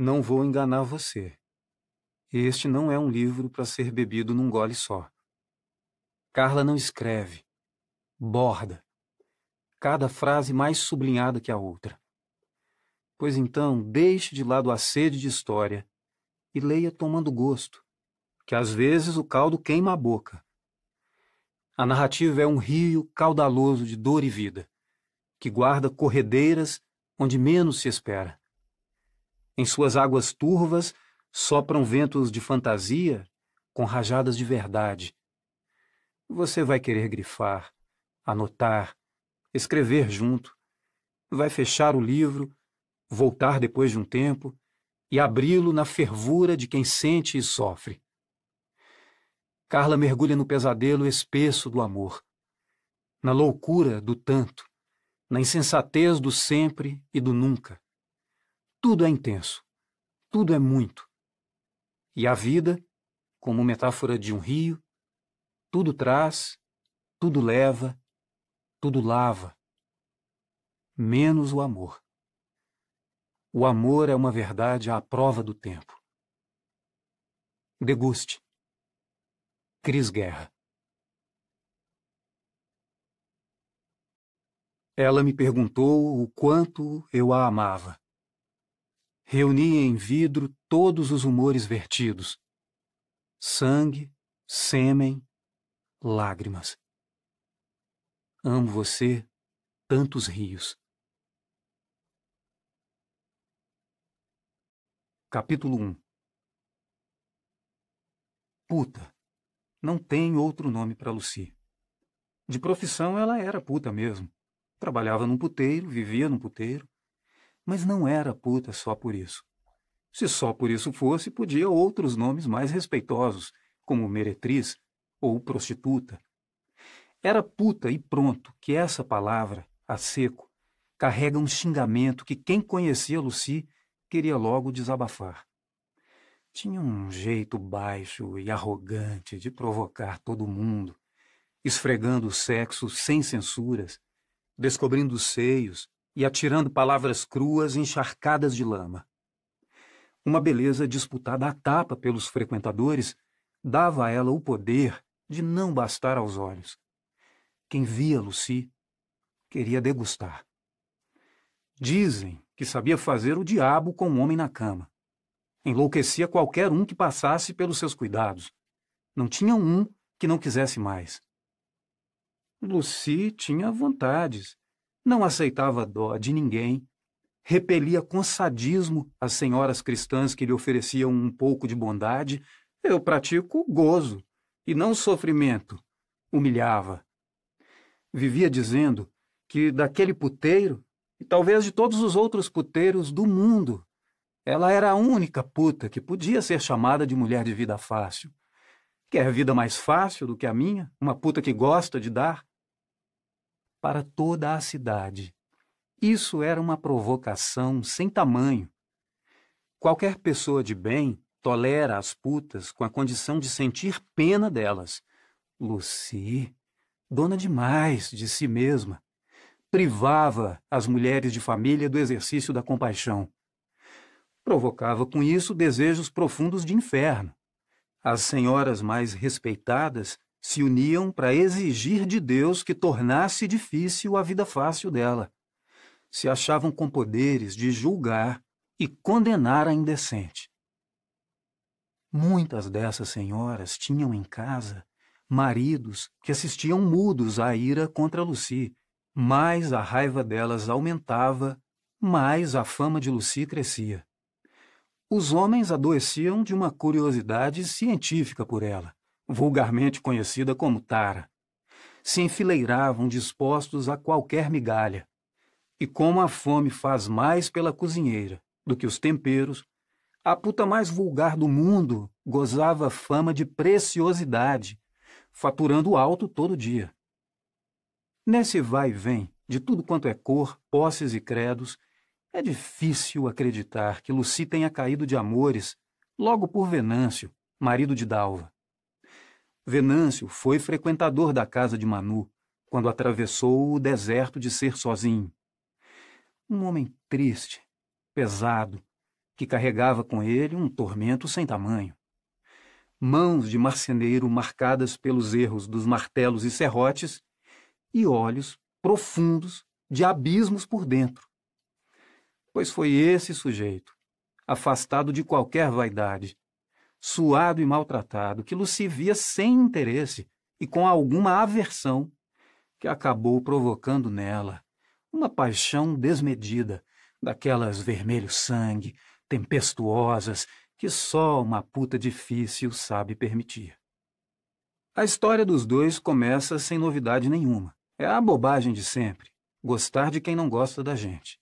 Não vou enganar você. Este não é um livro para ser bebido num gole só. Carla não escreve, borda, cada frase mais sublinhada que a outra. Pois então, deixe de lado a sede de história e leia tomando gosto, que às vezes o caldo queima a boca. A narrativa é um rio caudaloso de dor e vida, que guarda corredeiras onde menos se espera. Em suas águas turvas sopram ventos de fantasia com rajadas de verdade. Você vai querer grifar, anotar, escrever junto, vai fechar o livro, voltar depois de um tempo e abri-lo na fervura de quem sente e sofre. Carla mergulha no pesadelo espesso do amor, na loucura do tanto, na insensatez do sempre e do nunca. Tudo é intenso, tudo é muito. E a vida, como metáfora de um rio, tudo traz, tudo leva, tudo lava. Menos o amor. O amor é uma verdade à prova do tempo. Deguste. Cris Guerra. Ela me perguntou o quanto eu a amava. Reuni em vidro todos os humores vertidos: sangue, sêmen, lágrimas. Amo você, tantos rios. Capítulo 1 Puta. Não tem outro nome para Lucy. De profissão, ela era puta mesmo. Trabalhava num puteiro, vivia num puteiro, mas não era puta só por isso. Se só por isso fosse, podia outros nomes mais respeitosos, como meretriz ou prostituta. Era puta e pronto que essa palavra, a seco, carrega um xingamento que quem conhecia Lucy queria logo desabafar. Tinha um jeito baixo e arrogante de provocar todo mundo, esfregando o sexo sem censuras, descobrindo os seios, e atirando palavras cruas encharcadas de lama. Uma beleza disputada à tapa pelos frequentadores dava a ela o poder de não bastar aos olhos. Quem via Lucy queria degustar. Dizem que sabia fazer o diabo com um homem na cama. Enlouquecia qualquer um que passasse pelos seus cuidados. Não tinha um que não quisesse mais. Lucy tinha vontades, não aceitava dó de ninguém, repelia com sadismo as senhoras cristãs que lhe ofereciam um pouco de bondade. Eu pratico gozo e não sofrimento, humilhava. Vivia dizendo que daquele puteiro, e talvez de todos os outros puteiros do mundo, ela era a única puta que podia ser chamada de mulher de vida fácil. Quer vida mais fácil do que a minha? Uma puta que gosta de dar? Para toda a cidade. Isso era uma provocação sem tamanho. Qualquer pessoa de bem tolera as putas com a condição de sentir pena delas. Lucy, dona demais de si mesma, privava as mulheres de família do exercício da compaixão. Provocava com isso desejos profundos de inferno. As senhoras mais respeitadas se uniam para exigir de Deus que tornasse difícil a vida fácil dela. Se achavam com poderes de julgar e condenar a indecente. Muitas dessas senhoras tinham em casa maridos que assistiam mudos à ira contra Lucy. Mais a raiva delas aumentava, mais a fama de Lucy crescia. Os homens adoeciam de uma curiosidade científica por ela vulgarmente conhecida como tara, se enfileiravam dispostos a qualquer migalha. E como a fome faz mais pela cozinheira do que os temperos, a puta mais vulgar do mundo gozava fama de preciosidade, faturando alto todo dia. Nesse vai e vem de tudo quanto é cor, posses e credos, é difícil acreditar que Luci tenha caído de amores logo por Venâncio, marido de Dalva. Venâncio foi frequentador da casa de Manu quando atravessou o deserto de ser sozinho. Um homem triste, pesado, que carregava com ele um tormento sem tamanho. Mãos de marceneiro marcadas pelos erros dos martelos e serrotes, e olhos profundos de abismos por dentro. Pois foi esse sujeito, afastado de qualquer vaidade, suado e maltratado, que Lucy via sem interesse e com alguma aversão, que acabou provocando nela uma paixão desmedida, daquelas vermelho sangue, tempestuosas, que só uma puta difícil sabe permitir. A história dos dois começa sem novidade nenhuma. É a bobagem de sempre, gostar de quem não gosta da gente.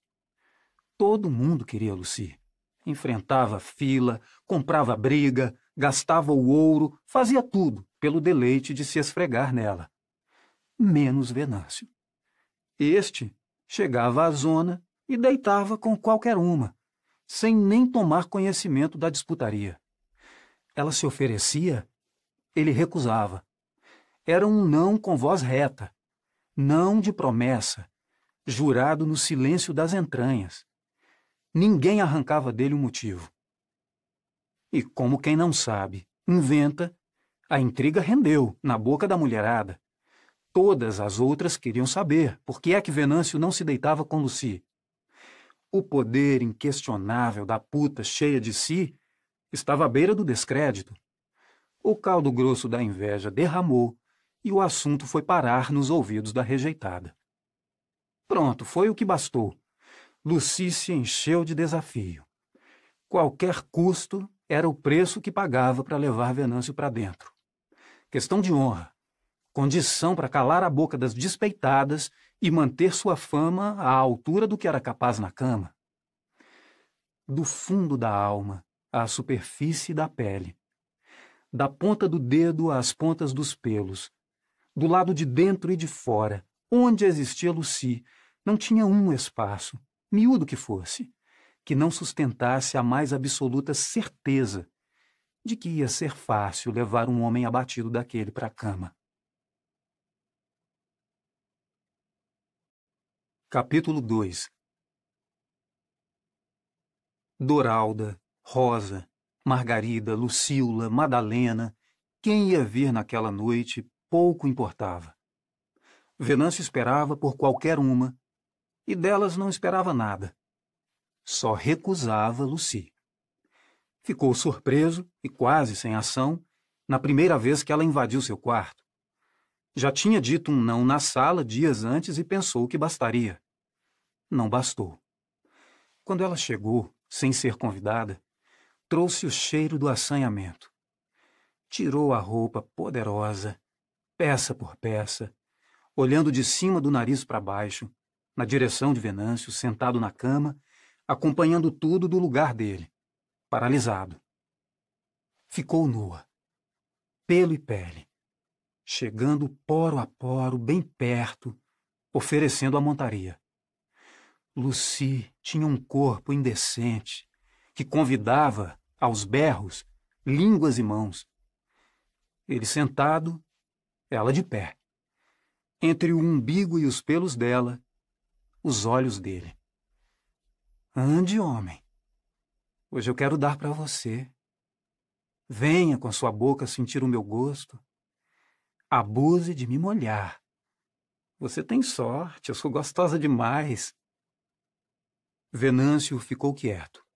Todo mundo queria Lucy. Enfrentava fila, comprava briga, gastava o ouro, fazia tudo pelo deleite de se esfregar nela. Menos Venâncio. Este chegava à zona e deitava com qualquer uma, sem nem tomar conhecimento da disputaria. Ela se oferecia, ele recusava. Era um não com voz reta, não de promessa, jurado no silêncio das entranhas. Ninguém arrancava dele o um motivo. E como quem não sabe, inventa, a intriga rendeu na boca da mulherada. Todas as outras queriam saber por que é que Venâncio não se deitava com Lucy. O poder inquestionável da puta cheia de si estava à beira do descrédito. O caldo grosso da inveja derramou e o assunto foi parar nos ouvidos da rejeitada. Pronto, foi o que bastou. Lucy se encheu de desafio. Qualquer custo era o preço que pagava para levar Venâncio para dentro. Questão de honra, condição para calar a boca das despeitadas e manter sua fama à altura do que era capaz na cama. Do fundo da alma à superfície da pele, da ponta do dedo às pontas dos pelos, do lado de dentro e de fora, onde existia Lucy, não tinha um espaço, miúdo que fosse, que não sustentasse a mais absoluta certeza de que ia ser fácil levar um homem abatido daquele para a cama. Capítulo 2 Doralda, Rosa, Margarida, Lucila, Madalena, quem ia vir naquela noite pouco importava. Venâncio esperava por qualquer uma, e delas não esperava nada. Só recusava Lucy. Ficou surpreso e quase sem ação na primeira vez que ela invadiu seu quarto. Já tinha dito um não na sala dias antes e pensou que bastaria. Não bastou. Quando ela chegou, sem ser convidada, trouxe o cheiro do assanhamento. Tirou a roupa poderosa, peça por peça, olhando de cima do nariz para baixo, na direção de Venâncio, sentado na cama, acompanhando tudo do lugar dele, paralisado. Ficou nua, pelo e pele, chegando poro a poro, bem perto, oferecendo a montaria. Lucy tinha um corpo indecente que convidava aos berros, línguas e mãos. Ele sentado, ela de pé. Entre o umbigo e os pelos dela, os olhos dele. Ande, homem. Hoje eu quero dar para você. Venha com sua boca sentir o meu gosto. Abuse de me molhar. Você tem sorte, eu sou gostosa demais. Venâncio ficou quieto.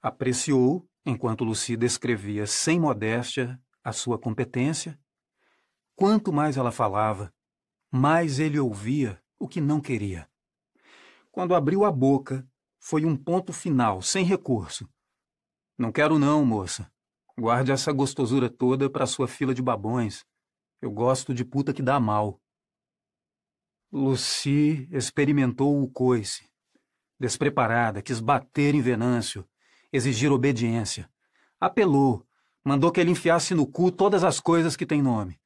Apreciou, enquanto Lucy descrevia sem modéstia a sua competência. Quanto mais ela falava, mais ele ouvia o que não queria. Quando abriu a boca, foi um ponto final, sem recurso. Não quero não, moça. Guarde essa gostosura toda para sua fila de babões. Eu gosto de puta que dá mal. Lucy experimentou o coice. Despreparada, quis bater em Venâncio, exigir obediência. Apelou, mandou que ele enfiasse no cu todas as coisas que têm nome.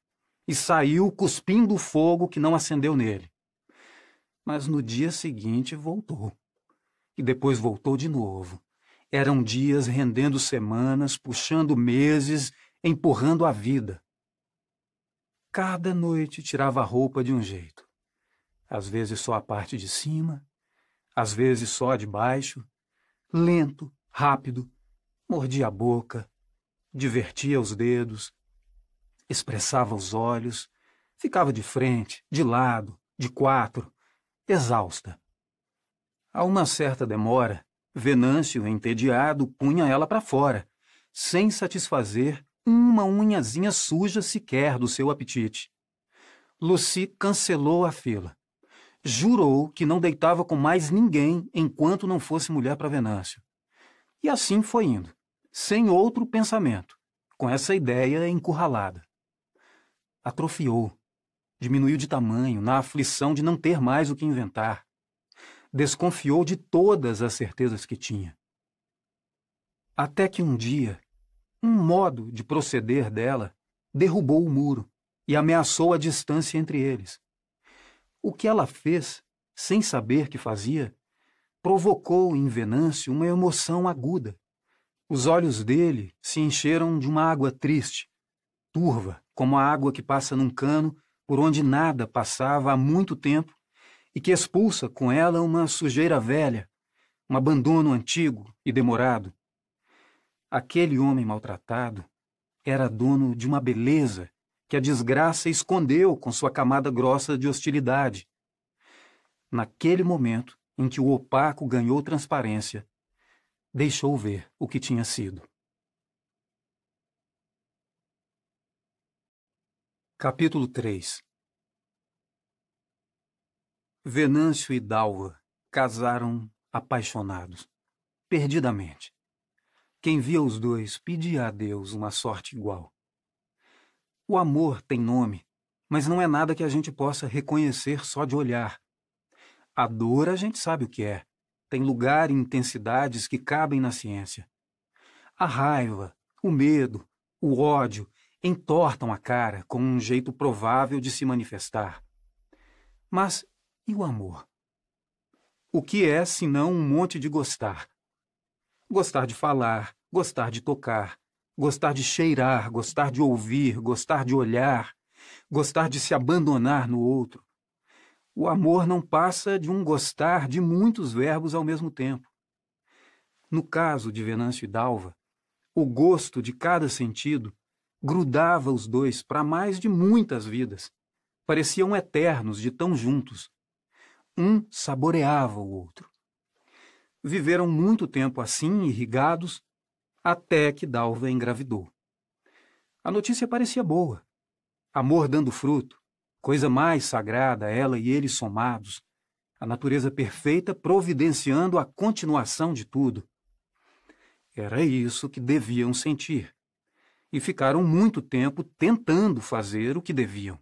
E saiu cuspindo o fogo que não acendeu nele. Mas no dia seguinte voltou e depois voltou de novo. Eram dias rendendo semanas, puxando meses, empurrando a vida. Cada noite tirava a roupa de um jeito. Às vezes só a parte de cima, às vezes só a de baixo, lento, rápido, mordia a boca, divertia os dedos, expressava os olhos, ficava de frente, de lado, de quatro, exausta. A uma certa demora, Venâncio, entediado, punha ela para fora, sem satisfazer uma unhazinha suja sequer do seu apetite. Lucy cancelou a fila. Jurou que não deitava com mais ninguém enquanto não fosse mulher para Venâncio. E assim foi indo, sem outro pensamento, com essa ideia encurralada. Atrofiou, diminuiu de tamanho na aflição de não ter mais o que inventar desconfiou de todas as certezas que tinha. Até que um dia, um modo de proceder dela derrubou o muro e ameaçou a distância entre eles. O que ela fez, sem saber que fazia, provocou em Venâncio uma emoção aguda. Os olhos dele se encheram de uma água triste, turva, como a água que passa num cano por onde nada passava há muito tempo e que expulsa com ela uma sujeira velha, um abandono antigo e demorado. Aquele homem maltratado era dono de uma beleza que a desgraça escondeu com sua camada grossa de hostilidade. Naquele momento em que o opaco ganhou transparência, deixou ver o que tinha sido. Capítulo 3 Venâncio e Dalva casaram apaixonados, perdidamente. Quem via os dois pedia a Deus uma sorte igual. O amor tem nome, mas não é nada que a gente possa reconhecer só de olhar. A dor a gente sabe o que é, tem lugar e intensidades que cabem na ciência. A raiva, o medo, o ódio entortam a cara como um jeito provável de se manifestar. Mas e o amor? O que é senão um monte de gostar? Gostar de falar, gostar de tocar, gostar de cheirar, gostar de ouvir, gostar de olhar, gostar de se abandonar no outro. O amor não passa de um gostar de muitos verbos ao mesmo tempo. No caso de Venâncio e Dalva, o gosto de cada sentido grudava os dois para mais de muitas vidas. Pareciam eternos de tão juntos. Um saboreava o outro. Viveram muito tempo assim, irrigados, até que Dalva engravidou. A notícia parecia boa. Amor dando fruto, coisa mais sagrada, ela e ele somados, a natureza perfeita providenciando a continuação de tudo. Era isso que deviam sentir. E ficaram muito tempo tentando fazer o que deviam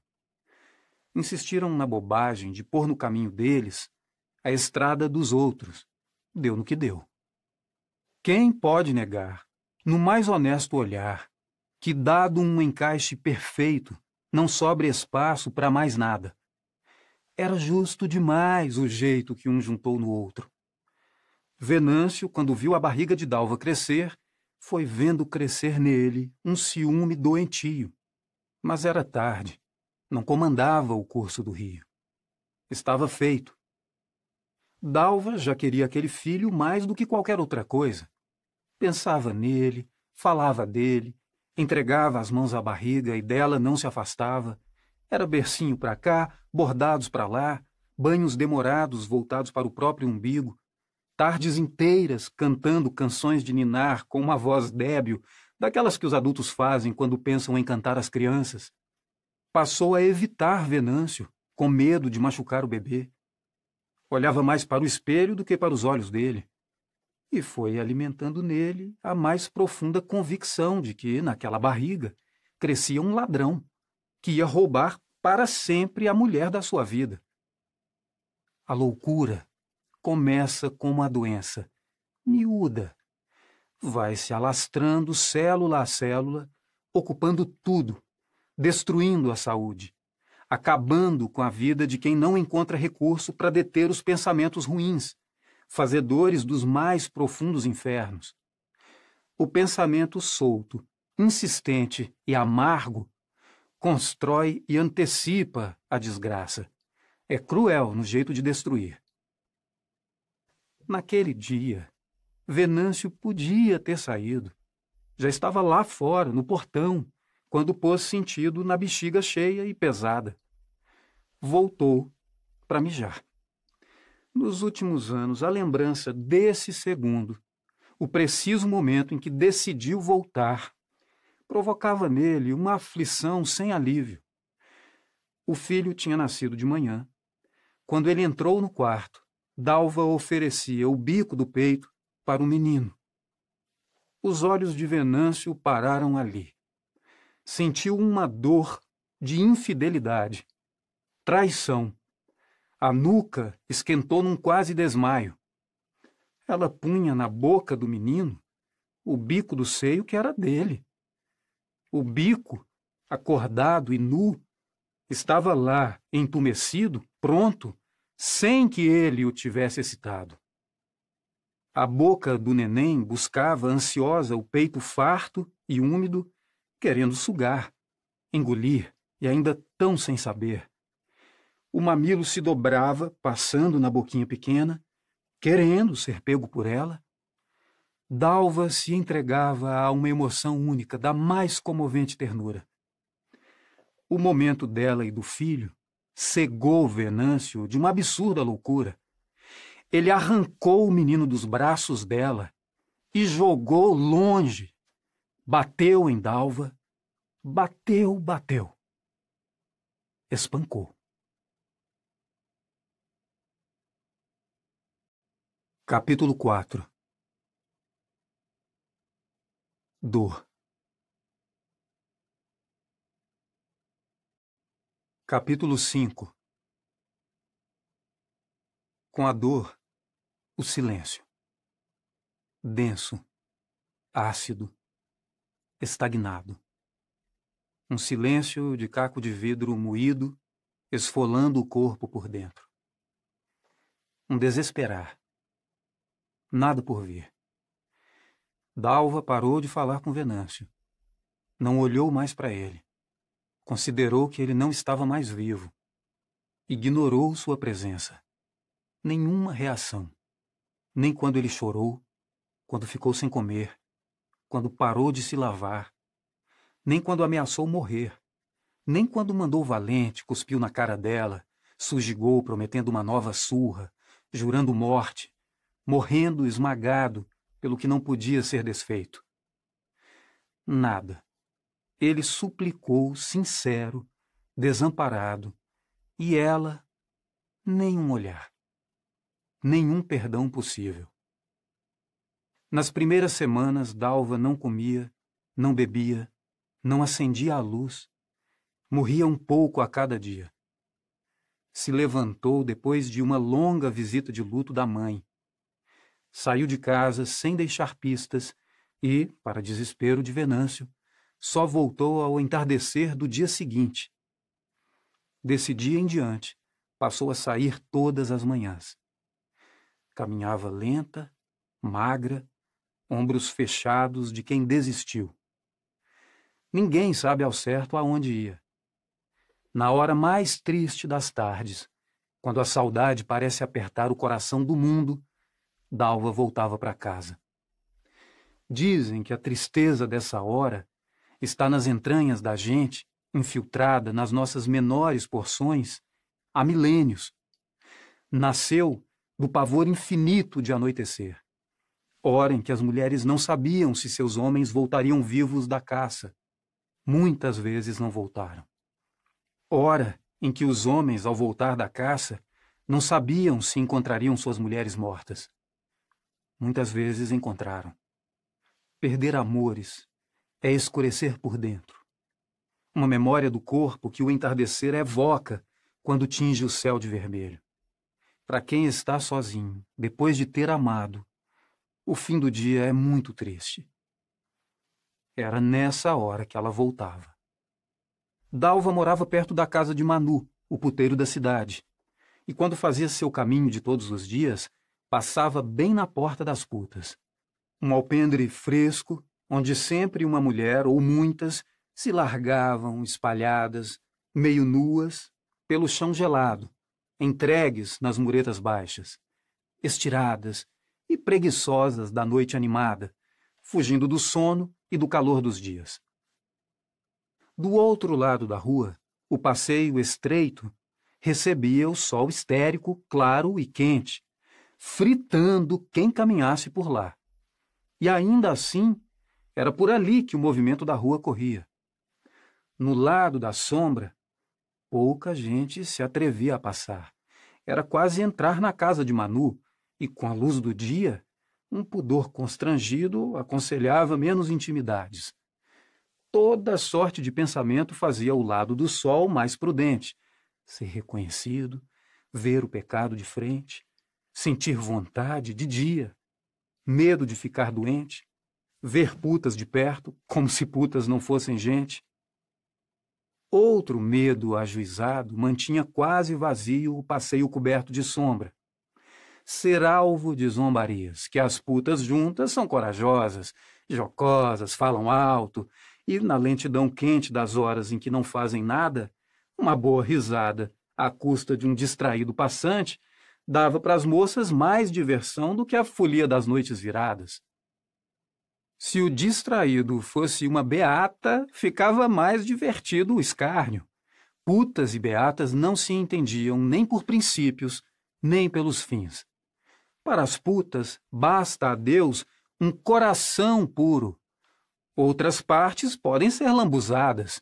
insistiram na bobagem de pôr no caminho deles a estrada dos outros. Deu no que deu. Quem pode negar, no mais honesto olhar, que, dado um encaixe perfeito, não sobre espaço para mais nada? Era justo demais o jeito que um juntou no outro. Venâncio, quando viu a barriga de Dalva crescer, foi vendo crescer nele um ciúme doentio. Mas era tarde. Não comandava o curso do rio. Estava feito. Dalva já queria aquele filho mais do que qualquer outra coisa. Pensava nele, falava dele, entregava as mãos à barriga e dela não se afastava. Era bercinho para cá, bordados para lá, banhos demorados voltados para o próprio umbigo, tardes inteiras cantando canções de ninar com uma voz débil, daquelas que os adultos fazem quando pensam em cantar as crianças passou a evitar Venâncio, com medo de machucar o bebê. Olhava mais para o espelho do que para os olhos dele. E foi alimentando nele a mais profunda convicção de que, naquela barriga, crescia um ladrão, que ia roubar para sempre a mulher da sua vida. A loucura começa como uma doença, miúda. Vai se alastrando célula a célula, ocupando tudo destruindo a saúde, acabando com a vida de quem não encontra recurso para deter os pensamentos ruins, fazedores dos mais profundos infernos. O pensamento solto, insistente e amargo constrói e antecipa a desgraça. É cruel no jeito de destruir. Naquele dia, Venâncio podia ter saído. Já estava lá fora, no portão, quando pôs sentido na bexiga cheia e pesada. Voltou para mijar. Nos últimos anos, a lembrança desse segundo, o preciso momento em que decidiu voltar, provocava nele uma aflição sem alívio. O filho tinha nascido de manhã. Quando ele entrou no quarto, Dalva oferecia o bico do peito para o menino. Os olhos de Venâncio pararam ali. Sentiu uma dor de infidelidade, traição. A nuca esquentou num quase desmaio. Ela punha na boca do menino o bico do seio que era dele. O bico, acordado e nu, estava lá, entumecido, pronto, sem que ele o tivesse excitado. A boca do neném buscava ansiosa o peito farto e úmido, querendo sugar, engolir e ainda tão sem saber. O mamilo se dobrava, passando na boquinha pequena, querendo ser pego por ela. Dalva se entregava a uma emoção única, da mais comovente ternura. O momento dela e do filho cegou Venâncio de uma absurda loucura. Ele arrancou o menino dos braços dela e jogou longe. Bateu em Dalva, bateu, bateu. Espancou. Capítulo 4 Dor Capítulo 5 Com a dor, o silêncio. Denso, ácido, estagnado. Um silêncio de caco de vidro moído, esfolando o corpo por dentro. Um desesperar. Nada por vir. Dalva parou de falar com Venâncio. Não olhou mais para ele. Considerou que ele não estava mais vivo. Ignorou sua presença. Nenhuma reação nem quando ele chorou, quando ficou sem comer, quando parou de se lavar, nem quando ameaçou morrer, nem quando mandou valente, cuspiu na cara dela, sujigou prometendo uma nova surra, jurando morte, morrendo esmagado pelo que não podia ser desfeito. Nada. Ele suplicou, sincero, desamparado, e ela, nem um olhar nenhum perdão possível. Nas primeiras semanas, Dalva não comia, não bebia, não acendia a luz, morria um pouco a cada dia. Se levantou depois de uma longa visita de luto da mãe. Saiu de casa sem deixar pistas e, para desespero de Venâncio, só voltou ao entardecer do dia seguinte. Desse dia em diante, passou a sair todas as manhãs. Caminhava lenta, magra, ombros fechados de quem desistiu. Ninguém sabe ao certo aonde ia. Na hora mais triste das tardes, quando a saudade parece apertar o coração do mundo, Dalva voltava para casa. Dizem que a tristeza dessa hora está nas entranhas da gente, infiltrada nas nossas menores porções, há milênios. Nasceu do pavor infinito de anoitecer. Hora em que as mulheres não sabiam se seus homens voltariam vivos da caça. Muitas vezes não voltaram. Hora em que os homens, ao voltar da caça, não sabiam se encontrariam suas mulheres mortas. Muitas vezes encontraram. Perder amores é escurecer por dentro. Uma memória do corpo que o entardecer evoca quando tinge o céu de vermelho. Para quem está sozinho, depois de ter amado, o fim do dia é muito triste. Era nessa hora que ela voltava. Dalva morava perto da casa de Manu, o puteiro da cidade, e quando fazia seu caminho de todos os dias, passava bem na porta das putas. Um alpendre fresco, onde sempre uma mulher ou muitas se largavam espalhadas, meio nuas, pelo chão gelado, entregues nas muretas baixas, estiradas, e preguiçosas da noite animada, fugindo do sono e do calor dos dias. Do outro lado da rua, o passeio estreito recebia o sol histérico, claro e quente, fritando quem caminhasse por lá. E ainda assim, era por ali que o movimento da rua corria. No lado da sombra, pouca gente se atrevia a passar. Era quase entrar na casa de Manu, e com a luz do dia, um pudor constrangido aconselhava menos intimidades. Toda sorte de pensamento fazia o lado do sol mais prudente. Ser reconhecido, ver o pecado de frente, sentir vontade de dia, medo de ficar doente, ver putas de perto, como se putas não fossem gente. Outro medo ajuizado mantinha quase vazio o passeio coberto de sombra. Ser alvo de zombarias, que as putas juntas são corajosas, jocosas, falam alto, e na lentidão quente das horas em que não fazem nada, uma boa risada, à custa de um distraído passante, dava para as moças mais diversão do que a folia das noites viradas. Se o distraído fosse uma beata, ficava mais divertido o escárnio. Putas e beatas não se entendiam nem por princípios, nem pelos fins. Para as putas, basta a Deus um coração puro. Outras partes podem ser lambuzadas.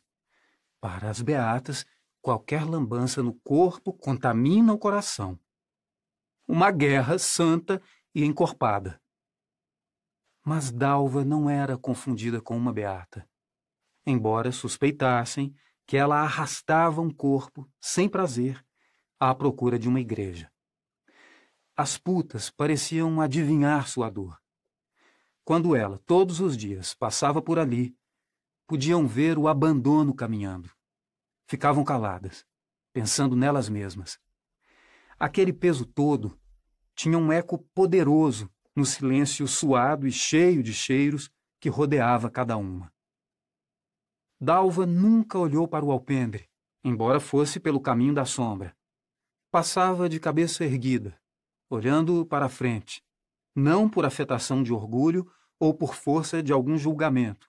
Para as beatas, qualquer lambança no corpo contamina o coração. Uma guerra santa e encorpada. Mas Dalva não era confundida com uma beata. Embora suspeitassem que ela arrastava um corpo, sem prazer, à procura de uma igreja. As putas pareciam adivinhar sua dor. Quando ela, todos os dias, passava por ali, podiam ver o abandono caminhando. Ficavam caladas, pensando nelas mesmas. Aquele peso todo tinha um eco poderoso no silêncio suado e cheio de cheiros que rodeava cada uma. Dalva nunca olhou para o alpendre, embora fosse pelo caminho da sombra. Passava de cabeça erguida, olhando para a frente, não por afetação de orgulho ou por força de algum julgamento,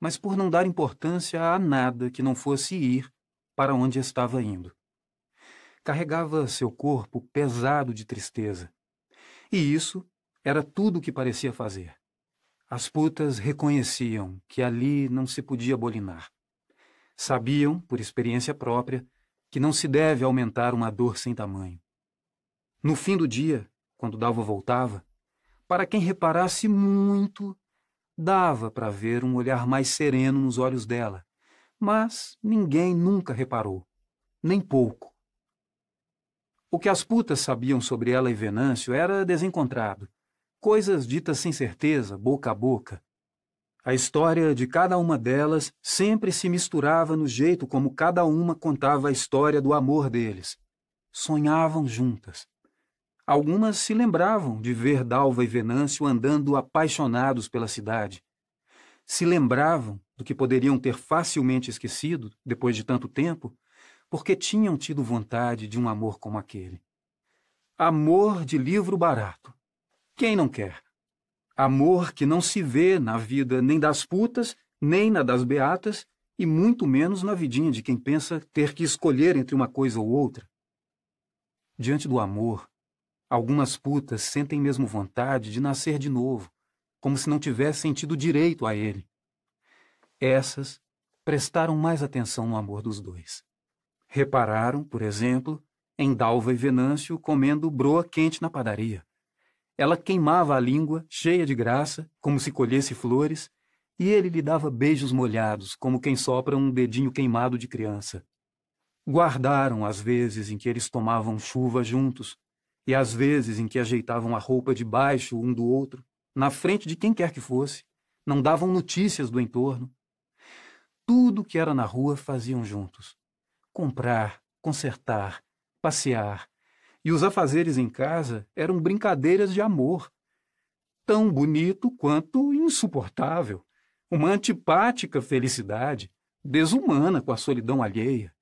mas por não dar importância a nada que não fosse ir para onde estava indo. Carregava seu corpo pesado de tristeza, e isso era tudo o que parecia fazer. As putas reconheciam que ali não se podia bolinar. Sabiam, por experiência própria, que não se deve aumentar uma dor sem tamanho. No fim do dia, quando Dalva voltava, para quem reparasse muito, dava para ver um olhar mais sereno nos olhos dela, mas ninguém nunca reparou, nem pouco. O que as putas sabiam sobre ela e Venâncio era desencontrado, coisas ditas sem certeza, boca a boca. A história de cada uma delas sempre se misturava no jeito como cada uma contava a história do amor deles. Sonhavam juntas. Algumas se lembravam de ver Dalva e Venâncio andando apaixonados pela cidade. Se lembravam do que poderiam ter facilmente esquecido, depois de tanto tempo, porque tinham tido vontade de um amor como aquele. Amor de livro barato, quem não quer? Amor que não se vê na vida nem das putas, nem na das beatas, e muito menos na vidinha de quem pensa ter que escolher entre uma coisa ou outra. Diante do amor, algumas putas sentem mesmo vontade de nascer de novo, como se não tivessem tido direito a ele. Essas prestaram mais atenção no amor dos dois. Repararam, por exemplo, em Dalva e Venâncio comendo broa quente na padaria. Ela queimava a língua, cheia de graça, como se colhesse flores, e ele lhe dava beijos molhados, como quem sopra um dedinho queimado de criança. Guardaram as vezes em que eles tomavam chuva juntos, e as vezes em que ajeitavam a roupa debaixo um do outro, na frente de quem quer que fosse, não davam notícias do entorno. Tudo que era na rua faziam juntos. Comprar, consertar, passear, e os afazeres em casa eram brincadeiras de amor. Tão bonito quanto insuportável. Uma antipática felicidade, desumana com a solidão alheia.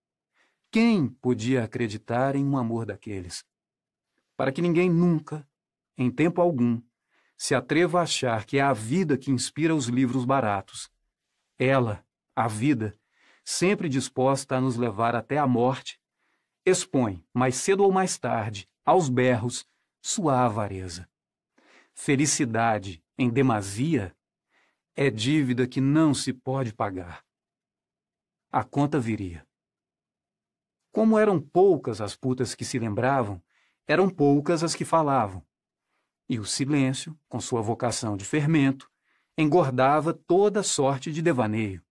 Quem podia acreditar em um amor daqueles? Para que ninguém nunca, em tempo algum, se atreva a achar que é a vida que inspira os livros baratos. Ela, a vida, sempre disposta a nos levar até a morte, expõe, mais cedo ou mais tarde, aos berros, sua avareza. Felicidade em demasia é dívida que não se pode pagar. A conta viria. Como eram poucas as putas que se lembravam, eram poucas as que falavam. E o silêncio, com sua vocação de fermento, engordava toda sorte de devaneio.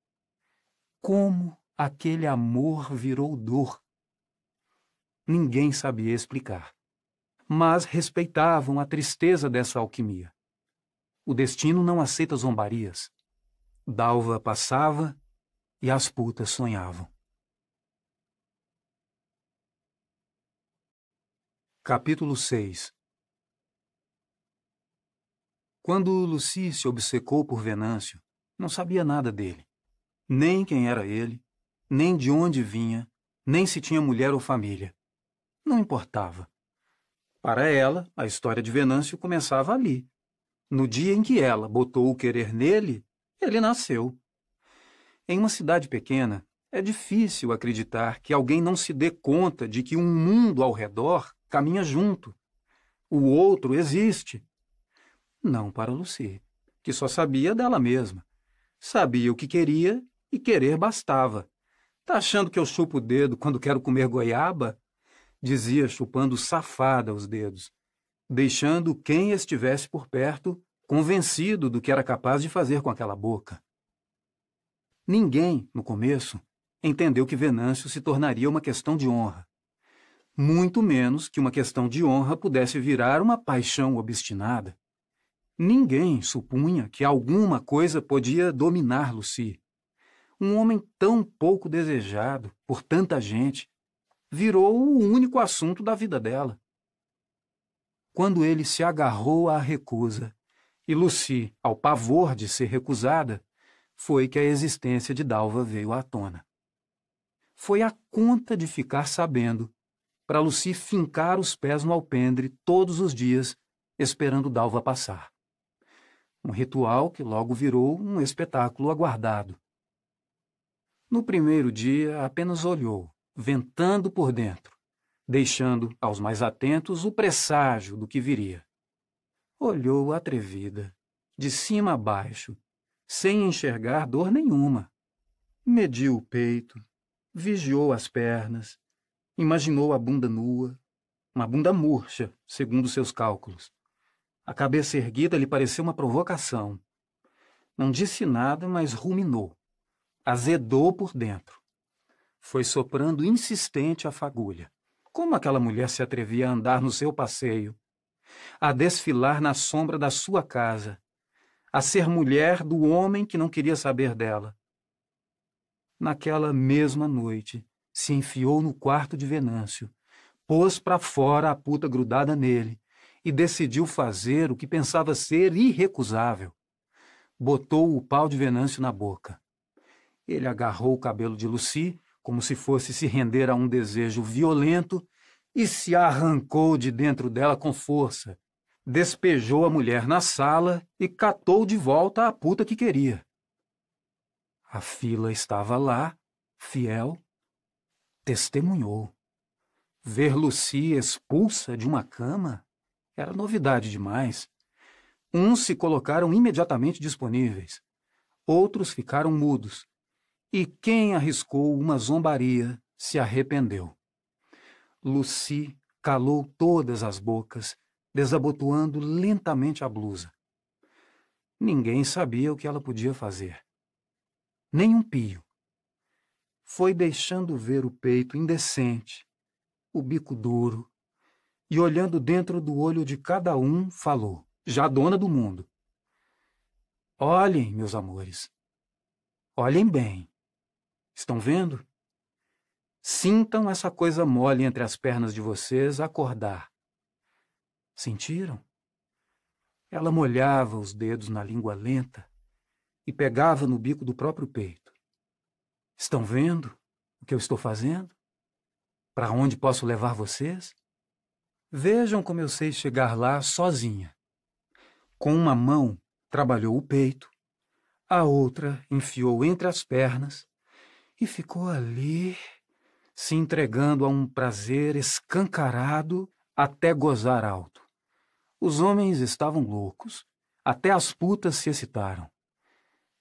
Como aquele amor virou dor? Ninguém sabia explicar. Mas respeitavam a tristeza dessa alquimia. O destino não aceita zombarias. Dalva passava e as putas sonhavam. Capítulo 6 Quando Lucy se obcecou por Venâncio, não sabia nada dele. Nem quem era ele, nem de onde vinha, nem se tinha mulher ou família. Não importava. Para ela, a história de Venâncio começava ali. No dia em que ela botou o querer nele, ele nasceu. Em uma cidade pequena, é difícil acreditar que alguém não se dê conta de que um mundo ao redor caminha junto. O outro existe. Não para Lucy, que só sabia dela mesma. Sabia o que queria e querer bastava. Tá achando que eu chupo o dedo quando quero comer goiaba? Dizia chupando safada os dedos, deixando quem estivesse por perto convencido do que era capaz de fazer com aquela boca. Ninguém, no começo, entendeu que Venâncio se tornaria uma questão de honra muito menos que uma questão de honra pudesse virar uma paixão obstinada. Ninguém supunha que alguma coisa podia dominar Lucy. Um homem tão pouco desejado por tanta gente virou o único assunto da vida dela. Quando ele se agarrou à recusa e Lucy ao pavor de ser recusada, foi que a existência de Dalva veio à tona. Foi a conta de ficar sabendo para Lucy fincar os pés no alpendre todos os dias, esperando Dalva passar. Um ritual que logo virou um espetáculo aguardado. No primeiro dia, apenas olhou, ventando por dentro, deixando aos mais atentos o presságio do que viria. Olhou atrevida, de cima a baixo, sem enxergar dor nenhuma. Mediu o peito, vigiou as pernas, Imaginou a bunda nua, uma bunda murcha, segundo seus cálculos. A cabeça erguida lhe pareceu uma provocação. Não disse nada, mas ruminou. Azedou por dentro. Foi soprando insistente a fagulha. Como aquela mulher se atrevia a andar no seu passeio, a desfilar na sombra da sua casa, a ser mulher do homem que não queria saber dela? Naquela mesma noite, se enfiou no quarto de Venâncio, pôs para fora a puta grudada nele e decidiu fazer o que pensava ser irrecusável. Botou o pau de Venâncio na boca. Ele agarrou o cabelo de Lucy, como se fosse se render a um desejo violento, e se arrancou de dentro dela com força. Despejou a mulher na sala e catou de volta a puta que queria. A fila estava lá, fiel, testemunhou. Ver Lucy expulsa de uma cama era novidade demais. Uns se colocaram imediatamente disponíveis, outros ficaram mudos, e quem arriscou uma zombaria se arrependeu. Lucy calou todas as bocas, desabotoando lentamente a blusa. Ninguém sabia o que ela podia fazer. Nem um pio foi deixando ver o peito indecente, o bico duro, e olhando dentro do olho de cada um, falou, já dona do mundo. Olhem, meus amores. Olhem bem. Estão vendo? Sintam essa coisa mole entre as pernas de vocês acordar. Sentiram? Ela molhava os dedos na língua lenta e pegava no bico do próprio peito. Estão vendo o que eu estou fazendo? Para onde posso levar vocês? Vejam como eu sei chegar lá sozinha. Com uma mão trabalhou o peito, a outra enfiou entre as pernas e ficou ali, se entregando a um prazer escancarado até gozar alto. Os homens estavam loucos, até as putas se excitaram.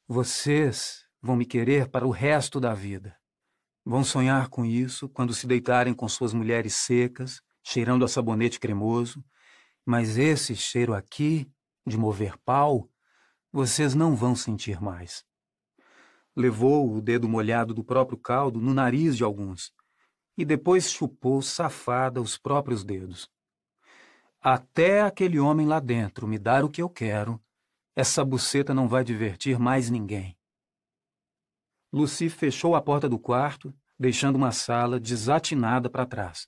Vocês vão me querer para o resto da vida. Vão sonhar com isso quando se deitarem com suas mulheres secas, cheirando a sabonete cremoso, mas esse cheiro aqui, de mover pau, vocês não vão sentir mais. Levou o dedo molhado do próprio caldo no nariz de alguns e depois chupou safada os próprios dedos. Até aquele homem lá dentro me dar o que eu quero, essa buceta não vai divertir mais ninguém. Lucy fechou a porta do quarto, deixando uma sala desatinada para trás.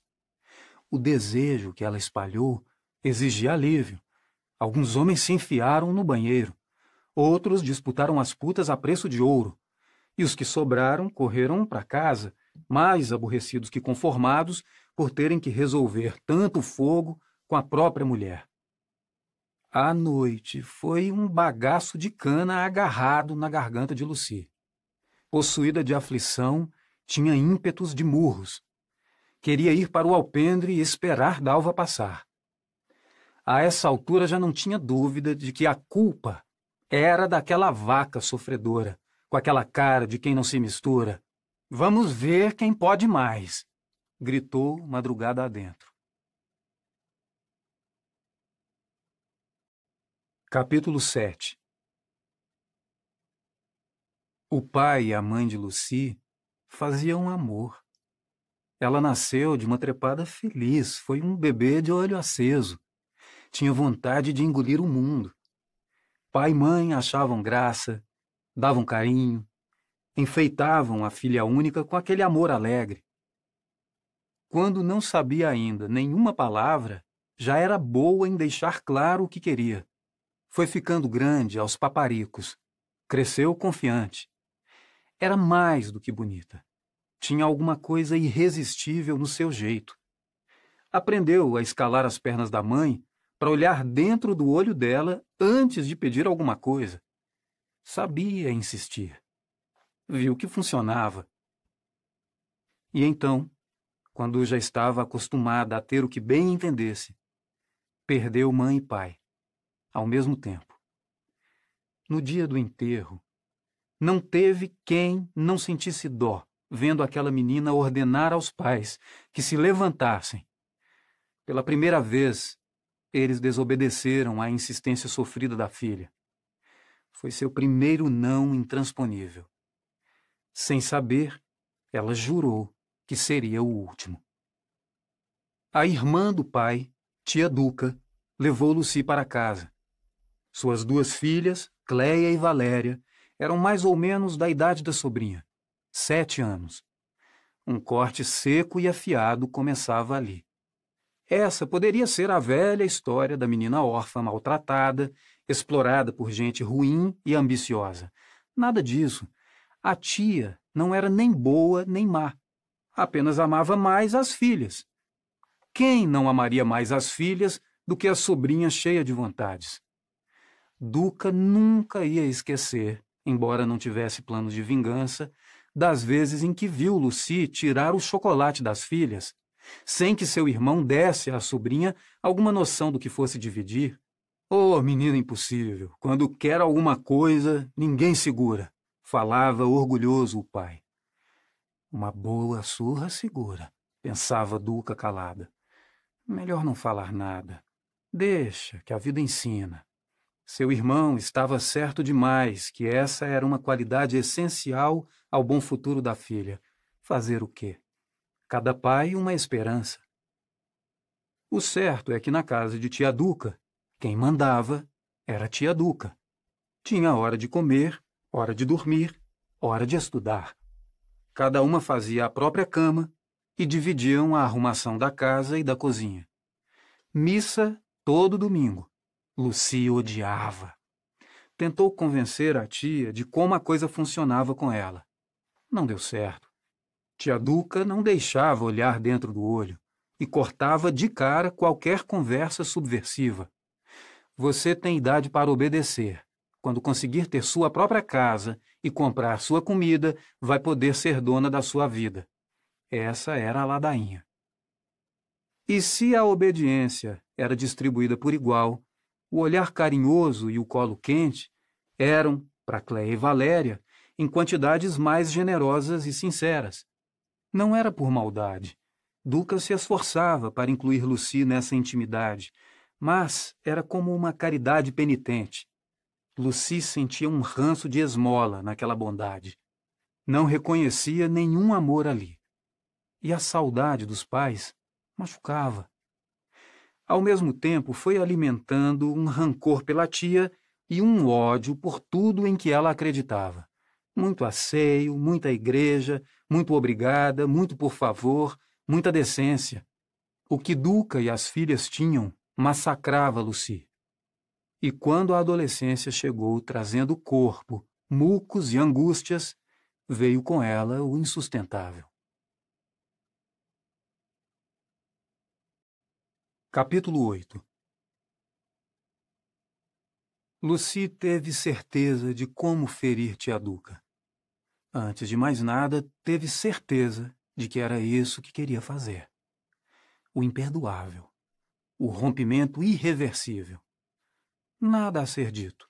O desejo que ela espalhou exigia alívio. Alguns homens se enfiaram no banheiro. Outros disputaram as putas a preço de ouro. E os que sobraram correram para casa, mais aborrecidos que conformados por terem que resolver tanto fogo com a própria mulher. A noite foi um bagaço de cana agarrado na garganta de Lucy. Possuída de aflição, tinha ímpetos de murros. Queria ir para o alpendre e esperar Dalva passar. A essa altura já não tinha dúvida de que a culpa era daquela vaca sofredora, com aquela cara de quem não se mistura. Vamos ver quem pode mais, gritou madrugada adentro. Capítulo 7 O pai e a mãe de Lucy faziam amor. Ela nasceu de uma trepada feliz, foi um bebê de olho aceso. Tinha vontade de engolir o mundo. Pai e mãe achavam graça, davam carinho, enfeitavam a filha única com aquele amor alegre. Quando não sabia ainda nenhuma palavra, já era boa em deixar claro o que queria. Foi ficando grande aos paparicos. Cresceu confiante. Era mais do que bonita. Tinha alguma coisa irresistível no seu jeito. Aprendeu a escalar as pernas da mãe para olhar dentro do olho dela antes de pedir alguma coisa. Sabia insistir. Viu que funcionava. E então, quando já estava acostumada a ter o que bem entendesse, perdeu mãe e pai ao mesmo tempo. No dia do enterro, não teve quem não sentisse dó vendo aquela menina ordenar aos pais que se levantassem. Pela primeira vez, eles desobedeceram à insistência sofrida da filha. Foi seu primeiro não intransponível. Sem saber, ela jurou que seria o último. A irmã do pai, tia Duca, levou Lucy para casa. Suas duas filhas, Cleia e Valéria, eram mais ou menos da idade da sobrinha, sete anos. Um corte seco e afiado começava ali. Essa poderia ser a velha história da menina órfã maltratada, explorada por gente ruim e ambiciosa. Nada disso. A tia não era nem boa nem má. Apenas amava mais as filhas. Quem não amaria mais as filhas do que a sobrinha cheia de vontades? Duca nunca ia esquecer, embora não tivesse planos de vingança, das vezes em que viu Lucy tirar o chocolate das filhas, sem que seu irmão desse à sobrinha alguma noção do que fosse dividir. Oh, menina impossível, quando quer alguma coisa, ninguém segura, falava orgulhoso o pai. Uma boa surra segura, pensava Duca calada. Melhor não falar nada. Deixa, que a vida ensina. Seu irmão estava certo demais que essa era uma qualidade essencial ao bom futuro da filha. Fazer o quê? Cada pai uma esperança. O certo é que na casa de tia Duca, quem mandava era tia Duca. Tinha hora de comer, hora de dormir, hora de estudar. Cada uma fazia a própria cama e dividiam a arrumação da casa e da cozinha. Missa todo domingo. Lucy odiava. Tentou convencer a tia de como a coisa funcionava com ela. Não deu certo. Tia Duca não deixava olhar dentro do olho e cortava de cara qualquer conversa subversiva. Você tem idade para obedecer. Quando conseguir ter sua própria casa e comprar sua comida, vai poder ser dona da sua vida. Essa era a ladainha. E se a obediência era distribuída por igual, o olhar carinhoso e o colo quente eram, para Cléia e Valéria, em quantidades mais generosas e sinceras. Não era por maldade. Duca se esforçava para incluir Lucy nessa intimidade, mas era como uma caridade penitente. Lucy sentia um ranço de esmola naquela bondade. Não reconhecia nenhum amor ali. E a saudade dos pais machucava. Ao mesmo tempo, foi alimentando um rancor pela tia e um ódio por tudo em que ela acreditava. Muito asseio, muita igreja, muito obrigada, muito por favor, muita decência. O que Duca e as filhas tinham massacrava Lucy. E quando a adolescência chegou trazendo corpo, mucos e angústias, veio com ela o insustentável. Capítulo 8 Lucy teve certeza de como ferir tia Duca. Antes de mais nada, teve certeza de que era isso que queria fazer. O imperdoável. O rompimento irreversível. Nada a ser dito.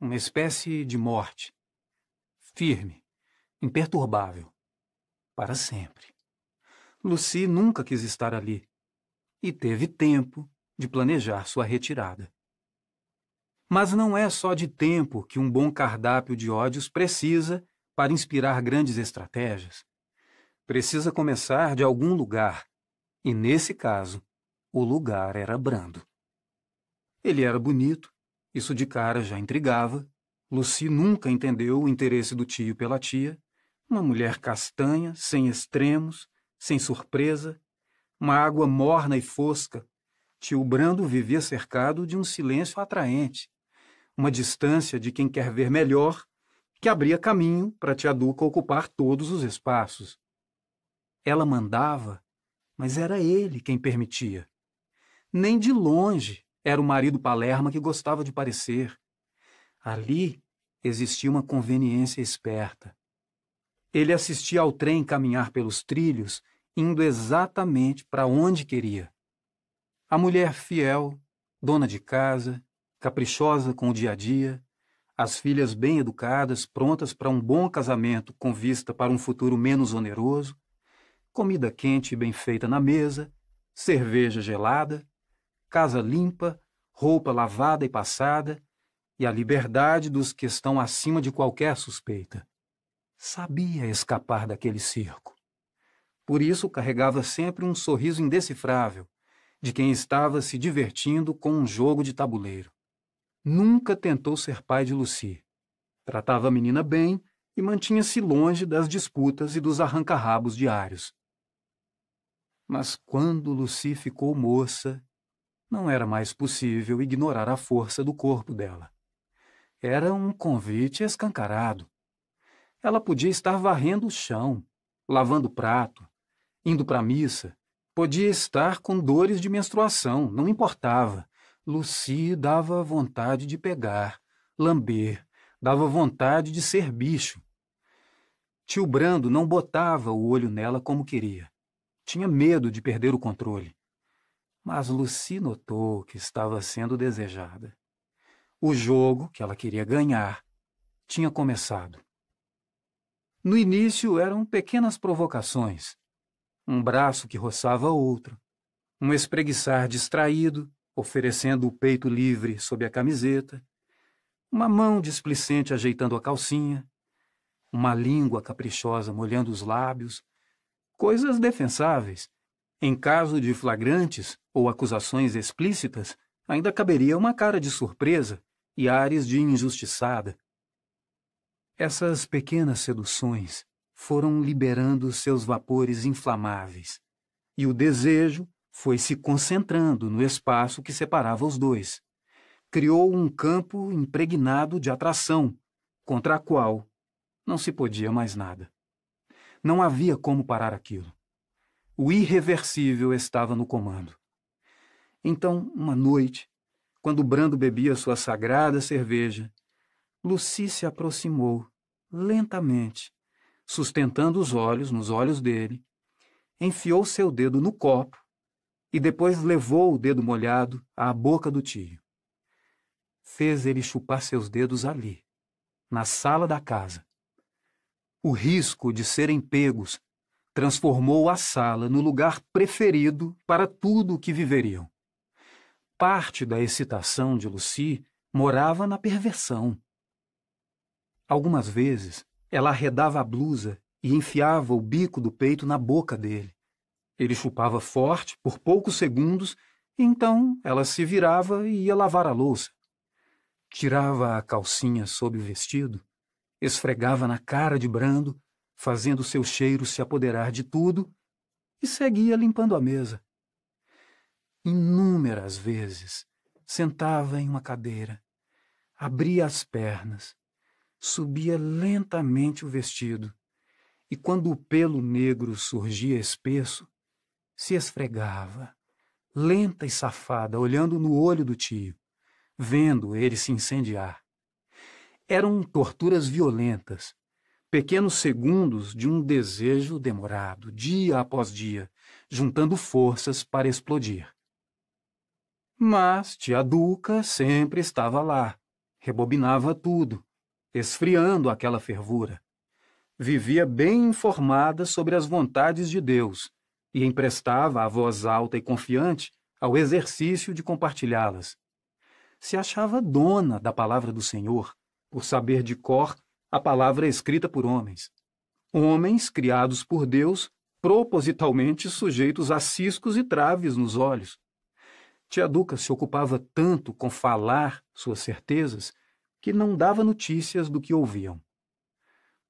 Uma espécie de morte. Firme, imperturbável. Para sempre. Lucy nunca quis estar ali e teve tempo de planejar sua retirada. Mas não é só de tempo que um bom cardápio de ódios precisa para inspirar grandes estratégias. Precisa começar de algum lugar, e nesse caso, o lugar era brando. Ele era bonito, isso de cara já intrigava. Lucy nunca entendeu o interesse do tio pela tia. Uma mulher castanha, sem extremos, sem surpresa, uma água morna e fosca. Tio Brando vivia cercado de um silêncio atraente, uma distância de quem quer ver melhor, que abria caminho para tia Duca ocupar todos os espaços. Ela mandava, mas era ele quem permitia. Nem de longe era o marido Palerma que gostava de parecer. Ali existia uma conveniência esperta. Ele assistia ao trem caminhar pelos trilhos indo exatamente para onde queria. A mulher fiel, dona de casa, caprichosa com o dia a dia, as filhas bem educadas, prontas para um bom casamento com vista para um futuro menos oneroso, comida quente e bem feita na mesa, cerveja gelada, casa limpa, roupa lavada e passada, e a liberdade dos que estão acima de qualquer suspeita. Sabia escapar daquele circo. Por isso carregava sempre um sorriso indecifrável, de quem estava se divertindo com um jogo de tabuleiro. Nunca tentou ser pai de Lucy. Tratava a menina bem e mantinha-se longe das disputas e dos arranca-rabos diários. Mas quando Lucy ficou moça, não era mais possível ignorar a força do corpo dela. Era um convite escancarado. Ela podia estar varrendo o chão, lavando prato, indo para a missa, podia estar com dores de menstruação, não importava. Lucy dava vontade de pegar, lamber, dava vontade de ser bicho. Tio Brando não botava o olho nela como queria. Tinha medo de perder o controle. Mas Lucy notou que estava sendo desejada. O jogo que ela queria ganhar tinha começado. No início eram pequenas provocações, um braço que roçava outro, um espreguiçar distraído, oferecendo o peito livre sob a camiseta, uma mão displicente ajeitando a calcinha, uma língua caprichosa molhando os lábios, coisas defensáveis. Em caso de flagrantes ou acusações explícitas, ainda caberia uma cara de surpresa e ares de injustiçada. Essas pequenas seduções foram liberando seus vapores inflamáveis, e o desejo foi se concentrando no espaço que separava os dois. Criou um campo impregnado de atração, contra a qual não se podia mais nada. Não havia como parar aquilo. O irreversível estava no comando. Então, uma noite, quando Brando bebia sua sagrada cerveja, Lucy se aproximou, lentamente, sustentando os olhos nos olhos dele, enfiou seu dedo no copo e depois levou o dedo molhado à boca do tio. Fez ele chupar seus dedos ali, na sala da casa. O risco de serem pegos transformou a sala no lugar preferido para tudo o que viveriam. Parte da excitação de Lucy morava na perversão. Algumas vezes, ela arredava a blusa e enfiava o bico do peito na boca dele. Ele chupava forte por poucos segundos, e então ela se virava e ia lavar a louça. Tirava a calcinha sob o vestido, esfregava na cara de Brando, fazendo seu cheiro se apoderar de tudo, e seguia limpando a mesa. Inúmeras vezes sentava em uma cadeira, abria as pernas, subia lentamente o vestido, e quando o pelo negro surgia espesso, se esfregava, lenta e safada, olhando no olho do tio, vendo ele se incendiar. Eram torturas violentas, pequenos segundos de um desejo demorado, dia após dia, juntando forças para explodir. Mas tia Duca sempre estava lá, rebobinava tudo, esfriando aquela fervura. Vivia bem informada sobre as vontades de Deus e emprestava a voz alta e confiante ao exercício de compartilhá-las. Se achava dona da palavra do Senhor, por saber de cor a palavra escrita por homens. Homens criados por Deus, propositalmente sujeitos a ciscos e traves nos olhos. Tia Duca se ocupava tanto com falar suas certezas que não dava notícias do que ouviam.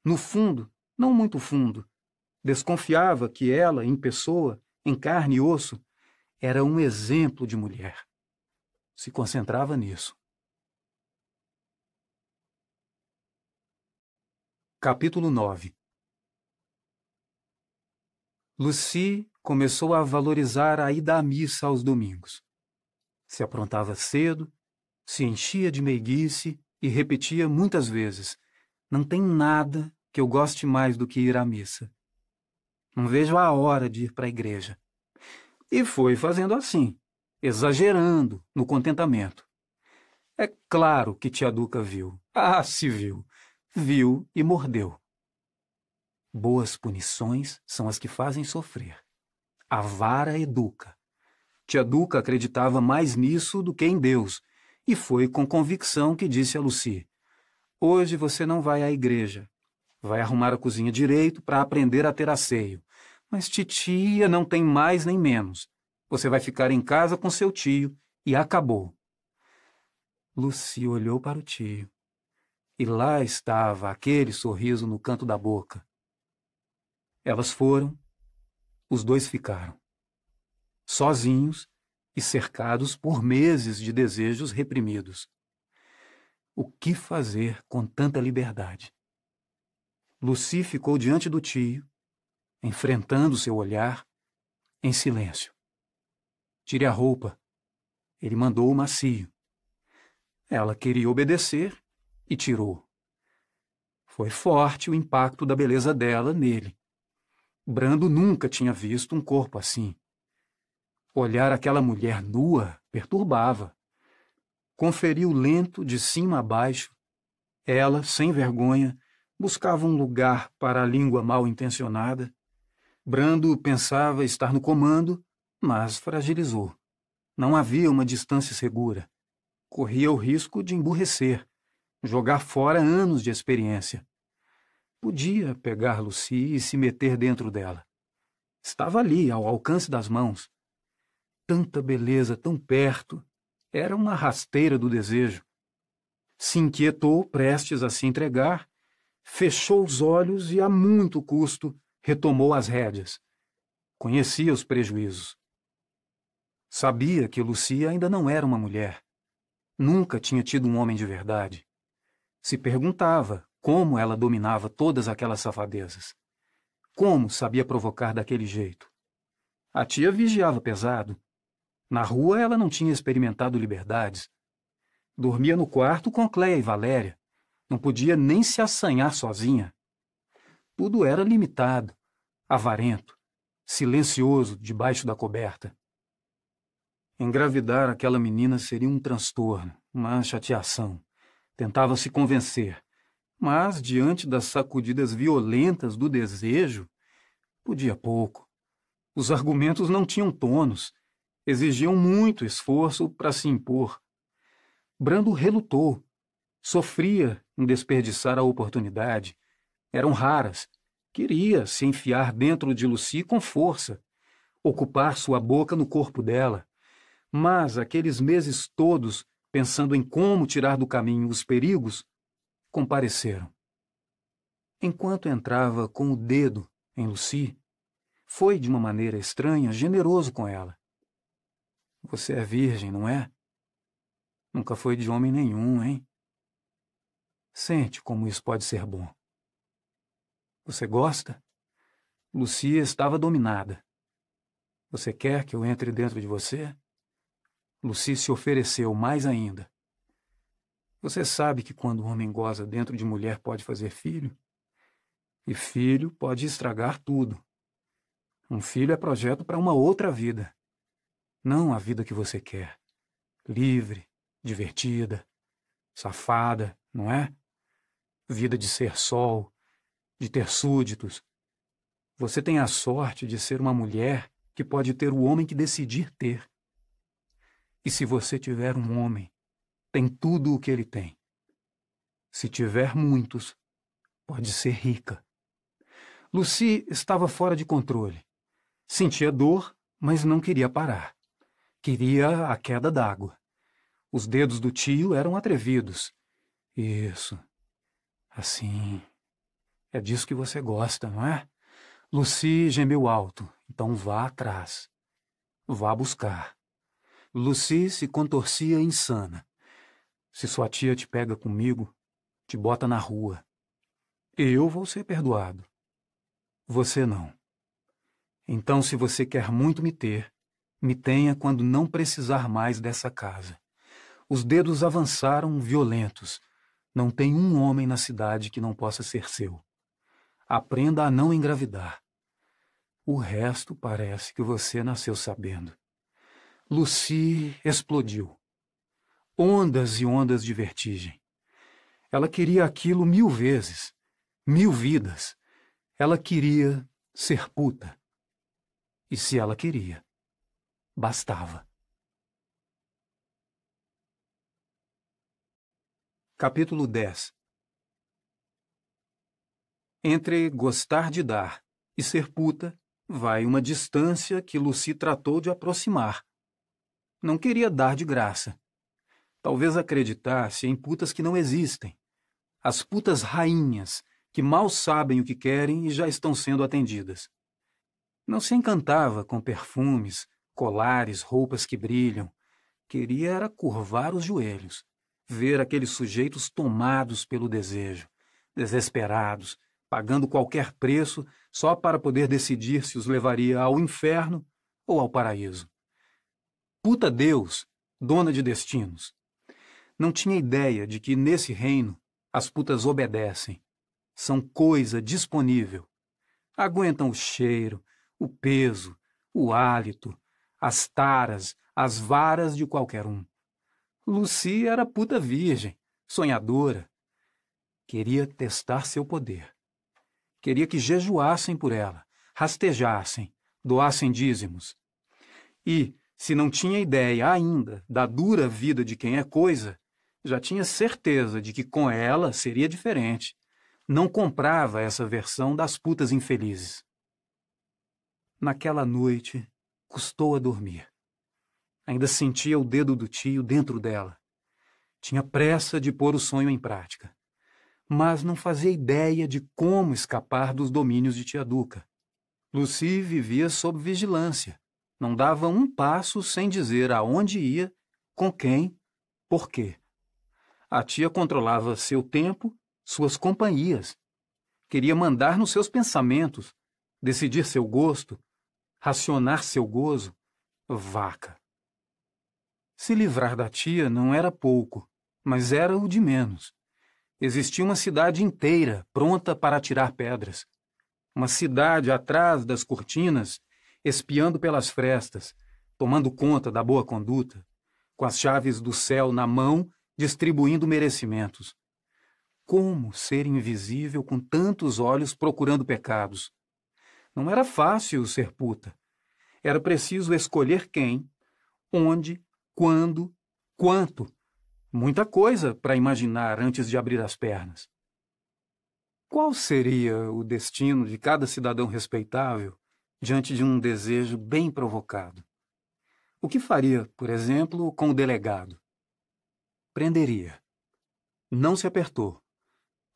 No fundo, não muito fundo, Desconfiava que ela, em pessoa, em carne e osso, era um exemplo de mulher. Se concentrava nisso. Capítulo 9 Lucy começou a valorizar a ida à missa aos domingos. Se aprontava cedo, se enchia de meiguice e repetia muitas vezes: Não tem nada que eu goste mais do que ir à missa. Não vejo a hora de ir para a igreja. E foi fazendo assim, exagerando no contentamento. É claro que tia Duca viu. Ah, se viu. Viu e mordeu. Boas punições são as que fazem sofrer. A vara educa. Tia Duca acreditava mais nisso do que em Deus, e foi com convicção que disse a Lucy: Hoje você não vai à igreja. Vai arrumar a cozinha direito para aprender a ter asseio. Mas titia não tem mais nem menos. Você vai ficar em casa com seu tio e acabou. Lucy olhou para o tio. E lá estava aquele sorriso no canto da boca. Elas foram, os dois ficaram. Sozinhos e cercados por meses de desejos reprimidos. O que fazer com tanta liberdade? Lucy ficou diante do tio, enfrentando seu olhar, em silêncio. Tire a roupa. Ele mandou o macio. Ela queria obedecer e tirou. Foi forte o impacto da beleza dela nele. Brando nunca tinha visto um corpo assim. Olhar aquela mulher nua perturbava. Conferiu lento de cima a baixo. Ela, sem vergonha, buscava um lugar para a língua mal intencionada Brando pensava estar no comando, mas fragilizou. Não havia uma distância segura. Corria o risco de emburrecer, jogar fora anos de experiência. Podia pegar Lucy e se meter dentro dela. Estava ali, ao alcance das mãos. Tanta beleza tão perto. Era uma rasteira do desejo. Se inquietou, prestes a se entregar, fechou os olhos e, a muito custo, retomou as rédeas. Conhecia os prejuízos. Sabia que Lucia ainda não era uma mulher. Nunca tinha tido um homem de verdade. Se perguntava como ela dominava todas aquelas safadezas. Como sabia provocar daquele jeito? A tia vigiava pesado. Na rua ela não tinha experimentado liberdades. Dormia no quarto com Cleia e Valéria. Não podia nem se assanhar sozinha. Tudo era limitado, avarento, silencioso debaixo da coberta. Engravidar aquela menina seria um transtorno, uma chateação. Tentava se convencer, mas, diante das sacudidas violentas do desejo, podia pouco. Os argumentos não tinham tonos, exigiam muito esforço para se impor. Brando relutou, sofria em desperdiçar a oportunidade. Eram raras. Queria se enfiar dentro de Lucy com força, ocupar sua boca no corpo dela mas aqueles meses todos, pensando em como tirar do caminho os perigos, compareceram. Enquanto entrava com o dedo em Lucy, foi, de uma maneira estranha, generoso com ela. Você é virgem, não é? Nunca foi de homem nenhum, hein? Sente como isso pode ser bom. Você gosta? Lucia estava dominada. Você quer que eu entre dentro de você? Lucy se ofereceu mais ainda. Você sabe que quando o homem goza dentro de mulher pode fazer filho? E filho pode estragar tudo. Um filho é projeto para uma outra vida. Não a vida que você quer. Livre, divertida, safada, não é? Vida de ser sol, de ter súditos. Você tem a sorte de ser uma mulher que pode ter o homem que decidir ter. E se você tiver um homem, tem tudo o que ele tem. Se tiver muitos, pode ser rica. Lucy estava fora de controle. Sentia dor, mas não queria parar. Queria a queda d'água. Os dedos do tio eram atrevidos. Isso. Assim. É disso que você gosta, não é? Lucy gemeu alto. Então vá atrás. Vá buscar. Lucy se contorcia insana. Se sua tia te pega comigo, te bota na rua. Eu vou ser perdoado. Você não. Então, se você quer muito me ter, me tenha quando não precisar mais dessa casa. Os dedos avançaram violentos. Não tem um homem na cidade que não possa ser seu. Aprenda a não engravidar. O resto parece que você nasceu sabendo. Lucy explodiu. Ondas e ondas de vertigem. Ela queria aquilo mil vezes, mil vidas. Ela queria ser puta. E se ela queria, bastava. Capítulo 10 Entre gostar de dar e ser puta, vai uma distância que Lucy tratou de aproximar não queria dar de graça. Talvez acreditasse em putas que não existem. As putas rainhas, que mal sabem o que querem e já estão sendo atendidas. Não se encantava com perfumes, colares, roupas que brilham. Queria era curvar os joelhos, ver aqueles sujeitos tomados pelo desejo, desesperados, pagando qualquer preço só para poder decidir se os levaria ao inferno ou ao paraíso. Puta Deus, dona de destinos. Não tinha ideia de que nesse reino as putas obedecem. São coisa disponível. Aguentam o cheiro, o peso, o hálito, as taras, as varas de qualquer um. Lucy era puta virgem, sonhadora. Queria testar seu poder. Queria que jejuassem por ela, rastejassem, doassem dízimos. E, se não tinha ideia ainda da dura vida de quem é coisa, já tinha certeza de que com ela seria diferente. Não comprava essa versão das putas infelizes. Naquela noite, custou a dormir. Ainda sentia o dedo do tio dentro dela. Tinha pressa de pôr o sonho em prática. Mas não fazia ideia de como escapar dos domínios de tia Duca. Lucy vivia sob vigilância não dava um passo sem dizer aonde ia, com quem, por quê. A tia controlava seu tempo, suas companhias. Queria mandar nos seus pensamentos, decidir seu gosto, racionar seu gozo. Vaca. Se livrar da tia não era pouco, mas era o de menos. Existia uma cidade inteira pronta para atirar pedras. Uma cidade atrás das cortinas, espiando pelas frestas, tomando conta da boa conduta, com as chaves do céu na mão, distribuindo merecimentos. Como ser invisível com tantos olhos procurando pecados? Não era fácil ser puta. Era preciso escolher quem, onde, quando, quanto. Muita coisa para imaginar antes de abrir as pernas. Qual seria o destino de cada cidadão respeitável diante de um desejo bem provocado? O que faria, por exemplo, com o delegado? Prenderia. Não se apertou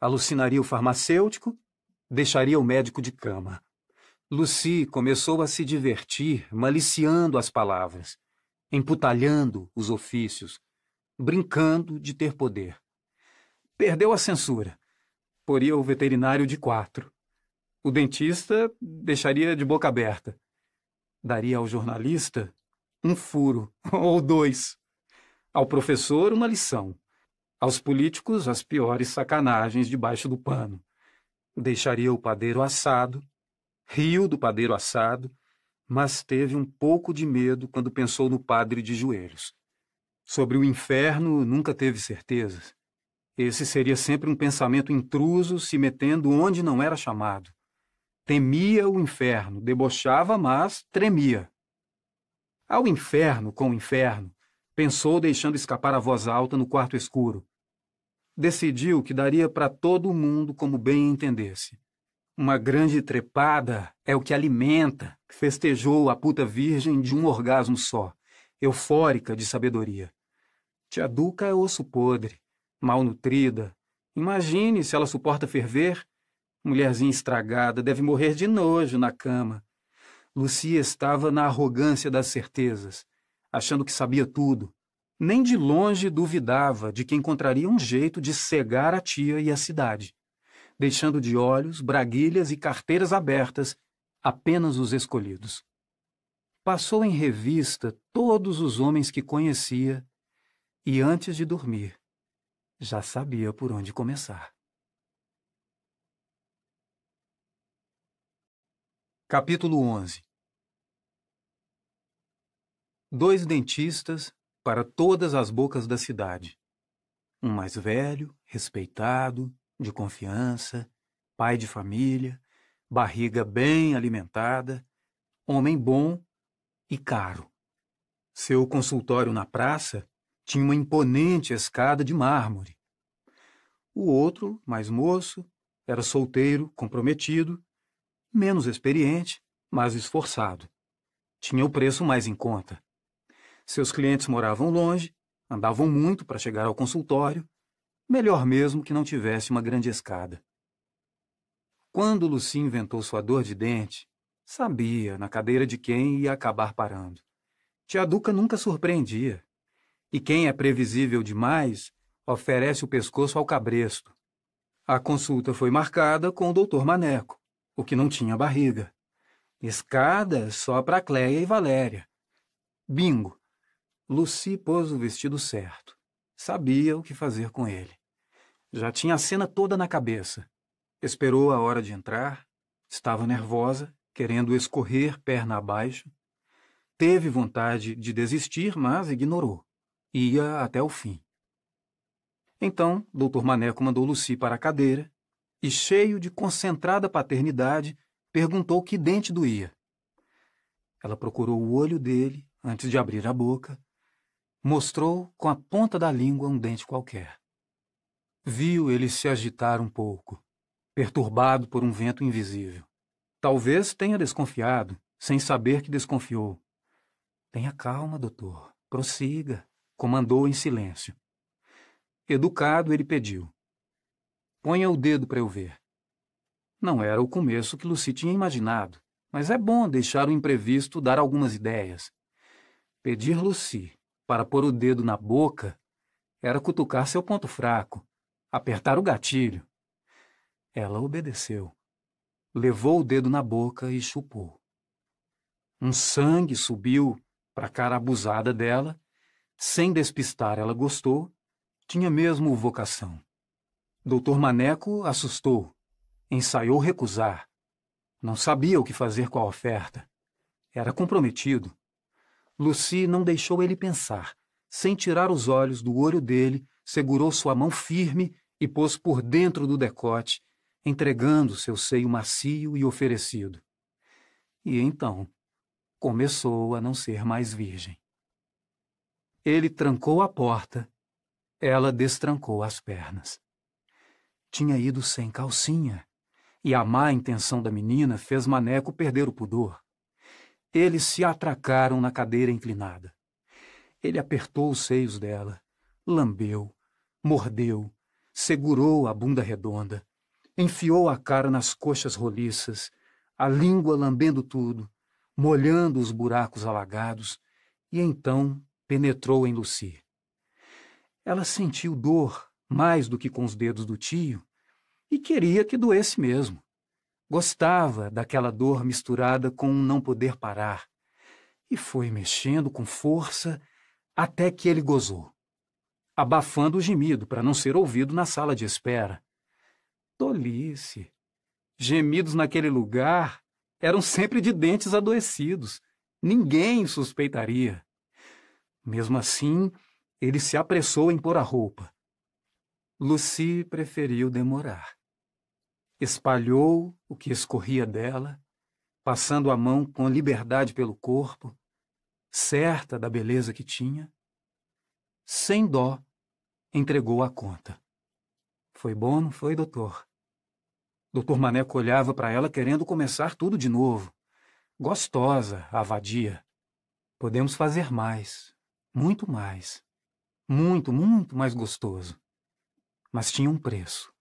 alucinaria o farmacêutico, deixaria o médico de cama. Lucy começou a se divertir maliciando as palavras, emputalhando os ofícios, brincando de ter poder. Perdeu a censura. Poria o veterinário de quatro. O dentista deixaria de boca aberta. Daria ao jornalista um furo, ou dois. Ao professor, uma lição. Aos políticos, as piores sacanagens debaixo do pano. Deixaria o padeiro assado, riu do padeiro assado, mas teve um pouco de medo quando pensou no padre de joelhos. Sobre o inferno, nunca teve certezas. Esse seria sempre um pensamento intruso se metendo onde não era chamado. Temia o inferno, debochava, mas tremia. Ao inferno com o inferno, pensou deixando escapar a voz alta no quarto escuro decidiu que daria para todo mundo como bem entendesse. Uma grande trepada é o que alimenta, festejou a puta virgem de um orgasmo só, eufórica de sabedoria. Tia Duca é osso podre, mal nutrida. Imagine se ela suporta ferver. Mulherzinha estragada deve morrer de nojo na cama. Lucia estava na arrogância das certezas, achando que sabia tudo, nem de longe duvidava de que encontraria um jeito de cegar a tia e a cidade, deixando de olhos, braguilhas e carteiras abertas apenas os escolhidos. Passou em revista todos os homens que conhecia e, antes de dormir, já sabia por onde começar. Capítulo 11 Dois dentistas para todas as bocas da cidade. Um mais velho, respeitado, de confiança, pai de família, barriga bem alimentada, homem bom e caro. Seu consultório na praça tinha uma imponente escada de mármore. O outro, mais moço, era solteiro, comprometido, menos experiente, mas esforçado. Tinha o preço mais em conta. Seus clientes moravam longe, andavam muito para chegar ao consultório, melhor mesmo que não tivesse uma grande escada. Quando Luci inventou sua dor de dente, sabia na cadeira de quem ia acabar parando. Tia Duca nunca surpreendia. E quem é previsível demais oferece o pescoço ao cabresto. A consulta foi marcada com o doutor Maneco, o que não tinha barriga. Escada só para Cléia e Valéria. Bingo. Lucy pôs o vestido certo. Sabia o que fazer com ele. Já tinha a cena toda na cabeça. Esperou a hora de entrar. Estava nervosa, querendo escorrer perna abaixo. Teve vontade de desistir, mas ignorou. Ia até o fim. Então, Dr. Maneco mandou Lucy para a cadeira e, cheio de concentrada paternidade, perguntou que dente doía. Ela procurou o olho dele antes de abrir a boca Mostrou com a ponta da língua um dente qualquer. Viu ele se agitar um pouco, perturbado por um vento invisível. Talvez tenha desconfiado, sem saber que desconfiou. Tenha calma, doutor. Prossiga, comandou em silêncio. Educado, ele pediu. Ponha o dedo para eu ver. Não era o começo que Lucy tinha imaginado, mas é bom deixar o imprevisto dar algumas ideias. Pedir Lucy para pôr o dedo na boca era cutucar seu ponto fraco, apertar o gatilho. Ela obedeceu. Levou o dedo na boca e chupou. Um sangue subiu para a cara abusada dela. Sem despistar, ela gostou, Tinha mesmo vocação. Doutor Maneco assustou. Ensaiou recusar. Não sabia o que fazer com a oferta. Era comprometido. Lucy não deixou ele pensar. Sem tirar os olhos do olho dele, segurou sua mão firme e pôs por dentro do decote, entregando seu seio macio e oferecido. E então começou a não ser mais virgem. Ele trancou a porta, ela destrancou as pernas. Tinha ido sem calcinha, e a má intenção da menina fez Maneco perder o pudor. Eles se atracaram na cadeira inclinada. Ele apertou os seios dela, lambeu, mordeu, segurou a bunda redonda, enfiou a cara nas coxas roliças, a língua lambendo tudo, molhando os buracos alagados, e então penetrou em Lucy. Ela sentiu dor mais do que com os dedos do tio e queria que doesse mesmo. Gostava daquela dor misturada com um não poder parar. E foi mexendo com força até que ele gozou, abafando o gemido para não ser ouvido na sala de espera. Tolice! Gemidos naquele lugar eram sempre de dentes adoecidos. Ninguém suspeitaria. Mesmo assim, ele se apressou em pôr a roupa. Lucy preferiu demorar espalhou o que escorria dela, passando a mão com liberdade pelo corpo, certa da beleza que tinha. Sem dó, entregou a conta. Foi bom, não foi, doutor? Doutor Maneco olhava para ela querendo começar tudo de novo. Gostosa, a. Podemos fazer mais, muito mais. Muito, muito mais gostoso. Mas tinha um preço.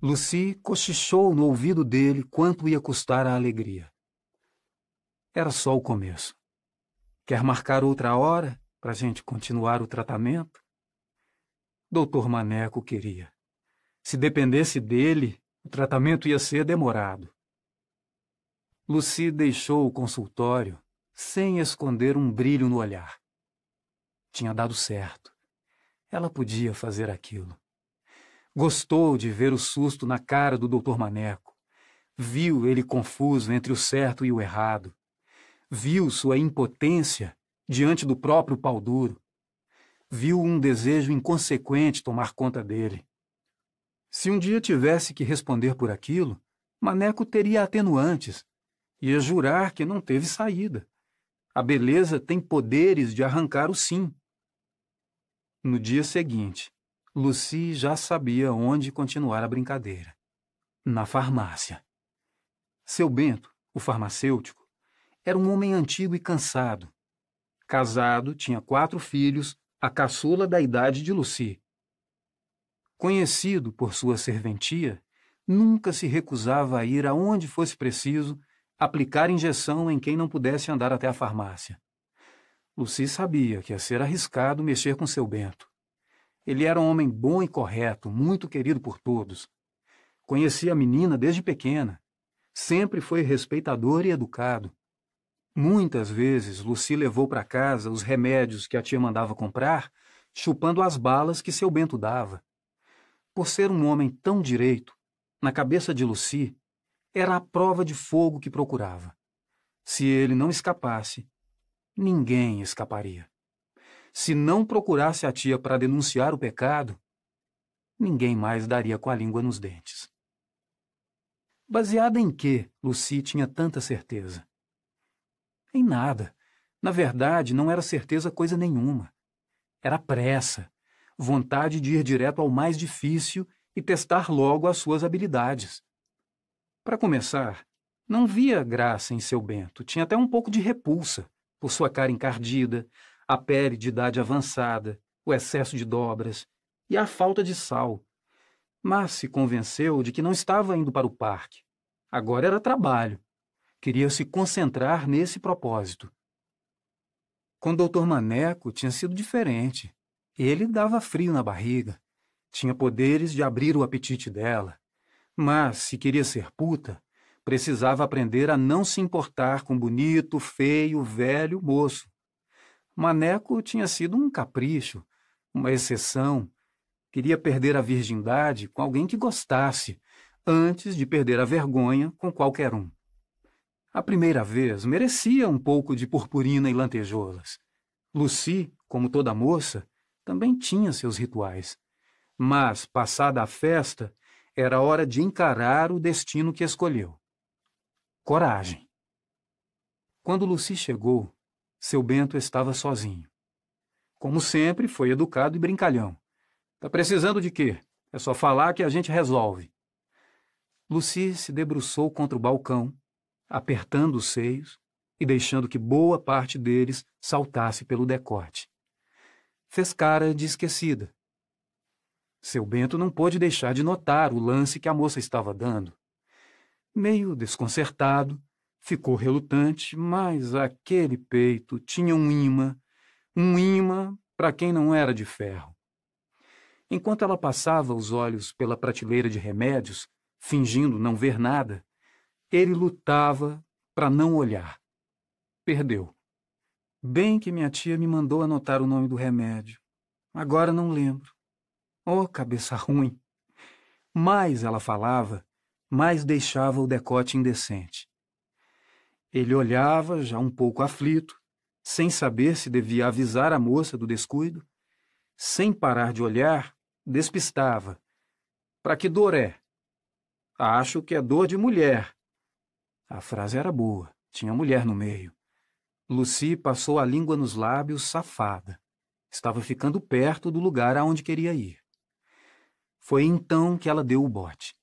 Lucy cochichou no ouvido dele quanto ia custar a alegria. Era só o começo. Quer marcar outra hora para a gente continuar o tratamento? Doutor Maneco queria. Se dependesse dele, o tratamento ia ser demorado. Lucy deixou o consultório sem esconder um brilho no olhar. Tinha dado certo. Ela podia fazer aquilo. Gostou de ver o susto na cara do doutor Maneco. Viu ele confuso entre o certo e o errado. Viu sua impotência diante do próprio pau duro. Viu um desejo inconsequente tomar conta dele. Se um dia tivesse que responder por aquilo, Maneco teria atenuantes. Ia jurar que não teve saída. A beleza tem poderes de arrancar o sim. No dia seguinte, Lucy já sabia onde continuar a brincadeira. Na farmácia. Seu Bento, o farmacêutico, era um homem antigo e cansado. Casado, tinha quatro filhos, a caçula da idade de Lucy. Conhecido por sua serventia, nunca se recusava a ir aonde fosse preciso aplicar injeção em quem não pudesse andar até a farmácia. Lucy sabia que ia ser arriscado mexer com seu Bento. Ele era um homem bom e correto, muito querido por todos. Conhecia a menina desde pequena. Sempre foi respeitador e educado. Muitas vezes Lucy levou para casa os remédios que a tia mandava comprar, chupando as balas que seu Bento dava. Por ser um homem tão direito, na cabeça de Lucy, era a prova de fogo que procurava. Se ele não escapasse, ninguém escaparia. Se não procurasse a tia para denunciar o pecado, ninguém mais daria com a língua nos dentes. Baseada em que Lucy tinha tanta certeza? Em nada. Na verdade, não era certeza coisa nenhuma. Era pressa, vontade de ir direto ao mais difícil e testar logo as suas habilidades. Para começar, não via graça em seu Bento, tinha até um pouco de repulsa por sua cara encardida, a pele de idade avançada, o excesso de dobras e a falta de sal. Mas se convenceu de que não estava indo para o parque. Agora era trabalho. Queria se concentrar nesse propósito. Com o doutor Maneco tinha sido diferente. Ele dava frio na barriga. Tinha poderes de abrir o apetite dela. Mas, se queria ser puta, precisava aprender a não se importar com bonito, feio, velho, moço. Maneco tinha sido um capricho, uma exceção, Queria perder a virgindade com alguém que gostasse, antes de perder a vergonha com qualquer um. A primeira vez merecia um pouco de purpurina e lantejoulas. Lucy, como toda moça, também tinha seus rituais. Mas, passada a festa, era hora de encarar o destino que escolheu. Coragem. Quando Lucy chegou, seu Bento estava sozinho. Como sempre, foi educado e brincalhão. Tá precisando de quê? É só falar que a gente resolve. Lucy se debruçou contra o balcão, apertando os seios e deixando que boa parte deles saltasse pelo decote. Fez cara de esquecida. Seu Bento não pôde deixar de notar o lance que a moça estava dando. Meio desconcertado, ficou relutante, mas aquele peito tinha um imã, um imã para quem não era de ferro. Enquanto ela passava os olhos pela prateleira de remédios, fingindo não ver nada, ele lutava para não olhar. Perdeu. Bem que minha tia me mandou anotar o nome do remédio. Agora não lembro. Oh, cabeça ruim! Mais ela falava, mais deixava o decote indecente. Ele olhava, já um pouco aflito, sem saber se devia avisar a moça do descuido. Sem parar de olhar, despistava. Para que dor é? Acho que é dor de mulher. A frase era boa, tinha mulher no meio. Lucy passou a língua nos lábios, safada. Estava ficando perto do lugar aonde queria ir. Foi então que ela deu o bote.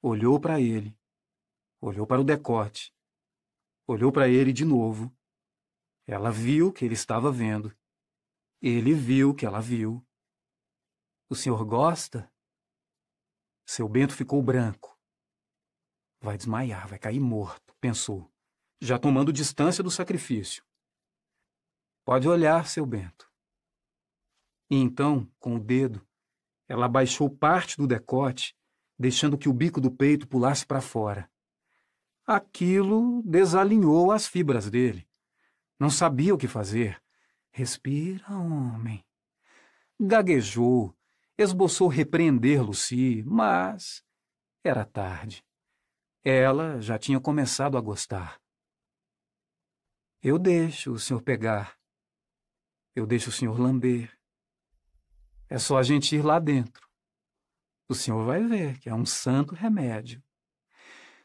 Olhou para ele, olhou para o decote, olhou para ele de novo. Ela viu que ele estava vendo. Ele viu que ela viu. O senhor gosta? Seu Bento ficou branco. Vai desmaiar, vai cair morto, pensou, já tomando distância do sacrifício. Pode olhar, seu Bento. E então, com o dedo, ela abaixou parte do decote, deixando que o bico do peito pulasse para fora. Aquilo desalinhou as fibras dele. Não sabia o que fazer. Respira, homem. Gaguejou, esboçou repreender Lucy, mas era tarde. Ela já tinha começado a gostar. Eu deixo o senhor pegar. Eu deixo o senhor lamber. É só a gente ir lá dentro. O senhor vai ver que é um santo remédio.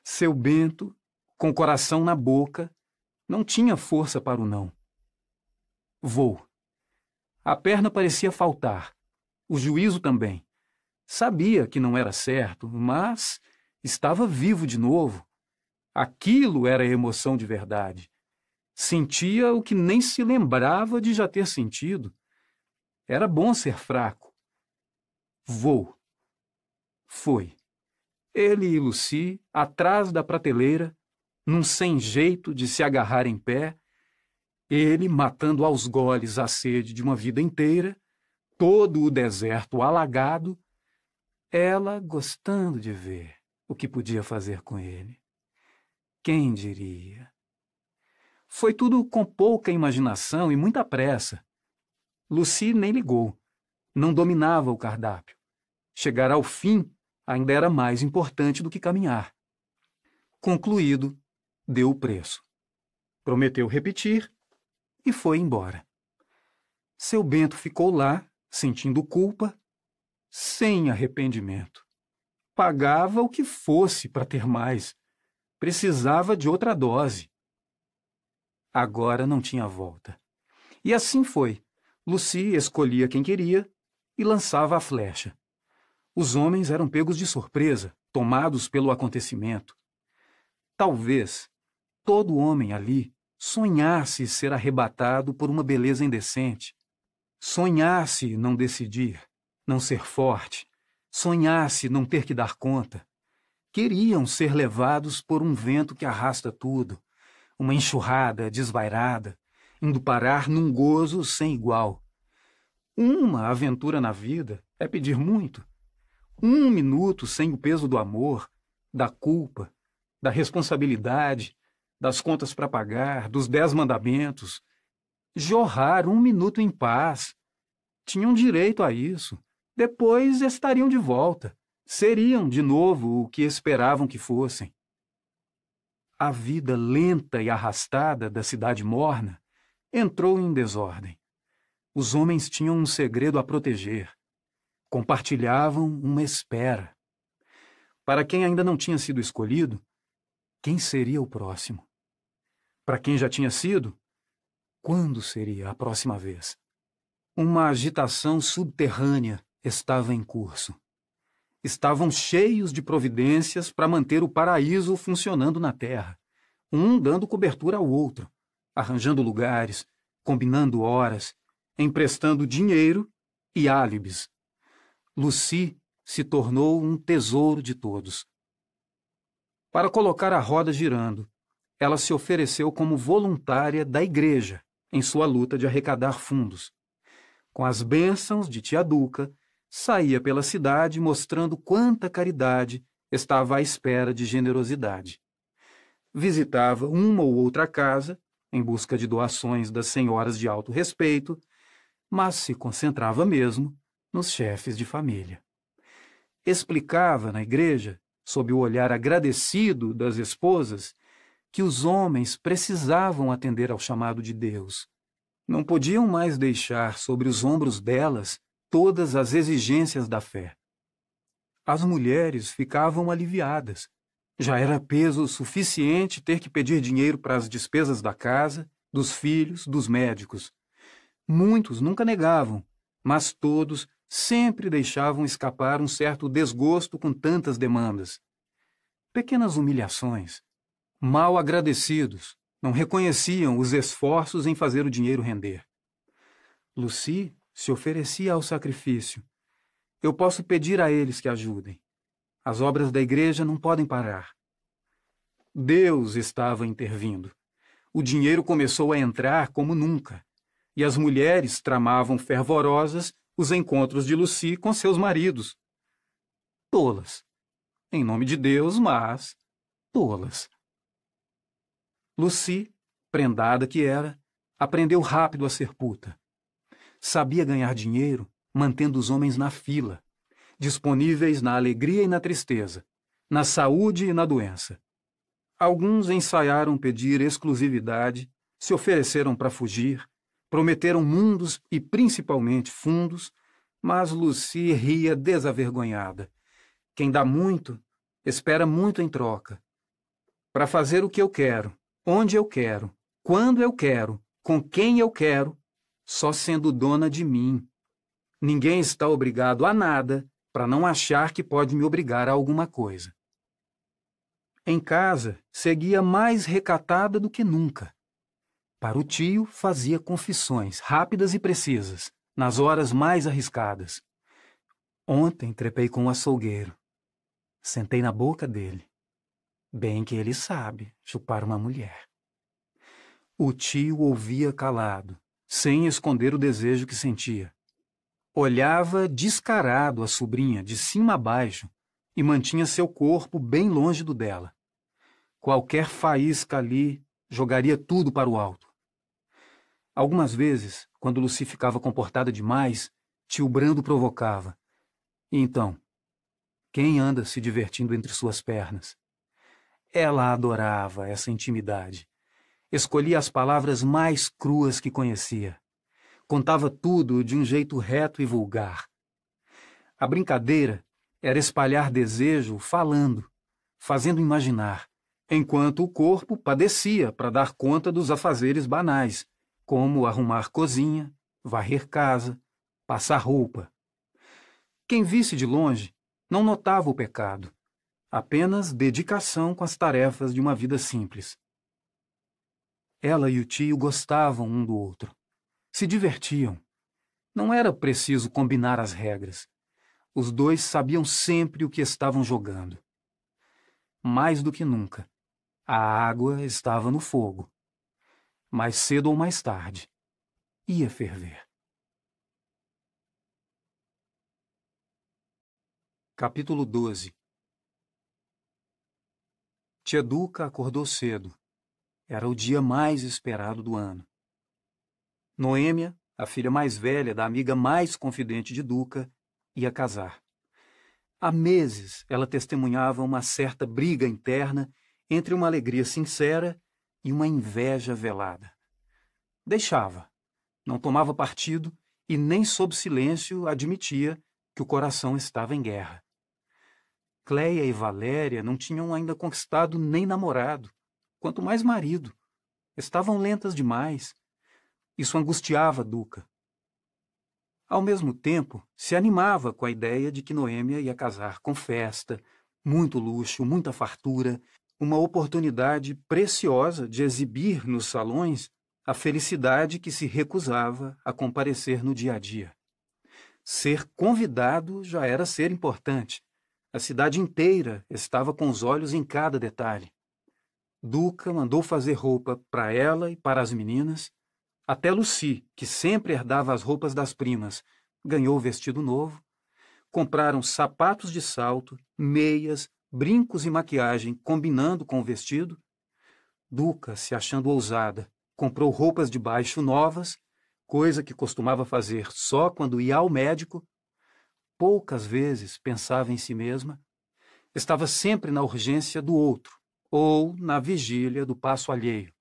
Seu Bento, com o coração na boca, não tinha força para o não. Vou. A perna parecia faltar, o juízo também. Sabia que não era certo, mas Estava vivo de novo. Aquilo era emoção de verdade. Sentia o que nem se lembrava de já ter sentido. Era bom ser fraco. Vou. Foi. Ele e Lucy, atrás da prateleira, num sem jeito de se agarrar em pé, ele matando aos goles a sede de uma vida inteira, todo o deserto alagado, ela gostando de ver o que podia fazer com ele. Quem diria? Foi tudo com pouca imaginação e muita pressa. Lucy nem ligou. Não dominava o cardápio. Chegar ao fim ainda era mais importante do que caminhar. Concluído, deu o preço. Prometeu repetir e foi embora. Seu Bento ficou lá, sentindo culpa, sem arrependimento. Pagava o que fosse para ter mais. Precisava de outra dose. Agora não tinha volta. E assim foi. Lucy escolhia quem queria e lançava a flecha. Os homens eram pegos de surpresa, tomados pelo acontecimento. Talvez todo homem ali sonhasse ser arrebatado por uma beleza indecente. Sonhasse não decidir, não ser forte, sonhasse não ter que dar conta. Queriam ser levados por um vento que arrasta tudo, uma enxurrada desvairada, indo parar num gozo sem igual. Uma aventura na vida é pedir muito. Um minuto sem o peso do amor, da culpa, da responsabilidade, das contas para pagar, dos dez mandamentos. Jorrar um minuto em paz. Tinham direito a isso Depois estariam de volta, seriam de novo o que esperavam que fossem. A vida lenta e arrastada da cidade morna entrou em desordem. Os homens tinham um segredo a proteger. Compartilhavam uma espera. Para quem ainda não tinha sido escolhido, quem seria o próximo? Para quem já tinha sido, quando seria a próxima vez? Uma agitação subterrânea estava em curso. Estavam cheios de providências para manter o paraíso funcionando na terra, um dando cobertura ao outro, arranjando lugares, combinando horas, emprestando dinheiro e álibis. Lucy se tornou um tesouro de todos. Para colocar a roda girando, ela se ofereceu como voluntária da igreja em sua luta de arrecadar fundos. Com as bênçãos de tia Duca, saía pela cidade mostrando quanta caridade estava à espera de generosidade. Visitava uma ou outra casa em busca de doações das senhoras de alto respeito, mas se concentrava mesmo nos chefes de família. Explicava na igreja, sob o olhar agradecido das esposas, que os homens precisavam atender ao chamado de Deus. Não podiam mais deixar sobre os ombros delas todas as exigências da fé. As mulheres ficavam aliviadas. Já era peso suficiente ter que pedir dinheiro para as despesas da casa, dos filhos, dos médicos. Muitos nunca negavam, mas todos sempre deixavam escapar um certo desgosto com tantas demandas. Pequenas humilhações. Mal agradecidos, não reconheciam os esforços em fazer o dinheiro render. Lucy se oferecia ao sacrifício. Eu posso pedir a eles que ajudem. As obras da igreja não podem parar. Deus estava intervindo. O dinheiro começou a entrar como nunca, e as mulheres tramavam fervorosas os encontros de Lucy com seus maridos. Tolas. Em nome de Deus, mas tolas. Lucy, prendada que era, aprendeu rápido a ser puta. Sabia ganhar dinheiro mantendo os homens na fila, disponíveis na alegria e na tristeza, na saúde e na doença. Alguns ensaiaram pedir exclusividade, se ofereceram para fugir, prometeram mundos e principalmente fundos, mas Lucy ria desavergonhada. Quem dá muito, espera muito em troca. Para fazer o que eu quero, onde eu quero, quando eu quero, com quem eu quero, só sendo dona de mim. Ninguém está obrigado a nada para não achar que pode me obrigar a alguma coisa. Em casa, seguia mais recatada do que nunca. Para o tio, fazia confissões rápidas e precisas, nas horas mais arriscadas. Ontem trepei com o um açougueiro. Sentei na boca dele. Bem que ele sabe chupar uma mulher. O tio ouvia calado, sem esconder o desejo que sentia. Olhava descarado a sobrinha de cima a baixo e mantinha seu corpo bem longe do dela. Qualquer faísca ali jogaria tudo para o alto. Algumas vezes, quando Lucy ficava comportada demais, tio Brando provocava. E então, quem anda se divertindo entre suas pernas? Ela adorava essa intimidade Escolhia as palavras mais cruas que conhecia. Contava tudo de um jeito reto e vulgar. A brincadeira era espalhar desejo falando, fazendo imaginar, enquanto o corpo padecia para dar conta dos afazeres banais, como arrumar cozinha, varrer casa, passar roupa. Quem visse de longe não notava o pecado, apenas dedicação com as tarefas de uma vida simples. Ela e o tio gostavam um do outro. Se divertiam. Não era preciso combinar as regras. Os dois sabiam sempre o que estavam jogando. Mais do que nunca, a água estava no fogo. Mais cedo ou mais tarde, ia ferver. Capítulo 12 Tia Duca acordou cedo era o dia mais esperado do ano. Noêmia, a filha mais velha da amiga mais confidente de Duca, ia casar. Há meses ela testemunhava uma certa briga interna entre uma alegria sincera e uma inveja velada. Deixava, não tomava partido e nem sob silêncio admitia que o coração estava em guerra. Cleia e Valéria não tinham ainda conquistado nem namorado, quanto mais marido. Estavam lentas demais. Isso angustiava Duca. Ao mesmo tempo, se animava com a ideia de que Noêmia ia casar com festa, muito luxo, muita fartura, uma oportunidade preciosa de exibir nos salões a felicidade que se recusava a comparecer no dia a dia. Ser convidado já era ser importante. A cidade inteira estava com os olhos em cada detalhe. Duca mandou fazer roupa para ela e para as meninas, até Lucy, que sempre herdava as roupas das primas, ganhou vestido novo. Compraram sapatos de salto, meias, brincos e maquiagem combinando com o vestido. Duca, se achando ousada, comprou roupas de baixo novas, coisa que costumava fazer só quando ia ao médico. Poucas vezes pensava em si mesma. Estava sempre na urgência do outro ou na vigília do passo alheio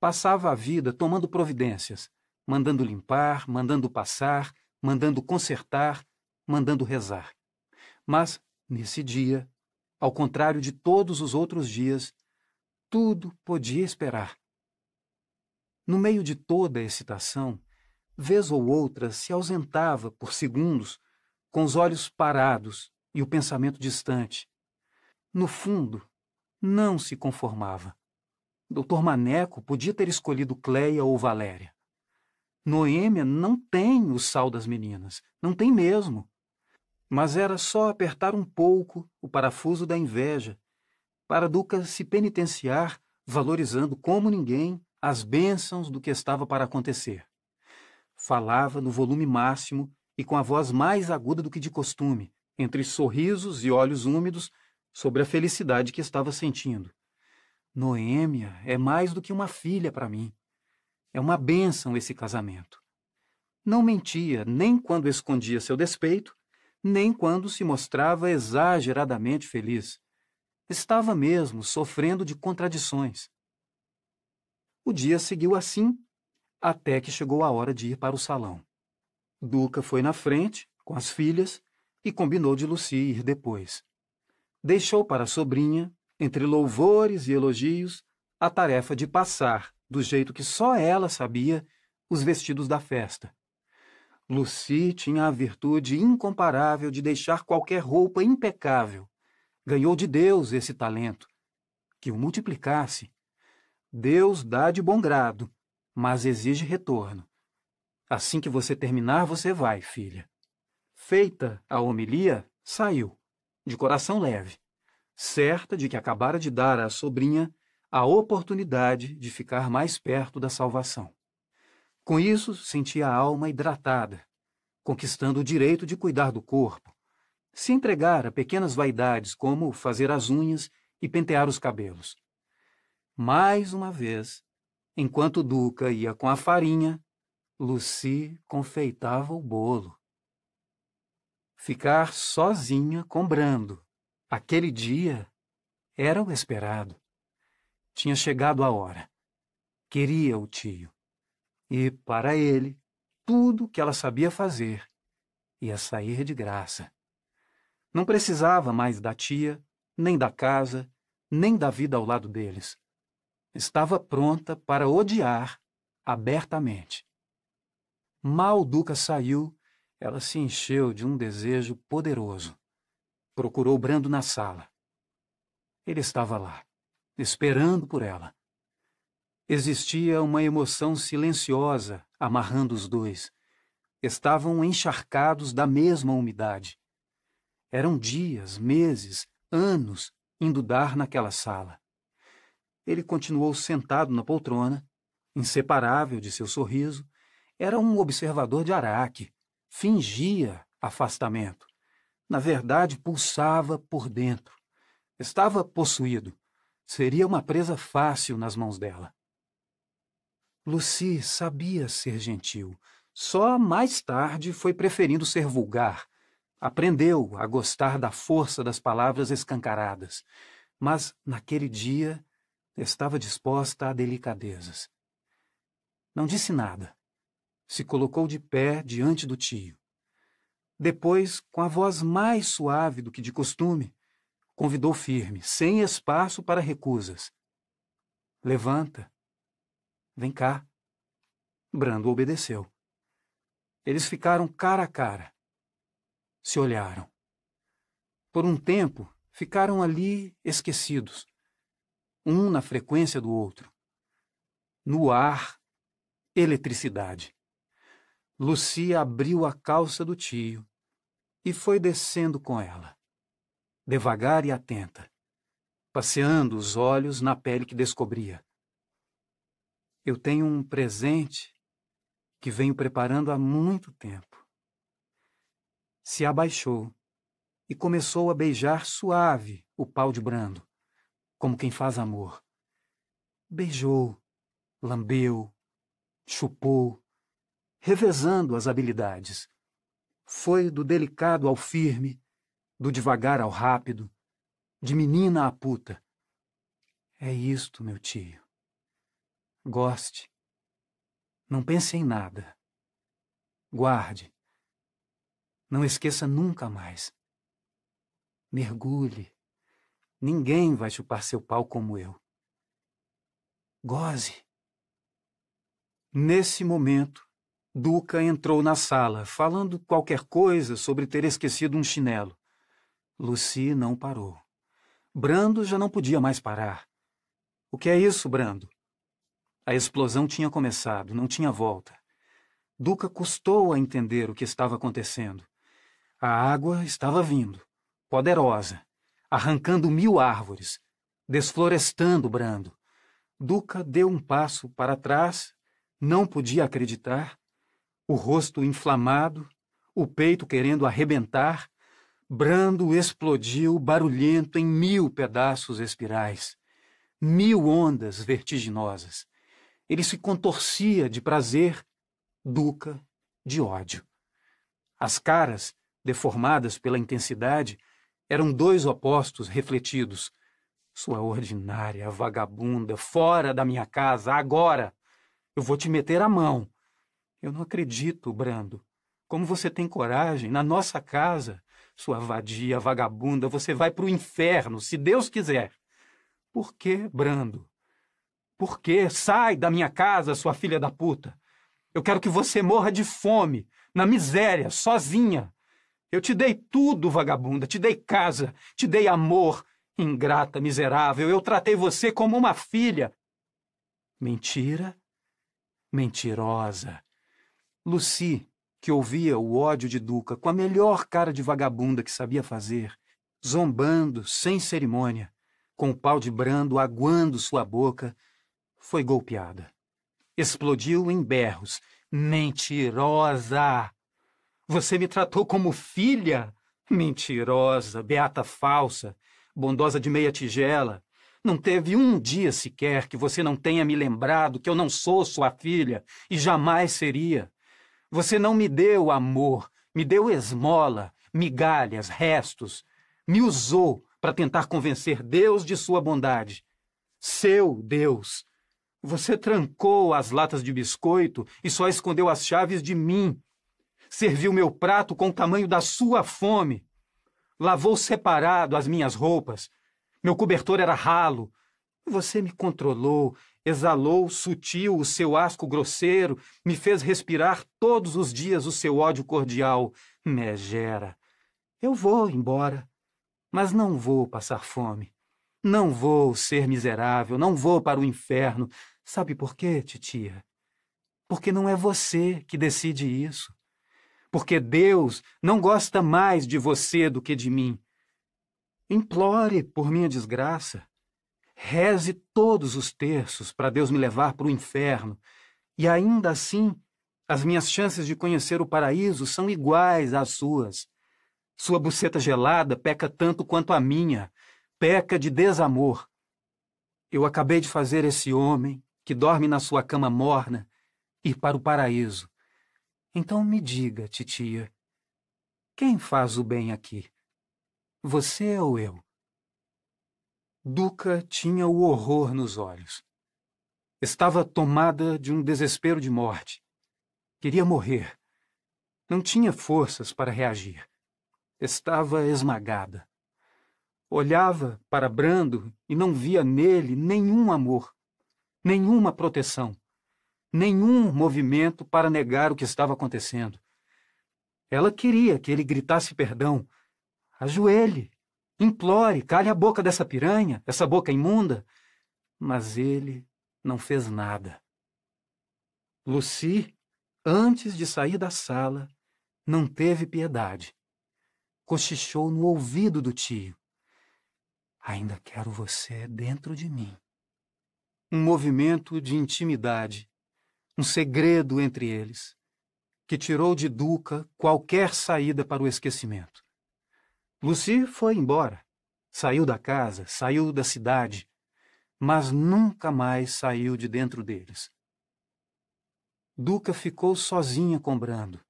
passava a vida tomando providências, mandando limpar, mandando passar, mandando consertar, mandando rezar. Mas, nesse dia, ao contrário de todos os outros dias, tudo podia esperar. No meio de toda a excitação, vez ou outra se ausentava por segundos, com os olhos parados e o pensamento distante. No fundo, não se conformava. Doutor Maneco podia ter escolhido Cleia ou Valéria. Noêmia não tem o sal das meninas, não tem mesmo. Mas era só apertar um pouco o parafuso da inveja para Duca se penitenciar, valorizando como ninguém as bênçãos do que estava para acontecer. Falava no volume máximo e com a voz mais aguda do que de costume, entre sorrisos e olhos úmidos, sobre a felicidade que estava sentindo. Noêmia é mais do que uma filha para mim. É uma bênção esse casamento. Não mentia nem quando escondia seu despeito, nem quando se mostrava exageradamente feliz. Estava mesmo sofrendo de contradições. O dia seguiu assim, até que chegou a hora de ir para o salão. Duca foi na frente, com as filhas, e combinou de Lucy ir depois. Deixou para a sobrinha entre louvores e elogios, a tarefa de passar, do jeito que só ela sabia, os vestidos da festa. Lucy tinha a virtude incomparável de deixar qualquer roupa impecável. Ganhou de Deus esse talento. Que o multiplicasse. Deus dá de bom grado, mas exige retorno. Assim que você terminar, você vai, filha. Feita a homilia, saiu, de coração leve certa de que acabara de dar à sobrinha a oportunidade de ficar mais perto da salvação. Com isso, sentia a alma hidratada, conquistando o direito de cuidar do corpo, se entregar a pequenas vaidades como fazer as unhas e pentear os cabelos. Mais uma vez, enquanto Duca ia com a farinha, Lucy confeitava o bolo. Ficar sozinha com Brando, Aquele dia era o esperado. Tinha chegado a hora. Queria o tio. E, para ele, tudo que ela sabia fazer ia sair de graça. Não precisava mais da tia, nem da casa, nem da vida ao lado deles. Estava pronta para odiar abertamente. Mal Duca saiu, ela se encheu de um desejo poderoso. Procurou Brando na sala. Ele estava lá, esperando por ela. Existia uma emoção silenciosa amarrando os dois. Estavam encharcados da mesma umidade. Eram dias, meses, anos indo dar naquela sala. Ele continuou sentado na poltrona, inseparável de seu sorriso. Era um observador de Araque. Fingia afastamento na verdade, pulsava por dentro. Estava possuído. Seria uma presa fácil nas mãos dela. Lucy sabia ser gentil. Só mais tarde foi preferindo ser vulgar, Aprendeu a gostar da força das palavras escancaradas, mas naquele dia estava disposta a delicadezas. Não disse nada. Se colocou de pé diante do tio. Depois, com a voz mais suave do que de costume, convidou firme, sem espaço para recusas. Levanta. Vem cá. Brando obedeceu. Eles ficaram cara a cara. Se olharam. Por um tempo, ficaram ali esquecidos, um na frequência do outro. No ar, eletricidade. Lucia abriu a calça do tio e foi descendo com ela, devagar e atenta, passeando os olhos na pele que descobria. Eu tenho um presente que venho preparando há muito tempo. Se abaixou e começou a beijar suave o pau de Brando, como quem faz amor. Beijou, lambeu, chupou, revezando as habilidades. Foi do delicado ao firme, do devagar ao rápido, de menina a puta. É isto, meu tio. Goste. Não pense em nada. Guarde. Não esqueça nunca mais. Mergulhe. Ninguém vai chupar seu pau como eu. Goze. Nesse momento, Duca entrou na sala, falando qualquer coisa sobre ter esquecido um chinelo. Lucy não parou. Brando já não podia mais parar. O que é isso, Brando? A explosão tinha começado, não tinha volta. Duca custou a entender o que estava acontecendo. A água estava vindo, poderosa, arrancando mil árvores, desflorestando Brando. Duca deu um passo para trás, não podia acreditar, o rosto inflamado, o peito querendo arrebentar, Brando explodiu barulhento em mil pedaços espirais, mil ondas vertiginosas. Ele se contorcia de prazer, Duca de ódio. As caras, deformadas pela intensidade, eram dois opostos refletidos. Sua ordinária vagabunda, fora da minha casa, agora! Eu vou te meter a mão. Eu não acredito, Brando. Como você tem coragem? Na nossa casa, sua vadia, vagabunda, você vai para o inferno, se Deus quiser. Por que, Brando? Por que? Sai da minha casa, sua filha da puta. Eu quero que você morra de fome, na miséria, sozinha. Eu te dei tudo, vagabunda, te dei casa, te dei amor. Ingrata, miserável, eu tratei você como uma filha. Mentira? Mentirosa. Lucy, que ouvia o ódio de Duca com a melhor cara de vagabunda que sabia fazer, zombando, sem cerimônia, com o pau de brando aguando sua boca, foi golpeada. Explodiu em berros. Mentirosa! Você me tratou como filha? Mentirosa, beata falsa, bondosa de meia tigela. Não teve um dia sequer que você não tenha me lembrado que eu não sou sua filha e jamais seria. Você não me deu amor, me deu esmola, migalhas, restos. Me usou para tentar convencer Deus de sua bondade. Seu Deus! Você trancou as latas de biscoito e só escondeu as chaves de mim. Serviu meu prato com o tamanho da sua fome. Lavou separado as minhas roupas. Meu cobertor era ralo. Você me controlou, exalou sutil o seu asco grosseiro, me fez respirar todos os dias o seu ódio cordial. Megera. Eu vou embora, mas não vou passar fome. Não vou ser miserável, não vou para o inferno. Sabe por quê, titia? Porque não é você que decide isso. Porque Deus não gosta mais de você do que de mim. Implore por minha desgraça. Reze todos os terços para Deus me levar para o inferno, e ainda assim as minhas chances de conhecer o paraíso são iguais às suas. Sua buceta gelada peca tanto quanto a minha, peca de desamor. Eu acabei de fazer esse homem, que dorme na sua cama morna, ir para o paraíso. Então me diga, titia, Quem faz o bem aqui? Você ou eu? Duca tinha o horror nos olhos. Estava tomada de um desespero de morte. Queria morrer. Não tinha forças para reagir. Estava esmagada. Olhava para Brando e não via nele nenhum amor, nenhuma proteção, nenhum movimento para negar o que estava acontecendo. Ela queria que ele gritasse perdão. Ajoelhe, implore, cale a boca dessa piranha, essa boca imunda. Mas ele não fez nada. Lucy, antes de sair da sala, não teve piedade. Cochichou no ouvido do tio. Ainda quero você dentro de mim. Um movimento de intimidade, um segredo entre eles, que tirou de Duca qualquer saída para o esquecimento. Lucy foi embora, saiu da casa, saiu da cidade, mas nunca mais saiu de dentro deles. Duca ficou sozinha com Brando.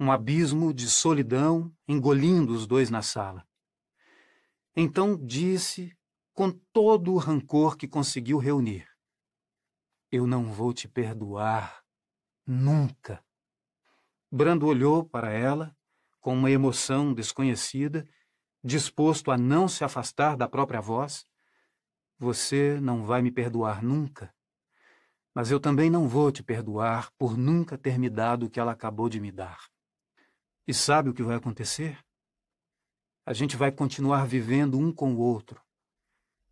Um abismo de solidão engolindo os dois na sala. Então disse, com todo o rancor que conseguiu reunir: Eu não vou te perdoar nunca. Brando olhou para ela com uma emoção desconhecida, disposto a não se afastar da própria voz você não vai me perdoar nunca, mas eu também não vou te perdoar por nunca ter me dado o que ela acabou de me dar. E sabe o que vai acontecer? A gente vai continuar vivendo um com o outro,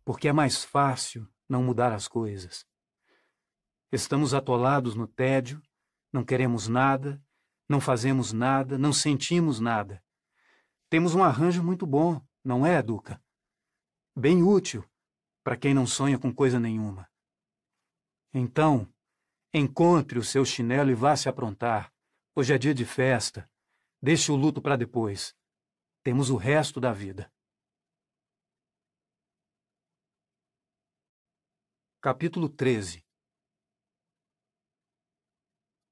porque é mais fácil não mudar as coisas. Estamos atolados no tédio, não queremos nada, não fazemos nada, não sentimos nada. Temos um arranjo muito bom, não é, Duca? Bem útil para quem não sonha com coisa nenhuma. Então, encontre o seu chinelo e vá se aprontar. Hoje é dia de festa. Deixe o luto para depois. Temos o resto da vida. Capítulo 13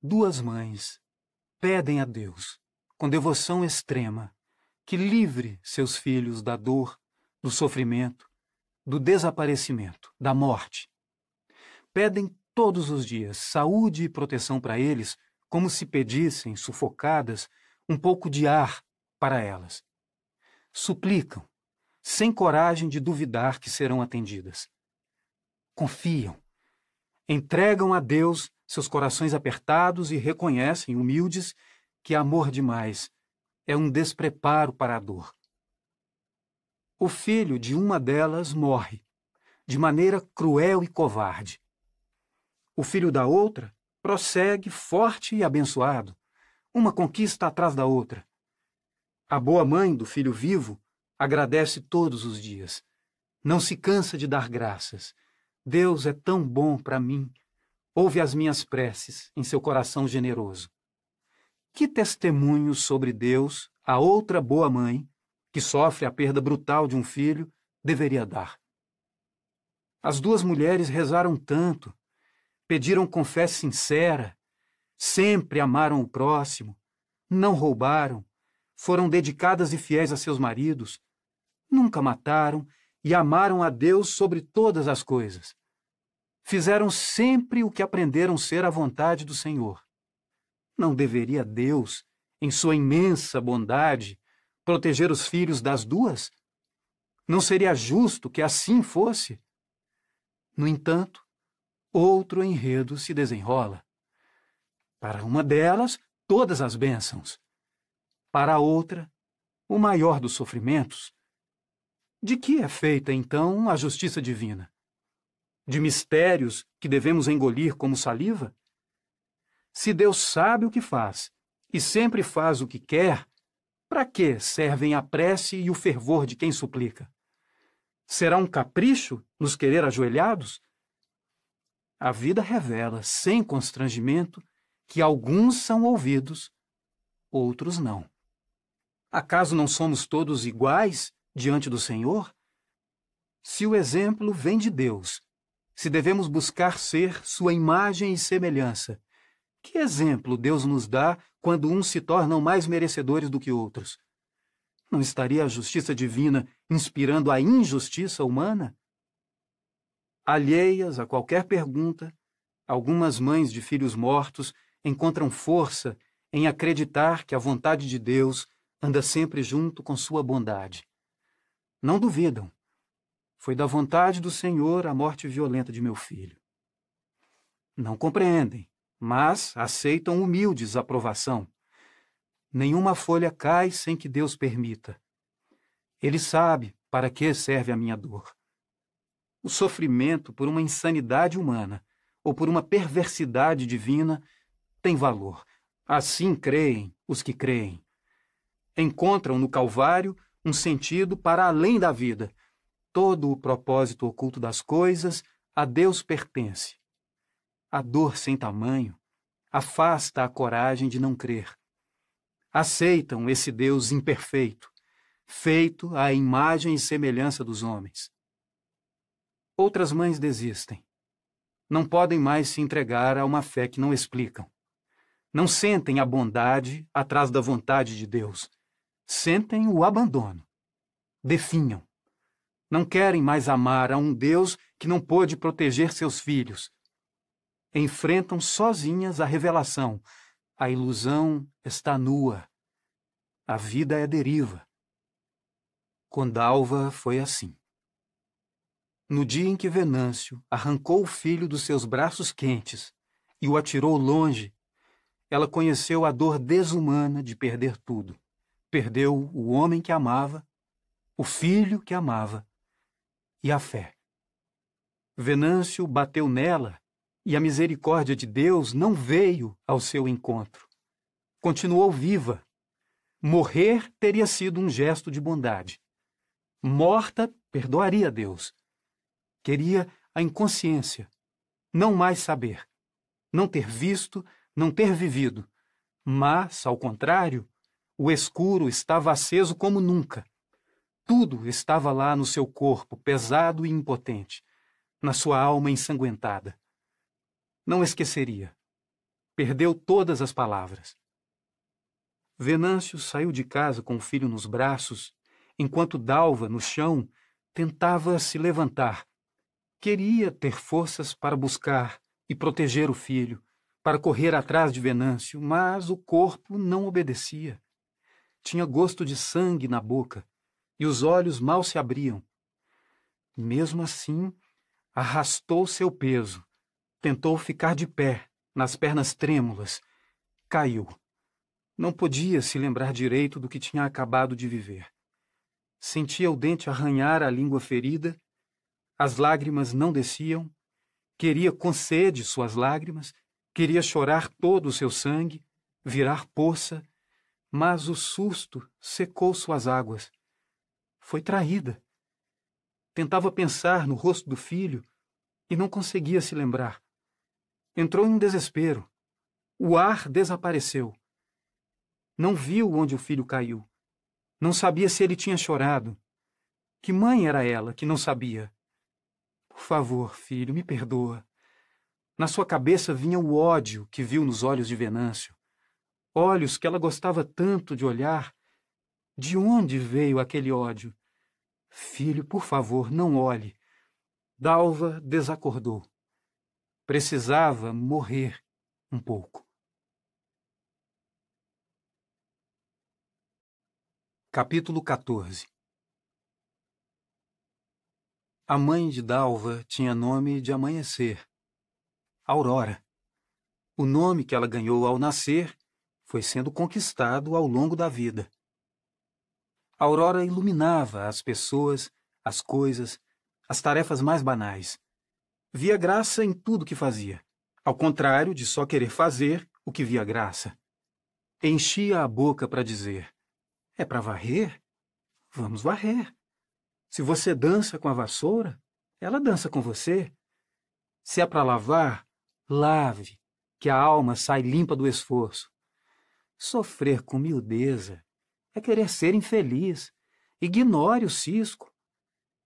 Duas mães pedem a Deus, com devoção extrema, que livre seus filhos da dor, do sofrimento, do desaparecimento, da morte. Pedem todos os dias saúde e proteção para eles, como se pedissem, sufocadas, um pouco de ar para elas. Suplicam, sem coragem de duvidar que serão atendidas. Confiam, entregam a Deus seus corações apertados e reconhecem, humildes, que amor demais é um despreparo para a dor o filho de uma delas morre, de maneira cruel e covarde. O filho da outra prossegue forte e abençoado, uma conquista atrás da outra. A boa mãe do filho vivo agradece todos os dias. Não se cansa de dar graças. Deus é tão bom para mim. Ouve as minhas preces em seu coração generoso. Que testemunho sobre Deus a outra boa mãe que sofre a perda brutal de um filho, deveria dar. As duas mulheres rezaram tanto, pediram com fé sincera, sempre amaram o próximo, não roubaram, foram dedicadas e fiéis a seus maridos, nunca mataram e amaram a Deus sobre todas as coisas. Fizeram sempre o que aprenderam ser a vontade do Senhor. Não deveria Deus, em sua imensa bondade, proteger os filhos das duas? Não seria justo que assim fosse? No entanto, outro enredo se desenrola. Para uma delas, todas as bênçãos. Para a outra, o maior dos sofrimentos. De que é feita, então, a justiça divina? De mistérios que devemos engolir como saliva? Se Deus sabe o que faz e sempre faz o que quer, para que servem a prece e o fervor de quem suplica? Será um capricho nos querer ajoelhados? A vida revela, sem constrangimento, que alguns são ouvidos, outros não. Acaso não somos todos iguais diante do Senhor? Se o exemplo vem de Deus, se devemos buscar ser sua imagem e semelhança, Que exemplo Deus nos dá quando uns se tornam mais merecedores do que outros? Não estaria a justiça divina inspirando a injustiça humana? Alheias a qualquer pergunta, algumas mães de filhos mortos encontram força em acreditar que a vontade de Deus anda sempre junto com sua bondade. Não duvidam. Foi da vontade do Senhor a morte violenta de meu filho. Não compreendem mas aceitam humildes a aprovação. Nenhuma folha cai sem que Deus permita. Ele sabe para que serve a minha dor. O sofrimento por uma insanidade humana ou por uma perversidade divina tem valor. Assim creem os que creem. Encontram no Calvário um sentido para além da vida. Todo o propósito oculto das coisas a Deus pertence. A dor sem tamanho afasta a coragem de não crer. Aceitam esse Deus imperfeito, feito à imagem e semelhança dos homens. Outras mães desistem. Não podem mais se entregar a uma fé que não explicam. Não sentem a bondade atrás da vontade de Deus. Sentem o abandono. Definham. Não querem mais amar a um Deus que não pôde proteger seus filhos, enfrentam sozinhas a revelação. A ilusão está nua. A vida é deriva. Com Dalva foi assim. No dia em que Venâncio arrancou o filho dos seus braços quentes e o atirou longe, ela conheceu a dor desumana de perder tudo. Perdeu o homem que amava, o filho que amava e a fé. Venâncio bateu nela e a misericórdia de Deus não veio ao seu encontro. Continuou viva. Morrer teria sido um gesto de bondade. Morta, perdoaria Deus. Queria a inconsciência, não mais saber, não ter visto, não ter vivido. Mas, ao contrário, o escuro estava aceso como nunca. Tudo estava lá no seu corpo, pesado e impotente, na sua alma ensanguentada. Não esqueceria. Perdeu todas as palavras. Venâncio saiu de casa com o filho nos braços, enquanto Dalva, no chão, tentava se levantar. Queria ter forças para buscar e proteger o filho, para correr atrás de Venâncio, mas o corpo não obedecia. Tinha gosto de sangue na boca e os olhos mal se abriam. Mesmo assim, arrastou seu peso Tentou ficar de pé, nas pernas trêmulas. Caiu. Não podia se lembrar direito do que tinha acabado de viver. Sentia o dente arranhar a língua ferida, as lágrimas não desciam, queria com sede suas lágrimas, queria chorar todo o seu sangue, virar poça, mas o susto secou suas águas. Foi traída. Tentava pensar no rosto do filho e não conseguia se lembrar. Entrou em desespero. O ar desapareceu. Não viu onde o filho caiu. Não sabia se ele tinha chorado. Que mãe era ela que não sabia? Por favor, filho, me perdoa. Na sua cabeça vinha o ódio que viu nos olhos de Venâncio. Olhos que ela gostava tanto de olhar. De onde veio aquele ódio? Filho, por favor, não olhe. Dalva desacordou. Precisava morrer um pouco. Capítulo 14 A mãe de Dalva tinha nome de amanhecer, Aurora. O nome que ela ganhou ao nascer foi sendo conquistado ao longo da vida. A Aurora iluminava as pessoas, as coisas, as tarefas mais banais. Via graça em tudo que fazia, ao contrário de só querer fazer o que via graça. Enchia a boca para dizer: É para varrer? Vamos varrer. Se você dança com a vassoura, ela dança com você. Se é para lavar, lave, que a alma sai limpa do esforço. Sofrer com miudeza é querer ser infeliz. Ignore o cisco.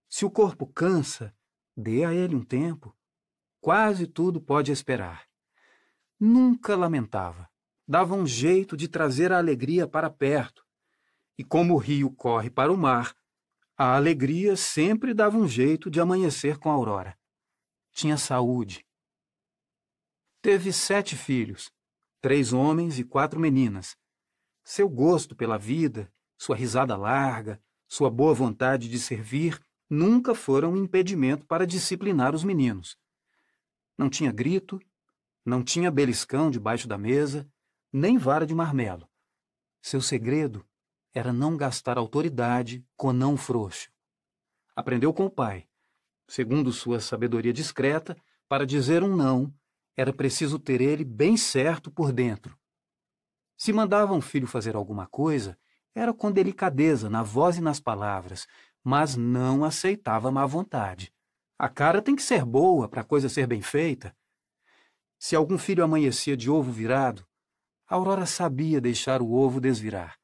Se o corpo cansa, dê a ele um tempo. Quase tudo pode esperar. Nunca lamentava. Dava um jeito de trazer a alegria para perto. E como o rio corre para o mar, a alegria sempre dava um jeito de amanhecer com a aurora. Tinha saúde. Teve sete filhos, três homens e quatro meninas. Seu gosto pela vida, sua risada larga, sua boa vontade de servir nunca foram um impedimento para disciplinar os meninos. Não tinha grito, não tinha beliscão debaixo da mesa, nem vara de marmelo. Seu segredo era não gastar autoridade com não frouxo. Aprendeu com o pai. Segundo sua sabedoria discreta, para dizer um não, era preciso ter ele bem certo por dentro. Se mandava um filho fazer alguma coisa, era com delicadeza na voz e nas palavras, mas não aceitava má vontade. A cara tem que ser boa para a coisa ser bem feita. Se algum filho amanhecia de ovo virado, Aurora sabia deixar o ovo desvirar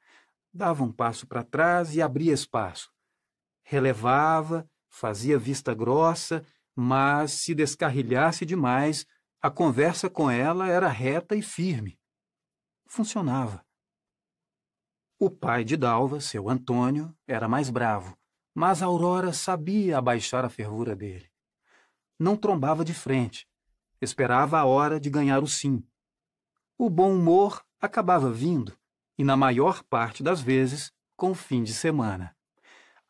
dava um passo para trás e abria espaço. Relevava, fazia vista grossa, mas se descarrilhasse demais, a conversa com ela era reta e firme. Funcionava. O pai de Dalva, seu Antônio, era mais bravo, mas Aurora sabia abaixar a fervura dele. Não trombava de frente, esperava a hora de ganhar o sim. O bom humor acabava vindo, e, na maior parte das vezes, com fim de semana.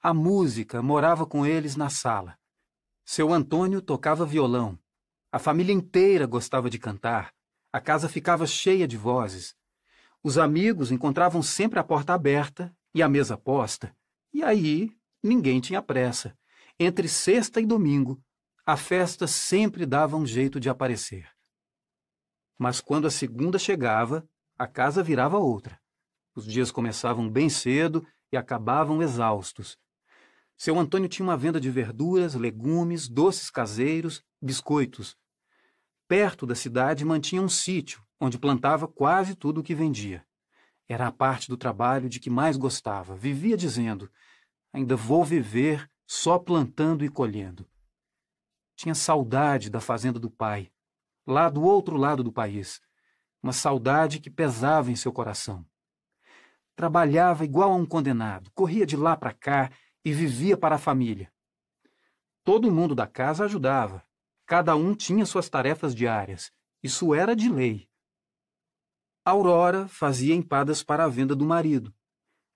A música morava com eles na sala. Seu Antônio tocava violão. A família inteira gostava de cantar. A casa ficava cheia de vozes. Os amigos encontravam sempre a porta aberta e a mesa posta. E aí ninguém tinha pressa. Entre sexta e domingo, a festa sempre dava um jeito de aparecer. Mas quando a segunda chegava, a casa virava outra. Os dias começavam bem cedo e acabavam exaustos. Seu Antônio tinha uma venda de verduras, legumes, doces caseiros, biscoitos. Perto da cidade mantinha um sítio, onde plantava quase tudo o que vendia. Era a parte do trabalho de que mais gostava. Vivia dizendo: ainda vou viver só plantando e colhendo. Tinha saudade da fazenda do pai, lá do outro lado do país, uma saudade que pesava em seu coração. Trabalhava igual a um condenado, corria de lá para cá e vivia para a família. Todo mundo da casa ajudava. Cada um tinha suas tarefas diárias. Isso era de lei. Aurora fazia empadas para a venda do marido.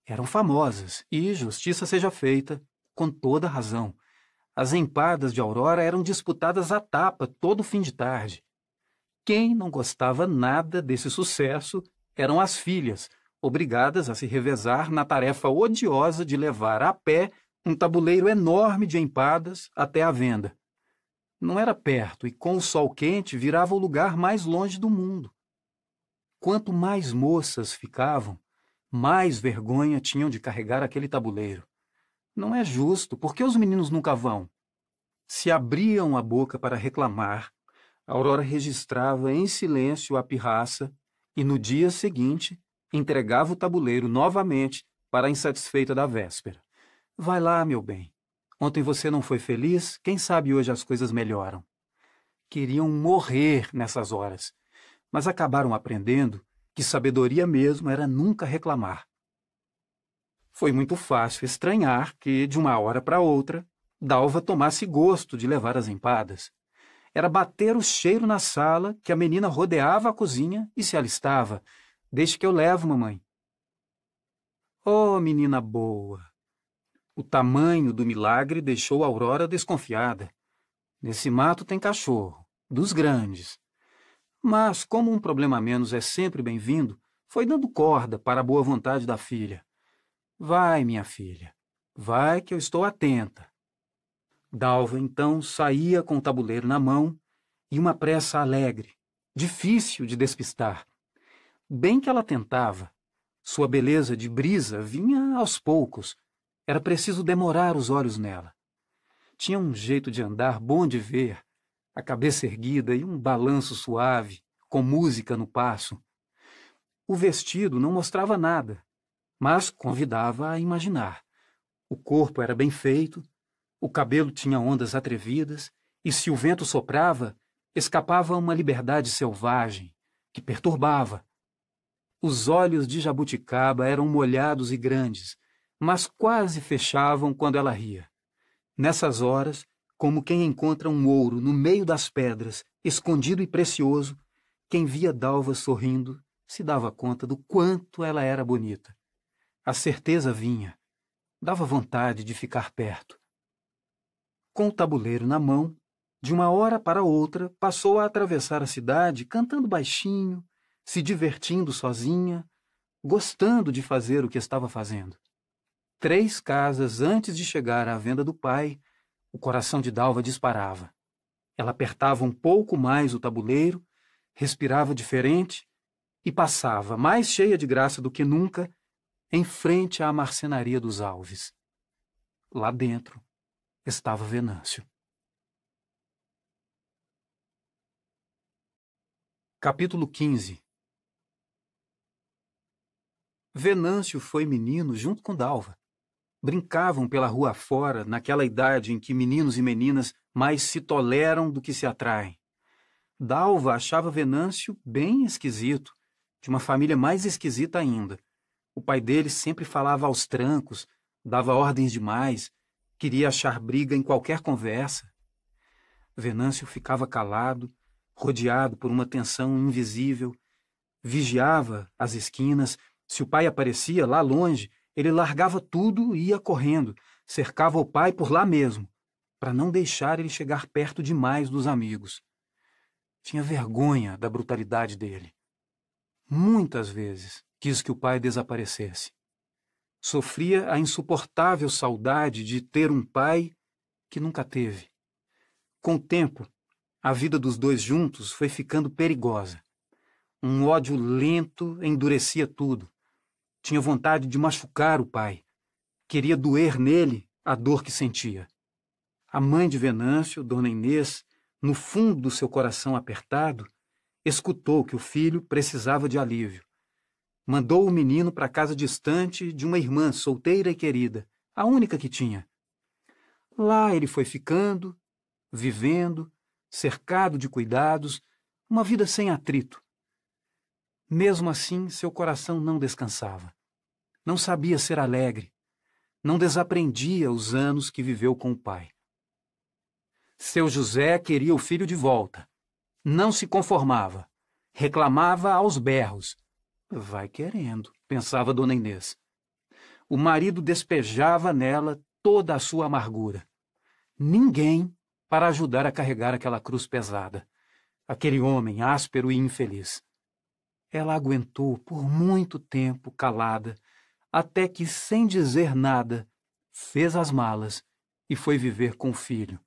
Eram famosas e, justiça seja feita, com toda razão. As empadas de Aurora eram disputadas à tapa todo fim de tarde. Quem não gostava nada desse sucesso eram as filhas, obrigadas a se revezar na tarefa odiosa de levar a pé um tabuleiro enorme de empadas até a venda. Não era perto e, com o sol quente, virava o lugar mais longe do mundo. Quanto mais moças ficavam, mais vergonha tinham de carregar aquele tabuleiro. Não é justo, porque os meninos nunca vão. Se abriam a boca para reclamar, Aurora registrava em silêncio a pirraça e, no dia seguinte, entregava o tabuleiro novamente para a insatisfeita da véspera. Vai lá, meu bem. Ontem você não foi feliz, quem sabe hoje as coisas melhoram. Queriam morrer nessas horas, mas acabaram aprendendo que sabedoria mesmo era nunca reclamar. Foi muito fácil estranhar que, de uma hora para outra, Dalva tomasse gosto de levar as empadas. Era bater o cheiro na sala que a menina rodeava a cozinha e se alistava, Deixe que eu levo, mamãe. Oh, menina boa! O tamanho do milagre deixou Aurora desconfiada. Nesse mato tem cachorro, dos grandes. Mas, como um problema a menos é sempre bem-vindo, foi dando corda para a boa vontade da filha. Vai, minha filha, vai que eu estou atenta. Dalva então saía com o tabuleiro na mão e uma pressa alegre, difícil de despistar. Bem que ela tentava. Sua beleza de brisa vinha aos poucos. Era preciso demorar os olhos nela. Tinha um jeito de andar bom de ver, a cabeça erguida e um balanço suave, com música no passo. O vestido não mostrava nada, mas convidava a imaginar. O corpo era bem feito, o cabelo tinha ondas atrevidas, e se o vento soprava, escapava uma liberdade selvagem, que perturbava. Os olhos de Jabuticaba eram molhados e grandes, mas quase fechavam quando ela ria. Nessas horas, como quem encontra um ouro no meio das pedras, escondido e precioso, quem via Dalva sorrindo se dava conta do quanto ela era bonita. A certeza vinha. Dava vontade de ficar perto. Com o tabuleiro na mão, de uma hora para outra, passou a atravessar a cidade cantando baixinho, se divertindo sozinha, gostando de fazer o que estava fazendo. Três casas antes de chegar à venda do pai, o coração de Dalva disparava. Ela apertava um pouco mais o tabuleiro, respirava diferente e passava, mais cheia de graça do que nunca, em frente à marcenaria dos Alves. Lá dentro estava Venâncio. Capítulo 15 Venâncio foi menino junto com Dalva. Brincavam pela rua fora, naquela idade em que meninos e meninas mais se toleram do que se atraem. Dalva achava Venâncio bem esquisito, de uma família mais esquisita ainda. O pai dele sempre falava aos trancos, dava ordens demais, queria achar briga em qualquer conversa. Venâncio ficava calado, rodeado por uma tensão invisível, vigiava as esquinas. Se o pai aparecia lá longe, ele largava tudo e ia correndo, cercava o pai por lá mesmo, para não deixar ele chegar perto demais dos amigos. Tinha vergonha da brutalidade dele. Muitas vezes quis que o pai desaparecesse. Sofria a insuportável saudade de ter um pai que nunca teve. Com o tempo, a vida dos dois juntos foi ficando perigosa. Um ódio lento endurecia tudo. Tinha vontade de machucar o pai. Queria doer nele a dor que sentia. A mãe de Venâncio, Dona Inês, no fundo do seu coração apertado, escutou que o filho precisava de alívio. Mandou o menino para a casa distante de uma irmã solteira e querida, a única que tinha. Lá ele foi ficando, vivendo, cercado de cuidados, uma vida sem atrito. Mesmo assim, seu coração não descansava. Não sabia ser alegre. Não desaprendia os anos que viveu com o pai. Seu José queria o filho de volta. Não se conformava. Reclamava aos berros. Vai querendo, pensava Dona Inês. O marido despejava nela toda a sua amargura. Ninguém para ajudar a carregar aquela cruz pesada. Aquele homem áspero e infeliz. Ela aguentou por muito tempo calada, até que, sem dizer nada, fez as malas e foi viver com o filho.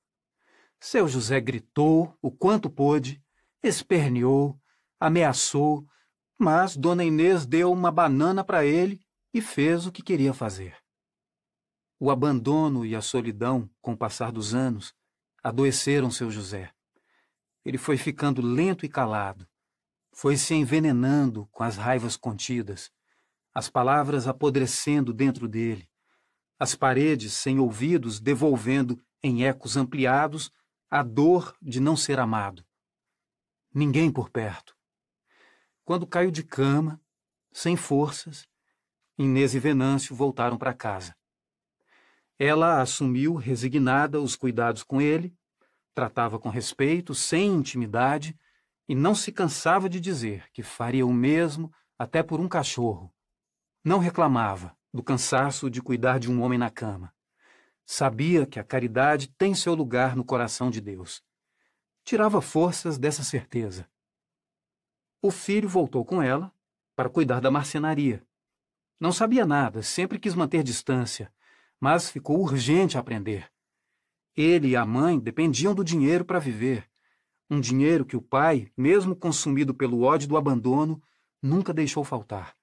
Seu José gritou o quanto pôde, esperneou, ameaçou, mas Dona Inês deu uma banana para ele e fez o que queria fazer. O abandono e a solidão, com o passar dos anos, adoeceram seu José. Ele foi ficando lento e calado, foi se envenenando com as raivas contidas, as palavras apodrecendo dentro dele, as paredes sem ouvidos devolvendo em ecos ampliados a dor de não ser amado. Ninguém por perto. Quando caiu de cama, sem forças, Inês e Venâncio voltaram para casa. Ela assumiu, resignada, os cuidados com ele, tratava com respeito, sem intimidade, e não se cansava de dizer que faria o mesmo até por um cachorro. Não reclamava do cansaço de cuidar de um homem na cama. Sabia que a caridade tem seu lugar no coração de Deus. Tirava forças dessa certeza. O filho voltou com ela para cuidar da marcenaria. Não sabia nada, sempre quis manter distância, mas ficou urgente aprender. Ele e a mãe dependiam do dinheiro para viver. Um dinheiro que o pai, mesmo consumido pelo ódio do abandono, nunca deixou faltar.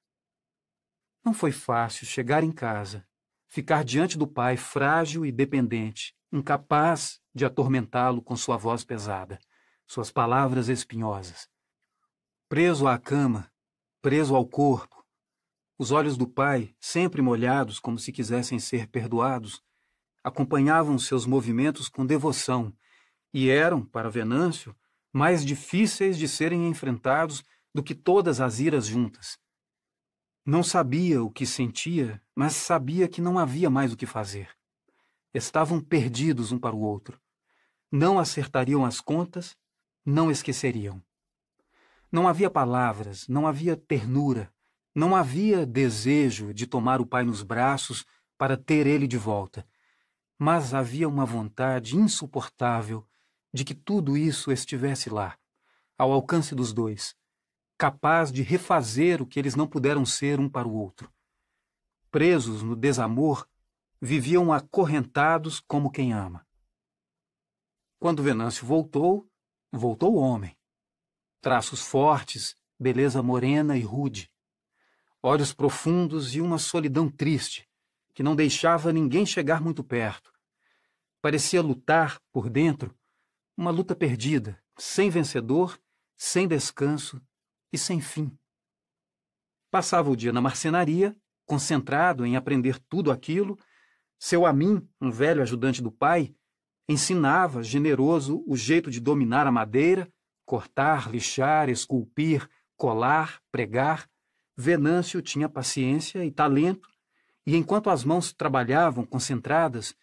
Não foi fácil chegar em casa, ficar diante do pai frágil e dependente, incapaz de atormentá-lo com sua voz pesada, suas palavras espinhosas. Preso à cama, preso ao corpo, os olhos do pai, sempre molhados como se quisessem ser perdoados, acompanhavam seus movimentos com devoção e eram, para Venâncio, mais difíceis de serem enfrentados do que todas as iras juntas. Não sabia o que sentia, mas sabia que não havia mais o que fazer. Estavam perdidos um para o outro. Não acertariam as contas, não esqueceriam. Não havia palavras, não havia ternura, não havia desejo de tomar o pai nos braços para ter ele de volta, mas havia uma vontade insuportável de que tudo isso estivesse lá, ao alcance dos dois, capaz de refazer o que eles não puderam ser um para o outro. Presos no desamor, viviam acorrentados como quem ama. Quando Venâncio voltou, voltou homem. Traços fortes, beleza morena e rude olhos profundos e uma solidão triste, que não deixava ninguém chegar muito perto. Parecia lutar, por dentro, uma luta perdida, sem vencedor, sem descanso e sem fim. Passava o dia na marcenaria, concentrado em aprender tudo aquilo. Seu Amin, um velho ajudante do pai, ensinava, generoso, o jeito de dominar a madeira, cortar, lixar, esculpir, colar, pregar, Venâncio tinha paciência e talento, e enquanto as mãos trabalhavam concentradas,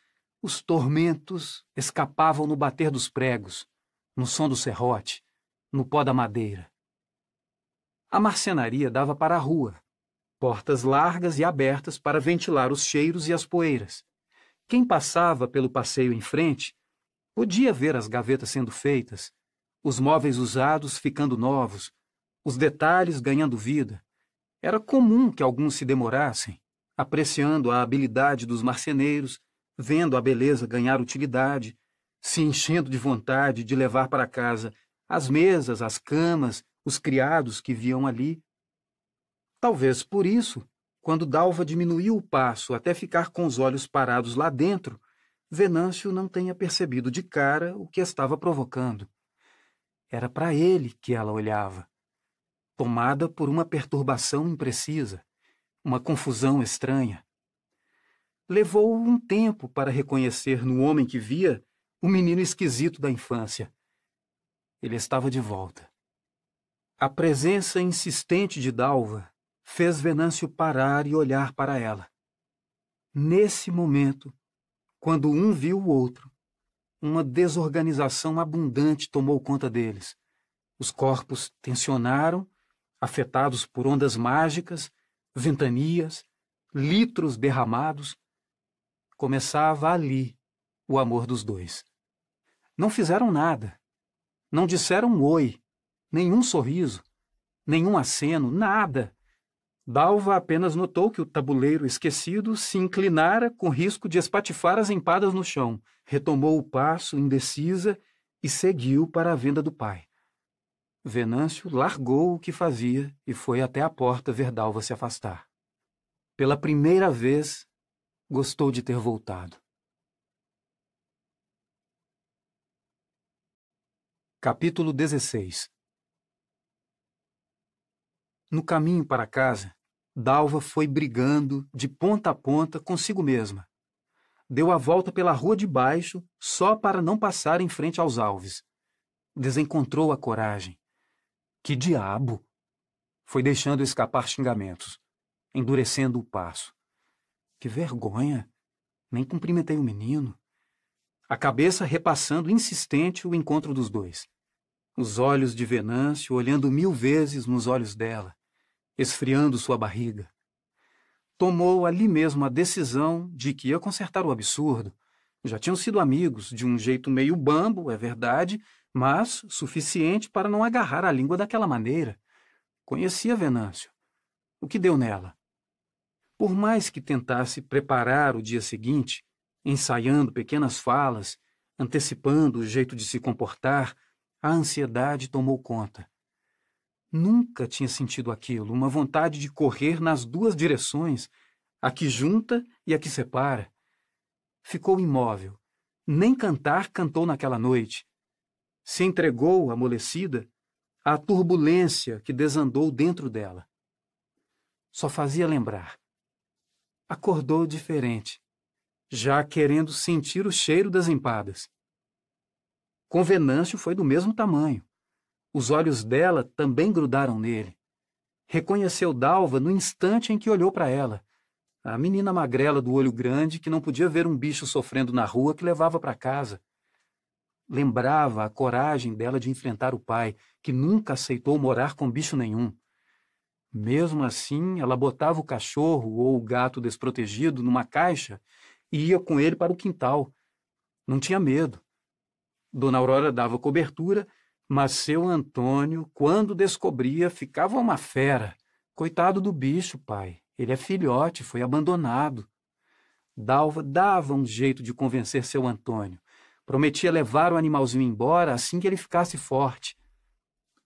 os tormentos escapavam no bater dos pregos, no som do serrote, no pó da madeira. A marcenaria dava para a rua, portas largas e abertas para ventilar os cheiros e as poeiras. Quem passava pelo passeio em frente podia ver as gavetas sendo feitas, os móveis usados ficando novos, os detalhes ganhando vida, era comum que alguns se demorassem, apreciando a habilidade dos marceneiros, vendo a beleza ganhar utilidade, se enchendo de vontade de levar para casa as mesas, as camas, os criados que viam ali. Talvez por isso, quando Dalva diminuiu o passo até ficar com os olhos parados lá dentro, Venâncio não tenha percebido de cara o que estava provocando. Era para ele que ela olhava tomada por uma perturbação imprecisa, uma confusão estranha. Levou um tempo para reconhecer no homem que via o menino esquisito da infância. Ele estava de volta. A presença insistente de Dalva fez Venâncio parar e olhar para ela. Nesse momento, quando um viu o outro, uma desorganização abundante tomou conta deles. Os corpos tensionaram afetados por ondas mágicas, ventanias, litros derramados. Começava ali o amor dos dois. Não fizeram nada. Não disseram um oi, nenhum sorriso, nenhum aceno, nada. Dalva apenas notou que o tabuleiro esquecido se inclinara com risco de espatifar as empadas no chão, retomou o passo, indecisa, e seguiu para a venda do pai. Venâncio largou o que fazia e foi até a porta ver Dalva se afastar. Pela primeira vez, gostou de ter voltado. Capítulo 16 No caminho para casa, Dalva foi brigando de ponta a ponta consigo mesma. Deu a volta pela rua de baixo só para não passar em frente aos alves. Desencontrou a coragem que diabo! Foi deixando escapar xingamentos, endurecendo o passo. Que vergonha! Nem cumprimentei o menino. A cabeça repassando insistente o encontro dos dois. Os olhos de Venâncio olhando mil vezes nos olhos dela, esfriando sua barriga. Tomou ali mesmo a decisão de que ia consertar o absurdo. Já tinham sido amigos, de um jeito meio bambo, é verdade, mas suficiente para não agarrar a língua daquela maneira. Conhecia Venâncio. O que deu nela? Por mais que tentasse preparar o dia seguinte, ensaiando pequenas falas, antecipando o jeito de se comportar, a ansiedade tomou conta. Nunca tinha sentido aquilo, uma vontade de correr nas duas direções, a que junta e a que separa. Ficou imóvel. Nem cantar cantou naquela noite, se entregou, amolecida, à turbulência que desandou dentro dela. Só fazia lembrar. Acordou diferente, já querendo sentir o cheiro das empadas. Com Venâncio foi do mesmo tamanho. Os olhos dela também grudaram nele. Reconheceu Dalva no instante em que olhou para ela. A menina magrela do olho grande que não podia ver um bicho sofrendo na rua que levava para casa. Lembrava a coragem dela de enfrentar o pai, que nunca aceitou morar com bicho nenhum. Mesmo assim, ela botava o cachorro ou o gato desprotegido numa caixa e ia com ele para o quintal. Não tinha medo. Dona Aurora dava cobertura, mas seu Antônio, quando descobria, ficava uma fera. Coitado do bicho, pai. Ele é filhote, foi abandonado. Dalva dava um jeito de convencer seu Antônio. Prometia levar o animalzinho embora assim que ele ficasse forte.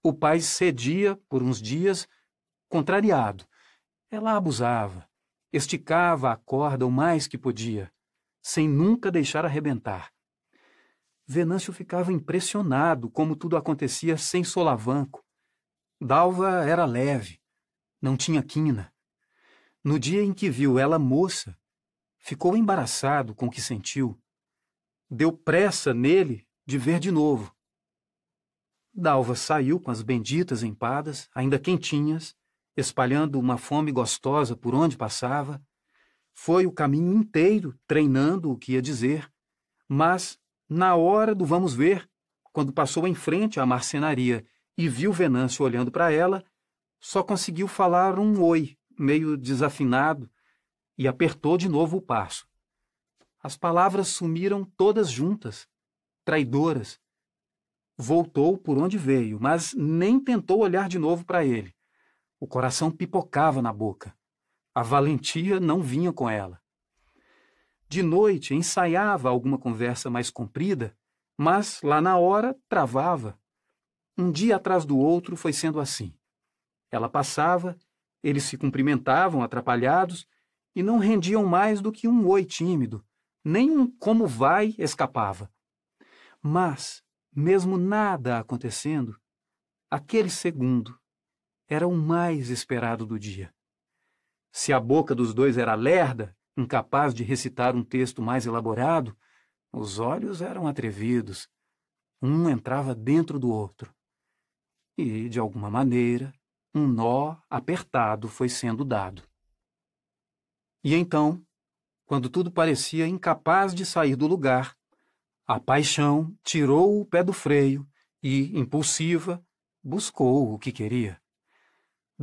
O pai cedia por uns dias, contrariado. Ela abusava, esticava a corda o mais que podia, sem nunca deixar arrebentar. Venâncio ficava impressionado como tudo acontecia sem solavanco. Dalva era leve, não tinha quina. No dia em que viu ela moça, ficou embaraçado com o que sentiu. Deu pressa nele de ver de novo. Dalva saiu com as benditas empadas, ainda quentinhas, espalhando uma fome gostosa por onde passava. Foi o caminho inteiro treinando o que ia dizer, mas, na hora do vamos ver, quando passou em frente à marcenaria e viu Venâncio olhando para ela, só conseguiu falar um oi, meio desafinado, e apertou de novo o passo. As palavras sumiram todas juntas, traidoras. Voltou por onde veio, mas nem tentou olhar de novo para ele. O coração pipocava na boca. A valentia não vinha com ela. De noite ensaiava alguma conversa mais comprida, mas lá na hora travava. Um dia atrás do outro foi sendo assim. Ela passava, eles se cumprimentavam atrapalhados e não rendiam mais do que um oi tímido, nem um como vai escapava. Mas, mesmo nada acontecendo, aquele segundo era o mais esperado do dia. Se a boca dos dois era lerda, incapaz de recitar um texto mais elaborado, os olhos eram atrevidos. Um entrava dentro do outro. E, de alguma maneira, um nó apertado foi sendo dado. E então, quando tudo parecia incapaz de sair do lugar, a paixão tirou o pé do freio e, impulsiva, buscou o que queria.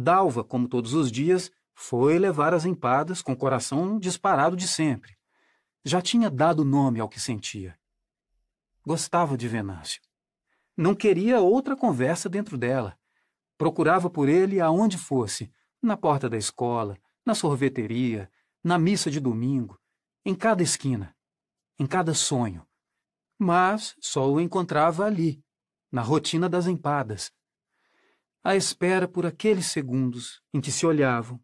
Dalva, como todos os dias, foi levar as empadas com o coração disparado de sempre. Já tinha dado nome ao que sentia. Gostava de Venâncio. Não queria outra conversa dentro dela. Procurava por ele aonde fosse, na porta da escola, na sorveteria, na missa de domingo, em cada esquina, em cada sonho. Mas só o encontrava ali, na rotina das empadas, a espera por aqueles segundos em que se olhavam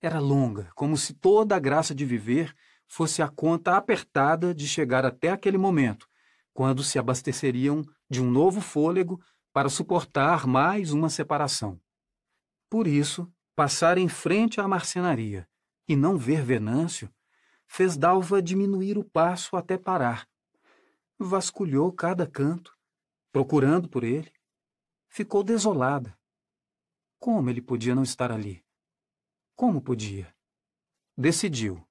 era longa, como se toda a graça de viver fosse a conta apertada de chegar até aquele momento, quando se abasteceriam de um novo fôlego para suportar mais uma separação. Por isso, passar em frente à marcenaria e não ver Venâncio fez Dalva diminuir o passo até parar. Vasculhou cada canto, procurando por ele, ficou desolada. Como ele podia não estar ali? Como podia? Decidiu.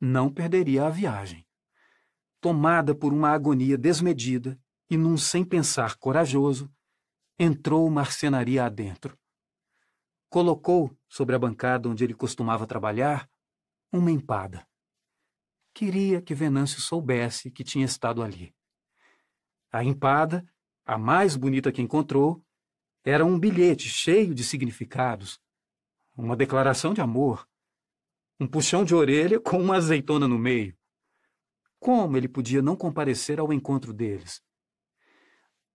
Não perderia a viagem. Tomada por uma agonia desmedida e num sem pensar corajoso, entrou marcenaria adentro. Colocou, sobre a bancada onde ele costumava trabalhar, uma empada. Queria que Venâncio soubesse que tinha estado ali. A empada, a mais bonita que encontrou, era um bilhete cheio de significados, uma declaração de amor, um puxão de orelha com uma azeitona no meio. Como ele podia não comparecer ao encontro deles?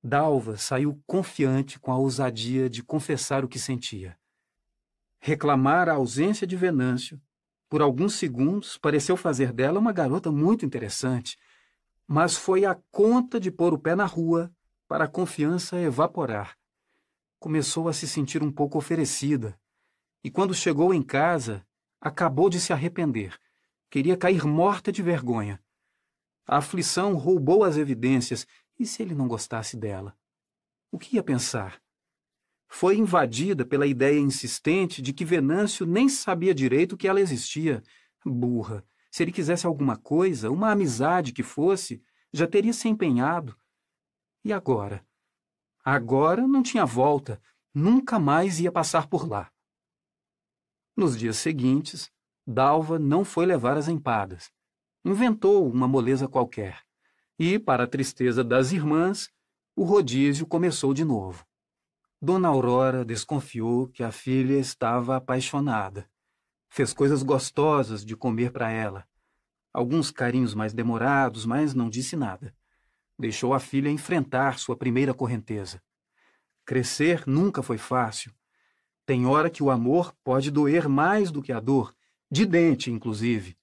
Dalva saiu confiante com a ousadia de confessar o que sentia. Reclamar a ausência de Venâncio, por alguns segundos, pareceu fazer dela uma garota muito interessante, mas foi a conta de pôr o pé na rua para a confiança evaporar começou a se sentir um pouco oferecida, e quando chegou em casa, acabou de se arrepender. Queria cair morta de vergonha. A aflição roubou as evidências, e se ele não gostasse dela? O que ia pensar? Foi invadida pela ideia insistente de que Venâncio nem sabia direito que ela existia. Burra! Se ele quisesse alguma coisa, uma amizade que fosse, já teria se empenhado. E agora? Agora não tinha volta, nunca mais ia passar por lá. Nos dias seguintes, Dalva não foi levar as empadas. Inventou uma moleza qualquer. E, para a tristeza das irmãs, o rodízio começou de novo. Dona Aurora desconfiou que a filha estava apaixonada. Fez coisas gostosas de comer para ela. Alguns carinhos mais demorados, mas não disse nada. Deixou a filha enfrentar sua primeira correnteza. Crescer nunca foi fácil. Tem hora que o amor pode doer mais do que a dor, de dente, inclusive.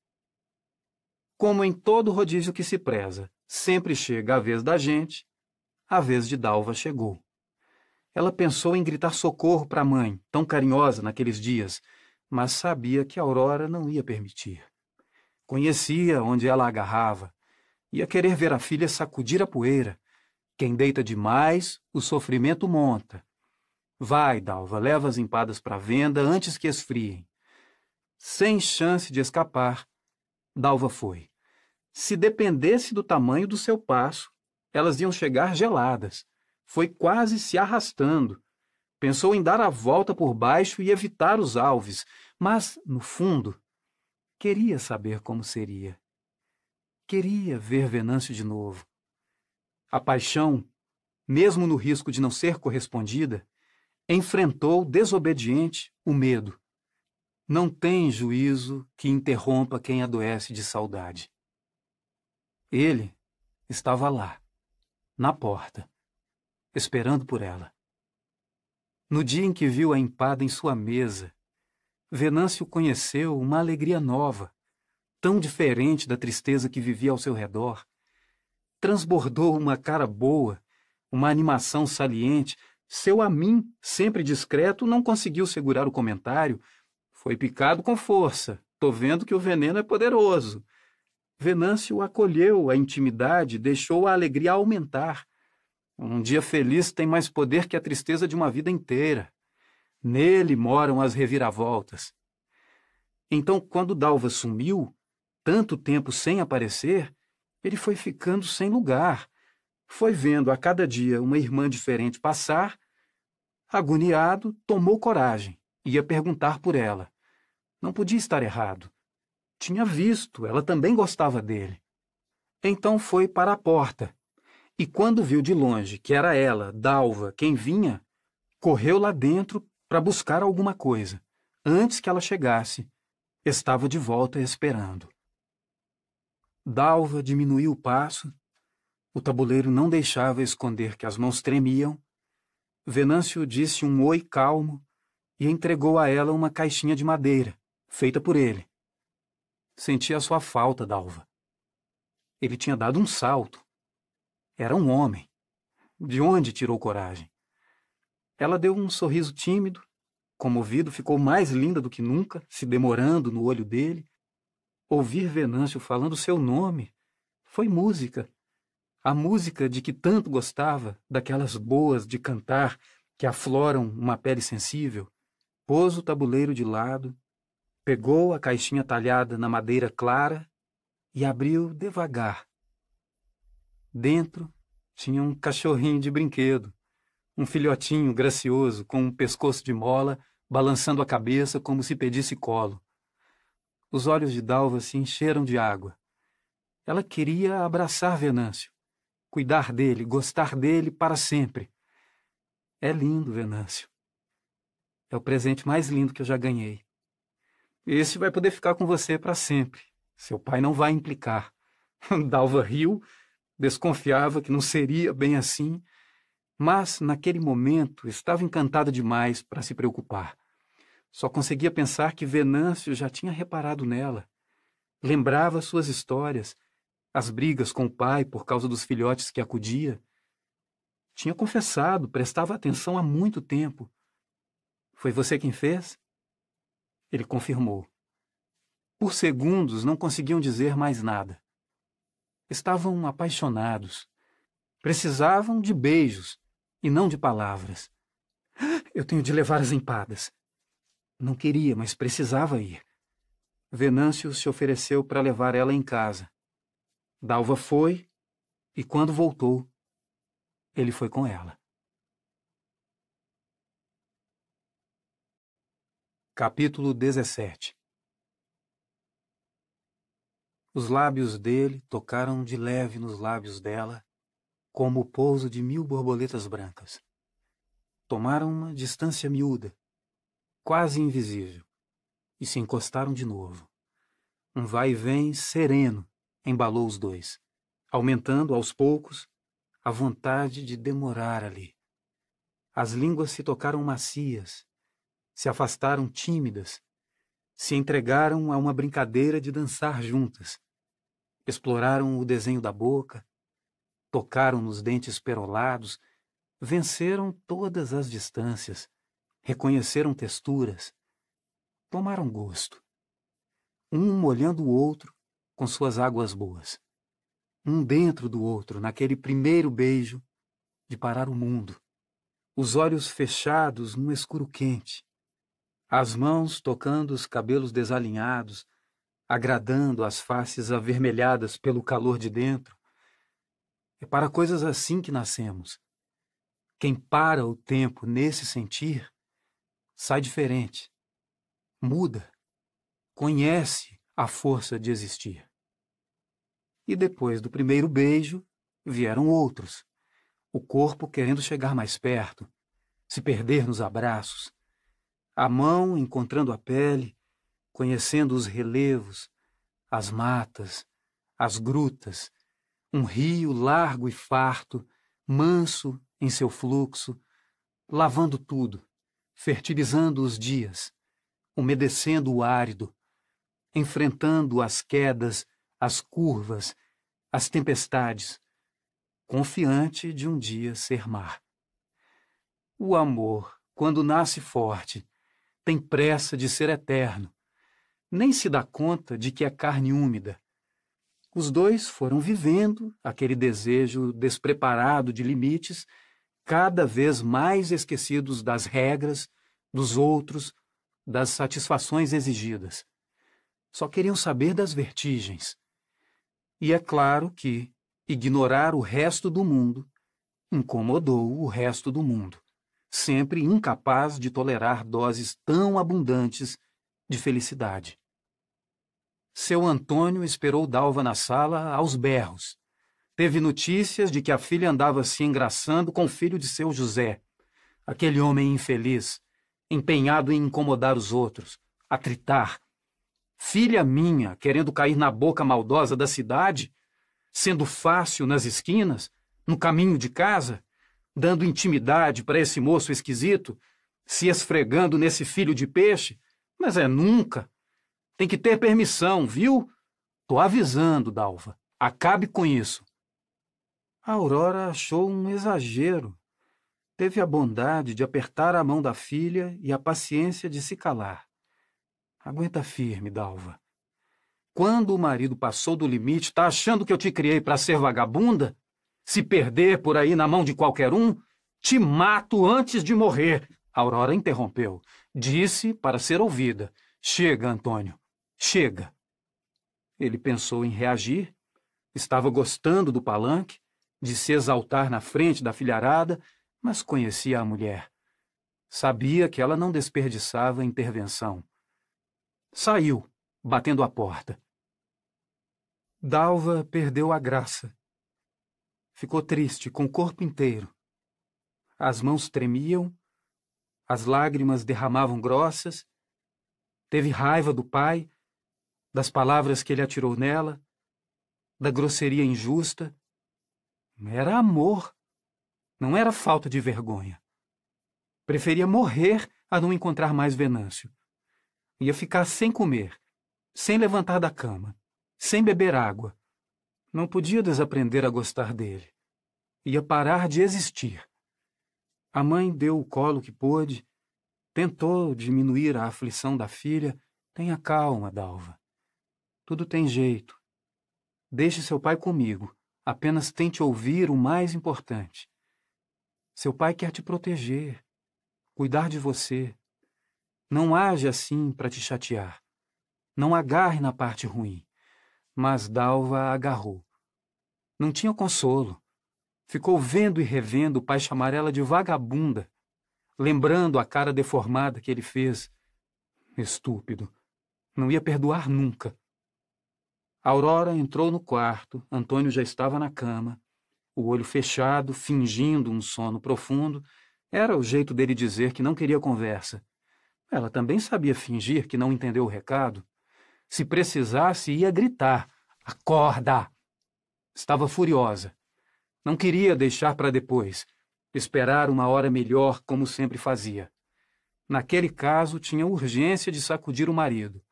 Como em todo rodízio que se preza, sempre chega a vez da gente, a vez de Dalva chegou. Ela pensou em gritar socorro para a mãe, tão carinhosa naqueles dias, mas sabia que Aurora não ia permitir. Conhecia onde ela agarrava. Ia querer ver a filha sacudir a poeira. Quem deita demais, o sofrimento monta. Vai, Dalva, leva as empadas para venda antes que esfriem. Sem chance de escapar, Dalva foi. Se dependesse do tamanho do seu passo, elas iam chegar geladas. Foi quase se arrastando. Pensou em dar a volta por baixo e evitar os alves, mas, no fundo, queria saber como seria. Queria ver Venâncio de novo. A paixão, mesmo no risco de não ser correspondida, enfrentou desobediente o medo. Não tem juízo que interrompa quem adoece de saudade. Ele estava lá, na porta, esperando por ela. No dia em que viu a empada em sua mesa, Venâncio conheceu uma alegria nova, tão diferente da tristeza que vivia ao seu redor. Transbordou uma cara boa, uma animação saliente. Seu Amin, sempre discreto, não conseguiu segurar o comentário. Foi picado com força. Tô vendo que o veneno é poderoso. Venâncio acolheu a intimidade, deixou a alegria aumentar. Um dia feliz tem mais poder que a tristeza de uma vida inteira. Nele moram as reviravoltas. Então, quando Dalva sumiu, tanto tempo sem aparecer, ele foi ficando sem lugar. Foi vendo a cada dia uma irmã diferente passar. Agoniado, tomou coragem. Ia perguntar por ela. Não podia estar errado. Tinha visto, ela também gostava dele. Então foi para a porta. E quando viu de longe que era ela, Dalva, quem vinha, correu lá dentro para buscar alguma coisa. Antes que ela chegasse, estava de volta esperando. Dalva diminuiu o passo. O tabuleiro não deixava esconder que as mãos tremiam. Venâncio disse um oi calmo e entregou a ela uma caixinha de madeira, feita por ele. Sentia a sua falta, Dalva. Ele tinha dado um salto. Era um homem. De onde tirou coragem? Ela deu um sorriso tímido, comovido, ficou mais linda do que nunca, se demorando no olho dele. Ouvir Venâncio falando seu nome foi música. A música de que tanto gostava, daquelas boas de cantar que afloram uma pele sensível. Pôs o tabuleiro de lado Pegou a caixinha talhada na madeira clara e abriu devagar. Dentro tinha um cachorrinho de brinquedo, um filhotinho gracioso com um pescoço de mola, balançando a cabeça como se pedisse colo. Os olhos de Dalva se encheram de água. Ela queria abraçar Venâncio, cuidar dele, gostar dele para sempre. É lindo, Venâncio. É o presente mais lindo que eu já ganhei. Esse vai poder ficar com você para sempre. Seu pai não vai implicar. Dalva riu, desconfiava que não seria bem assim, mas naquele momento estava encantada demais para se preocupar. Só conseguia pensar que Venâncio já tinha reparado nela. Lembrava suas histórias, as brigas com o pai por causa dos filhotes que acudia. Tinha confessado, prestava atenção há muito tempo. Foi você quem fez? Ele confirmou. Por segundos não conseguiam dizer mais nada. Estavam apaixonados. Precisavam de beijos, e não de palavras. Eu tenho de levar as empadas. Não queria, mas precisava ir. Venâncio se ofereceu para levar ela em casa. Dalva foi, e quando voltou, ele foi com ela. Capítulo 17 Os lábios dele tocaram de leve nos lábios dela, como o pouso de mil borboletas brancas. Tomaram uma distância miúda, quase invisível, e se encostaram de novo. Um vai e vem sereno embalou os dois, aumentando aos poucos a vontade de demorar ali. As línguas se tocaram macias, se afastaram tímidas, se entregaram a uma brincadeira de dançar juntas. Exploraram o desenho da boca, tocaram nos dentes perolados, venceram todas as distâncias, reconheceram texturas, tomaram gosto. Um molhando o outro com suas águas boas. Um dentro do outro, naquele primeiro beijo de parar o mundo. Os olhos fechados num escuro quente, as mãos tocando os cabelos desalinhados, agradando as faces avermelhadas pelo calor de dentro. É para coisas assim que nascemos. Quem para o tempo nesse sentir, sai diferente, muda, conhece a força de existir. E depois do primeiro beijo, vieram outros. O corpo querendo chegar mais perto, se perder nos abraços, a mão encontrando a pele, conhecendo os relevos, as matas, as grutas, um rio largo e farto, manso em seu fluxo, lavando tudo, fertilizando os dias, umedecendo o árido, enfrentando as quedas, as curvas, as tempestades, confiante de um dia ser mar. O amor, quando nasce forte, tem pressa de ser eterno. Nem se dá conta de que é carne úmida. Os dois foram vivendo aquele desejo despreparado de limites, cada vez mais esquecidos das regras, dos outros, das satisfações exigidas. Só queriam saber das vertigens. E é claro que ignorar o resto do mundo incomodou o resto do mundo sempre incapaz de tolerar doses tão abundantes de felicidade. Seu Antônio esperou Dalva na sala aos berros. Teve notícias de que a filha andava se engraçando com o filho de seu José, aquele homem infeliz, empenhado em incomodar os outros, a tritar. Filha minha, querendo cair na boca maldosa da cidade, sendo fácil nas esquinas, no caminho de casa, dando intimidade para esse moço esquisito, se esfregando nesse filho de peixe, mas é nunca. Tem que ter permissão, viu? Tô avisando, Dalva. Acabe com isso. A Aurora achou um exagero. Teve a bondade de apertar a mão da filha e a paciência de se calar. Aguenta firme, Dalva. Quando o marido passou do limite, tá achando que eu te criei para ser vagabunda? Se perder por aí na mão de qualquer um, te mato antes de morrer. Aurora interrompeu. Disse para ser ouvida. Chega, Antônio. Chega. Ele pensou em reagir. Estava gostando do palanque, de se exaltar na frente da filharada, mas conhecia a mulher. Sabia que ela não desperdiçava intervenção. Saiu, batendo a porta. Dalva perdeu a graça. Ficou triste com o corpo inteiro. As mãos tremiam, as lágrimas derramavam grossas. Teve raiva do pai, das palavras que ele atirou nela, da grosseria injusta. Era amor, não era falta de vergonha. Preferia morrer a não encontrar mais Venâncio. Ia ficar sem comer, sem levantar da cama, sem beber água, não podia desaprender a gostar dele. Ia parar de existir. A mãe deu o colo que pôde, tentou diminuir a aflição da filha. Tenha calma, Dalva. Tudo tem jeito. Deixe seu pai comigo. Apenas tente ouvir o mais importante. Seu pai quer te proteger, cuidar de você. Não age assim para te chatear. Não agarre na parte ruim. Mas Dalva agarrou. Não tinha consolo. Ficou vendo e revendo o pai chamar ela de vagabunda, lembrando a cara deformada que ele fez. Estúpido. Não ia perdoar nunca. Aurora entrou no quarto, Antônio já estava na cama, o olho fechado, fingindo um sono profundo. Era o jeito dele dizer que não queria conversa. Ela também sabia fingir que não entendeu o recado. Se precisasse, ia gritar: Acorda! Estava furiosa. Não queria deixar para depois, esperar uma hora melhor, como sempre fazia. Naquele caso, tinha urgência de sacudir o marido.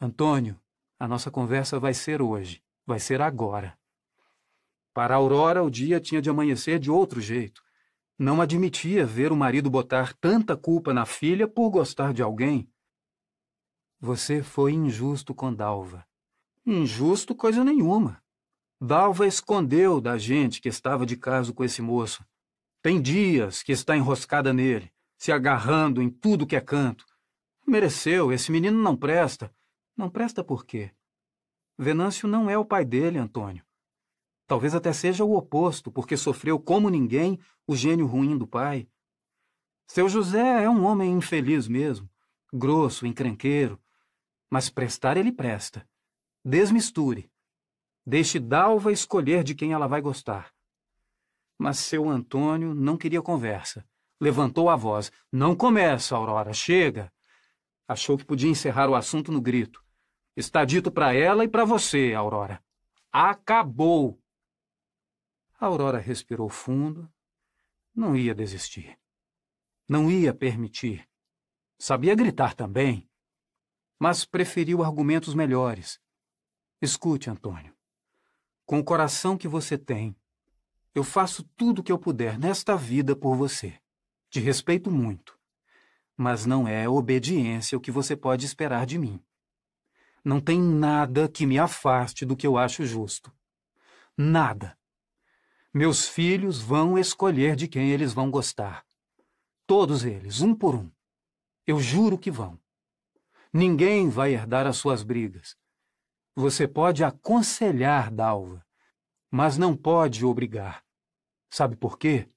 Antônio, a nossa conversa vai ser hoje, vai ser agora. Para Aurora, o dia tinha de amanhecer de outro jeito. Não admitia ver o marido botar tanta culpa na filha por gostar de alguém. Você foi injusto com Dalva. Injusto coisa nenhuma. Dalva escondeu da gente que estava de caso com esse moço. Tem dias que está enroscada nele, se agarrando em tudo que é canto. Mereceu, esse menino não presta. Não presta por quê? Venâncio não é o pai dele, Antônio. Talvez até seja o oposto, porque sofreu como ninguém o gênio ruim do pai. Seu José é um homem infeliz mesmo, grosso, encrenqueiro, mas prestar ele presta. Desmisture. Deixe Dalva escolher de quem ela vai gostar. Mas seu Antônio não queria conversa. Levantou a voz. Não começa, Aurora, chega. Achou que podia encerrar o assunto no grito. Está dito para ela e para você, Aurora. Acabou! A Aurora respirou fundo. Não ia desistir. Não ia permitir. Sabia gritar também, mas preferiu argumentos melhores. Escute, Antônio. Com o coração que você tem, eu faço tudo o que eu puder nesta vida por você. Te respeito muito. Mas não é obediência o que você pode esperar de mim. Não tem nada que me afaste do que eu acho justo. Nada. Meus filhos vão escolher de quem eles vão gostar. Todos eles, um por um. Eu juro que vão. Ninguém vai herdar as suas brigas. Você pode aconselhar Dalva, mas não pode obrigar. Sabe por quê?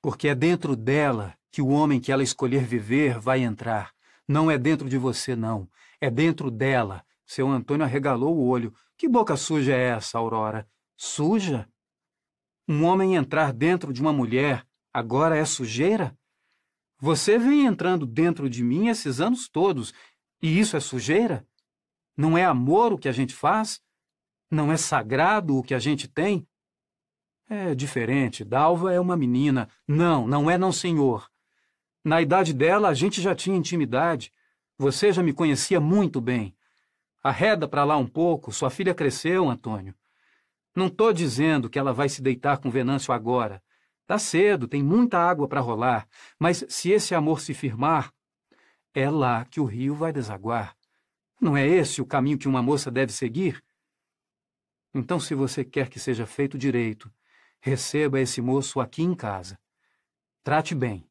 Porque é dentro dela que o homem que ela escolher viver vai entrar. Não é dentro de você, não. É dentro dela. Seu Antônio arregalou o olho. Que boca suja é essa, Aurora? Suja? Um homem entrar dentro de uma mulher agora é sujeira? Você vem entrando dentro de mim esses anos todos, e isso é sujeira? Não é amor o que a gente faz? Não é sagrado o que a gente tem? É diferente. Dalva é uma menina. Não, não é não, senhor. Na idade dela, a gente já tinha intimidade. Você já me conhecia muito bem. Arreda para lá um pouco. Sua filha cresceu, Antônio. Não estou dizendo que ela vai se deitar com Venâncio agora. Tá cedo, tem muita água para rolar. Mas se esse amor se firmar, é lá que o rio vai desaguar. Não é esse o caminho que uma moça deve seguir? Então, se você quer que seja feito direito, receba esse moço aqui em casa. Trate bem.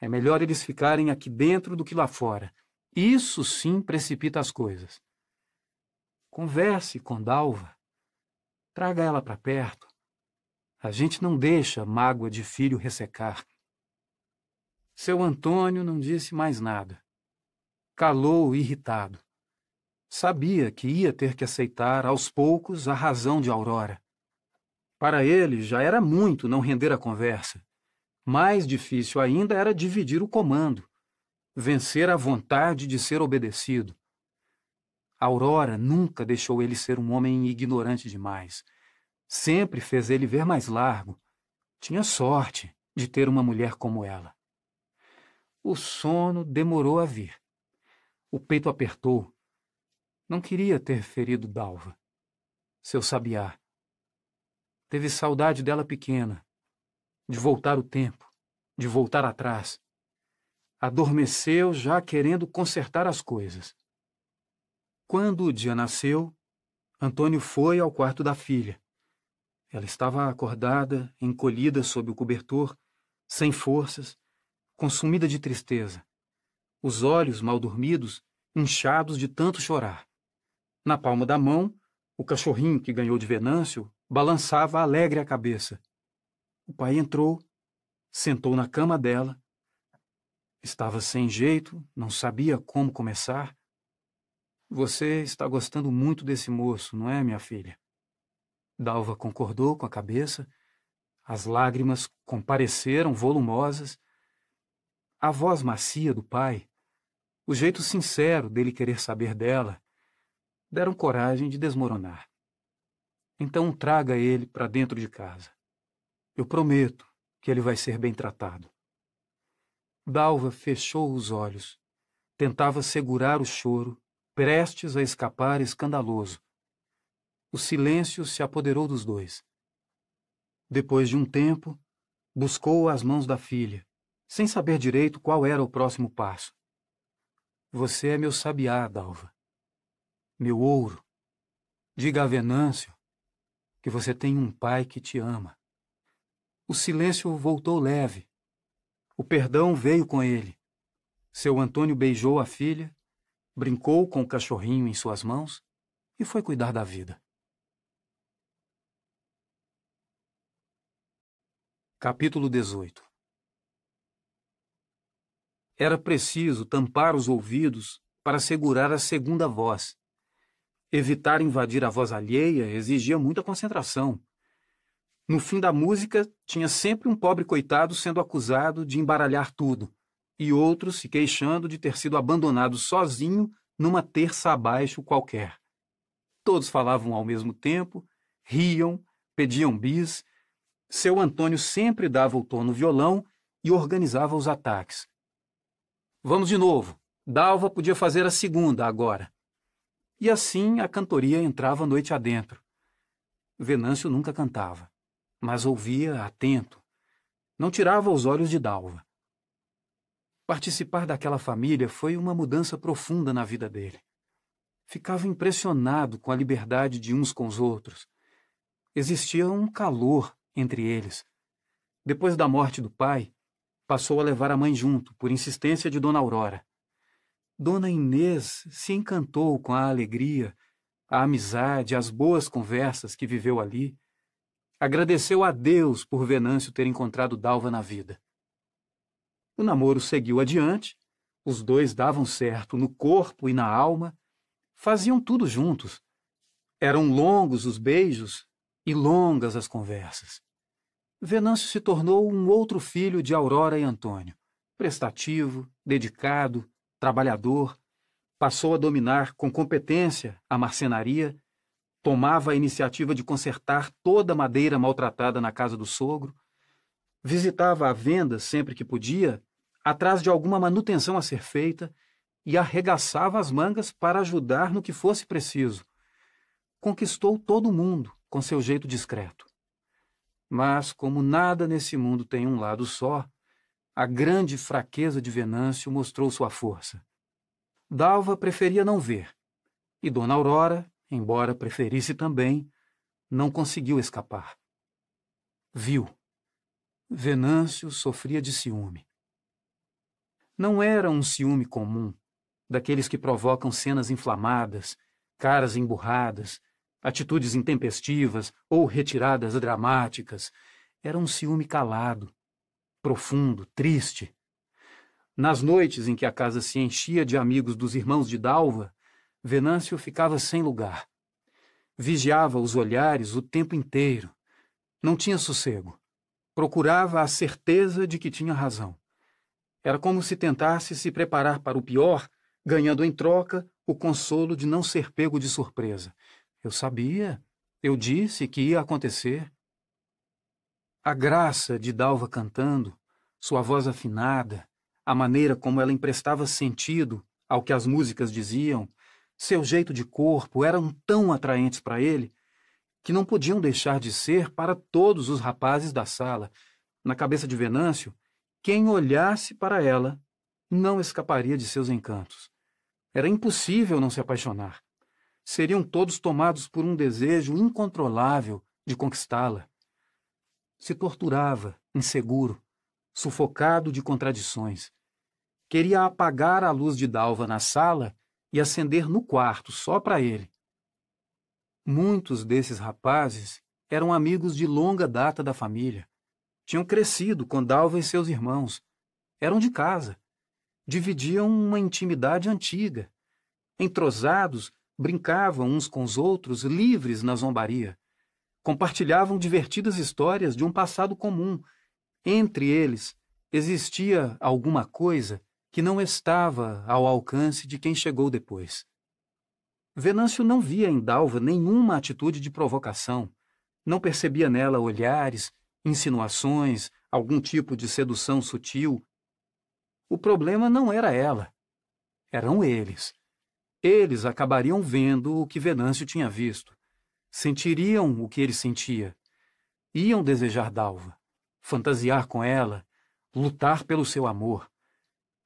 É melhor eles ficarem aqui dentro do que lá fora. Isso sim precipita as coisas. Converse com Dalva. Traga ela para perto. A gente não deixa mágoa de filho ressecar. Seu Antônio não disse mais nada calou irritado. Sabia que ia ter que aceitar aos poucos a razão de Aurora. Para ele já era muito não render a conversa. Mais difícil ainda era dividir o comando, vencer a vontade de ser obedecido. Aurora nunca deixou ele ser um homem ignorante demais. Sempre fez ele ver mais largo. Tinha sorte de ter uma mulher como ela. O sono demorou a vir. O peito apertou. Não queria ter ferido Dalva, seu sabiá. Teve saudade dela pequena, de voltar o tempo, de voltar atrás. Adormeceu já querendo consertar as coisas. Quando o dia nasceu, Antônio foi ao quarto da filha. Ela estava acordada, encolhida sob o cobertor, sem forças, consumida de tristeza. Os olhos, mal dormidos, inchados de tanto chorar. Na palma da mão, o cachorrinho que ganhou de Venâncio balançava alegre a cabeça. O pai entrou, sentou na cama dela. Estava sem jeito, não sabia como começar. Você está gostando muito desse moço, não é, minha filha? Dalva concordou com a cabeça. As lágrimas compareceram volumosas. A voz macia do pai, o jeito sincero dele querer saber dela, deram coragem de desmoronar. Então traga ele para dentro de casa. Eu prometo que ele vai ser bem tratado. Dalva fechou os olhos, tentava segurar o choro, prestes a escapar escandaloso. O silêncio se apoderou dos dois. Depois de um tempo, buscou as mãos da filha, sem saber direito qual era o próximo passo. Você é meu sabiá, Dalva. Meu ouro. Diga a Venâncio que você tem um pai que te ama. O silêncio voltou leve. O perdão veio com ele. Seu Antônio beijou a filha, brincou com o cachorrinho em suas mãos e foi cuidar da vida. Capítulo 18 Era preciso tampar os ouvidos para segurar a segunda voz. Evitar invadir a voz alheia exigia muita concentração. No fim da música, tinha sempre um pobre coitado sendo acusado de embaralhar tudo, e outro se queixando de ter sido abandonado sozinho numa terça abaixo qualquer. Todos falavam ao mesmo tempo, riam, pediam bis seu Antônio sempre dava o tom no violão e organizava os ataques. Vamos de novo. Dalva podia fazer a segunda agora. E assim a cantoria entrava noite adentro. Venâncio nunca cantava, mas ouvia atento. Não tirava os olhos de Dalva. Participar daquela família foi uma mudança profunda na vida dele. Ficava impressionado com a liberdade de uns com os outros. Existia um calor entre eles. Depois da morte do pai, passou a levar a mãe junto, por insistência de Dona Aurora. Dona Inês se encantou com a alegria, a amizade, as boas conversas que viveu ali. Agradeceu a Deus por Venâncio ter encontrado Dalva na vida. O namoro seguiu adiante, os dois davam certo no corpo e na alma, faziam tudo juntos. Eram longos os beijos e longas as conversas. Venâncio se tornou um outro filho de Aurora e Antônio, prestativo, dedicado, trabalhador, passou a dominar com competência a marcenaria, tomava a iniciativa de consertar toda a madeira maltratada na casa do sogro, visitava a venda sempre que podia, atrás de alguma manutenção a ser feita, e arregaçava as mangas para ajudar no que fosse preciso. Conquistou todo mundo com seu jeito discreto. Mas, como nada nesse mundo tem um lado só, a grande fraqueza de Venâncio mostrou sua força. Dalva preferia não ver, e Dona Aurora, embora preferisse também, não conseguiu escapar. Viu. Venâncio sofria de ciúme. Não era um ciúme comum, daqueles que provocam cenas inflamadas, caras emburradas, atitudes intempestivas ou retiradas dramáticas. Era um ciúme calado, profundo, triste. Nas noites em que a casa se enchia de amigos dos irmãos de Dalva, Venâncio ficava sem lugar. Vigiava os olhares o tempo inteiro. Não tinha sossego. Procurava a certeza de que tinha razão. Era como se tentasse se preparar para o pior, ganhando em troca o consolo de não ser pego de surpresa. Eu sabia. Eu disse que ia acontecer. A graça de Dalva cantando, sua voz afinada, a maneira como ela emprestava sentido ao que as músicas diziam, seu jeito de corpo eram tão atraentes para ele que não podiam deixar de ser para todos os rapazes da sala. Na cabeça de Venâncio, quem olhasse para ela não escaparia de seus encantos. Era impossível não se apaixonar seriam todos tomados por um desejo incontrolável de conquistá-la. Se torturava, inseguro, sufocado de contradições. Queria apagar a luz de Dalva na sala e acender no quarto, só para ele. Muitos desses rapazes eram amigos de longa data da família. Tinham crescido com Dalva e seus irmãos. Eram de casa. Dividiam uma intimidade antiga. Entrosados, brincavam uns com os outros, livres na zombaria. Compartilhavam divertidas histórias de um passado comum. Entre eles existia alguma coisa que não estava ao alcance de quem chegou depois. Venâncio não via em Dalva nenhuma atitude de provocação, não percebia nela olhares, insinuações, algum tipo de sedução sutil. O problema não era ela, eram eles. Eles acabariam vendo o que Venâncio tinha visto. Sentiriam o que ele sentia. Iam desejar Dalva, fantasiar com ela, lutar pelo seu amor.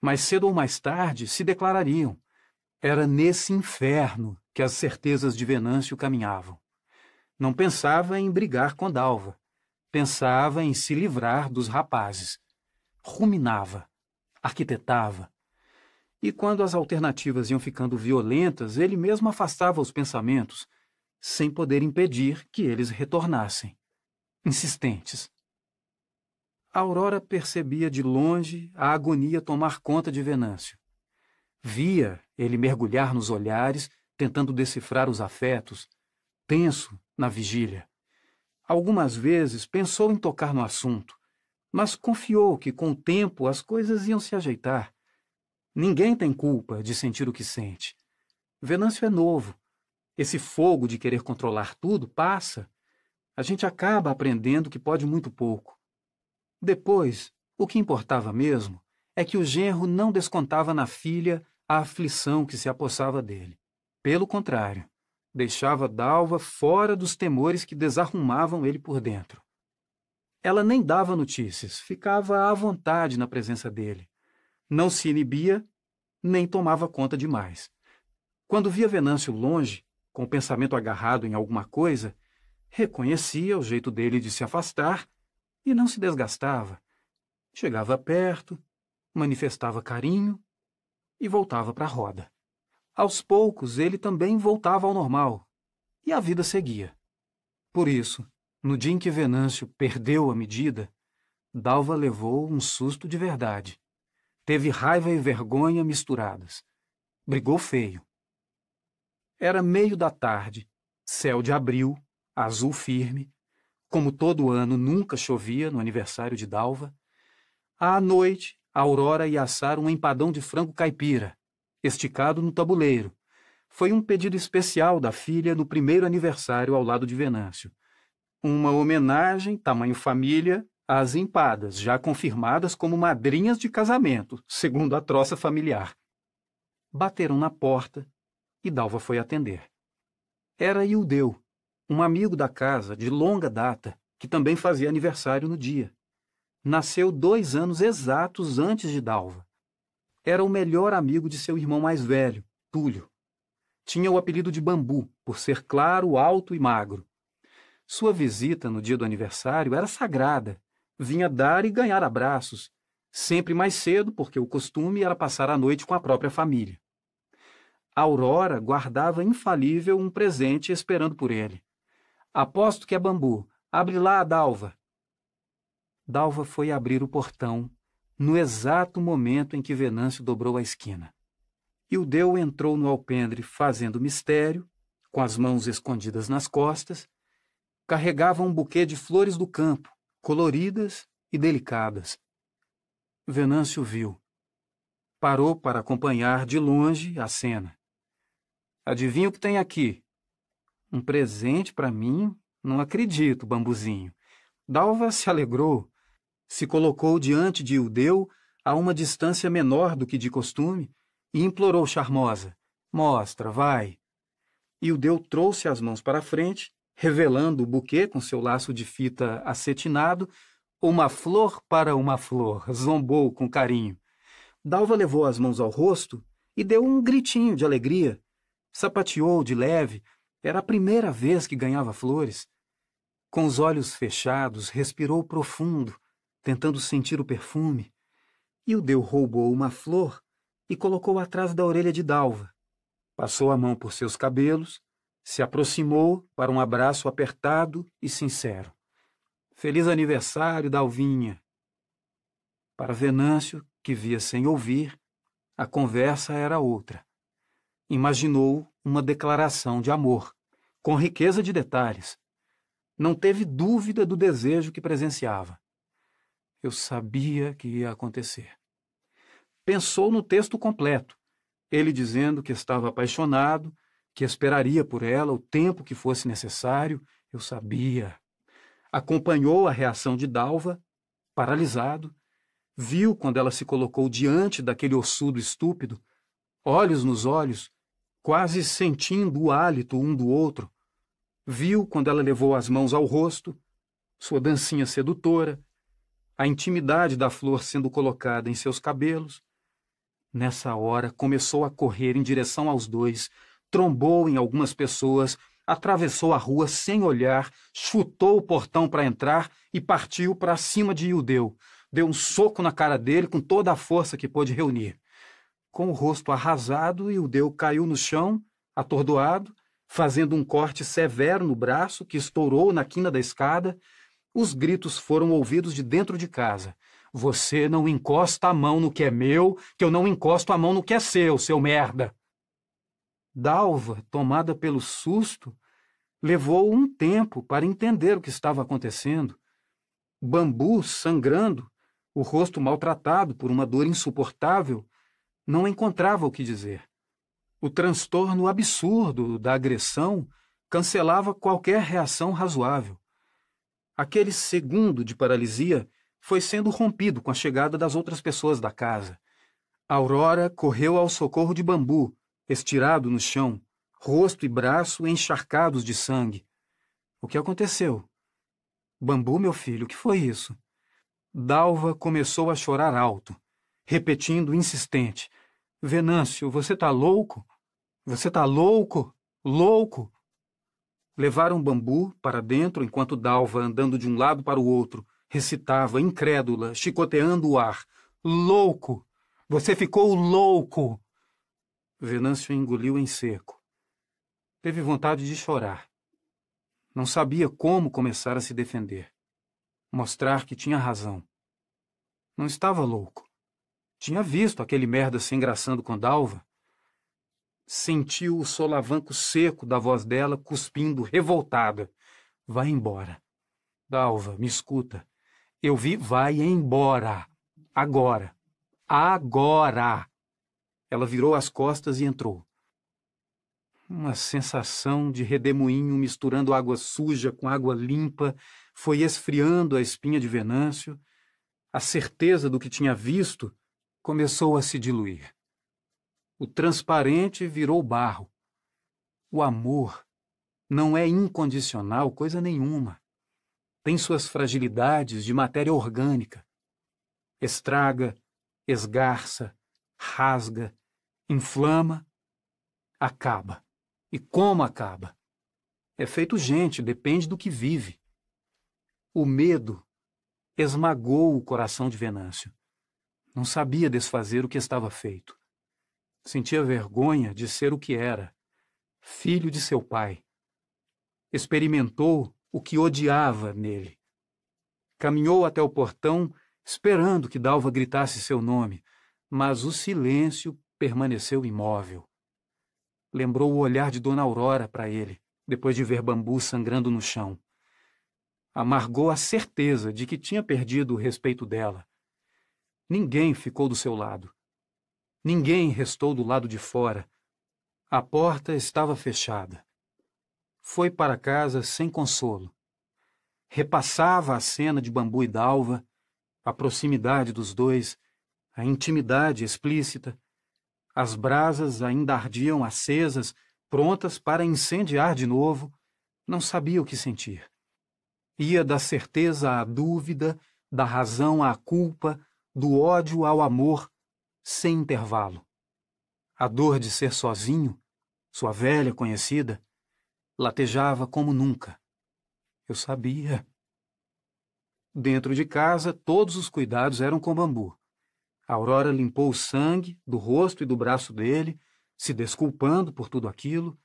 Mas cedo ou mais tarde se declarariam. Era nesse inferno que as certezas de Venâncio caminhavam. Não pensava em brigar com Dalva. Pensava em se livrar dos rapazes. Ruminava, arquitetava, e quando as alternativas iam ficando violentas, ele mesmo afastava os pensamentos, sem poder impedir que eles retornassem, insistentes. Aurora percebia de longe a agonia tomar conta de Venâncio. Via ele mergulhar nos olhares, tentando decifrar os afetos, tenso na vigília. Algumas vezes pensou em tocar no assunto, mas confiou que com o tempo as coisas iam se ajeitar Ninguém tem culpa de sentir o que sente. Venâncio é novo. Esse fogo de querer controlar tudo passa. A gente acaba aprendendo que pode muito pouco. Depois, o que importava mesmo é que o genro não descontava na filha a aflição que se apossava dele. Pelo contrário, deixava Dalva fora dos temores que desarrumavam ele por dentro. Ela nem dava notícias, ficava à vontade na presença dele não se inibia nem tomava conta demais. Quando via Venâncio longe, com o pensamento agarrado em alguma coisa, reconhecia o jeito dele de se afastar e não se desgastava. Chegava perto, manifestava carinho e voltava para a roda. Aos poucos, ele também voltava ao normal e a vida seguia. Por isso, no dia em que Venâncio perdeu a medida, Dalva levou um susto de verdade. Teve raiva e vergonha misturadas. Brigou feio. Era meio da tarde, céu de abril, azul firme. Como todo ano nunca chovia no aniversário de Dalva. À noite, Aurora ia assar um empadão de frango caipira, esticado no tabuleiro. Foi um pedido especial da filha no primeiro aniversário ao lado de Venâncio. Uma homenagem, tamanho família, as empadas, já confirmadas como madrinhas de casamento, segundo a troça familiar. Bateram na porta e Dalva foi atender. Era Ildeu, um amigo da casa de longa data, que também fazia aniversário no dia. Nasceu dois anos exatos antes de Dalva. Era o melhor amigo de seu irmão mais velho, Túlio. Tinha o apelido de Bambu, por ser claro, alto e magro. Sua visita no dia do aniversário era sagrada vinha dar e ganhar abraços, sempre mais cedo, porque o costume era passar a noite com a própria família. Aurora guardava infalível um presente esperando por ele. Aposto que é bambu. Abre lá, Dalva. Dalva foi abrir o portão no exato momento em que Venâncio dobrou a esquina. E o Deu entrou no alpendre fazendo mistério, com as mãos escondidas nas costas, carregava um buquê de flores do campo, coloridas e delicadas. Venâncio viu. Parou para acompanhar de longe a cena. Adivinha o que tem aqui? Um presente para mim? Não acredito, bambuzinho. Dalva se alegrou, se colocou diante de Ildeu a uma distância menor do que de costume e implorou charmosa: Mostra, vai. Ildeu trouxe as mãos para a frente revelando o buquê com seu laço de fita acetinado, uma flor para uma flor, zombou com carinho. Dalva levou as mãos ao rosto e deu um gritinho de alegria. Sapateou de leve, era a primeira vez que ganhava flores. Com os olhos fechados, respirou profundo, tentando sentir o perfume, e o Deu roubou uma flor e colocou atrás da orelha de Dalva. Passou a mão por seus cabelos, se aproximou para um abraço apertado e sincero. Feliz aniversário, Dalvinha! Para Venâncio, que via sem ouvir, a conversa era outra. Imaginou uma declaração de amor, com riqueza de detalhes. Não teve dúvida do desejo que presenciava. Eu sabia que ia acontecer. Pensou no texto completo, ele dizendo que estava apaixonado, que esperaria por ela o tempo que fosse necessário. Eu sabia. Acompanhou a reação de Dalva, paralisado, viu quando ela se colocou diante daquele ossudo estúpido, olhos nos olhos, quase sentindo o hálito um do outro. Viu quando ela levou as mãos ao rosto, sua dancinha sedutora, a intimidade da flor sendo colocada em seus cabelos. Nessa hora, começou a correr em direção aos dois, trombou em algumas pessoas, atravessou a rua sem olhar, chutou o portão para entrar e partiu para cima de Iudeu. Deu um soco na cara dele com toda a força que pôde reunir. Com o rosto arrasado, Ildeu caiu no chão, atordoado, fazendo um corte severo no braço que estourou na quina da escada. Os gritos foram ouvidos de dentro de casa. Você não encosta a mão no que é meu, que eu não encosto a mão no que é seu, seu merda. Dalva, tomada pelo susto, levou um tempo para entender o que estava acontecendo. Bambu, sangrando, o rosto maltratado por uma dor insuportável, não encontrava o que dizer. O transtorno absurdo da agressão cancelava qualquer reação razoável. Aquele segundo de paralisia foi sendo rompido com a chegada das outras pessoas da casa. Aurora correu ao socorro de bambu, estirado no chão, rosto e braço encharcados de sangue. O que aconteceu? Bambu, meu filho, o que foi isso? Dalva começou a chorar alto repetindo insistente: Venâncio, você tá louco? Você tá louco? Louco? Levaram bambu para dentro enquanto Dalva, andando de um lado para o outro, recitava, incrédula, chicoteando o ar: Louco! Você ficou louco! Venâncio engoliu em seco. Teve vontade de chorar. Não sabia como começar a se defender. Mostrar que tinha razão. Não estava louco. Tinha visto aquele merda se engraçando com Dalva. Sentiu o solavanco seco da voz dela cuspindo, revoltada. Vai embora. Dalva, me escuta. Eu vi, vai embora. Agora. Agora. Ela virou as costas e entrou. Uma sensação de redemoinho misturando água suja com água limpa foi esfriando a espinha de Venâncio. A certeza do que tinha visto começou a se diluir. O transparente virou barro. O amor não é incondicional coisa nenhuma. Tem suas fragilidades de matéria orgânica. Estraga, esgarça, rasga, inflama, acaba. E como acaba? É feito gente, depende do que vive. O medo esmagou o coração de Venâncio. Não sabia desfazer o que estava feito. Sentia vergonha de ser o que era, filho de seu pai. Experimentou o que odiava nele. Caminhou até o portão, esperando que Dalva gritasse seu nome, mas o silêncio permaneceu imóvel. Lembrou o olhar de Dona Aurora para ele, depois de ver bambu sangrando no chão. Amargou a certeza de que tinha perdido o respeito dela Ninguém ficou do seu lado. Ninguém restou do lado de fora. A porta estava fechada. Foi para casa sem consolo. Repassava a cena de bambu e dalva, a proximidade dos dois, a intimidade explícita. As brasas ainda ardiam acesas, prontas para incendiar de novo. Não sabia o que sentir. Ia da certeza à dúvida, da razão à culpa, do ódio ao amor, sem intervalo. A dor de ser sozinho, sua velha conhecida, latejava como nunca. Eu sabia. Dentro de casa, todos os cuidados eram com bambu. A Aurora limpou o sangue do rosto e do braço dele, se desculpando por tudo aquilo.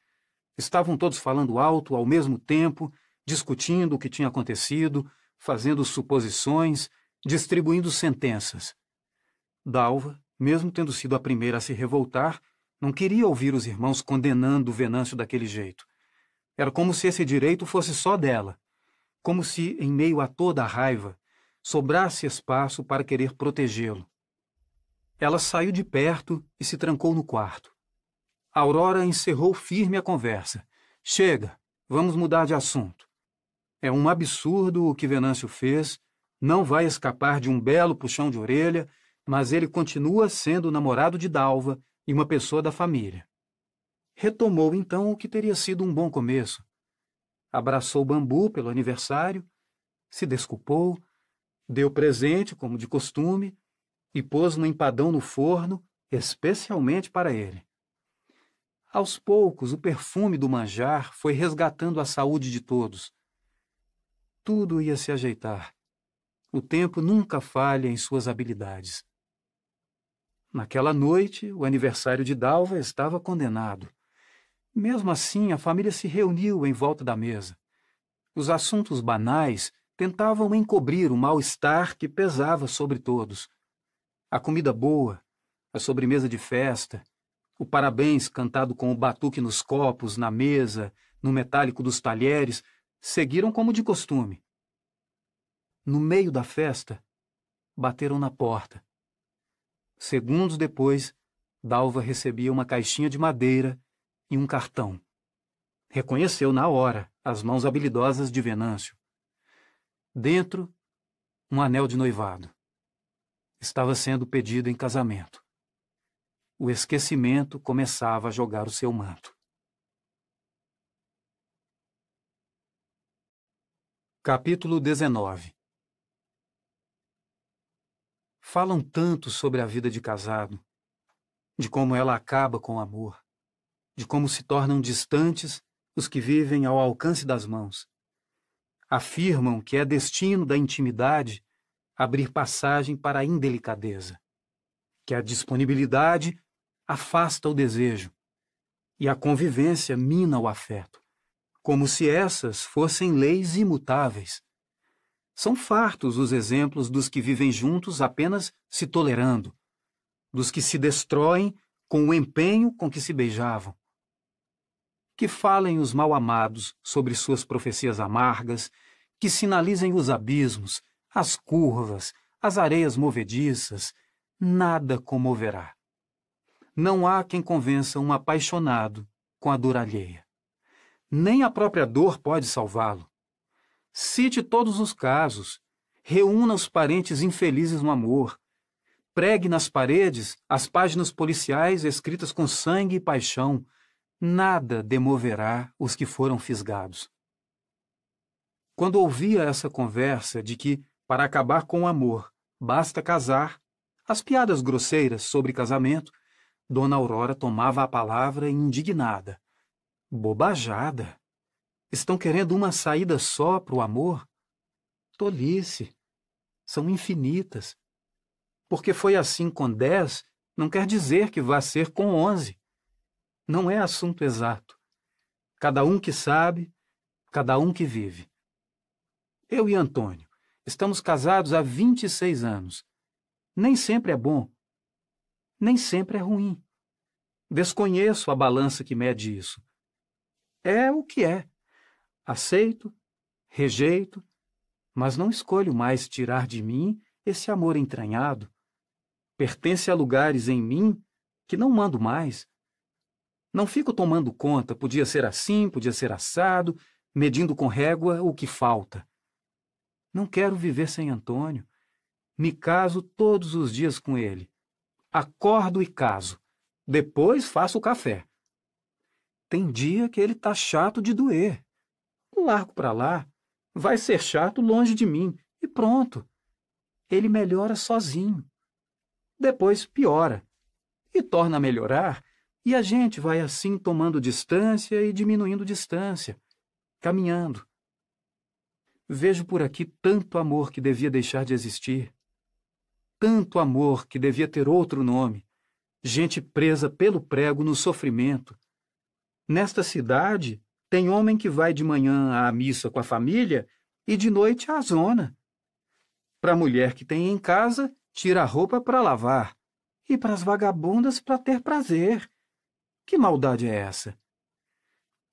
Estavam todos falando alto ao mesmo tempo, discutindo o que tinha acontecido, fazendo suposições, distribuindo sentenças. Dalva, mesmo tendo sido a primeira a se revoltar, não queria ouvir os irmãos condenando o Venâncio daquele jeito. Era como se esse direito fosse só dela, como se, em meio a toda a raiva, sobrasse espaço para querer protegê-lo. Ela saiu de perto e se trancou no quarto. Aurora encerrou firme a conversa. Chega, vamos mudar de assunto. É um absurdo o que Venâncio fez, não vai escapar de um belo puxão de orelha, mas ele continua sendo o namorado de Dalva e uma pessoa da família. Retomou então o que teria sido um bom começo. Abraçou Bambu pelo aniversário, se desculpou, deu presente, como de costume, e pôs no empadão no forno, especialmente para ele. Aos poucos, o perfume do manjar foi resgatando a saúde de todos. Tudo ia se ajeitar. O tempo nunca falha em suas habilidades. Naquela noite, o aniversário de Dalva estava condenado. Mesmo assim, a família se reuniu em volta da mesa. Os assuntos banais tentavam encobrir o mal-estar que pesava sobre todos. A comida boa, a sobremesa de festa, o parabéns cantado com o batuque nos copos, na mesa, no metálico dos talheres, seguiram como de costume. No meio da festa, bateram na porta. Segundos depois, Dalva recebia uma caixinha de madeira e um cartão. Reconheceu na hora as mãos habilidosas de Venâncio. Dentro, um anel de noivado. Estava sendo pedido em casamento. O esquecimento começava a jogar o seu manto. Capítulo 19 Falam tanto sobre a vida de casado, de como ela acaba com o amor, de como se tornam distantes os que vivem ao alcance das mãos. Afirmam que é destino da intimidade abrir passagem para a indelicadeza, que a disponibilidade afasta o desejo e a convivência mina o afeto, como se essas fossem leis imutáveis são fartos os exemplos dos que vivem juntos apenas se tolerando, dos que se destroem com o empenho com que se beijavam. Que falem os mal-amados sobre suas profecias amargas, que sinalizem os abismos, as curvas, as areias movediças, nada comoverá. Não há quem convença um apaixonado com a dor alheia. Nem a própria dor pode salvá-lo. Cite todos os casos. Reúna os parentes infelizes no amor. Pregue nas paredes as páginas policiais escritas com sangue e paixão. Nada demoverá os que foram fisgados. Quando ouvia essa conversa de que, para acabar com o amor, basta casar, as piadas grosseiras sobre casamento, Dona Aurora tomava a palavra indignada. Bobajada. Estão querendo uma saída só para o amor? Tolice. São infinitas. Porque foi assim com dez, não quer dizer que vá ser com onze. Não é assunto exato. Cada um que sabe, cada um que vive. Eu e Antônio estamos casados há 26 anos. Nem sempre é bom. Nem sempre é ruim. Desconheço a balança que mede isso. É o que é. Aceito, rejeito, mas não escolho mais tirar de mim esse amor entranhado. Pertence a lugares em mim que não mando mais. Não fico tomando conta, podia ser assim, podia ser assado, medindo com régua o que falta. Não quero viver sem Antônio. Me caso todos os dias com ele. Acordo e caso. Depois faço o café. Tem dia que ele tá chato de doer largo para lá. Vai ser chato longe de mim. E pronto. Ele melhora sozinho. Depois piora. E torna a melhorar, e a gente vai assim tomando distância e diminuindo distância, caminhando. Vejo por aqui tanto amor que devia deixar de existir, tanto amor que devia ter outro nome, gente presa pelo prego no sofrimento. Nesta cidade, tem homem que vai de manhã à missa com a família e de noite à zona. Para a mulher que tem em casa, tira a roupa para lavar, e para as vagabundas para ter prazer. Que maldade é essa?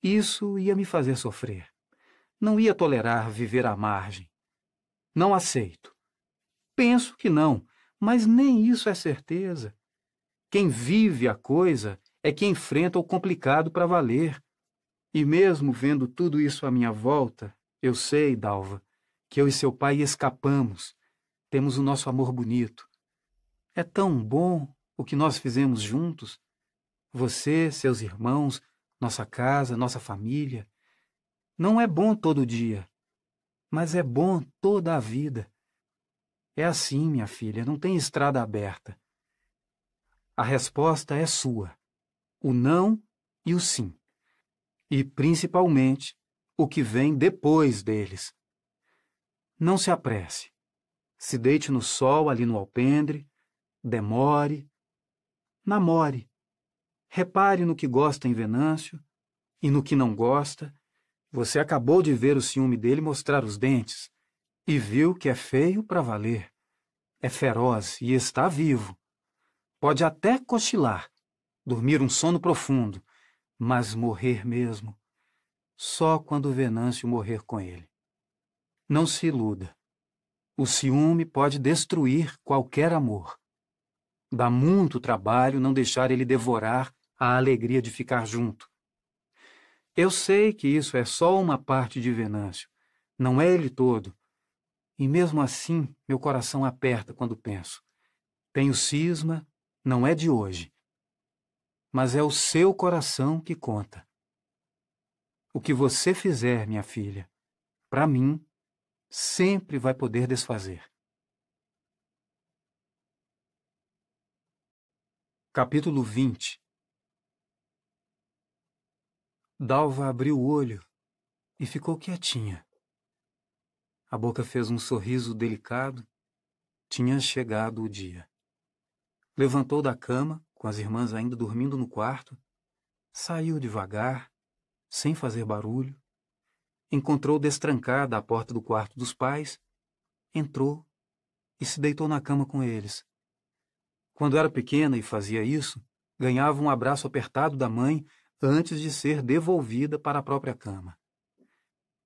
Isso ia me fazer sofrer. Não ia tolerar viver à margem. Não aceito. Penso que não, mas nem isso é certeza. Quem vive a coisa é que enfrenta o complicado para valer. E mesmo vendo tudo isso à minha volta, eu sei, Dalva, que eu e seu pai escapamos. Temos o nosso amor bonito. É tão bom o que nós fizemos juntos. Você, seus irmãos, nossa casa, nossa família. Não é bom todo dia, mas é bom toda a vida. É assim, minha filha, não tem estrada aberta. A resposta é sua: o não e o sim e, principalmente, o que vem depois deles. Não se apresse. Se deite no sol ali no alpendre, demore, namore. Repare no que gosta em Venâncio e no que não gosta. Você acabou de ver o ciúme dele mostrar os dentes e viu que é feio para valer. É feroz e está vivo. Pode até cochilar, dormir um sono profundo, mas morrer mesmo, só quando Venâncio morrer com ele. Não se iluda. O ciúme pode destruir qualquer amor. Dá muito trabalho não deixar ele devorar a alegria de ficar junto. Eu sei que isso é só uma parte de Venâncio, não é ele todo. E mesmo assim, meu coração aperta quando penso. Tenho cisma, não é de hoje mas é o seu coração que conta. O que você fizer, minha filha, para mim, sempre vai poder desfazer. Capítulo 20 Dalva abriu o olho e ficou quietinha. A boca fez um sorriso delicado. Tinha chegado o dia. Levantou da cama com as irmãs ainda dormindo no quarto, saiu devagar, sem fazer barulho, encontrou destrancada a porta do quarto dos pais, entrou e se deitou na cama com eles. Quando era pequena e fazia isso, ganhava um abraço apertado da mãe antes de ser devolvida para a própria cama.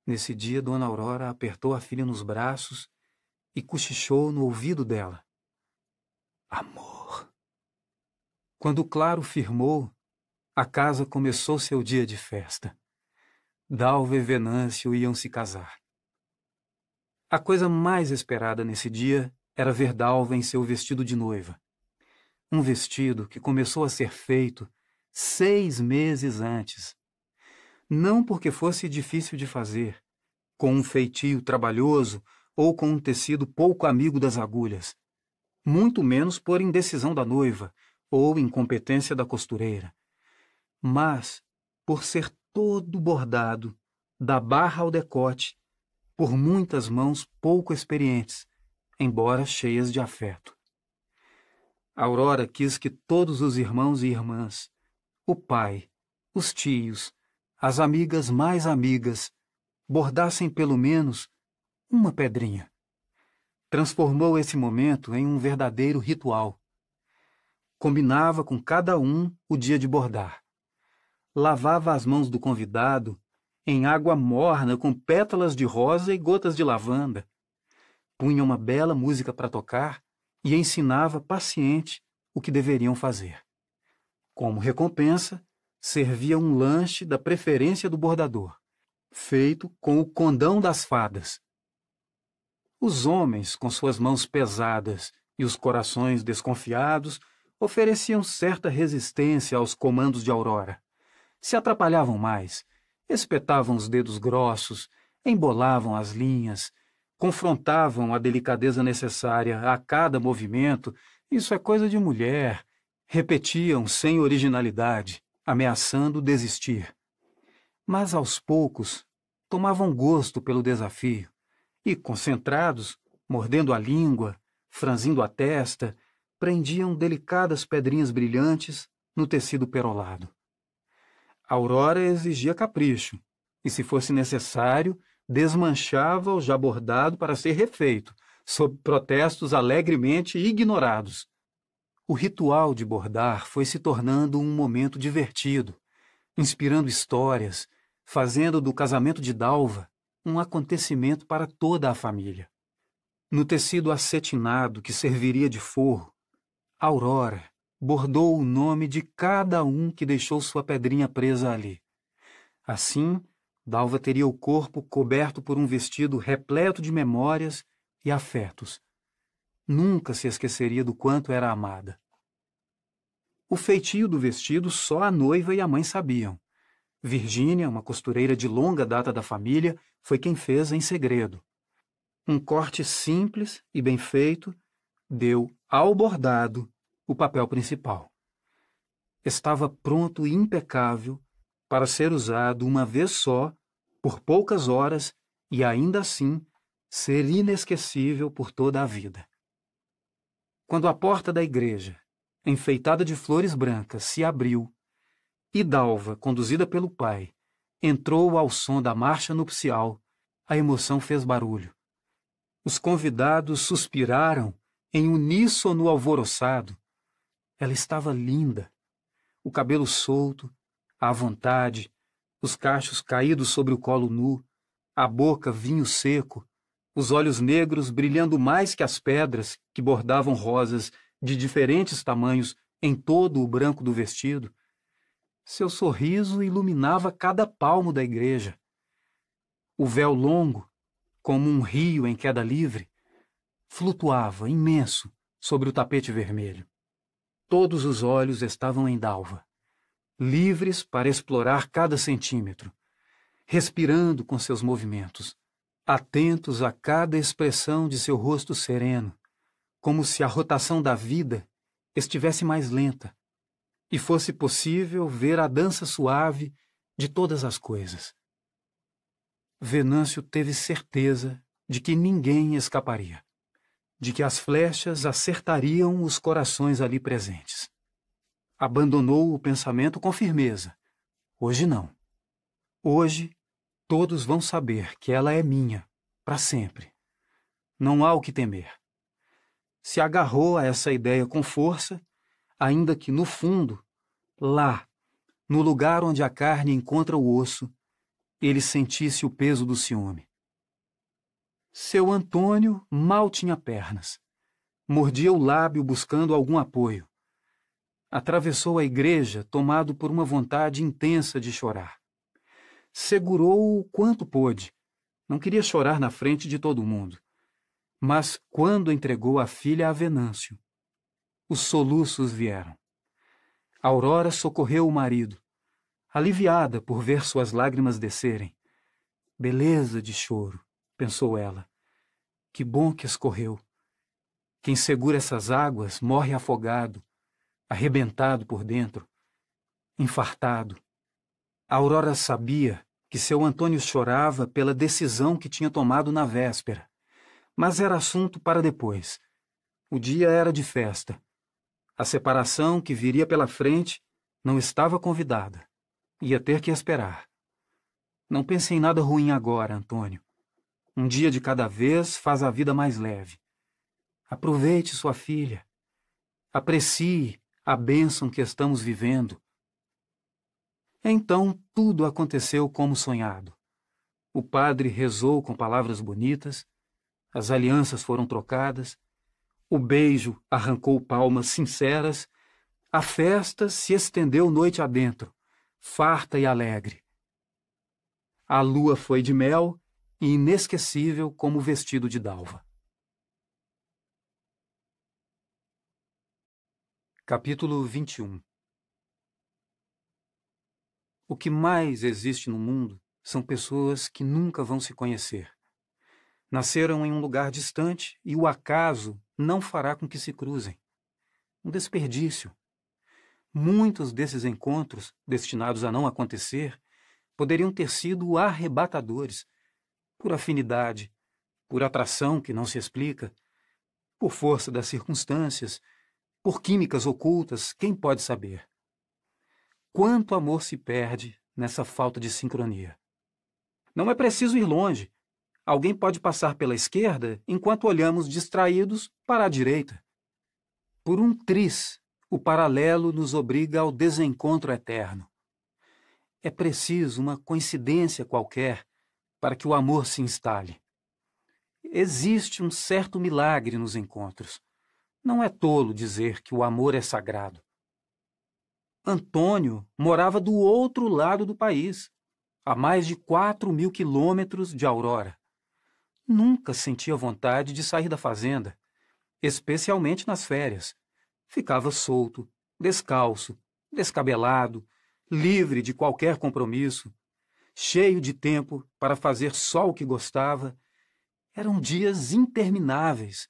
Nesse dia, Dona Aurora apertou a filha nos braços e cochichou no ouvido dela. Amor. Quando o claro firmou, a casa começou seu dia de festa. Dalva e Venâncio iam se casar. A coisa mais esperada nesse dia era ver Dalva em seu vestido de noiva. Um vestido que começou a ser feito seis meses antes. Não porque fosse difícil de fazer, com um feitio trabalhoso ou com um tecido pouco amigo das agulhas, muito menos por indecisão da noiva, ou incompetência da costureira, mas por ser todo bordado, da barra ao decote, por muitas mãos pouco experientes, embora cheias de afeto. Aurora quis que todos os irmãos e irmãs, o pai, os tios, as amigas mais amigas, bordassem pelo menos uma pedrinha. Transformou esse momento em um verdadeiro ritual combinava com cada um o dia de bordar. Lavava as mãos do convidado em água morna com pétalas de rosa e gotas de lavanda. Punha uma bela música para tocar e ensinava paciente o que deveriam fazer. Como recompensa, servia um lanche da preferência do bordador, feito com o condão das fadas. Os homens, com suas mãos pesadas e os corações desconfiados, ofereciam certa resistência aos comandos de Aurora. Se atrapalhavam mais, espetavam os dedos grossos, embolavam as linhas, confrontavam a delicadeza necessária a cada movimento. Isso é coisa de mulher. Repetiam sem originalidade, ameaçando desistir. Mas aos poucos tomavam gosto pelo desafio, e, concentrados, mordendo a língua, franzindo a testa, prendiam delicadas pedrinhas brilhantes no tecido perolado. Aurora exigia capricho, e, se fosse necessário, desmanchava o já bordado para ser refeito, sob protestos alegremente ignorados. O ritual de bordar foi se tornando um momento divertido, inspirando histórias, fazendo do casamento de Dalva um acontecimento para toda a família. No tecido acetinado que serviria de forro, Aurora bordou o nome de cada um que deixou sua pedrinha presa ali. Assim, Dalva teria o corpo coberto por um vestido repleto de memórias e afetos. Nunca se esqueceria do quanto era amada. O feitio do vestido só a noiva e a mãe sabiam. Virgínia, uma costureira de longa data da família, foi quem fez em segredo. Um corte simples e bem feito deu ao bordado o papel principal. Estava pronto e impecável para ser usado uma vez só, por poucas horas e ainda assim ser inesquecível por toda a vida. Quando a porta da igreja, enfeitada de flores brancas, se abriu e Dalva, conduzida pelo pai, entrou ao som da marcha nupcial, a emoção fez barulho. Os convidados suspiraram em uníssono alvoroçado. Ela estava linda, o cabelo solto, à vontade, os cachos caídos sobre o colo nu, a boca vinho seco, os olhos negros brilhando mais que as pedras que bordavam rosas de diferentes tamanhos em todo o branco do vestido. Seu sorriso iluminava cada palmo da igreja. O véu longo, como um rio em queda livre, flutuava imenso sobre o tapete vermelho. Todos os olhos estavam em Dalva, livres para explorar cada centímetro, respirando com seus movimentos, atentos a cada expressão de seu rosto sereno, como se a rotação da vida estivesse mais lenta e fosse possível ver a dança suave de todas as coisas. Venâncio teve certeza de que ninguém escaparia, de que as flechas acertariam os corações ali presentes. Abandonou o pensamento com firmeza. Hoje não. Hoje Todos vão saber que ela é minha, para sempre. Não há o que temer. Se agarrou a essa ideia com força, ainda que no fundo, lá, no lugar onde a carne encontra o osso, ele sentisse o peso do ciúme. Seu Antônio mal tinha pernas. Mordia o lábio buscando algum apoio. Atravessou a igreja tomado por uma vontade intensa de chorar segurou o quanto pôde. Não queria chorar na frente de todo mundo. Mas quando entregou a filha a Venâncio, os soluços vieram. Aurora socorreu o marido, aliviada por ver suas lágrimas descerem. Beleza de choro, pensou ela. Que bom que escorreu. Quem segura essas águas morre afogado, arrebentado por dentro, infartado. A Aurora sabia que seu Antônio chorava pela decisão que tinha tomado na véspera, mas era assunto para depois. O dia era de festa. A separação que viria pela frente não estava convidada. Ia ter que esperar. Não pense em nada ruim agora, Antônio. Um dia de cada vez faz a vida mais leve. Aproveite sua filha. Aprecie a bênção que estamos vivendo então tudo aconteceu como sonhado. O padre rezou com palavras bonitas, as alianças foram trocadas, o beijo arrancou palmas sinceras, a festa se estendeu noite adentro, farta e alegre. A lua foi de mel e inesquecível como o vestido de dalva. Capítulo 21 o que mais existe no mundo são pessoas que nunca vão se conhecer. Nasceram em um lugar distante e o acaso não fará com que se cruzem. Um desperdício. Muitos desses encontros, destinados a não acontecer, poderiam ter sido arrebatadores, por afinidade, por atração que não se explica, por força das circunstâncias, por químicas ocultas, quem pode saber? Quanto amor se perde nessa falta de sincronia? Não é preciso ir longe. Alguém pode passar pela esquerda enquanto olhamos distraídos para a direita. Por um tris, o paralelo nos obriga ao desencontro eterno. É preciso uma coincidência qualquer para que o amor se instale. Existe um certo milagre nos encontros. Não é tolo dizer que o amor é sagrado. Antônio morava do outro lado do país, a mais de quatro mil quilômetros de Aurora. Nunca sentia vontade de sair da fazenda, especialmente nas férias. Ficava solto, descalço, descabelado, livre de qualquer compromisso, cheio de tempo para fazer só o que gostava. Eram dias intermináveis,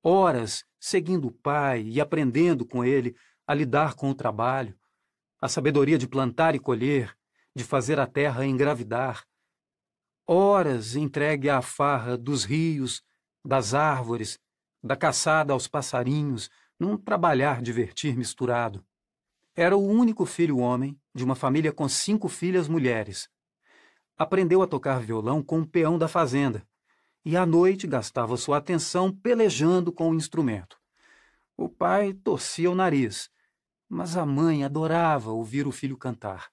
horas seguindo o pai e aprendendo com ele a lidar com o trabalho, a sabedoria de plantar e colher, de fazer a terra engravidar. Horas entregue à farra dos rios, das árvores, da caçada aos passarinhos, num trabalhar divertir misturado. Era o único filho homem de uma família com cinco filhas mulheres. Aprendeu a tocar violão com um peão da fazenda e à noite gastava sua atenção pelejando com o instrumento. O pai torcia o nariz, mas a mãe adorava ouvir o filho cantar.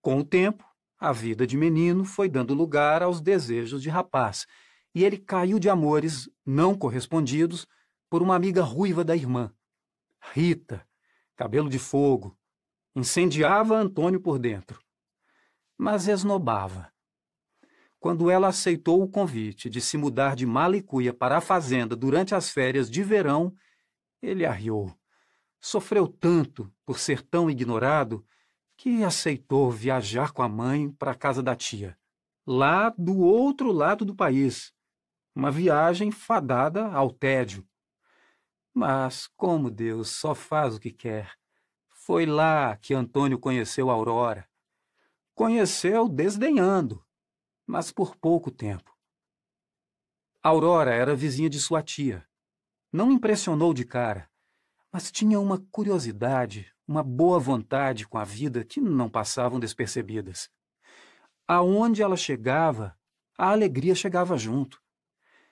Com o tempo, a vida de menino foi dando lugar aos desejos de rapaz, e ele caiu de amores não correspondidos por uma amiga ruiva da irmã. Rita, cabelo de fogo, incendiava Antônio por dentro, mas esnobava. Quando ela aceitou o convite de se mudar de Malicuia para a fazenda durante as férias de verão, ele arriou. Sofreu tanto por ser tão ignorado que aceitou viajar com a mãe para a casa da tia, lá do outro lado do país. Uma viagem fadada ao tédio. Mas, como Deus só faz o que quer, foi lá que Antônio conheceu Aurora. Conheceu desdenhando, mas por pouco tempo. Aurora era vizinha de sua tia. Não impressionou de cara mas tinha uma curiosidade, uma boa vontade com a vida que não passavam despercebidas. Aonde ela chegava, a alegria chegava junto.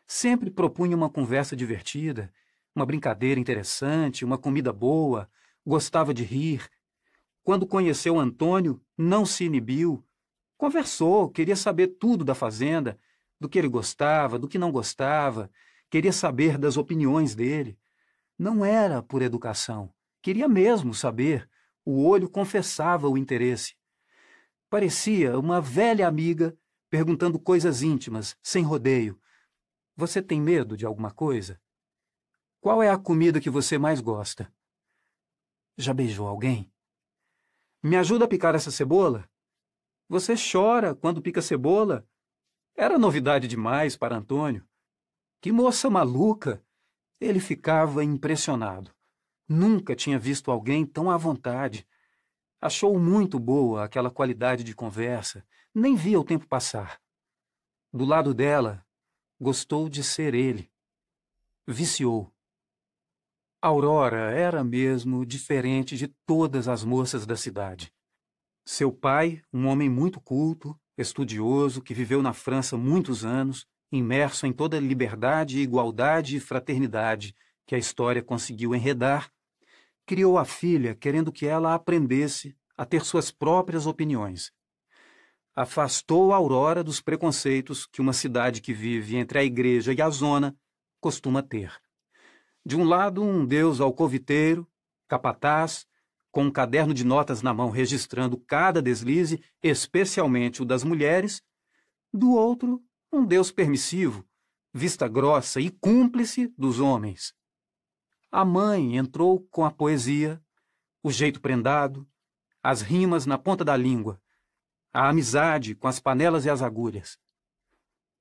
Sempre propunha uma conversa divertida, uma brincadeira interessante, uma comida boa, gostava de rir. Quando conheceu Antônio, não se inibiu. Conversou, queria saber tudo da fazenda, do que ele gostava, do que não gostava, queria saber das opiniões dele. Não era por educação. Queria mesmo saber. O olho confessava o interesse. Parecia uma velha amiga perguntando coisas íntimas, sem rodeio. Você tem medo de alguma coisa? Qual é a comida que você mais gosta? Já beijou alguém? Me ajuda a picar essa cebola? Você chora quando pica cebola? Era novidade demais para Antônio. Que moça maluca! Ele ficava impressionado. Nunca tinha visto alguém tão à vontade. Achou muito boa aquela qualidade de conversa, nem via o tempo passar. Do lado dela, gostou de ser ele. Viciou. Aurora era mesmo diferente de todas as moças da cidade. Seu pai, um homem muito culto, estudioso, que viveu na França muitos anos, imerso em toda a liberdade, igualdade e fraternidade que a história conseguiu enredar, criou a filha querendo que ela aprendesse a ter suas próprias opiniões. Afastou a Aurora dos preconceitos que uma cidade que vive entre a igreja e a zona costuma ter. De um lado, um deus alcoviteiro, capataz, com um caderno de notas na mão registrando cada deslize, especialmente o das mulheres, do outro, um Deus permissivo, vista grossa e cúmplice dos homens. A mãe entrou com a poesia, o jeito prendado, as rimas na ponta da língua, a amizade com as panelas e as agulhas.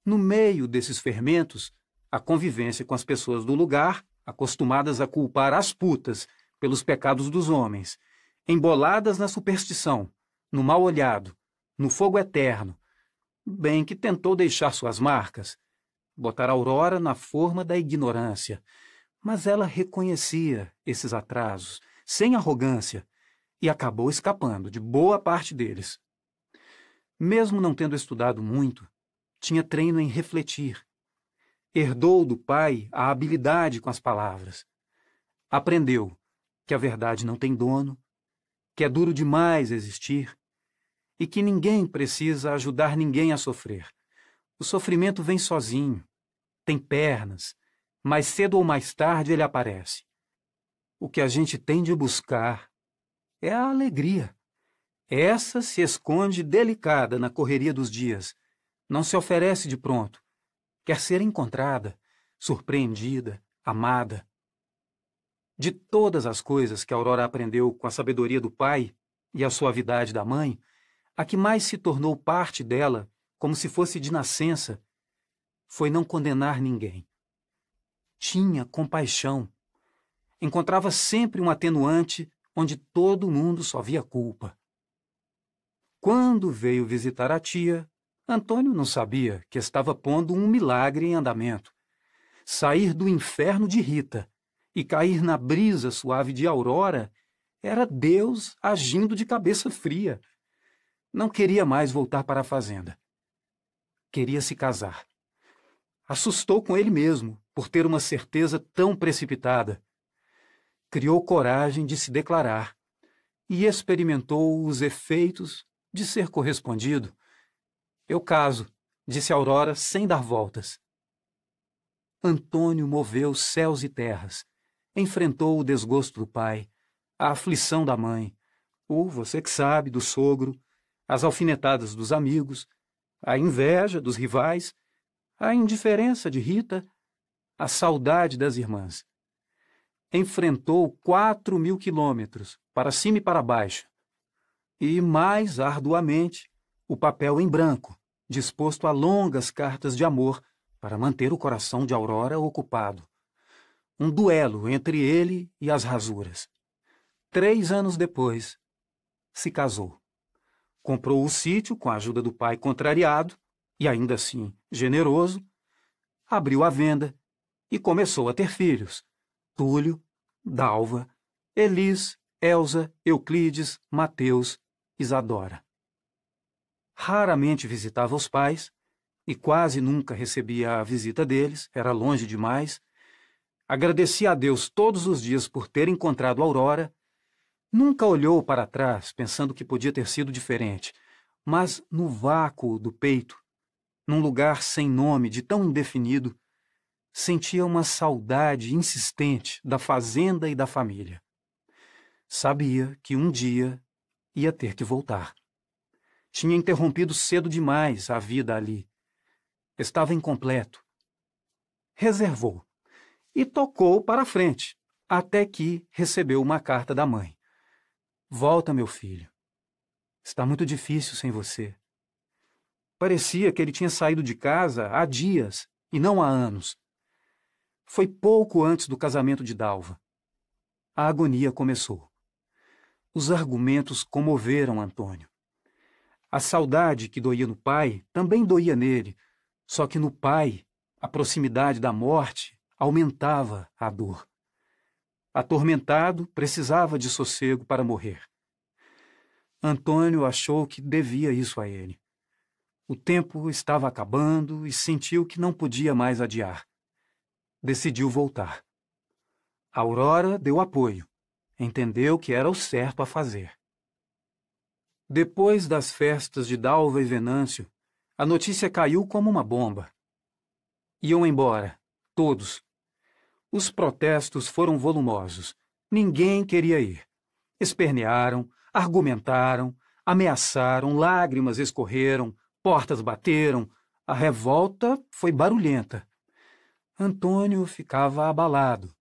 No meio desses fermentos, a convivência com as pessoas do lugar, acostumadas a culpar as putas pelos pecados dos homens, emboladas na superstição, no mal olhado, no fogo eterno, bem que tentou deixar suas marcas, botar Aurora na forma da ignorância, mas ela reconhecia esses atrasos, sem arrogância, e acabou escapando de boa parte deles. Mesmo não tendo estudado muito, tinha treino em refletir. Herdou do pai a habilidade com as palavras. Aprendeu que a verdade não tem dono, que é duro demais existir e que ninguém precisa ajudar ninguém a sofrer. O sofrimento vem sozinho, tem pernas, mais cedo ou mais tarde ele aparece. O que a gente tem de buscar é a alegria. Essa se esconde delicada na correria dos dias, não se oferece de pronto. Quer ser encontrada, surpreendida, amada. De todas as coisas que Aurora aprendeu com a sabedoria do pai e a suavidade da mãe, a que mais se tornou parte dela, como se fosse de nascença, foi não condenar ninguém. Tinha compaixão. Encontrava sempre um atenuante onde todo mundo só via culpa. Quando veio visitar a tia, Antônio não sabia que estava pondo um milagre em andamento. Sair do inferno de Rita e cair na brisa suave de Aurora era Deus agindo de cabeça fria. Não queria mais voltar para a fazenda. Queria se casar. Assustou com ele mesmo por ter uma certeza tão precipitada criou coragem de se declarar e experimentou os efeitos de ser correspondido. Eu caso, disse Aurora sem dar voltas. Antônio moveu céus e terras, enfrentou o desgosto do pai, a aflição da mãe, o você que sabe do sogro, as alfinetadas dos amigos, a inveja dos rivais, a indiferença de Rita, a saudade das irmãs enfrentou quatro mil quilômetros, para cima e para baixo, e, mais arduamente, o papel em branco, disposto a longas cartas de amor para manter o coração de Aurora ocupado. Um duelo entre ele e as rasuras. Três anos depois, se casou. Comprou o sítio com a ajuda do pai contrariado, e ainda assim generoso, abriu a venda e começou a ter filhos Túlio, Dalva, Elis, Elsa, Euclides, Mateus, Isadora. Raramente visitava os pais e quase nunca recebia a visita deles, era longe demais. Agradecia a Deus todos os dias por ter encontrado Aurora. Nunca olhou para trás pensando que podia ter sido diferente, mas no vácuo do peito, num lugar sem nome de tão indefinido, sentia uma saudade insistente da fazenda e da família. Sabia que um dia ia ter que voltar. Tinha interrompido cedo demais a vida ali. Estava incompleto. Reservou e tocou para frente, até que recebeu uma carta da mãe. Volta, meu filho. Está muito difícil sem você. Parecia que ele tinha saído de casa há dias e não há anos. Foi pouco antes do casamento de Dalva. A agonia começou. Os argumentos comoveram Antônio. A saudade que doía no pai também doía nele, só que no pai a proximidade da morte aumentava a dor. Atormentado, precisava de sossego para morrer. Antônio achou que devia isso a ele. O tempo estava acabando e sentiu que não podia mais adiar decidiu voltar. Aurora deu apoio. Entendeu que era o certo a fazer. Depois das festas de Dalva e Venâncio, a notícia caiu como uma bomba. Iam embora, todos. Os protestos foram volumosos. Ninguém queria ir. Espernearam, argumentaram, ameaçaram, lágrimas escorreram, portas bateram. A revolta foi barulhenta. Antônio ficava abalado.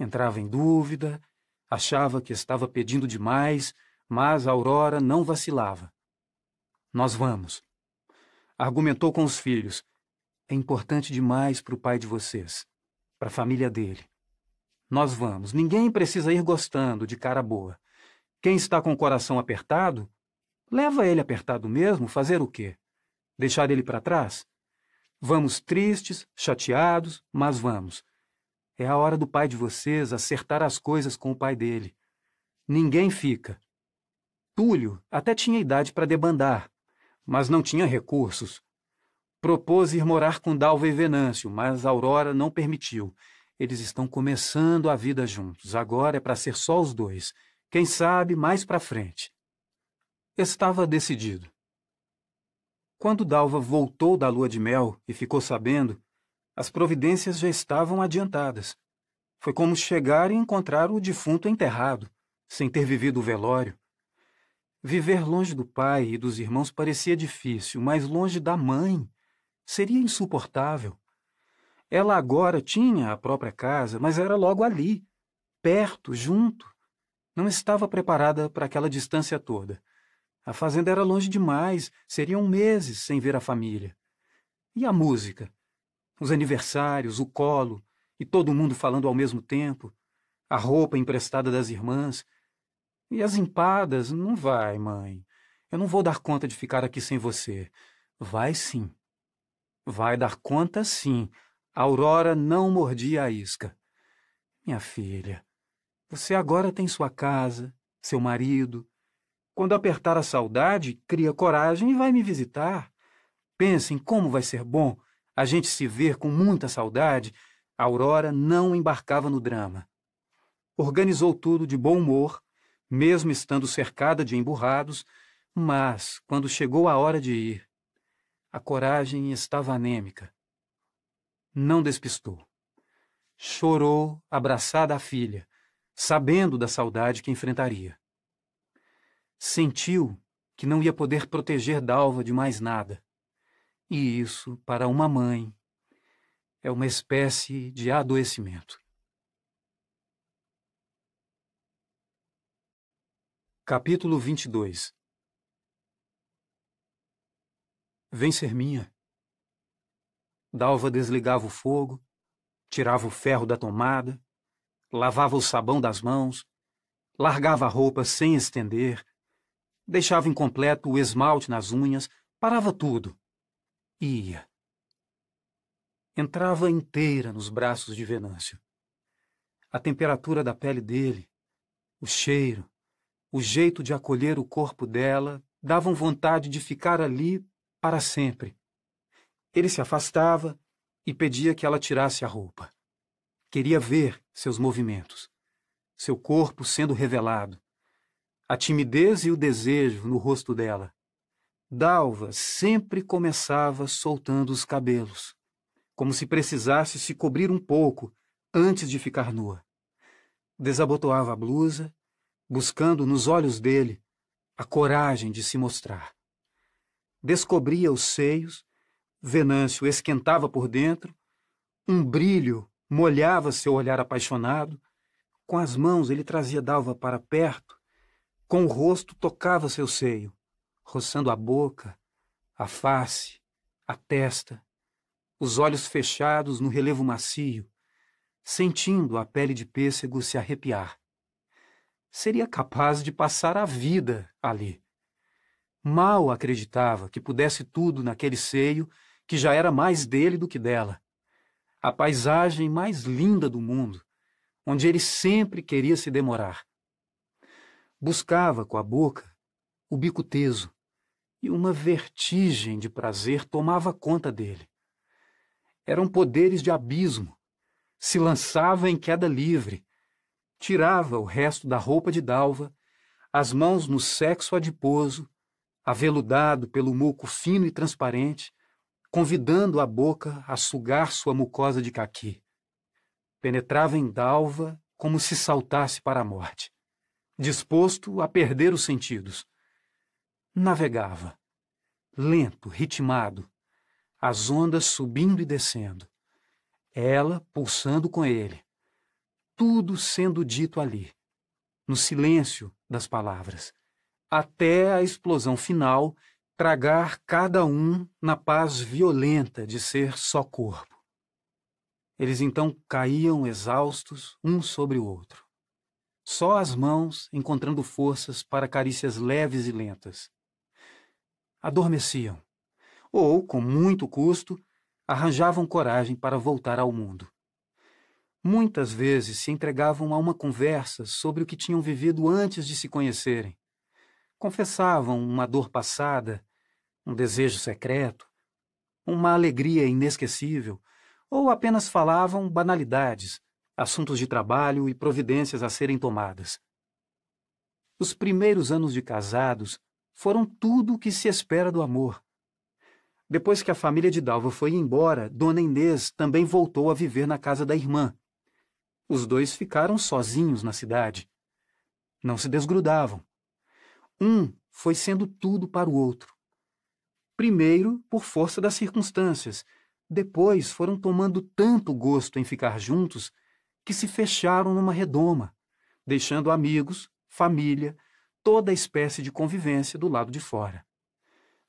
Entrava em dúvida, achava que estava pedindo demais, mas Aurora não vacilava. Nós vamos. Argumentou com os filhos. É importante demais para o pai de vocês, para a família dele. Nós vamos. Ninguém precisa ir gostando, de cara boa. Quem está com o coração apertado, leva ele apertado mesmo, fazer o quê? Deixar ele para trás? Vamos tristes, chateados, mas vamos. É a hora do pai de vocês acertar as coisas com o pai dele. Ninguém fica. Túlio até tinha idade para debandar, mas não tinha recursos. Propôs ir morar com Dalva e Venâncio, mas Aurora não permitiu. Eles estão começando a vida juntos. Agora é para ser só os dois. Quem sabe mais para frente. Estava decidido. Quando Dalva voltou da lua de mel e ficou sabendo, as providências já estavam adiantadas. Foi como chegar e encontrar o defunto enterrado, sem ter vivido o velório. Viver longe do pai e dos irmãos parecia difícil, mas longe da mãe seria insuportável. Ela agora tinha a própria casa, mas era logo ali, perto, junto. Não estava preparada para aquela distância toda. A fazenda era longe demais, seriam meses sem ver a família. E a música? Os aniversários, o colo, e todo mundo falando ao mesmo tempo, a roupa emprestada das irmãs. E as empadas? Não vai, mãe. Eu não vou dar conta de ficar aqui sem você. Vai sim. Vai dar conta, sim. A Aurora não mordia a isca. Minha filha, você agora tem sua casa, seu marido. Quando apertar a saudade, cria coragem e vai me visitar. Pense em como vai ser bom a gente se ver com muita saudade. A Aurora não embarcava no drama. Organizou tudo de bom humor, mesmo estando cercada de emburrados, mas, quando chegou a hora de ir, a coragem estava anêmica. Não despistou. Chorou, abraçada à filha, sabendo da saudade que enfrentaria. Sentiu que não ia poder proteger Dalva de mais nada. E isso, para uma mãe, é uma espécie de adoecimento. Capítulo 22 Vem ser minha. Dalva desligava o fogo, tirava o ferro da tomada, lavava o sabão das mãos, largava a roupa sem estender, deixava incompleto o esmalte nas unhas, parava tudo e ia. Entrava inteira nos braços de Venâncio. A temperatura da pele dele, o cheiro, o jeito de acolher o corpo dela davam vontade de ficar ali para sempre. Ele se afastava e pedia que ela tirasse a roupa. Queria ver seus movimentos, seu corpo sendo revelado, a timidez e o desejo no rosto dela. Dalva sempre começava soltando os cabelos, como se precisasse se cobrir um pouco antes de ficar nua. Desabotoava a blusa, buscando nos olhos dele a coragem de se mostrar descobria os seios, Venâncio esquentava por dentro, um brilho molhava seu olhar apaixonado, com as mãos ele trazia Dalva para perto, com o rosto tocava seu seio, roçando a boca, a face, a testa, os olhos fechados no relevo macio, sentindo a pele de pêssego se arrepiar. Seria capaz de passar a vida ali. Mal acreditava que pudesse tudo naquele seio que já era mais dele do que dela. A paisagem mais linda do mundo, onde ele sempre queria se demorar. Buscava com a boca o bico teso, e uma vertigem de prazer tomava conta dele. Eram poderes de abismo. Se lançava em queda livre, tirava o resto da roupa de dalva, as mãos no sexo adiposo, aveludado pelo muco fino e transparente, convidando a boca a sugar sua mucosa de caqui. Penetrava em dalva como se saltasse para a morte, disposto a perder os sentidos. Navegava, lento, ritmado, as ondas subindo e descendo, ela pulsando com ele, tudo sendo dito ali, no silêncio das palavras até a explosão final tragar cada um na paz violenta de ser só corpo. Eles então caíam exaustos um sobre o outro. Só as mãos encontrando forças para carícias leves e lentas. Adormeciam, ou, com muito custo, arranjavam coragem para voltar ao mundo. Muitas vezes se entregavam a uma conversa sobre o que tinham vivido antes de se conhecerem. Confessavam uma dor passada, um desejo secreto, uma alegria inesquecível, ou apenas falavam banalidades, assuntos de trabalho e providências a serem tomadas. Os primeiros anos de casados foram tudo o que se espera do amor. Depois que a família de Dalva foi embora, Dona Inês também voltou a viver na casa da irmã. Os dois ficaram sozinhos na cidade. Não se desgrudavam. Um foi sendo tudo para o outro. Primeiro, por força das circunstâncias, depois foram tomando tanto gosto em ficar juntos que se fecharam numa redoma, deixando amigos, família, toda a espécie de convivência do lado de fora.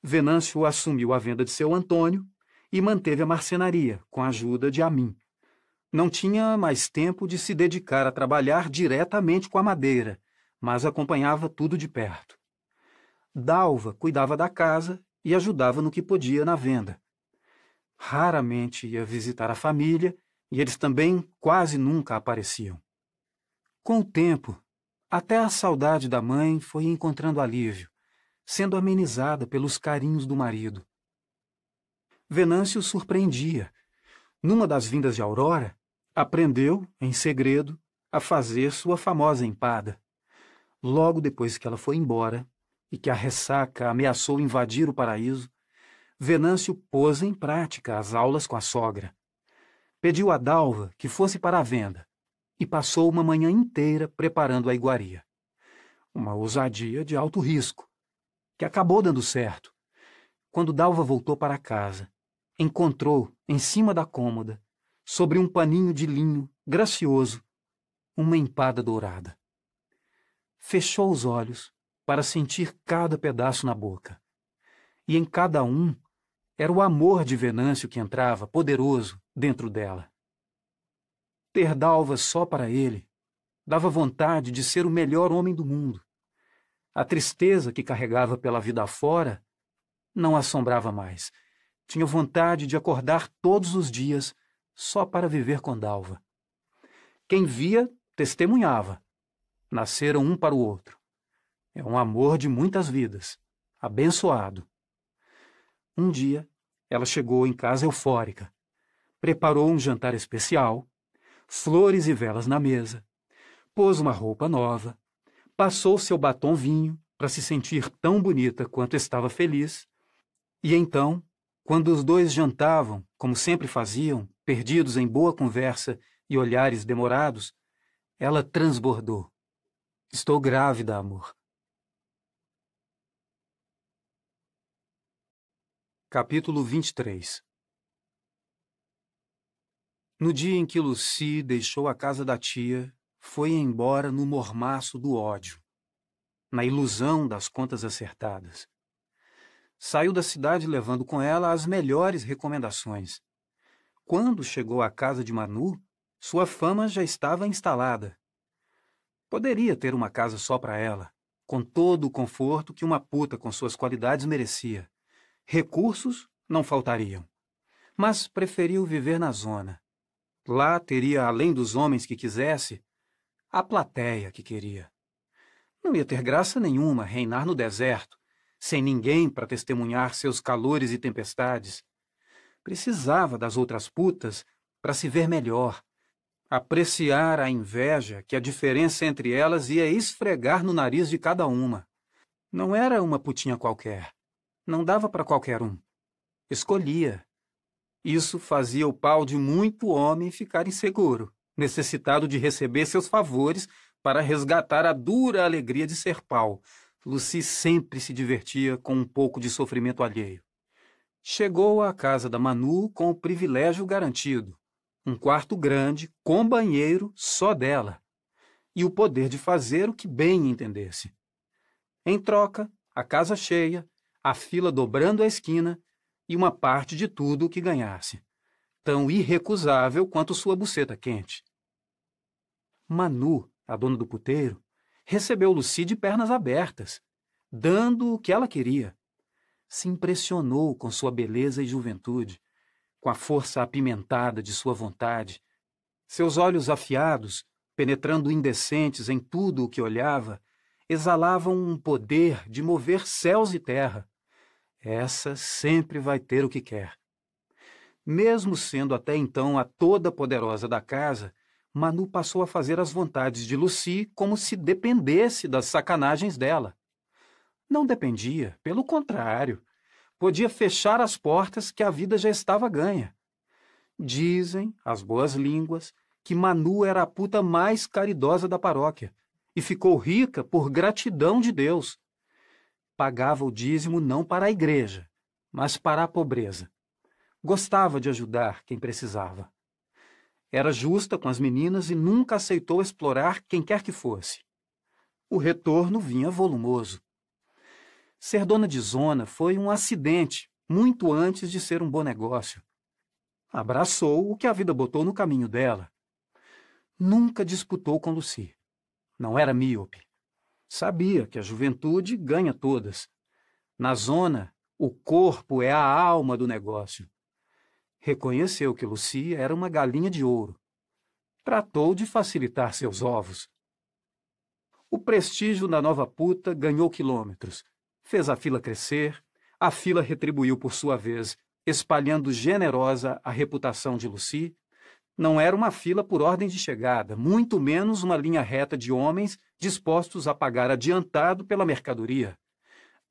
Venâncio assumiu a venda de seu Antônio e manteve a marcenaria, com a ajuda de Amin. Não tinha mais tempo de se dedicar a trabalhar diretamente com a madeira, mas acompanhava tudo de perto. Dalva cuidava da casa e ajudava no que podia na venda. Raramente ia visitar a família e eles também quase nunca apareciam. Com o tempo, até a saudade da mãe foi encontrando alívio, sendo amenizada pelos carinhos do marido. Venâncio surpreendia. Numa das vindas de Aurora, aprendeu, em segredo, a fazer sua famosa empada. Logo depois que ela foi embora e que a ressaca ameaçou invadir o paraíso, Venâncio pôs em prática as aulas com a sogra. Pediu a Dalva que fosse para a venda e passou uma manhã inteira preparando a iguaria. Uma ousadia de alto risco, que acabou dando certo. Quando Dalva voltou para casa, encontrou, em cima da cômoda, sobre um paninho de linho gracioso, uma empada dourada. Fechou os olhos para sentir cada pedaço na boca. E em cada um era o amor de Venâncio que entrava, poderoso, dentro dela. Ter Dalva só para ele dava vontade de ser o melhor homem do mundo. A tristeza que carregava pela vida afora não assombrava mais. Tinha vontade de acordar todos os dias só para viver com Dalva. Quem via, testemunhava. Nasceram um para o outro. É um amor de muitas vidas, abençoado. Um dia, ela chegou em casa eufórica. Preparou um jantar especial flores e velas na mesa, pôs uma roupa nova, passou seu batom vinho para se sentir tão bonita quanto estava feliz, e então, quando os dois jantavam, como sempre faziam, perdidos em boa conversa e olhares demorados, ela transbordou. Estou grávida, amor. Capítulo 23 no dia em que Lucy deixou a casa da tia, foi embora no mormaço do ódio, na ilusão das contas acertadas. Saiu da cidade levando com ela as melhores recomendações. Quando chegou à casa de Manu, sua fama já estava instalada. Poderia ter uma casa só para ela, com todo o conforto que uma puta com suas qualidades merecia. Recursos não faltariam. Mas preferiu viver na zona, Lá teria, além dos homens que quisesse, a plateia que queria. Não ia ter graça nenhuma reinar no deserto, sem ninguém para testemunhar seus calores e tempestades. Precisava das outras putas para se ver melhor, apreciar a inveja que a diferença entre elas ia esfregar no nariz de cada uma. Não era uma putinha qualquer. Não dava para qualquer um. Escolhia. Isso fazia o pau de muito homem ficar inseguro, necessitado de receber seus favores para resgatar a dura alegria de ser pau. Lucy sempre se divertia com um pouco de sofrimento alheio. Chegou à casa da Manu com o privilégio garantido: um quarto grande, com banheiro só dela, e o poder de fazer o que bem entendesse. Em troca, a casa cheia, a fila dobrando a esquina e uma parte de tudo o que ganhasse, tão irrecusável quanto sua buceta quente. Manu, a dona do puteiro, recebeu Lucy de pernas abertas, dando o que ela queria. Se impressionou com sua beleza e juventude, com a força apimentada de sua vontade, seus olhos afiados, penetrando indecentes em tudo o que olhava, exalavam um poder de mover céus e terra. Essa sempre vai ter o que quer. Mesmo sendo até então a toda poderosa da casa, Manu passou a fazer as vontades de Lucy como se dependesse das sacanagens dela. Não dependia, pelo contrário. Podia fechar as portas que a vida já estava ganha. Dizem, as boas línguas, que Manu era a puta mais caridosa da paróquia e ficou rica por gratidão de Deus. Pagava o dízimo não para a igreja, mas para a pobreza. Gostava de ajudar quem precisava. Era justa com as meninas e nunca aceitou explorar quem quer que fosse. O retorno vinha volumoso. Ser dona de zona foi um acidente, muito antes de ser um bom negócio. Abraçou o que a vida botou no caminho dela. Nunca disputou com Lucy. Não era míope. Sabia que a juventude ganha todas. Na zona, o corpo é a alma do negócio reconheceu que Lucia era uma galinha de ouro. Tratou de facilitar seus ovos. O prestígio da nova puta ganhou quilômetros, fez a fila crescer, a fila retribuiu por sua vez, espalhando generosa a reputação de Lucy. Não era uma fila por ordem de chegada, muito menos uma linha reta de homens dispostos a pagar adiantado pela mercadoria.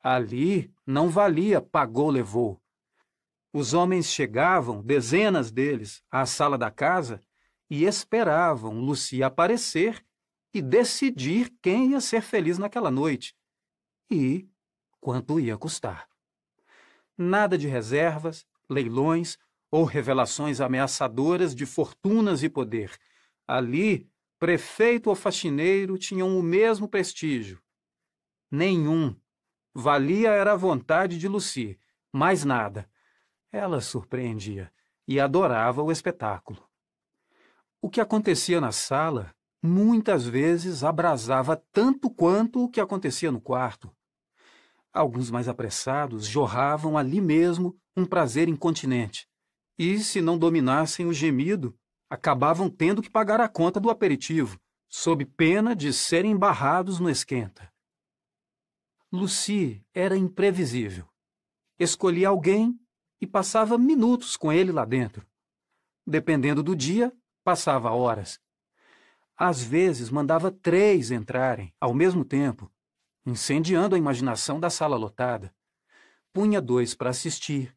Ali não valia pagou, levou. Os homens chegavam, dezenas deles, à sala da casa e esperavam Lucia aparecer e decidir quem ia ser feliz naquela noite e quanto ia custar. Nada de reservas, leilões ou revelações ameaçadoras de fortunas e poder. Ali, prefeito ou faxineiro tinham o mesmo prestígio. Nenhum. Valia era a vontade de Lucy, mais nada. Ela surpreendia e adorava o espetáculo. O que acontecia na sala muitas vezes abrasava tanto quanto o que acontecia no quarto. Alguns mais apressados jorravam ali mesmo um prazer incontinente, e, se não dominassem o gemido, acabavam tendo que pagar a conta do aperitivo, sob pena de serem barrados no esquenta. Lucy era imprevisível. Escolhia alguém e passava minutos com ele lá dentro. Dependendo do dia, passava horas. Às vezes mandava três entrarem ao mesmo tempo, incendiando a imaginação da sala lotada. Punha dois para assistir,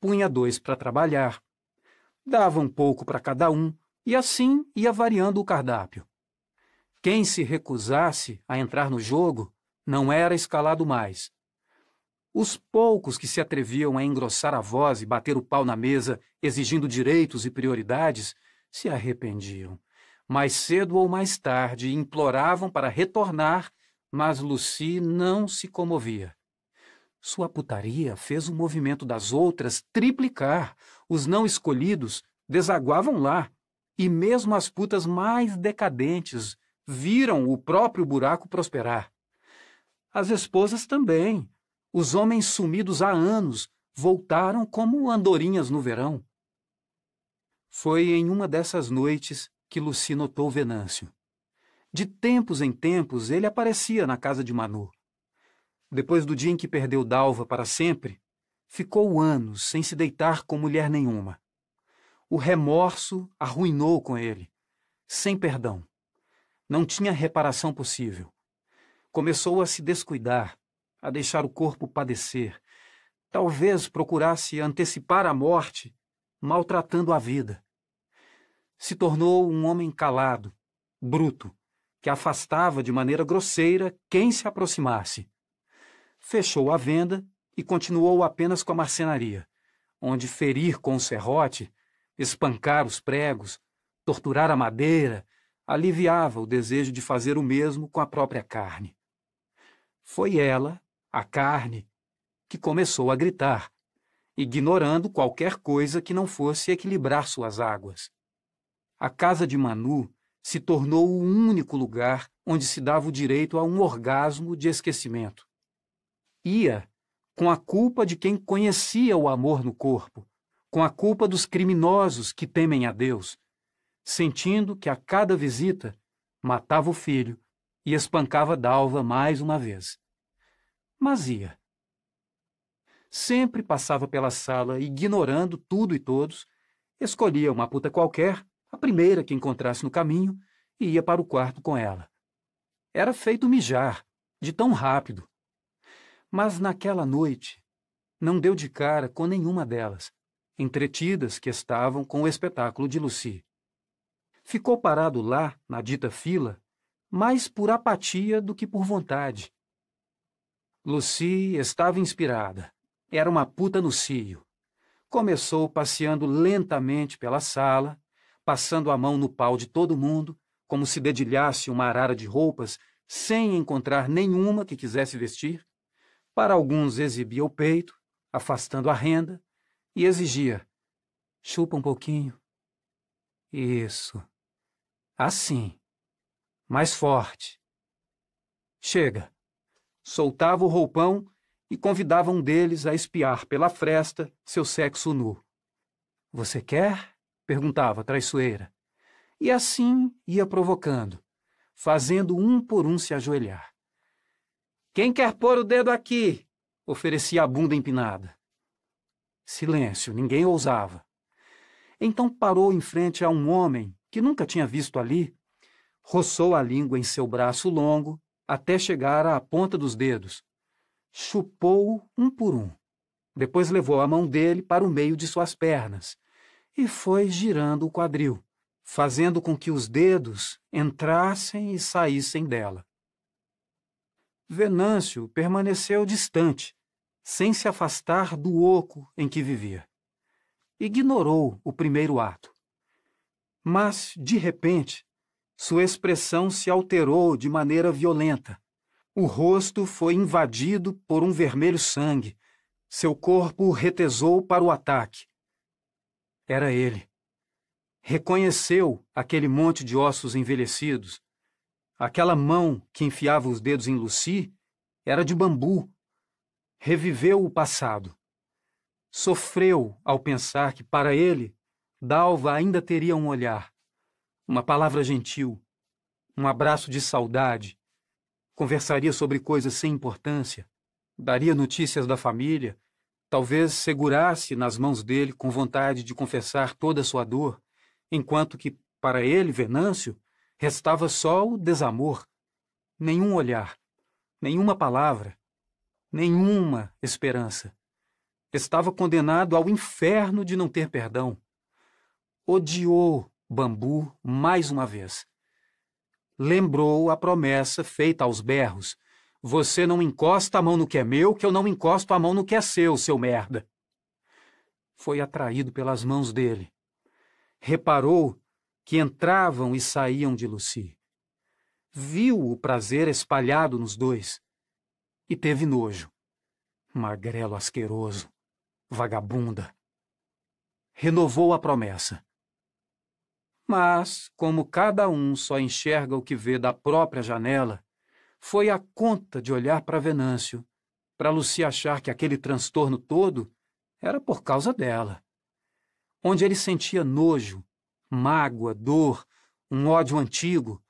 punha dois para trabalhar, dava um pouco para cada um e assim ia variando o cardápio. Quem se recusasse a entrar no jogo não era escalado mais. Os poucos que se atreviam a engrossar a voz e bater o pau na mesa, exigindo direitos e prioridades, se arrependiam. Mais cedo ou mais tarde imploravam para retornar, mas Lucy não se comovia. Sua putaria fez o movimento das outras triplicar. Os não escolhidos desaguavam lá, e mesmo as putas mais decadentes viram o próprio buraco prosperar. As esposas também, os homens sumidos há anos voltaram como andorinhas no verão. Foi em uma dessas noites que Luci notou Venâncio. De tempos em tempos ele aparecia na casa de Manu. Depois do dia em que perdeu Dalva para sempre, ficou anos sem se deitar com mulher nenhuma. O remorso arruinou com ele, sem perdão. Não tinha reparação possível. Começou a se descuidar, a deixar o corpo padecer. Talvez procurasse antecipar a morte, maltratando a vida. Se tornou um homem calado, bruto, que afastava de maneira grosseira quem se aproximasse. Fechou a venda e continuou apenas com a marcenaria, onde ferir com o serrote, espancar os pregos, torturar a madeira, aliviava o desejo de fazer o mesmo com a própria carne. Foi ela a carne, que começou a gritar, ignorando qualquer coisa que não fosse equilibrar suas águas. A casa de Manu se tornou o único lugar onde se dava o direito a um orgasmo de esquecimento. Ia com a culpa de quem conhecia o amor no corpo, com a culpa dos criminosos que temem a Deus, sentindo que a cada visita matava o filho e espancava Dalva mais uma vez. Mas ia. Sempre passava pela sala, ignorando tudo e todos, escolhia uma puta qualquer, a primeira que encontrasse no caminho, e ia para o quarto com ela. Era feito mijar, de tão rápido. Mas naquela noite, não deu de cara com nenhuma delas, entretidas que estavam com o espetáculo de Lucy. Ficou parado lá, na dita fila, mais por apatia do que por vontade. Lucy estava inspirada. Era uma puta no cio. Começou passeando lentamente pela sala, passando a mão no pau de todo mundo, como se dedilhasse uma arara de roupas sem encontrar nenhuma que quisesse vestir. Para alguns exibia o peito, afastando a renda, e exigia: chupa um pouquinho. Isso. Assim. Mais forte. Chega. Soltava o roupão e convidava um deles a espiar pela fresta seu sexo nu. Você quer? Perguntava traiçoeira. E assim ia provocando, fazendo um por um se ajoelhar. Quem quer pôr o dedo aqui? oferecia a bunda empinada. Silêncio, ninguém ousava. Então parou em frente a um homem que nunca tinha visto ali, roçou a língua em seu braço longo até chegar à ponta dos dedos. Chupou um por um. Depois levou a mão dele para o meio de suas pernas e foi girando o quadril, fazendo com que os dedos entrassem e saíssem dela. Venâncio permaneceu distante, sem se afastar do oco em que vivia. Ignorou o primeiro ato. Mas, de repente, sua expressão se alterou de maneira violenta. O rosto foi invadido por um vermelho sangue. Seu corpo retesou para o ataque. Era ele. Reconheceu aquele monte de ossos envelhecidos. Aquela mão que enfiava os dedos em Lucy era de bambu. Reviveu o passado. Sofreu ao pensar que, para ele, Dalva ainda teria um olhar, uma palavra gentil, um abraço de saudade. Conversaria sobre coisas sem importância, daria notícias da família, talvez segurasse nas mãos dele com vontade de confessar toda a sua dor, enquanto que, para ele, Venâncio, restava só o desamor, nenhum olhar, nenhuma palavra, nenhuma esperança. Estava condenado ao inferno de não ter perdão odiou Bambu mais uma vez. Lembrou a promessa feita aos berros: Você não encosta a mão no que é meu, que eu não encosto a mão no que é seu, seu merda. Foi atraído pelas mãos dele. Reparou que entravam e saíam de Lucy. Viu o prazer espalhado nos dois e teve nojo. Magrelo asqueroso, vagabunda. Renovou a promessa. Mas, como cada um só enxerga o que vê da própria janela, foi a conta de olhar para Venâncio, para Lucia achar que aquele transtorno todo era por causa dela. Onde ele sentia nojo, mágoa, dor, um ódio antigo,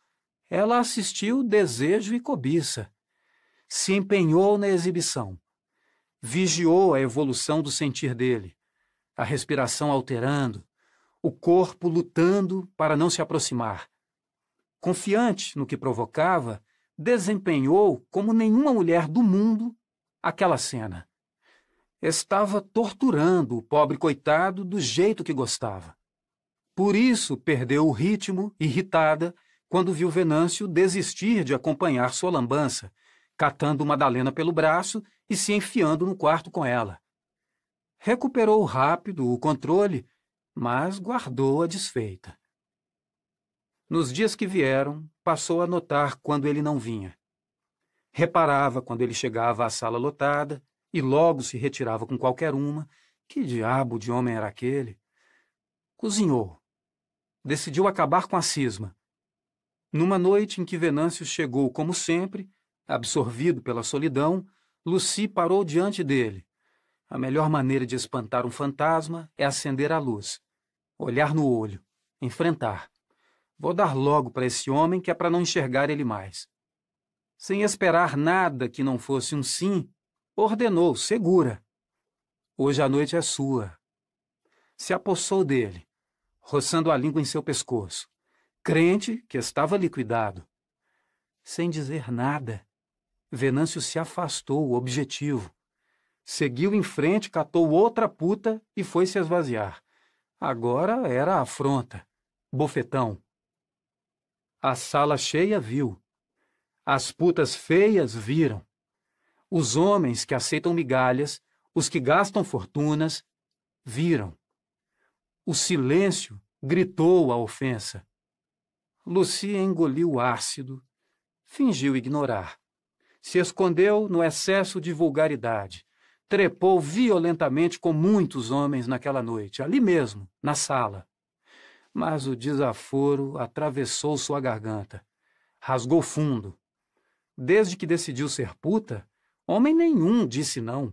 ela assistiu desejo e cobiça. Se empenhou na exibição. Vigiou a evolução do sentir dele, a respiração alterando, o corpo lutando para não se aproximar. Confiante no que provocava, desempenhou como nenhuma mulher do mundo aquela cena. Estava torturando o pobre coitado do jeito que gostava. Por isso perdeu o ritmo, irritada, quando viu Venâncio desistir de acompanhar sua lambança, catando Madalena pelo braço e se enfiando no quarto com ela. Recuperou rápido o controle mas guardou a desfeita. Nos dias que vieram, passou a notar quando ele não vinha. Reparava quando ele chegava à sala lotada e logo se retirava com qualquer uma. Que diabo de homem era aquele? Cozinhou. Decidiu acabar com a cisma. Numa noite em que Venâncio chegou, como sempre, absorvido pela solidão, Lucy parou diante dele. A melhor maneira de espantar um fantasma é acender a luz, olhar no olho, enfrentar. Vou dar logo para esse homem que é para não enxergar ele mais. Sem esperar nada que não fosse um sim, ordenou, segura. Hoje a noite é sua. Se apossou dele, roçando a língua em seu pescoço, crente que estava liquidado. Sem dizer nada, Venâncio se afastou, objetivo. Seguiu em frente, catou outra puta e foi se esvaziar. Agora era afronta, bofetão. A sala cheia viu. As putas feias viram. Os homens que aceitam migalhas, os que gastam fortunas, viram. O silêncio gritou a ofensa. Lucia engoliu ácido, fingiu ignorar. Se escondeu no excesso de vulgaridade trepou violentamente com muitos homens naquela noite, ali mesmo, na sala. Mas o desaforo atravessou sua garganta, rasgou fundo. Desde que decidiu ser puta, homem nenhum disse não.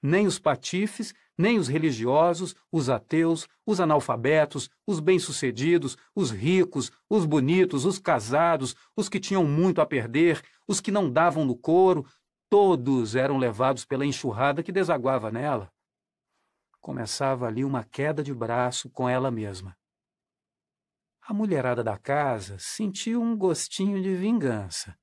Nem os patifes, nem os religiosos, os ateus, os analfabetos, os bem-sucedidos, os ricos, os bonitos, os casados, os que tinham muito a perder, os que não davam no couro, Todos eram levados pela enxurrada que desaguava nela. Começava ali uma queda de braço com ela mesma. A mulherada da casa sentiu um gostinho de vingança.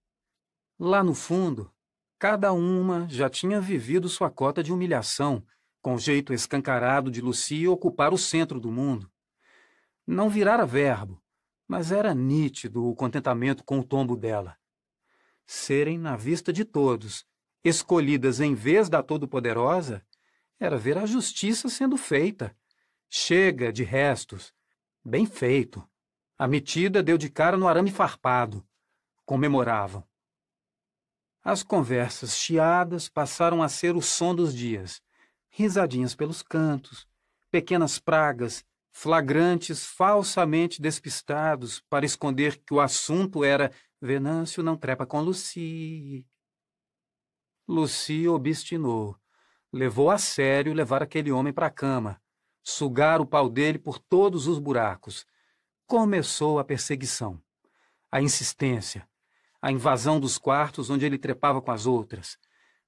Lá no fundo, cada uma já tinha vivido sua cota de humilhação, com o jeito escancarado de Lucia ocupar o centro do mundo. Não virara verbo, mas era nítido o contentamento com o tombo dela. Serem, na vista de todos, escolhidas em vez da Todo-Poderosa, era ver a justiça sendo feita. Chega de restos. Bem feito. A metida deu de cara no arame farpado. Comemoravam. As conversas chiadas passaram a ser o som dos dias. Risadinhas pelos cantos, pequenas pragas, flagrantes falsamente despistados para esconder que o assunto era Venâncio não trepa com Lucy. Lucy obstinou. Levou a sério levar aquele homem para a cama, sugar o pau dele por todos os buracos. Começou a perseguição, a insistência, a invasão dos quartos onde ele trepava com as outras.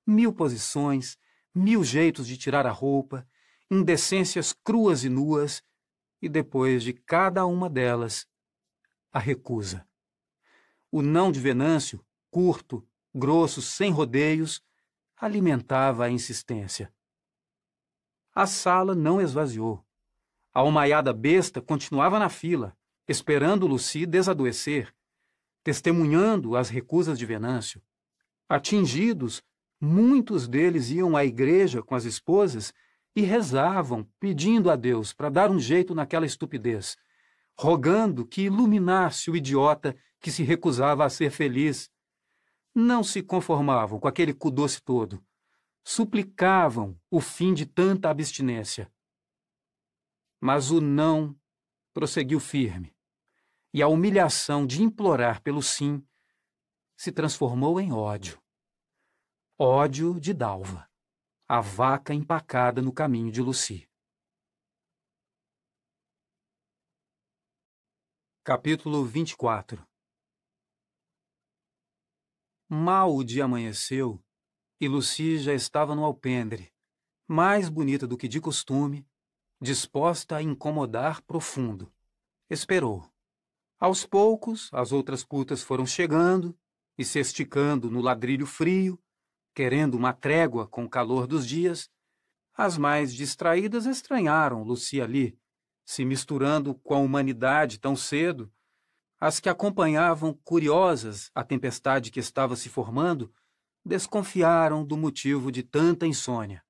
Mil posições, mil jeitos de tirar a roupa, indecências cruas e nuas, e depois de cada uma delas, a recusa. O não de Venâncio, curto, grosso, sem rodeios, alimentava a insistência. A sala não esvaziou. A almaiada besta continuava na fila, esperando Luci desadoecer, testemunhando as recusas de Venâncio. Atingidos, muitos deles iam à igreja com as esposas e rezavam, pedindo a Deus para dar um jeito naquela estupidez, rogando que iluminasse o idiota que se recusava a ser feliz não se conformavam com aquele cu doce todo. Suplicavam o fim de tanta abstinência. Mas o não prosseguiu firme, e a humilhação de implorar pelo sim se transformou em ódio. Ódio de Dalva, a vaca empacada no caminho de Luci. Capítulo 24 Mal o dia amanheceu e Lucy já estava no alpendre, mais bonita do que de costume, disposta a incomodar profundo. Esperou. Aos poucos, as outras putas foram chegando e se esticando no ladrilho frio, querendo uma trégua com o calor dos dias. As mais distraídas estranharam Lucy ali, se misturando com a humanidade tão cedo as que acompanhavam, curiosas, a tempestade que estava se formando, desconfiaram do motivo de tanta insônia.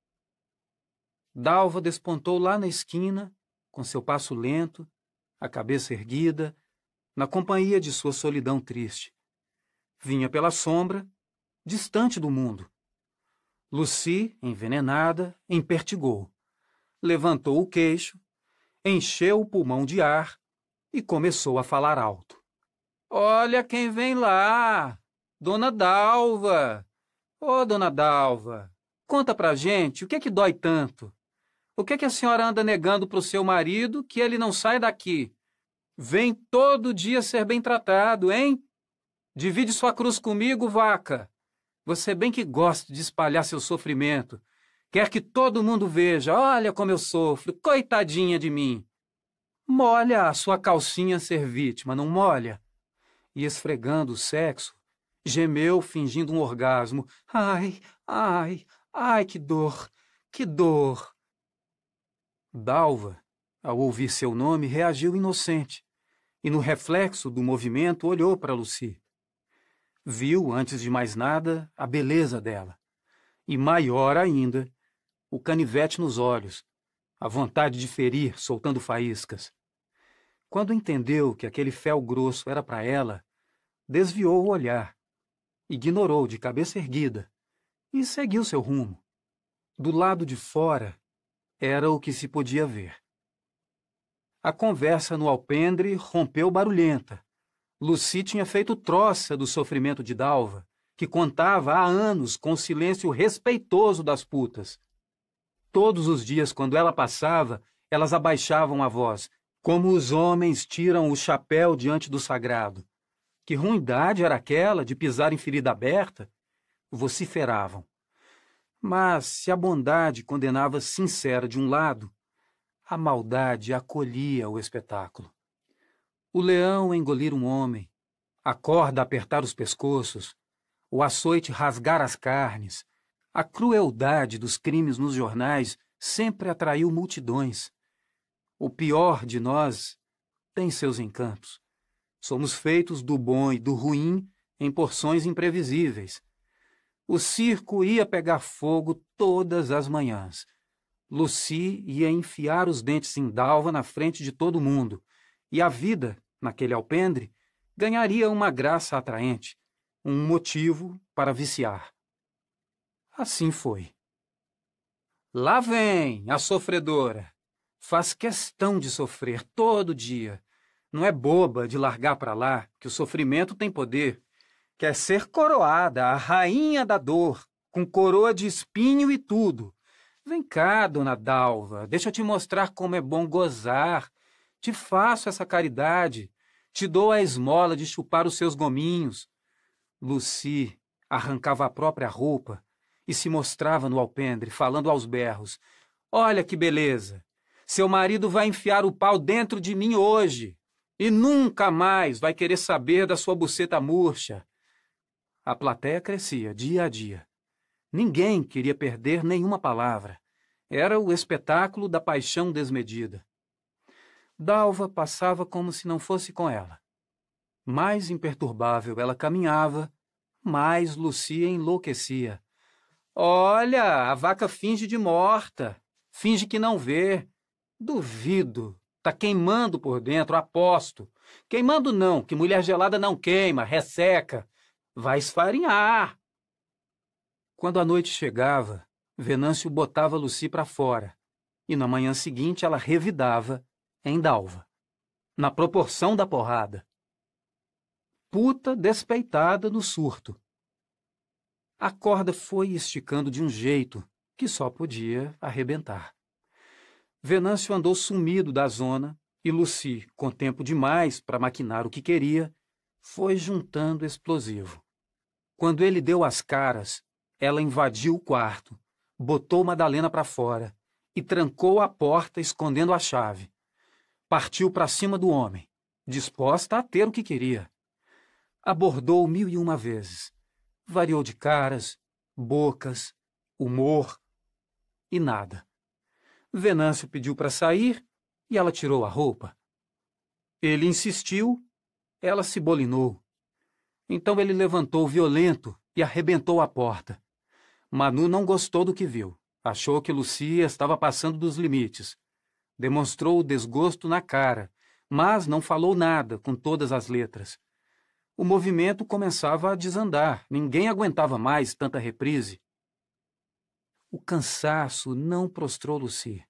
Dalva despontou lá na esquina, com seu passo lento, a cabeça erguida, na companhia de sua solidão triste. Vinha pela sombra, distante do mundo. Lucy, envenenada, empertigou. Levantou o queixo, encheu o pulmão de ar e começou a falar alto. Olha quem vem lá! Dona Dalva! Ô, oh, Dona Dalva! Conta pra gente, o que é que dói tanto? O que é que a senhora anda negando pro seu marido que ele não sai daqui? Vem todo dia ser bem tratado, hein? Divide sua cruz comigo, vaca. Você bem que gosta de espalhar seu sofrimento. Quer que todo mundo veja, olha como eu sofro, coitadinha de mim. Molha a sua calcinha ser vítima, não molha? E esfregando o sexo, gemeu fingindo um orgasmo. Ai, ai, ai, que dor, que dor. Dalva, ao ouvir seu nome, reagiu inocente e, no reflexo do movimento, olhou para Lucy. Viu, antes de mais nada, a beleza dela. E maior ainda, o canivete nos olhos, a vontade de ferir, soltando faíscas. Quando entendeu que aquele fel grosso era para ela, desviou o olhar, ignorou de cabeça erguida e seguiu seu rumo. Do lado de fora, era o que se podia ver. A conversa no alpendre rompeu barulhenta. Lucy tinha feito troça do sofrimento de Dalva, que contava há anos com o silêncio respeitoso das putas. Todos os dias, quando ela passava, elas abaixavam a voz, como os homens tiram o chapéu diante do sagrado. Que ruindade era aquela de pisar em ferida aberta? Vociferavam. Mas se a bondade condenava sincera de um lado, a maldade acolhia o espetáculo. O leão engolir um homem, a corda apertar os pescoços, o açoite rasgar as carnes, a crueldade dos crimes nos jornais sempre atraiu multidões. O pior de nós tem seus encantos. Somos feitos do bom e do ruim em porções imprevisíveis. O circo ia pegar fogo todas as manhãs. Lucy ia enfiar os dentes em dalva na frente de todo mundo, e a vida naquele alpendre, ganharia uma graça atraente, um motivo para viciar. Assim foi. Lá vem a sofredora. Faz questão de sofrer todo dia. Não é boba de largar para lá, que o sofrimento tem poder. Quer ser coroada, a rainha da dor, com coroa de espinho e tudo. Vem cá, dona Dalva, deixa eu te mostrar como é bom gozar, te faço essa caridade. Te dou a esmola de chupar os seus gominhos. Lucy arrancava a própria roupa e se mostrava no alpendre, falando aos berros. Olha que beleza! Seu marido vai enfiar o pau dentro de mim hoje e nunca mais vai querer saber da sua buceta murcha. A plateia crescia dia a dia. Ninguém queria perder nenhuma palavra. Era o espetáculo da paixão desmedida. Dalva passava como se não fosse com ela. Mais imperturbável ela caminhava, mais Lucia enlouquecia. Olha, a vaca finge de morta, finge que não vê. Duvido. Tá queimando por dentro, aposto. Queimando não, que mulher gelada não queima, resseca. Vai esfarinhar. Quando a noite chegava, Venâncio botava Lucy para fora, e na manhã seguinte ela revidava em Dalva, na proporção da porrada. Puta despeitada no surto. A corda foi esticando de um jeito que só podia arrebentar. Venâncio andou sumido da zona e Lucy, com tempo demais para maquinar o que queria, foi juntando explosivo. Quando ele deu as caras, ela invadiu o quarto, botou Madalena para fora e trancou a porta escondendo a chave partiu para cima do homem, disposta a ter o que queria. Abordou mil e uma vezes. Variou de caras, bocas, humor e nada. Venâncio pediu para sair e ela tirou a roupa. Ele insistiu, ela se bolinou. Então ele levantou violento e arrebentou a porta. Manu não gostou do que viu. Achou que Lucia estava passando dos limites Demonstrou o desgosto na cara, mas não falou nada com todas as letras. O movimento começava a desandar, ninguém aguentava mais tanta reprise. O cansaço não prostrou Lucy.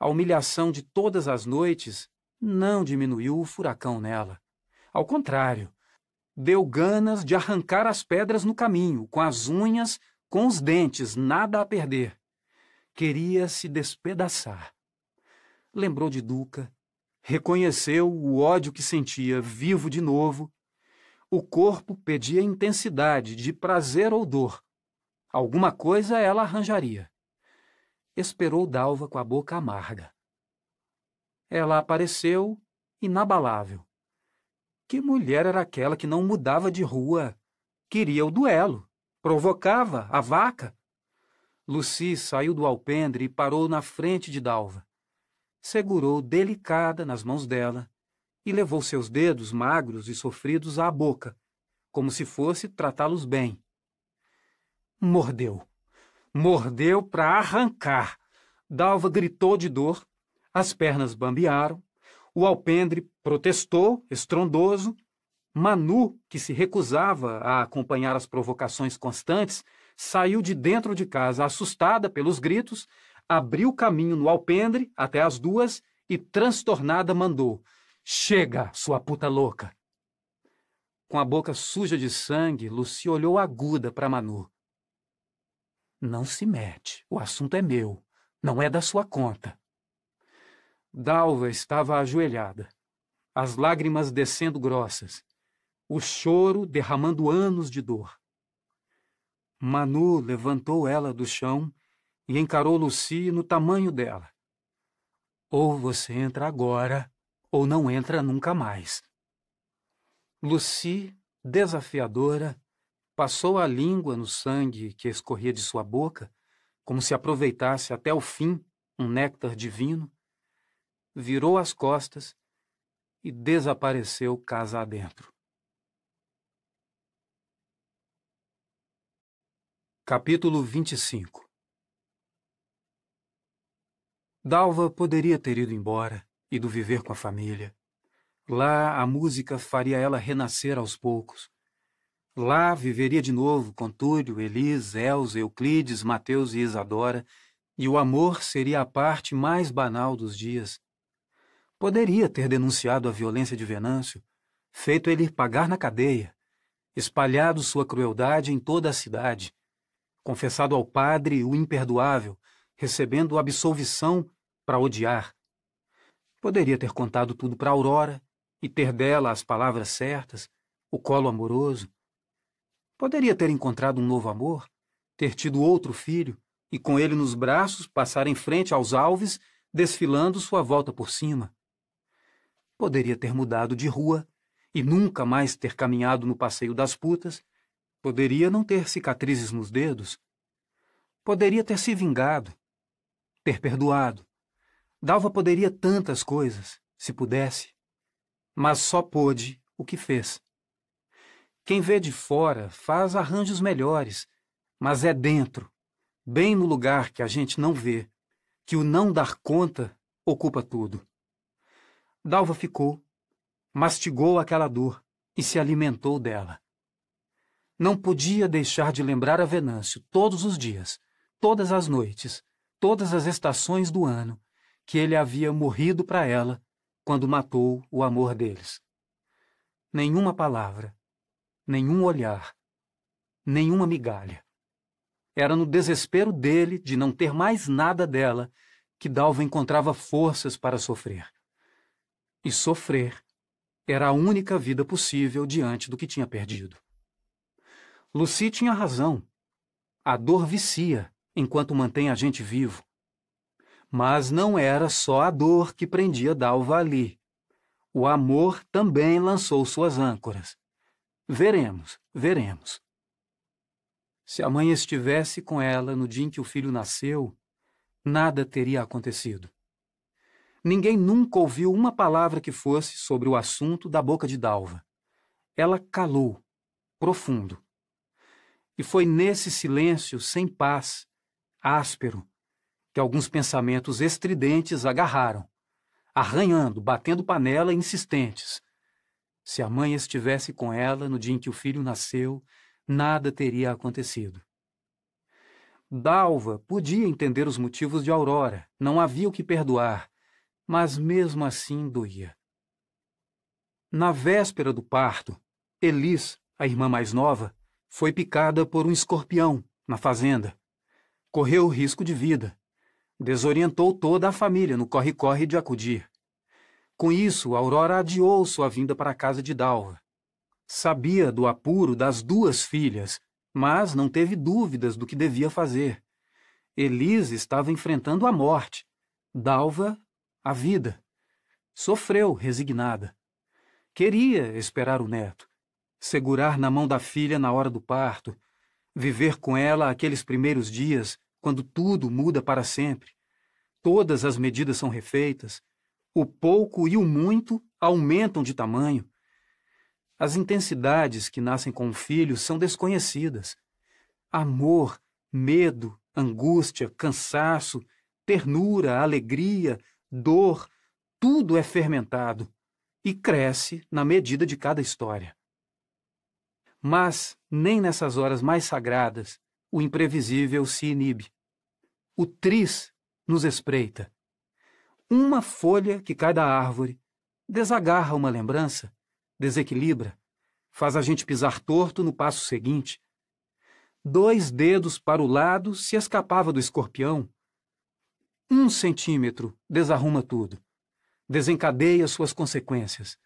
A humilhação de todas as noites não diminuiu o furacão nela. Ao contrário, deu ganas de arrancar as pedras no caminho, com as unhas, com os dentes, nada a perder. Queria se despedaçar. Lembrou de Duca, reconheceu o ódio que sentia, vivo de novo. O corpo pedia intensidade de prazer ou dor. Alguma coisa ela arranjaria. Esperou Dalva com a boca amarga. Ela apareceu inabalável. Que mulher era aquela que não mudava de rua? Queria o duelo. Provocava a vaca. Lucy saiu do alpendre e parou na frente de Dalva. Segurou delicada nas mãos dela e levou seus dedos magros e sofridos à boca, como se fosse tratá-los bem. Mordeu. Mordeu para arrancar. Dalva gritou de dor, as pernas bambearam, o alpendre protestou, estrondoso. Manu, que se recusava a acompanhar as provocações constantes, saiu de dentro de casa assustada pelos gritos, abriu caminho no alpendre até as duas e, transtornada, mandou: Chega, sua puta louca! Com a boca suja de sangue, Lucy olhou aguda para Manu. Não se mete. O assunto é meu. Não é da sua conta. Dalva estava ajoelhada, as lágrimas descendo grossas, o choro derramando anos de dor. Manu levantou ela do chão e encarou Lucy no tamanho dela. Ou você entra agora, ou não entra nunca mais. Lucy, desafiadora, Passou a língua no sangue que escorria de sua boca, como se aproveitasse até o fim um néctar divino, virou as costas e desapareceu casa adentro. Capítulo 25 Dalva poderia ter ido embora, ido viver com a família. Lá a música faria ela renascer aos poucos Lá viveria de novo com Túlio, Elis, Elza, Euclides, Mateus e Isadora, e o amor seria a parte mais banal dos dias. Poderia ter denunciado a violência de Venâncio, feito ele pagar na cadeia, espalhado sua crueldade em toda a cidade, confessado ao padre o imperdoável, recebendo absolvição para odiar. Poderia ter contado tudo para Aurora e ter dela as palavras certas, o colo amoroso, Poderia ter encontrado um novo amor, ter tido outro filho e com ele nos braços passar em frente aos alves, desfilando sua volta por cima. Poderia ter mudado de rua e nunca mais ter caminhado no passeio das putas. Poderia não ter cicatrizes nos dedos. Poderia ter se vingado, ter perdoado. Dalva poderia tantas coisas, se pudesse. Mas só pôde o que fez. Quem vê de fora faz arranjos melhores, mas é dentro, bem no lugar que a gente não vê, que o não dar conta ocupa tudo. Dalva ficou, mastigou aquela dor e se alimentou dela. Não podia deixar de lembrar a Venâncio todos os dias, todas as noites, todas as estações do ano, que ele havia morrido para ela quando matou o amor deles. Nenhuma palavra, nenhum olhar, nenhuma migalha. Era no desespero dele de não ter mais nada dela que Dalva encontrava forças para sofrer. E sofrer era a única vida possível diante do que tinha perdido. Lucy tinha razão. A dor vicia enquanto mantém a gente vivo. Mas não era só a dor que prendia Dalva ali. O amor também lançou suas âncoras. Veremos, veremos. Se a mãe estivesse com ela no dia em que o filho nasceu, nada teria acontecido. Ninguém nunca ouviu uma palavra que fosse sobre o assunto da boca de Dalva. Ela calou, profundo. E foi nesse silêncio sem paz, áspero, que alguns pensamentos estridentes agarraram, arranhando, batendo panela insistentes, se a mãe estivesse com ela no dia em que o filho nasceu, nada teria acontecido. Dalva podia entender os motivos de Aurora, não havia o que perdoar, mas mesmo assim doía. Na véspera do parto, Elis, a irmã mais nova, foi picada por um escorpião na fazenda. Correu risco de vida. Desorientou toda a família no corre-corre de acudir. Com isso, Aurora adiou sua vinda para a casa de Dalva. Sabia do apuro das duas filhas, mas não teve dúvidas do que devia fazer. Elise estava enfrentando a morte, Dalva, a vida. Sofreu, resignada. Queria esperar o neto, segurar na mão da filha na hora do parto, viver com ela aqueles primeiros dias, quando tudo muda para sempre. Todas as medidas são refeitas, o pouco e o muito aumentam de tamanho. As intensidades que nascem com o filho são desconhecidas. Amor, medo, angústia, cansaço, ternura, alegria, dor, tudo é fermentado e cresce na medida de cada história. Mas nem nessas horas mais sagradas o imprevisível se inibe. O tris nos espreita. Uma folha que cai da árvore desagarra uma lembrança, desequilibra, faz a gente pisar torto no passo seguinte. Dois dedos para o lado se escapava do escorpião. Um centímetro desarruma tudo desencadeia suas consequências.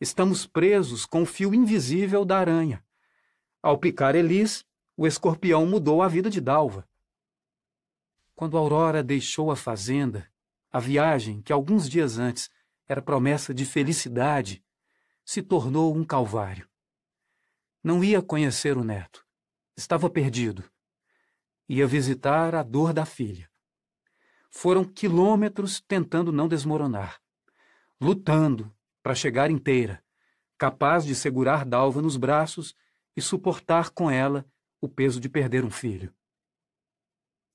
Estamos presos com o fio invisível da aranha. Ao picar Elis, o escorpião mudou a vida de Dalva. Quando Aurora deixou a fazenda, a viagem, que alguns dias antes era promessa de felicidade, se tornou um calvário. Não ia conhecer o neto. Estava perdido. Ia visitar a dor da filha. Foram quilômetros tentando não desmoronar lutando para chegar inteira, capaz de segurar Dalva nos braços e suportar com ela o peso de perder um filho.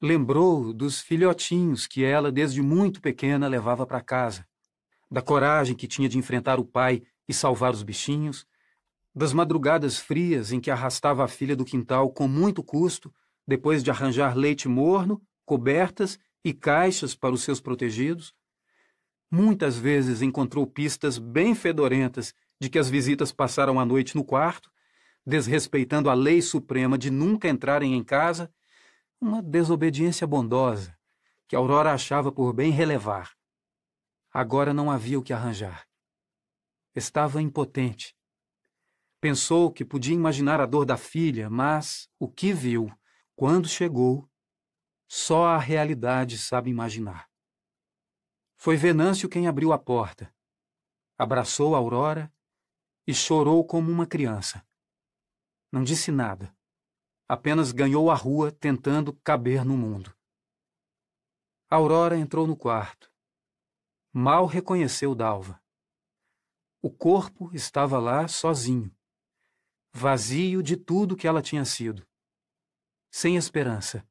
Lembrou dos filhotinhos que ela, desde muito pequena, levava para casa, da coragem que tinha de enfrentar o pai e salvar os bichinhos, das madrugadas frias em que arrastava a filha do quintal com muito custo, depois de arranjar leite morno, cobertas e caixas para os seus protegidos, Muitas vezes encontrou pistas bem fedorentas de que as visitas passaram a noite no quarto, desrespeitando a lei suprema de nunca entrarem em casa, uma desobediência bondosa que Aurora achava por bem relevar. Agora não havia o que arranjar. Estava impotente. Pensou que podia imaginar a dor da filha, mas o que viu, quando chegou, só a realidade sabe imaginar. Foi Venâncio quem abriu a porta, abraçou Aurora e chorou como uma criança. Não disse nada, apenas ganhou a rua tentando caber no mundo. Aurora entrou no quarto. Mal reconheceu Dalva. O corpo estava lá sozinho, vazio de tudo que ela tinha sido, sem esperança.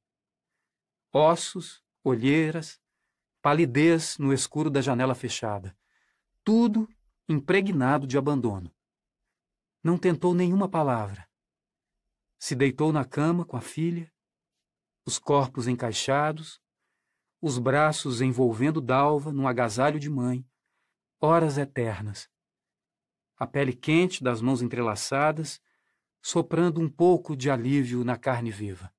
Ossos, olheiras, palidez no escuro da janela fechada. Tudo impregnado de abandono. Não tentou nenhuma palavra. Se deitou na cama com a filha, os corpos encaixados, os braços envolvendo Dalva num agasalho de mãe, horas eternas. A pele quente das mãos entrelaçadas, soprando um pouco de alívio na carne viva.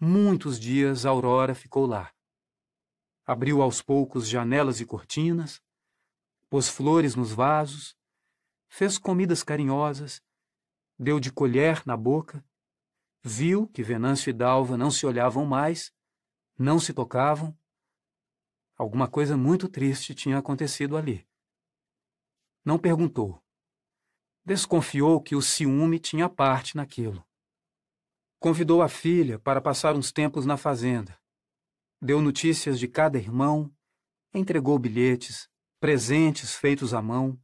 Muitos dias Aurora ficou lá abriu aos poucos janelas e cortinas, pôs flores nos vasos, fez comidas carinhosas, deu de colher na boca, viu que Venâncio e Dalva não se olhavam mais, não se tocavam. Alguma coisa muito triste tinha acontecido ali. Não perguntou. Desconfiou que o ciúme tinha parte naquilo. Convidou a filha para passar uns tempos na fazenda deu notícias de cada irmão, entregou bilhetes, presentes feitos à mão,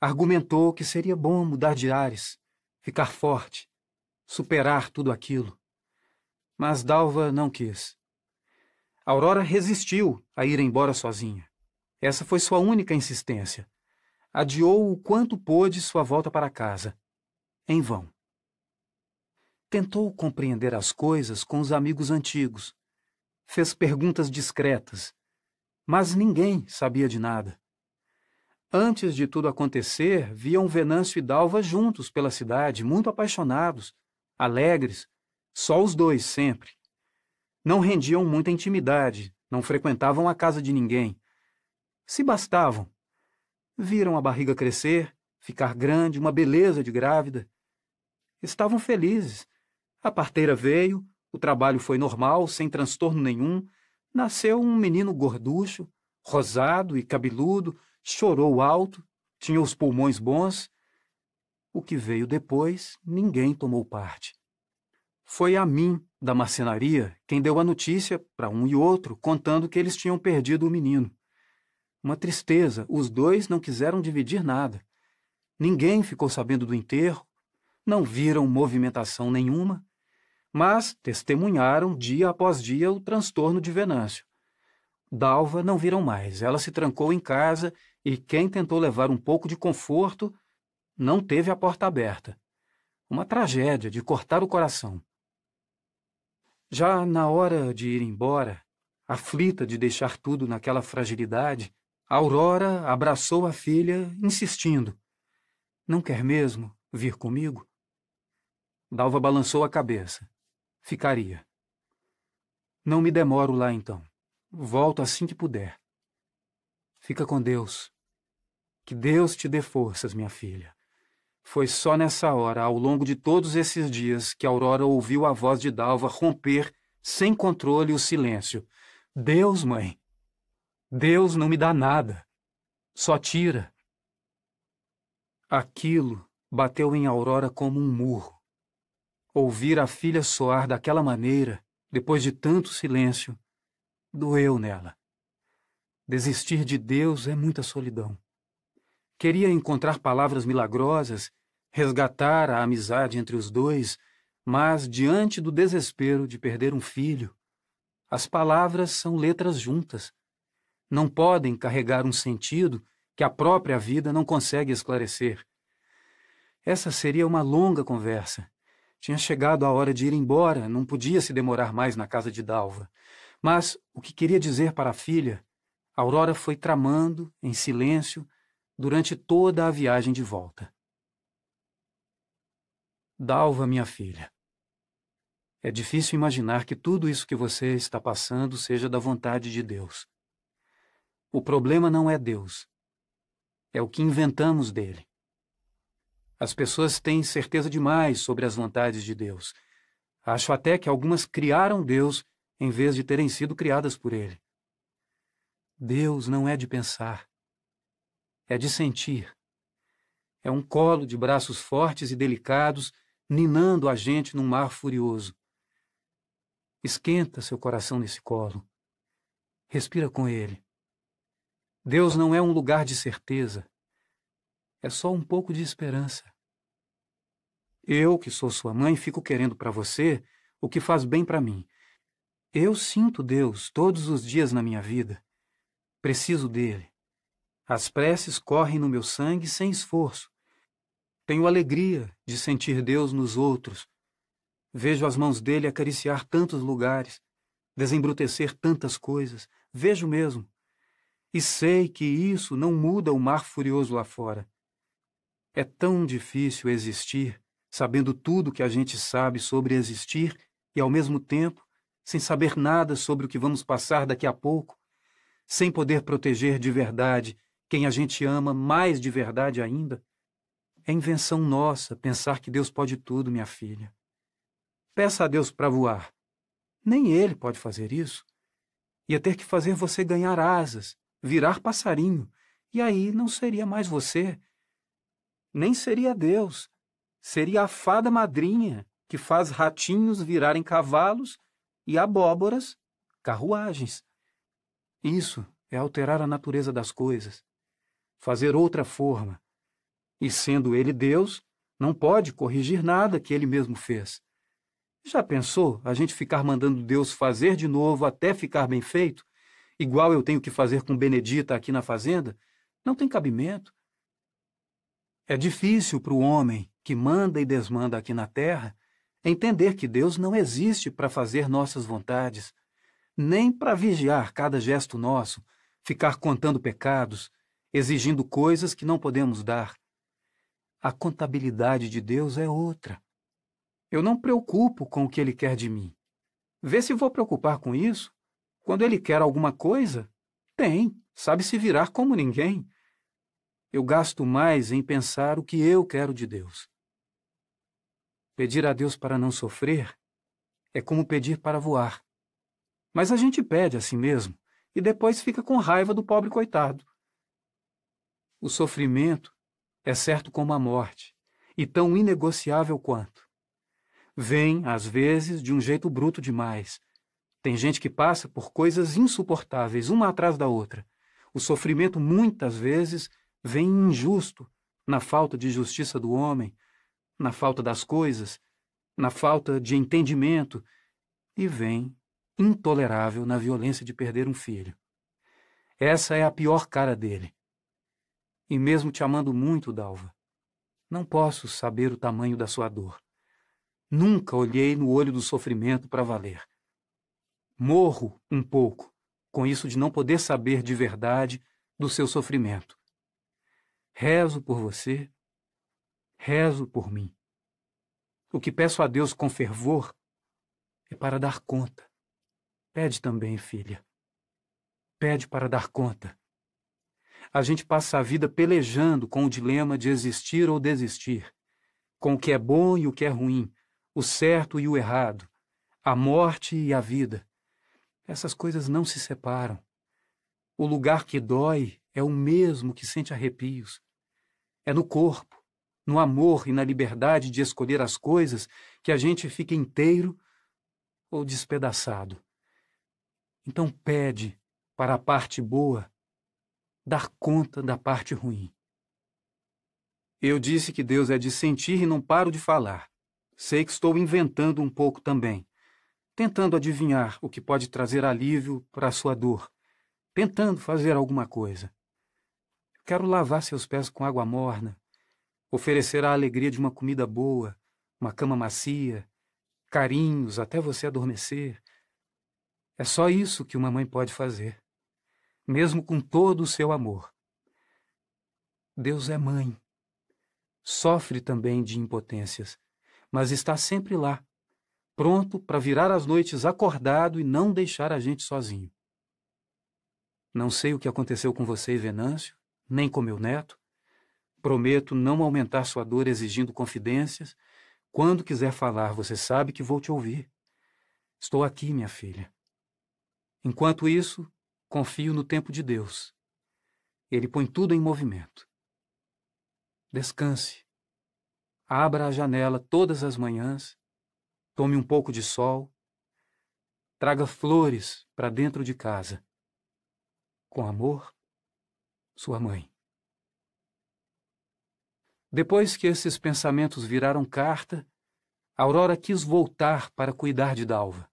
argumentou que seria bom mudar de ares, ficar forte, superar tudo aquilo. Mas Dalva não quis. Aurora resistiu a ir embora sozinha. Essa foi sua única insistência. Adiou o quanto pôde sua volta para casa. Em vão. Tentou compreender as coisas com os amigos antigos, fez perguntas discretas, mas ninguém sabia de nada. Antes de tudo acontecer, viam Venâncio e Dalva juntos pela cidade, muito apaixonados, alegres, Só os dois, sempre. Não rendiam muita intimidade, não frequentavam a casa de ninguém. Se bastavam. Viram a barriga crescer, ficar grande, uma beleza de grávida. Estavam felizes. A parteira veio, o trabalho foi normal, sem transtorno nenhum. Nasceu um menino gorducho, rosado e cabeludo, chorou alto, tinha os pulmões bons. O que veio depois, ninguém tomou parte. Foi a mim, da marcenaria, quem deu a notícia para um e outro, contando que eles tinham perdido o menino. Uma tristeza, os dois não quiseram dividir nada. Ninguém ficou sabendo do enterro, não viram movimentação nenhuma, mas testemunharam dia após dia o transtorno de Venâncio. Dalva não viram mais, ela se trancou em casa e quem tentou levar um pouco de conforto não teve a porta aberta. Uma tragédia de cortar o coração. Já na hora de ir embora, aflita de deixar tudo naquela fragilidade, Aurora abraçou a filha, insistindo: Não quer mesmo vir comigo? Dalva balançou a cabeça. Ficaria. Não me demoro lá então. Volto assim que puder. Fica com Deus. Que Deus te dê forças, minha filha. Foi só nessa hora, ao longo de todos esses dias, que Aurora ouviu a voz de Dalva romper, sem controle, o silêncio. Deus, mãe! Deus não me dá nada. Só tira. Aquilo bateu em Aurora como um murro. Ouvir a filha soar daquela maneira, depois de tanto silêncio, doeu nela. Desistir de Deus é muita solidão. Queria encontrar palavras milagrosas, resgatar a amizade entre os dois, mas, diante do desespero de perder um filho, as palavras são letras juntas. Não podem carregar um sentido que a própria vida não consegue esclarecer. Essa seria uma longa conversa. Tinha chegado a hora de ir embora, não podia se demorar mais na casa de Dalva. Mas o que queria dizer para a filha, Aurora foi tramando, em silêncio, durante toda a viagem de volta. Dalva, minha filha. É difícil imaginar que tudo isso que você está passando seja da vontade de Deus. O problema não é Deus. É o que inventamos dele. As pessoas têm certeza demais sobre as vontades de Deus. Acho até que algumas criaram Deus em vez de terem sido criadas por ele. Deus não é de pensar é de sentir. É um colo de braços fortes e delicados, ninando a gente num mar furioso. Esquenta seu coração nesse colo. Respira com ele. Deus não é um lugar de certeza. É só um pouco de esperança. Eu, que sou sua mãe, fico querendo para você o que faz bem para mim. Eu sinto Deus todos os dias na minha vida. Preciso dele. As preces correm no meu sangue sem esforço. Tenho alegria de sentir Deus nos outros. Vejo as mãos dele acariciar tantos lugares, desembrutecer tantas coisas. Vejo mesmo. E sei que isso não muda o mar furioso lá fora. É tão difícil existir, sabendo tudo que a gente sabe sobre existir e, ao mesmo tempo, sem saber nada sobre o que vamos passar daqui a pouco, sem poder proteger de verdade quem a gente ama mais de verdade ainda, é invenção nossa pensar que Deus pode tudo, minha filha. Peça a Deus para voar. Nem Ele pode fazer isso. Ia ter que fazer você ganhar asas, virar passarinho, e aí não seria mais você. Nem seria Deus. Seria a fada madrinha que faz ratinhos virarem cavalos e abóboras carruagens. Isso é alterar a natureza das coisas fazer outra forma. E sendo ele Deus, não pode corrigir nada que ele mesmo fez. Já pensou a gente ficar mandando Deus fazer de novo até ficar bem feito? Igual eu tenho que fazer com Benedita aqui na fazenda? Não tem cabimento. É difícil para o homem que manda e desmanda aqui na terra entender que Deus não existe para fazer nossas vontades, nem para vigiar cada gesto nosso, ficar contando pecados, exigindo coisas que não podemos dar. A contabilidade de Deus é outra. Eu não preocupo com o que ele quer de mim. Vê se vou preocupar com isso. Quando ele quer alguma coisa, tem, sabe se virar como ninguém. Eu gasto mais em pensar o que eu quero de Deus. Pedir a Deus para não sofrer é como pedir para voar. Mas a gente pede a si mesmo e depois fica com raiva do pobre coitado. O sofrimento é certo como a morte e tão inegociável quanto. Vem, às vezes, de um jeito bruto demais. Tem gente que passa por coisas insuportáveis, uma atrás da outra. O sofrimento, muitas vezes, vem injusto na falta de justiça do homem, na falta das coisas, na falta de entendimento, e vem intolerável na violência de perder um filho. Essa é a pior cara dele. E mesmo te amando muito, Dalva, não posso saber o tamanho da sua dor. Nunca olhei no olho do sofrimento para valer. Morro um pouco com isso de não poder saber de verdade do seu sofrimento. Rezo por você, rezo por mim. O que peço a Deus com fervor é para dar conta. Pede também, filha. Pede para dar conta. A gente passa a vida pelejando com o dilema de existir ou desistir, com o que é bom e o que é ruim, o certo e o errado, a morte e a vida. Essas coisas não se separam. O lugar que dói é o mesmo que sente arrepios. É no corpo, no amor e na liberdade de escolher as coisas que a gente fica inteiro ou despedaçado. Então pede para a parte boa dar conta da parte ruim. Eu disse que Deus é de sentir e não paro de falar. Sei que estou inventando um pouco também, tentando adivinhar o que pode trazer alívio para a sua dor, tentando fazer alguma coisa. Quero lavar seus pés com água morna, oferecer a alegria de uma comida boa, uma cama macia, carinhos até você adormecer. É só isso que uma mãe pode fazer, mesmo com todo o seu amor. Deus é mãe. Sofre também de impotências, mas está sempre lá, pronto para virar as noites acordado e não deixar a gente sozinho. Não sei o que aconteceu com você Venâncio, nem com meu neto. Prometo não aumentar sua dor exigindo confidências. Quando quiser falar, você sabe que vou te ouvir. Estou aqui, minha filha. Enquanto isso, confio no tempo de Deus. Ele põe tudo em movimento. Descanse. Abra a janela todas as manhãs. Tome um pouco de sol. Traga flores para dentro de casa. Com amor, sua mãe. Depois que esses pensamentos viraram carta, Aurora quis voltar para cuidar de Dalva.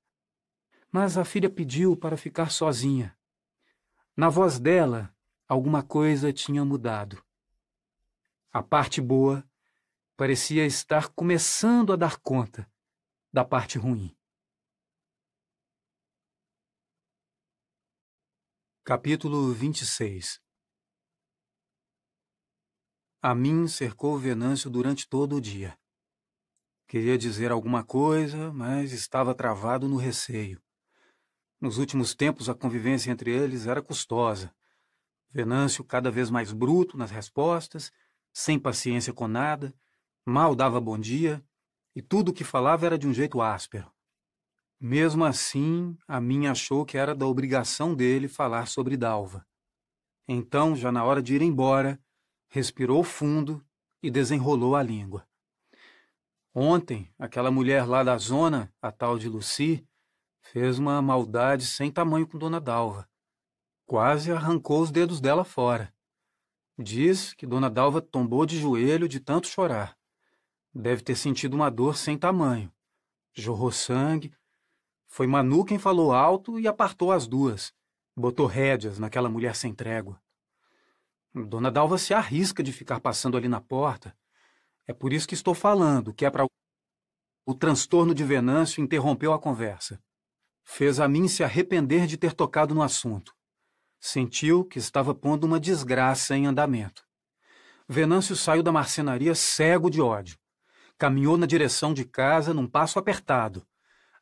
Mas a filha pediu para ficar sozinha. Na voz dela, alguma coisa tinha mudado. A parte boa parecia estar começando a dar conta da parte ruim. Capítulo 26 a mim cercou Venâncio durante todo o dia. Queria dizer alguma coisa, mas estava travado no receio. Nos últimos tempos, a convivência entre eles era custosa. Venâncio cada vez mais bruto nas respostas, sem paciência com nada, mal dava bom dia, e tudo o que falava era de um jeito áspero. Mesmo assim, a mim achou que era da obrigação dele falar sobre Dalva. Então, já na hora de ir embora, respirou fundo e desenrolou a língua. Ontem, aquela mulher lá da zona, a tal de Lucy, fez uma maldade sem tamanho com Dona Dalva. Quase arrancou os dedos dela fora. Diz que Dona Dalva tombou de joelho de tanto chorar. Deve ter sentido uma dor sem tamanho. Jorrou sangue. Foi Manu quem falou alto e apartou as duas. Botou rédeas naquela mulher sem trégua. Dona Dalva se arrisca de ficar passando ali na porta. É por isso que estou falando, que é para. O transtorno de Venâncio interrompeu a conversa. Fez a mim se arrepender de ter tocado no assunto. Sentiu que estava pondo uma desgraça em andamento. Venâncio saiu da marcenaria cego de ódio. Caminhou na direção de casa num passo apertado.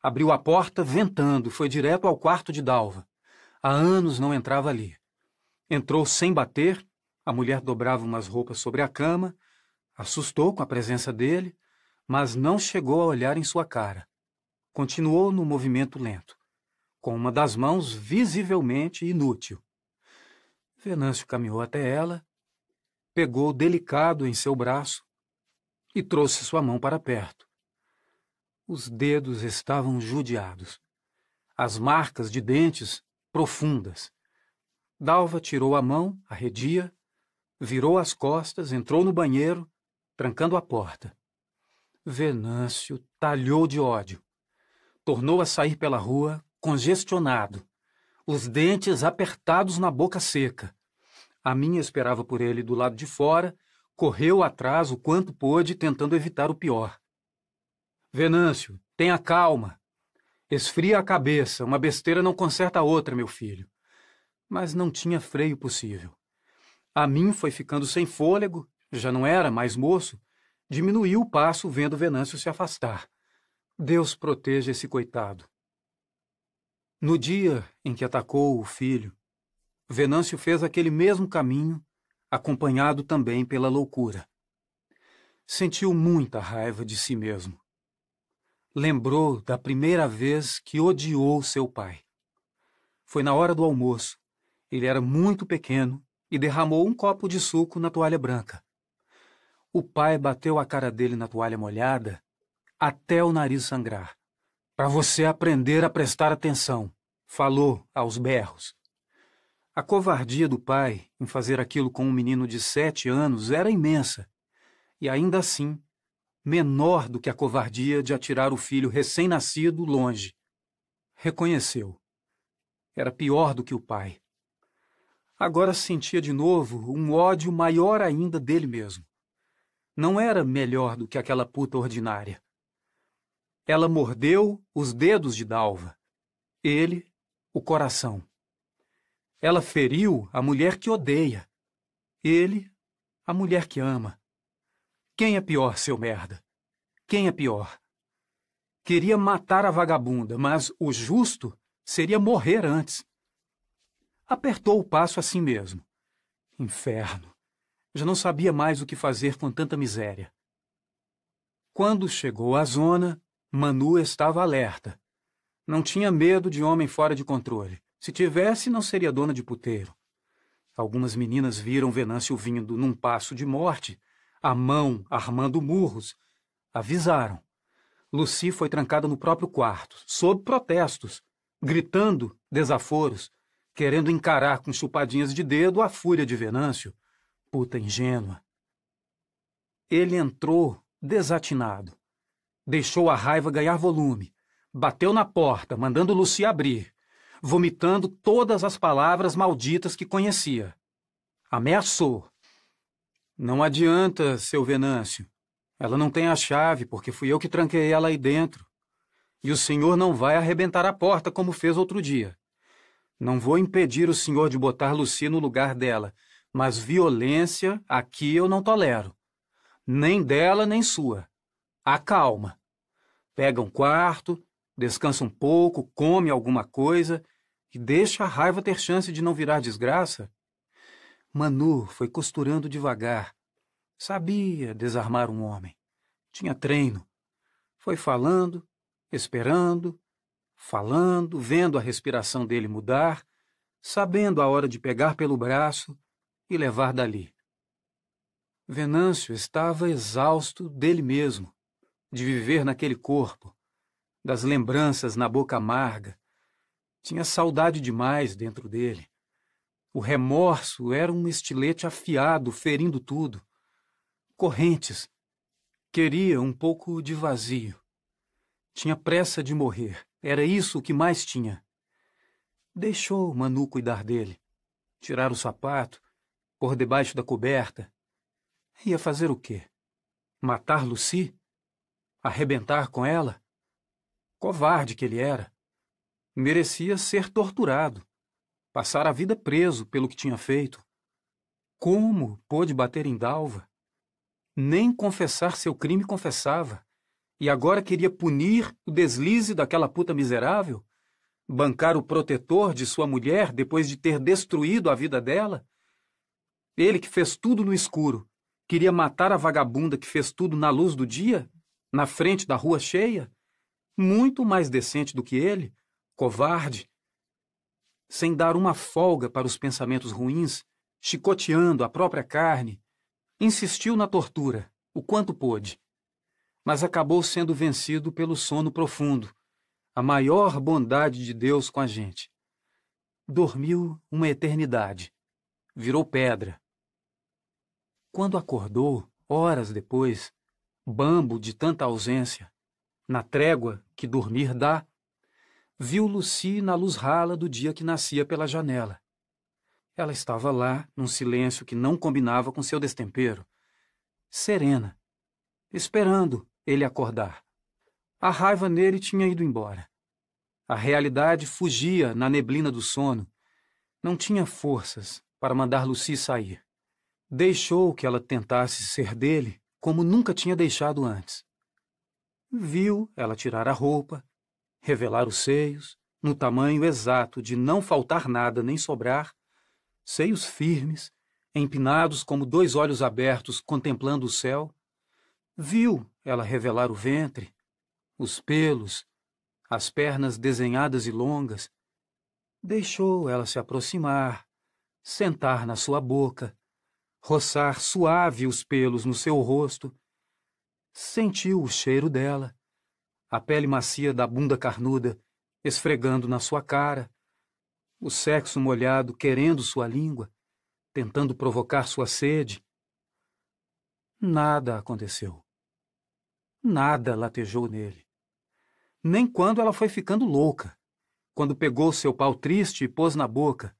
Abriu a porta, ventando, foi direto ao quarto de Dalva. Há anos não entrava ali. Entrou sem bater, a mulher dobrava umas roupas sobre a cama, assustou com a presença dele, mas não chegou a olhar em sua cara. Continuou no movimento lento, com uma das mãos visivelmente inútil. Venâncio caminhou até ela, pegou delicado em seu braço e trouxe sua mão para perto. Os dedos estavam judiados, as marcas de dentes profundas. Dalva tirou a mão, arredia, virou as costas, entrou no banheiro, trancando a porta. Venâncio talhou de ódio. Tornou a sair pela rua, congestionado, os dentes apertados na boca seca. A minha esperava por ele do lado de fora, correu atrás o quanto pôde, tentando evitar o pior. Venâncio, tenha calma. Esfria a cabeça, uma besteira não conserta a outra, meu filho. Mas não tinha freio possível. A mim foi ficando sem fôlego, já não era mais moço, diminuiu o passo vendo Venâncio se afastar. Deus proteja esse coitado. No dia em que atacou o filho, Venâncio fez aquele mesmo caminho, acompanhado também pela loucura. Sentiu muita raiva de si mesmo lembrou da primeira vez que odiou seu pai. Foi na hora do almoço. Ele era muito pequeno e derramou um copo de suco na toalha branca. O pai bateu a cara dele na toalha molhada até o nariz sangrar. Para você aprender a prestar atenção, falou aos berros. A covardia do pai em fazer aquilo com um menino de sete anos era imensa, e ainda assim menor do que a covardia de atirar o filho recém-nascido longe. Reconheceu. Era pior do que o pai. Agora sentia de novo um ódio maior ainda dele mesmo. Não era melhor do que aquela puta ordinária. Ela mordeu os dedos de Dalva. Ele, o coração. Ela feriu a mulher que odeia. Ele, a mulher que ama. Quem é pior, seu merda? Quem é pior? Queria matar a vagabunda, mas o justo seria morrer antes. Apertou o passo assim mesmo. Inferno! Já não sabia mais o que fazer com tanta miséria. Quando chegou à zona, Manu estava alerta. Não tinha medo de homem fora de controle. Se tivesse, não seria dona de puteiro. Algumas meninas viram Venâncio vindo num passo de morte a mão armando murros, avisaram. Lucy foi trancada no próprio quarto, sob protestos, gritando desaforos, querendo encarar com chupadinhas de dedo a fúria de Venâncio. Puta ingênua. Ele entrou desatinado. Deixou a raiva ganhar volume. Bateu na porta, mandando Lucy abrir, vomitando todas as palavras malditas que conhecia. Ameaçou, não adianta, seu Venâncio. Ela não tem a chave, porque fui eu que tranquei ela aí dentro. E o senhor não vai arrebentar a porta como fez outro dia. Não vou impedir o senhor de botar Lucy no lugar dela, mas violência aqui eu não tolero. Nem dela, nem sua. Acalma. Pega um quarto, descansa um pouco, come alguma coisa e deixa a raiva ter chance de não virar desgraça. Manu foi costurando devagar. Sabia desarmar um homem. Tinha treino. Foi falando, esperando, falando, vendo a respiração dele mudar, sabendo a hora de pegar pelo braço e levar dali. Venâncio estava exausto dele mesmo, de viver naquele corpo, das lembranças na boca amarga. Tinha saudade demais dentro dele. O remorso era um estilete afiado, ferindo tudo. Correntes. Queria um pouco de vazio. Tinha pressa de morrer. Era isso o que mais tinha. Deixou Manu cuidar dele. Tirar o sapato, por debaixo da coberta. Ia fazer o quê? Matar Lucy? Arrebentar com ela? Covarde que ele era. Merecia ser torturado passar a vida preso pelo que tinha feito. Como pôde bater em Dalva? Nem confessar seu crime confessava. E agora queria punir o deslize daquela puta miserável? Bancar o protetor de sua mulher depois de ter destruído a vida dela? Ele que fez tudo no escuro, queria matar a vagabunda que fez tudo na luz do dia, na frente da rua cheia? Muito mais decente do que ele, covarde, sem dar uma folga para os pensamentos ruins, chicoteando a própria carne, insistiu na tortura, o quanto pôde mas acabou sendo vencido pelo sono profundo, a maior bondade de Deus com a gente. Dormiu uma eternidade, virou pedra. Quando acordou, horas depois, bambo de tanta ausência, na trégua que dormir dá, viu Lucy na luz rala do dia que nascia pela janela. Ela estava lá, num silêncio que não combinava com seu destempero, serena, esperando ele acordar. A raiva nele tinha ido embora. A realidade fugia na neblina do sono. Não tinha forças para mandar Lucy sair. Deixou que ela tentasse ser dele como nunca tinha deixado antes. Viu ela tirar a roupa, revelar os seios, no tamanho exato de não faltar nada nem sobrar, seios firmes, empinados como dois olhos abertos contemplando o céu, Viu ela revelar o ventre, os pelos, as pernas desenhadas e longas. Deixou ela se aproximar, sentar na sua boca, roçar suave os pelos no seu rosto. Sentiu o cheiro dela, a pele macia da bunda carnuda esfregando na sua cara, o sexo molhado querendo sua língua, tentando provocar sua sede. Nada aconteceu. Nada latejou nele. Nem quando ela foi ficando louca, quando pegou seu pau triste e pôs na boca,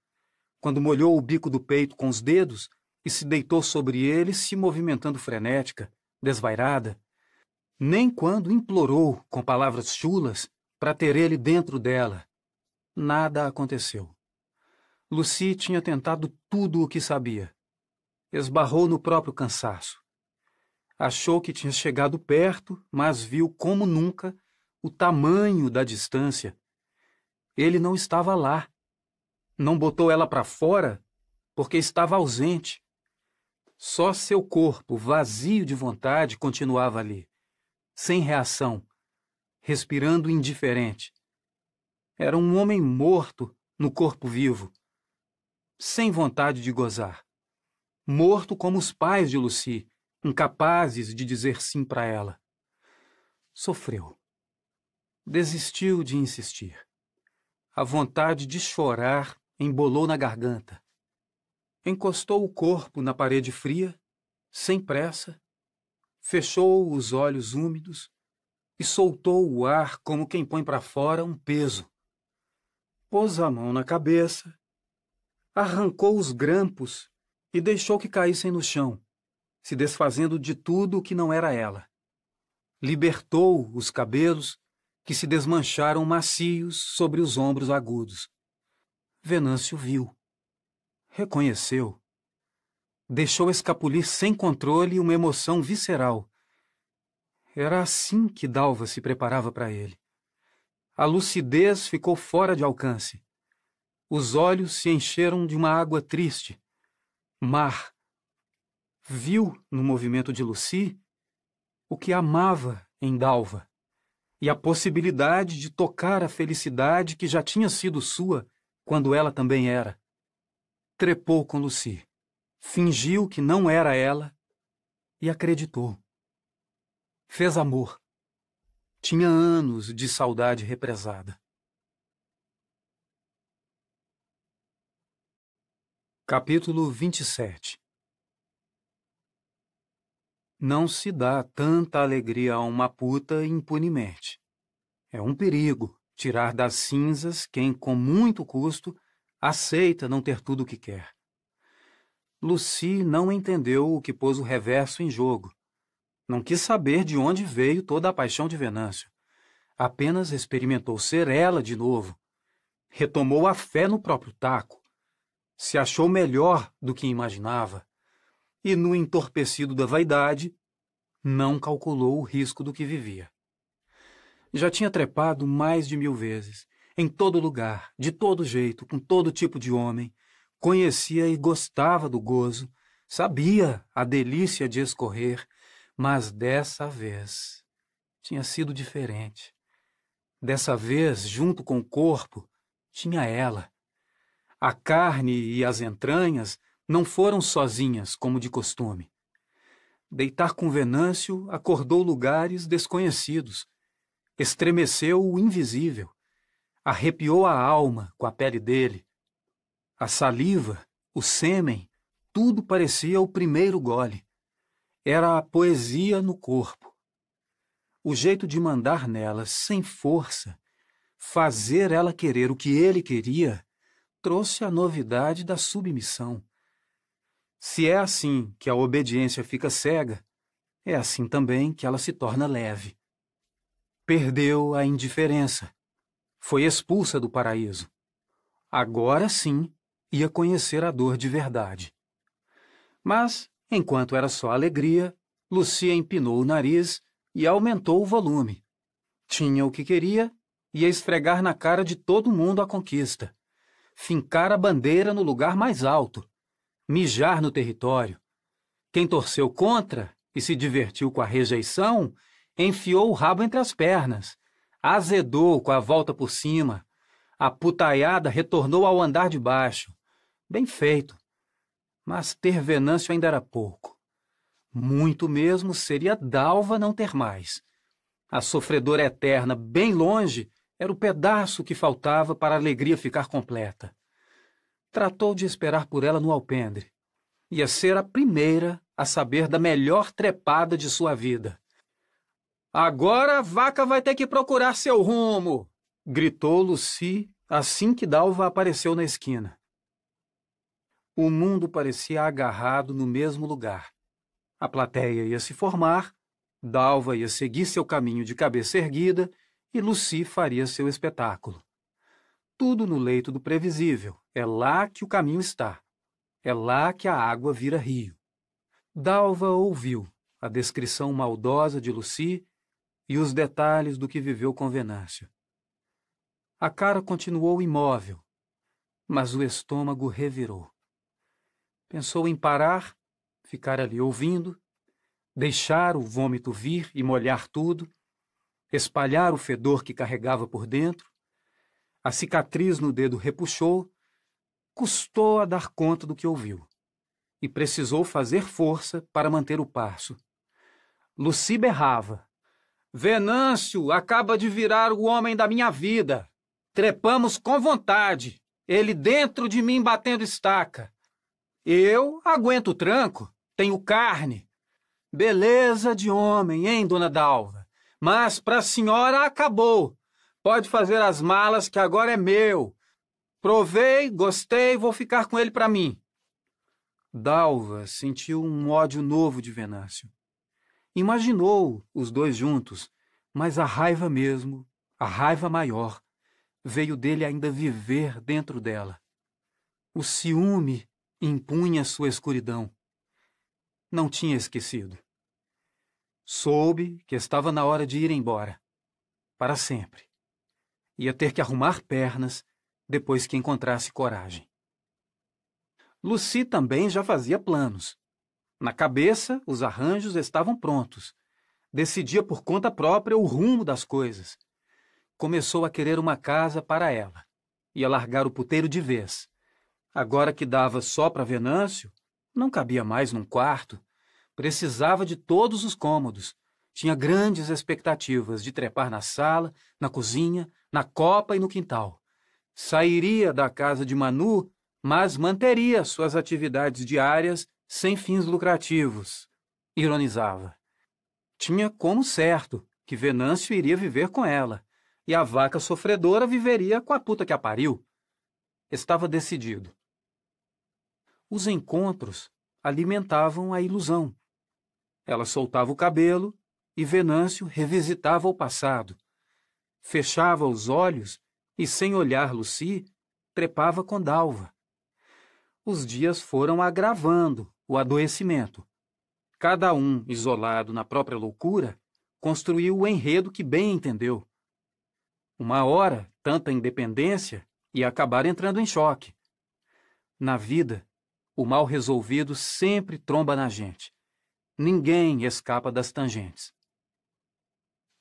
quando molhou o bico do peito com os dedos e se deitou sobre ele, se movimentando frenética, desvairada, nem quando implorou com palavras chulas para ter ele dentro dela. Nada aconteceu. Lucy tinha tentado tudo o que sabia. Esbarrou no próprio cansaço. Achou que tinha chegado perto, mas viu como nunca o tamanho da distância. Ele não estava lá. Não botou ela para fora porque estava ausente. Só seu corpo, vazio de vontade, continuava ali, sem reação, respirando indiferente. Era um homem morto no corpo vivo, sem vontade de gozar. Morto como os pais de Lucy, incapazes de dizer sim para ela. Sofreu. Desistiu de insistir. A vontade de chorar embolou na garganta. Encostou o corpo na parede fria, sem pressa, fechou os olhos úmidos e soltou o ar como quem põe para fora um peso. Pôs a mão na cabeça, arrancou os grampos e deixou que caíssem no chão se desfazendo de tudo o que não era ela. Libertou os cabelos que se desmancharam macios sobre os ombros agudos. Venâncio viu. Reconheceu. Deixou escapulir sem controle uma emoção visceral. Era assim que Dalva se preparava para ele. A lucidez ficou fora de alcance. Os olhos se encheram de uma água triste. Mar, viu no movimento de Lucy o que amava em Dalva e a possibilidade de tocar a felicidade que já tinha sido sua quando ela também era. Trepou com Lucy, fingiu que não era ela e acreditou. Fez amor. Tinha anos de saudade represada. Capítulo 27 não se dá tanta alegria a uma puta impunemente. É um perigo tirar das cinzas quem, com muito custo, aceita não ter tudo o que quer. Lucy não entendeu o que pôs o reverso em jogo. Não quis saber de onde veio toda a paixão de Venâncio. Apenas experimentou ser ela de novo. Retomou a fé no próprio taco. Se achou melhor do que imaginava e, no entorpecido da vaidade, não calculou o risco do que vivia. Já tinha trepado mais de mil vezes, em todo lugar, de todo jeito, com todo tipo de homem, conhecia e gostava do gozo, sabia a delícia de escorrer, mas dessa vez tinha sido diferente. Dessa vez, junto com o corpo, tinha ela. A carne e as entranhas não foram sozinhas, como de costume. Deitar com Venâncio acordou lugares desconhecidos, estremeceu o invisível, arrepiou a alma com a pele dele. A saliva, o sêmen, tudo parecia o primeiro gole. Era a poesia no corpo. O jeito de mandar nela, sem força, fazer ela querer o que ele queria, trouxe a novidade da submissão. Se é assim que a obediência fica cega, é assim também que ela se torna leve. Perdeu a indiferença. Foi expulsa do paraíso. Agora sim ia conhecer a dor de verdade. Mas, enquanto era só alegria, Lucia empinou o nariz e aumentou o volume. Tinha o que queria, ia esfregar na cara de todo mundo a conquista. Fincar a bandeira no lugar mais alto mijar no território. Quem torceu contra e se divertiu com a rejeição, enfiou o rabo entre as pernas, azedou com a volta por cima. A putaiada retornou ao andar de baixo. Bem feito. Mas ter Venâncio ainda era pouco. Muito mesmo seria Dalva não ter mais. A sofredora eterna, bem longe, era o pedaço que faltava para a alegria ficar completa. Tratou de esperar por ela no alpendre. Ia ser a primeira a saber da melhor trepada de sua vida. Agora a vaca vai ter que procurar seu rumo! gritou Lucy assim que Dalva apareceu na esquina. O mundo parecia agarrado no mesmo lugar. A plateia ia se formar, Dalva ia seguir seu caminho de cabeça erguida e Lucy faria seu espetáculo. Tudo no leito do previsível, é lá que o caminho está. É lá que a água vira rio. Dalva ouviu a descrição maldosa de Lucy e os detalhes do que viveu com Venâncio. A cara continuou imóvel, mas o estômago revirou. Pensou em parar, ficar ali ouvindo, deixar o vômito vir e molhar tudo, espalhar o fedor que carregava por dentro. A cicatriz no dedo repuxou custou a dar conta do que ouviu e precisou fazer força para manter o passo. Luci berrava. Venâncio acaba de virar o homem da minha vida. Trepamos com vontade, ele dentro de mim batendo estaca. Eu aguento o tranco, tenho carne. Beleza de homem, hein, dona Dalva? Mas para a senhora acabou. Pode fazer as malas que agora é meu. Provei, gostei, vou ficar com ele para mim. Dalva sentiu um ódio novo de Venâncio. Imaginou os dois juntos, mas a raiva mesmo, a raiva maior, veio dele ainda viver dentro dela. O ciúme impunha sua escuridão. Não tinha esquecido. Soube que estava na hora de ir embora. Para sempre. Ia ter que arrumar pernas depois que encontrasse coragem. Lucy também já fazia planos. Na cabeça, os arranjos estavam prontos. Decidia por conta própria o rumo das coisas. Começou a querer uma casa para ela. Ia largar o puteiro de vez. Agora que dava só para Venâncio, não cabia mais num quarto. Precisava de todos os cômodos. Tinha grandes expectativas de trepar na sala, na cozinha, na copa e no quintal. Sairia da casa de Manu, mas manteria suas atividades diárias sem fins lucrativos. Ironizava. Tinha como certo que Venâncio iria viver com ela, e a vaca sofredora viveria com a puta que a pariu. Estava decidido. Os encontros alimentavam a ilusão. Ela soltava o cabelo e Venâncio revisitava o passado. Fechava os olhos e, sem olhar Lucy, trepava com Dalva. Os dias foram agravando o adoecimento. cada um isolado na própria loucura, construiu o enredo que bem entendeu. Uma hora, tanta independência ia acabar entrando em choque. Na vida, o mal resolvido sempre tromba na gente. Ninguém escapa das tangentes.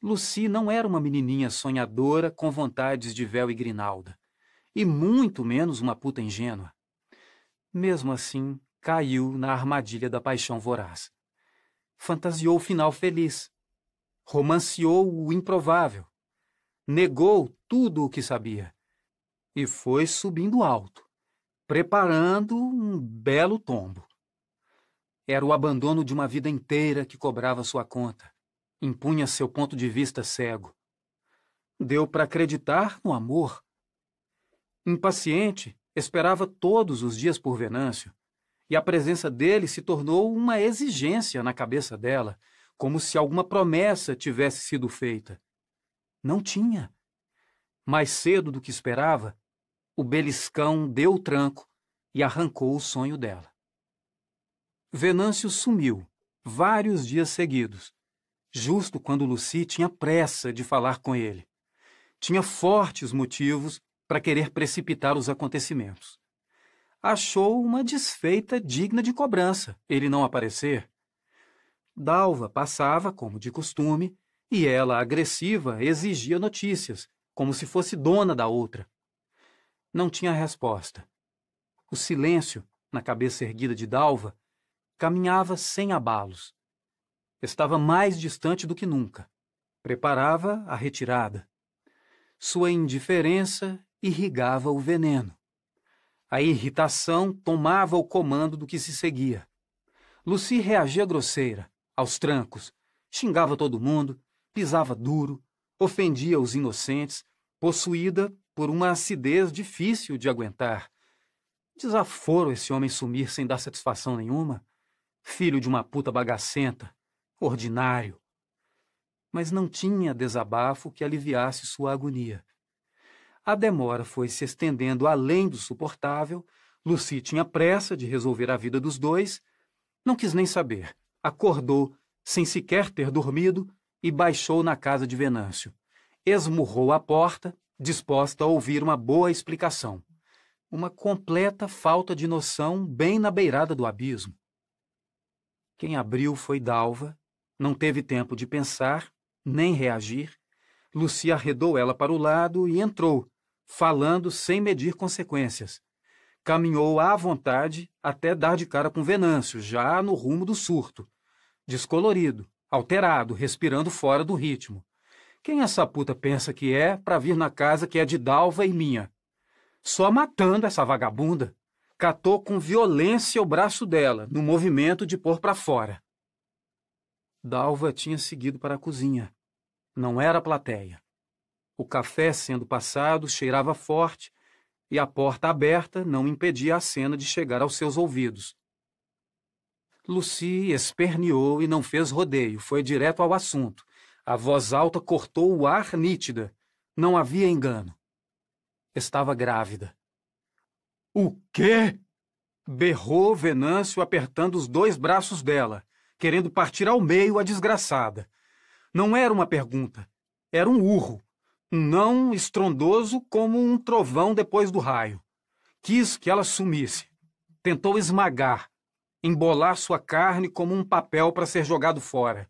Lucy não era uma menininha sonhadora com vontades de véu e grinalda, e muito menos uma puta ingênua. Mesmo assim, caiu na armadilha da paixão voraz. Fantasiou o final feliz. Romanceou o improvável. Negou tudo o que sabia. E foi subindo alto, preparando um belo tombo. Era o abandono de uma vida inteira que cobrava sua conta, impunha seu ponto de vista cego. Deu para acreditar no amor. Impaciente, esperava todos os dias por Venâncio, e a presença dele se tornou uma exigência na cabeça dela, como se alguma promessa tivesse sido feita. Não tinha. Mais cedo do que esperava, o beliscão deu o tranco e arrancou o sonho dela. Venâncio sumiu, vários dias seguidos, justo quando Lucy tinha pressa de falar com ele. Tinha fortes motivos para querer precipitar os acontecimentos. Achou uma desfeita digna de cobrança ele não aparecer. Dalva passava, como de costume, e ela, agressiva, exigia notícias, como se fosse dona da outra. Não tinha resposta. O silêncio, na cabeça erguida de Dalva, caminhava sem abalos. Estava mais distante do que nunca. Preparava a retirada. Sua indiferença irrigava o veneno. A irritação tomava o comando do que se seguia. Lucy reagia grosseira, aos trancos, xingava todo mundo, pisava duro, ofendia os inocentes, possuída por uma acidez difícil de aguentar. Desaforo esse homem sumir sem dar satisfação nenhuma filho de uma puta bagacenta, ordinário. Mas não tinha desabafo que aliviasse sua agonia. A demora foi se estendendo além do suportável, Lucy tinha pressa de resolver a vida dos dois, não quis nem saber. Acordou, sem sequer ter dormido, e baixou na casa de Venâncio. Esmurrou a porta, disposta a ouvir uma boa explicação. Uma completa falta de noção bem na beirada do abismo. Quem abriu foi Dalva, não teve tempo de pensar, nem reagir. Lucia arredou ela para o lado e entrou, falando sem medir consequências. Caminhou à vontade até dar de cara com Venâncio, já no rumo do surto. Descolorido, alterado, respirando fora do ritmo. Quem essa puta pensa que é para vir na casa que é de Dalva e minha? Só matando essa vagabunda catou com violência o braço dela, no movimento de pôr para fora. Dalva tinha seguido para a cozinha. Não era plateia. O café sendo passado cheirava forte e a porta aberta não impedia a cena de chegar aos seus ouvidos. Lucy esperneou e não fez rodeio, foi direto ao assunto. A voz alta cortou o ar nítida. Não havia engano. Estava grávida. O quê? Berrou Venâncio apertando os dois braços dela, querendo partir ao meio a desgraçada. Não era uma pergunta, era um urro, não estrondoso como um trovão depois do raio. Quis que ela sumisse. Tentou esmagar, embolar sua carne como um papel para ser jogado fora.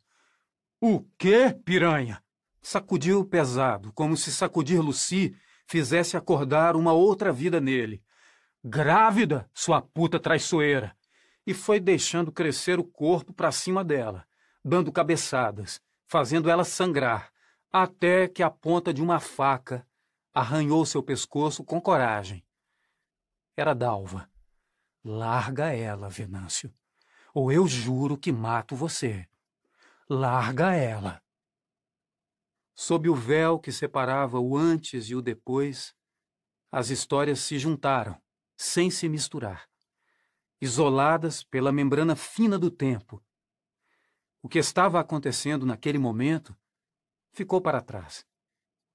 O quê, piranha? Sacudiu pesado, como se sacudir Lucy fizesse acordar uma outra vida nele. Grávida, sua puta traiçoeira! E foi deixando crescer o corpo para cima dela, dando cabeçadas, fazendo ela sangrar, até que a ponta de uma faca arranhou seu pescoço com coragem. Era Dalva. Larga ela, Venâncio, ou eu juro que mato você. Larga ela. Sob o véu que separava o antes e o depois, as histórias se juntaram sem se misturar, isoladas pela membrana fina do tempo. O que estava acontecendo naquele momento ficou para trás,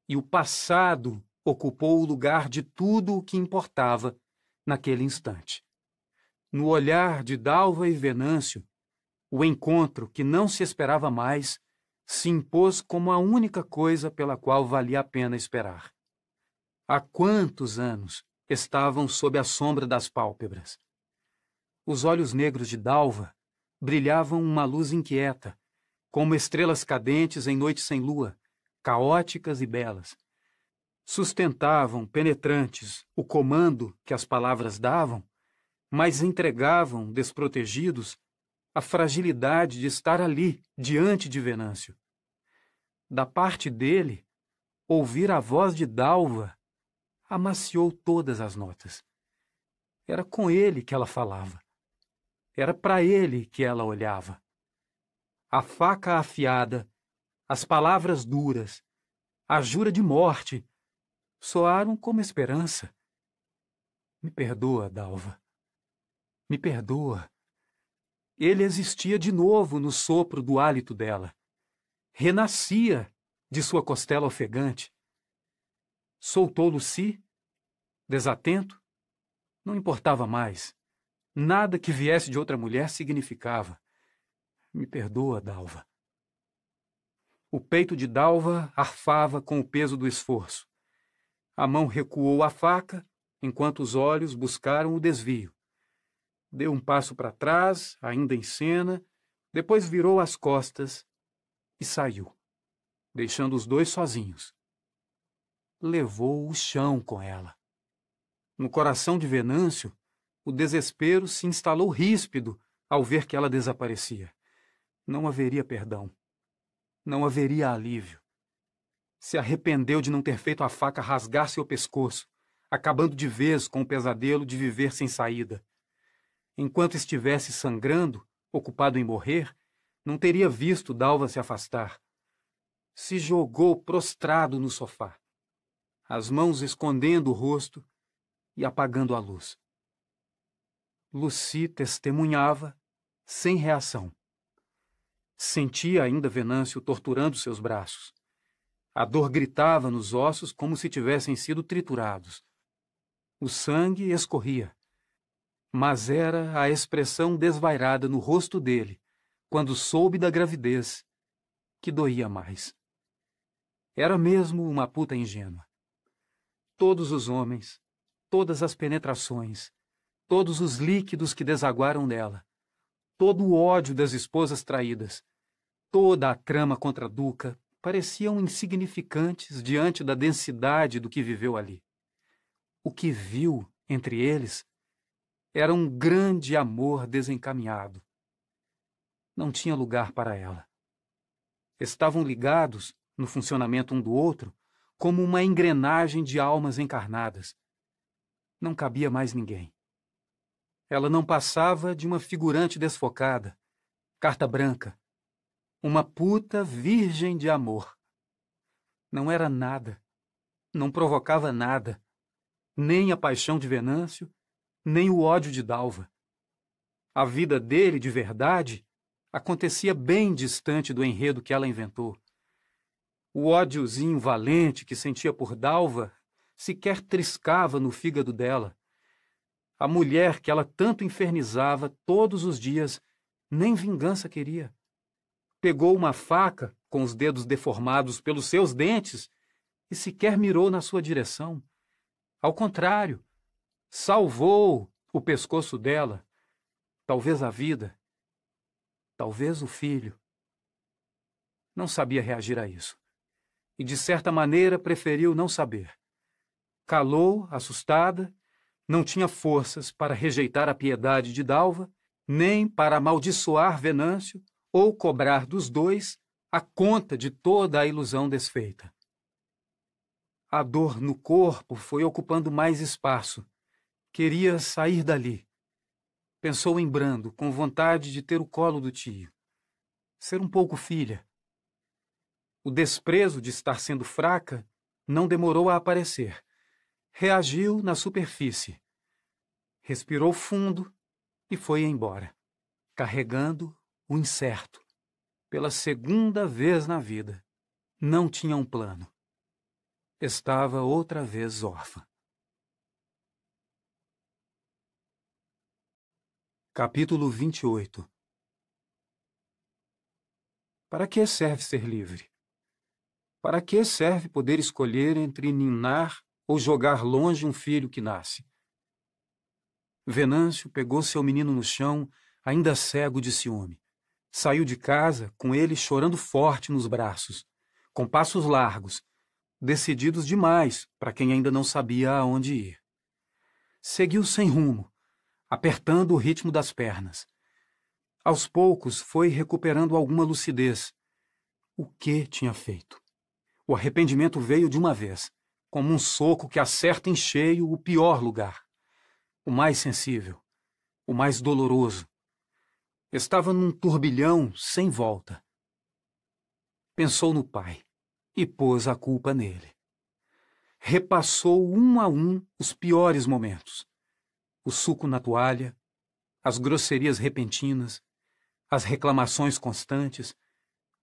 e o passado ocupou o lugar de tudo o que importava naquele instante. No olhar de Dalva e Venâncio, O encontro que não se esperava mais se impôs como a única coisa pela qual valia a pena esperar. Há quantos anos estavam sob a sombra das pálpebras? Os olhos negros de Dalva brilhavam uma luz inquieta, como estrelas cadentes em noite sem lua, caóticas e belas. Sustentavam, penetrantes, o comando que as palavras davam, mas entregavam, desprotegidos, a fragilidade de estar ali, diante de Venâncio. Da parte dele, ouvir a voz de Dalva amaciou todas as notas. Era com ele que ela falava. Era para ele que ela olhava. A faca afiada, as palavras duras, a jura de morte, soaram como esperança. Me perdoa, Dalva. Me perdoa. Ele existia de novo no sopro do hálito dela. Renascia de sua costela ofegante. Soltou Lucy, desatento, não importava mais. Nada que viesse de outra mulher significava. Me perdoa, Dalva. O peito de Dalva arfava com o peso do esforço. A mão recuou a faca, enquanto os olhos buscaram o desvio. Deu um passo para trás, ainda em cena, depois virou as costas e saiu, deixando os dois sozinhos. Levou o chão com ela. No coração de Venâncio, o desespero se instalou ríspido ao ver que ela desaparecia. Não haveria perdão. Não haveria alívio. Se arrependeu de não ter feito a faca rasgar seu pescoço, acabando de vez com o pesadelo de viver sem saída enquanto estivesse sangrando, ocupado em morrer, não teria visto Dalva se afastar. Se jogou prostrado no sofá, as mãos escondendo o rosto e apagando a luz. Lucy testemunhava, sem reação. Sentia ainda Venâncio torturando seus braços. A dor gritava nos ossos como se tivessem sido triturados. O sangue escorria mas era a expressão desvairada no rosto dele, quando soube da gravidez, que doía mais. Era mesmo uma puta ingênua. Todos os homens, todas as penetrações, todos os líquidos que desaguaram nela, todo o ódio das esposas traídas, toda a trama contra Duca pareciam insignificantes diante da densidade do que viveu ali. O que viu entre eles era um grande amor desencaminhado. Não tinha lugar para ela. Estavam ligados, no funcionamento um do outro, como uma engrenagem de almas encarnadas. Não cabia mais ninguém. Ela não passava de uma figurante desfocada, carta branca, uma puta virgem de amor. Não era nada, não provocava nada, nem a paixão de Venâncio, nem o ódio de Dalva. A vida dele, de verdade, acontecia bem distante do enredo que ela inventou. O ódiozinho valente que sentia por Dalva sequer triscava no fígado dela. A mulher que ela tanto infernizava todos os dias nem vingança queria. Pegou uma faca com os dedos deformados pelos seus dentes e sequer mirou na sua direção. Ao contrário, salvou o pescoço dela, talvez a vida, talvez o filho. Não sabia reagir a isso. E, de certa maneira, preferiu não saber. Calou, assustada, não tinha forças para rejeitar a piedade de Dalva, nem para amaldiçoar Venâncio ou cobrar dos dois a conta de toda a ilusão desfeita. A dor no corpo foi ocupando mais espaço Queria sair dali. Pensou em Brando, com vontade de ter o colo do tio. Ser um pouco filha. O desprezo de estar sendo fraca não demorou a aparecer. Reagiu na superfície. Respirou fundo e foi embora, carregando o incerto. Pela segunda vez na vida, não tinha um plano. Estava outra vez órfã. Capítulo 28 Para que serve ser livre? Para que serve poder escolher entre ninar ou jogar longe um filho que nasce? Venâncio pegou seu menino no chão, ainda cego de ciúme. Saiu de casa, com ele chorando forte nos braços, com passos largos, decididos demais para quem ainda não sabia aonde ir. Seguiu sem rumo, apertando o ritmo das pernas. Aos poucos foi recuperando alguma lucidez. O que tinha feito? O arrependimento veio de uma vez, como um soco que acerta em cheio o pior lugar, o mais sensível, o mais doloroso. Estava num turbilhão sem volta. Pensou no pai e pôs a culpa nele. Repassou um a um os piores momentos: o suco na toalha, as grosserias repentinas, as reclamações constantes,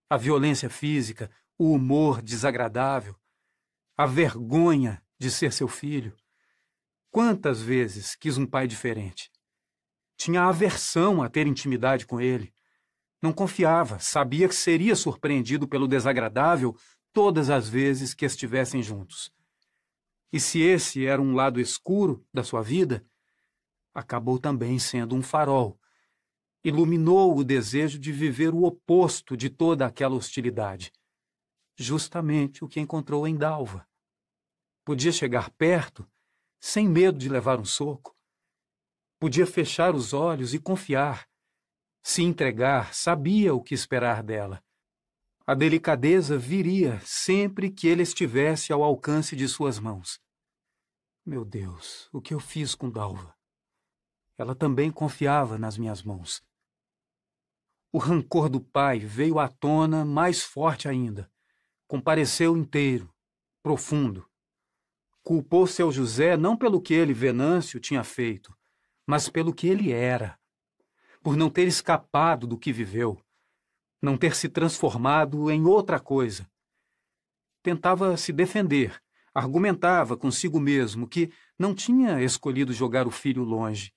a violência física, o humor desagradável, a vergonha de ser seu filho. Quantas vezes quis um pai diferente? Tinha aversão a ter intimidade com ele. Não confiava, sabia que seria surpreendido pelo desagradável todas as vezes que estivessem juntos. E se esse era um lado escuro da sua vida, acabou também sendo um farol. Iluminou o desejo de viver o oposto de toda aquela hostilidade. Justamente o que encontrou em Dalva. Podia chegar perto sem medo de levar um soco. Podia fechar os olhos e confiar. Se entregar, sabia o que esperar dela. A delicadeza viria sempre que ele estivesse ao alcance de suas mãos. Meu Deus, o que eu fiz com Dalva? Ela também confiava nas minhas mãos. O rancor do pai veio à tona mais forte ainda. Compareceu inteiro, profundo. Culpou seu José não pelo que ele, Venâncio, tinha feito, mas pelo que ele era. Por não ter escapado do que viveu, não ter se transformado em outra coisa. Tentava se defender, argumentava consigo mesmo que não tinha escolhido jogar o filho longe.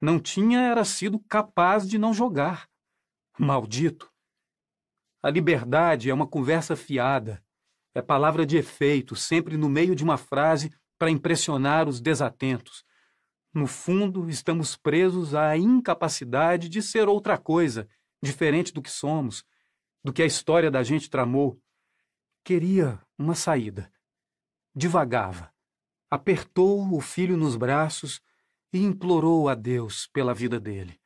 Não tinha era sido capaz de não jogar. Maldito! A liberdade é uma conversa fiada, é palavra de efeito, sempre no meio de uma frase para impressionar os desatentos. No fundo, estamos presos à incapacidade de ser outra coisa diferente do que somos, do que a história da gente tramou. Queria uma saída. Divagava. Apertou o filho nos braços e implorou a Deus pela vida dele.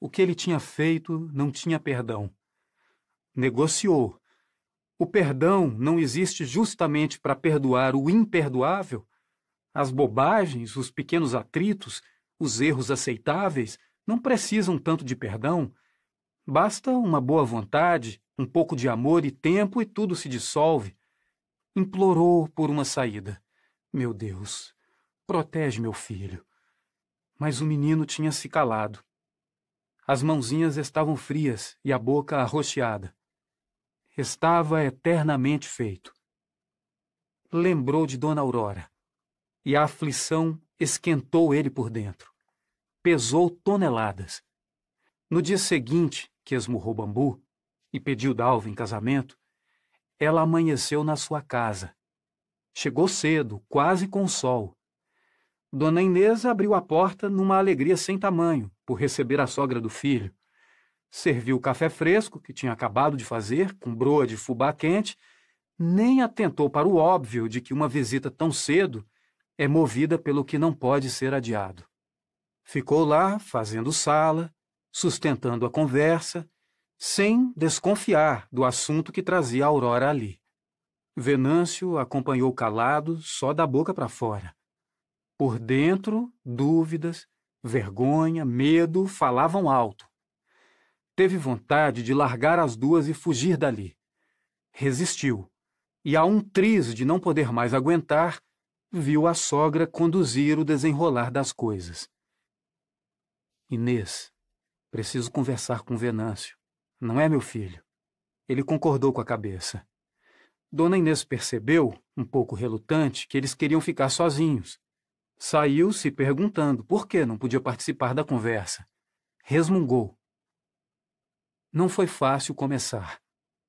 O que ele tinha feito não tinha perdão. Negociou. O perdão não existe justamente para perdoar o imperdoável? As bobagens, os pequenos atritos, os erros aceitáveis não precisam tanto de perdão, Basta uma boa vontade, um pouco de amor e tempo e tudo se dissolve. Implorou por uma saída. Meu Deus, protege meu filho. Mas o menino tinha se calado. As mãozinhas estavam frias e a boca arroxeada. Estava eternamente feito. Lembrou de Dona Aurora, e a aflição esquentou ele por dentro. Pesou toneladas. No dia seguinte, que esmurrou bambu e pediu Dalva em casamento, ela amanheceu na sua casa. Chegou cedo, quase com o sol. Dona Inês abriu a porta numa alegria sem tamanho por receber a sogra do filho. Serviu o café fresco que tinha acabado de fazer, com broa de fubá quente, nem atentou para o óbvio de que uma visita tão cedo é movida pelo que não pode ser adiado. Ficou lá, fazendo sala, sustentando a conversa, sem desconfiar do assunto que trazia Aurora ali. Venâncio acompanhou calado, só da boca para fora. Por dentro, dúvidas, vergonha, medo falavam alto. Teve vontade de largar as duas e fugir dali. Resistiu, e a um triz de não poder mais aguentar, viu a sogra conduzir o desenrolar das coisas. Inês, Preciso conversar com Venâncio. Não é meu filho. Ele concordou com a cabeça. Dona Inês percebeu, um pouco relutante, que eles queriam ficar sozinhos. Saiu se perguntando por que não podia participar da conversa. Resmungou. Não foi fácil começar.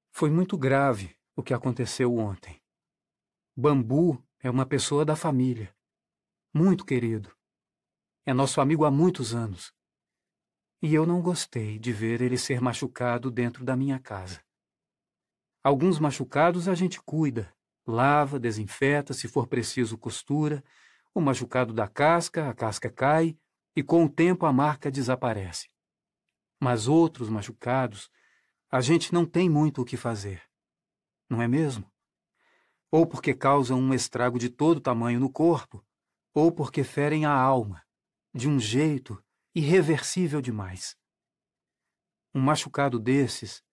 Foi muito grave o que aconteceu ontem. Bambu é uma pessoa da família. Muito querido. É nosso amigo há muitos anos. E eu não gostei de ver ele ser machucado dentro da minha casa. Alguns machucados a gente cuida, lava, desinfeta, se for preciso costura. O machucado da casca, a casca cai e com o tempo a marca desaparece. Mas outros machucados, a gente não tem muito o que fazer. Não é mesmo? Ou porque causam um estrago de todo tamanho no corpo, ou porque ferem a alma, de um jeito irreversível demais. Um machucado desses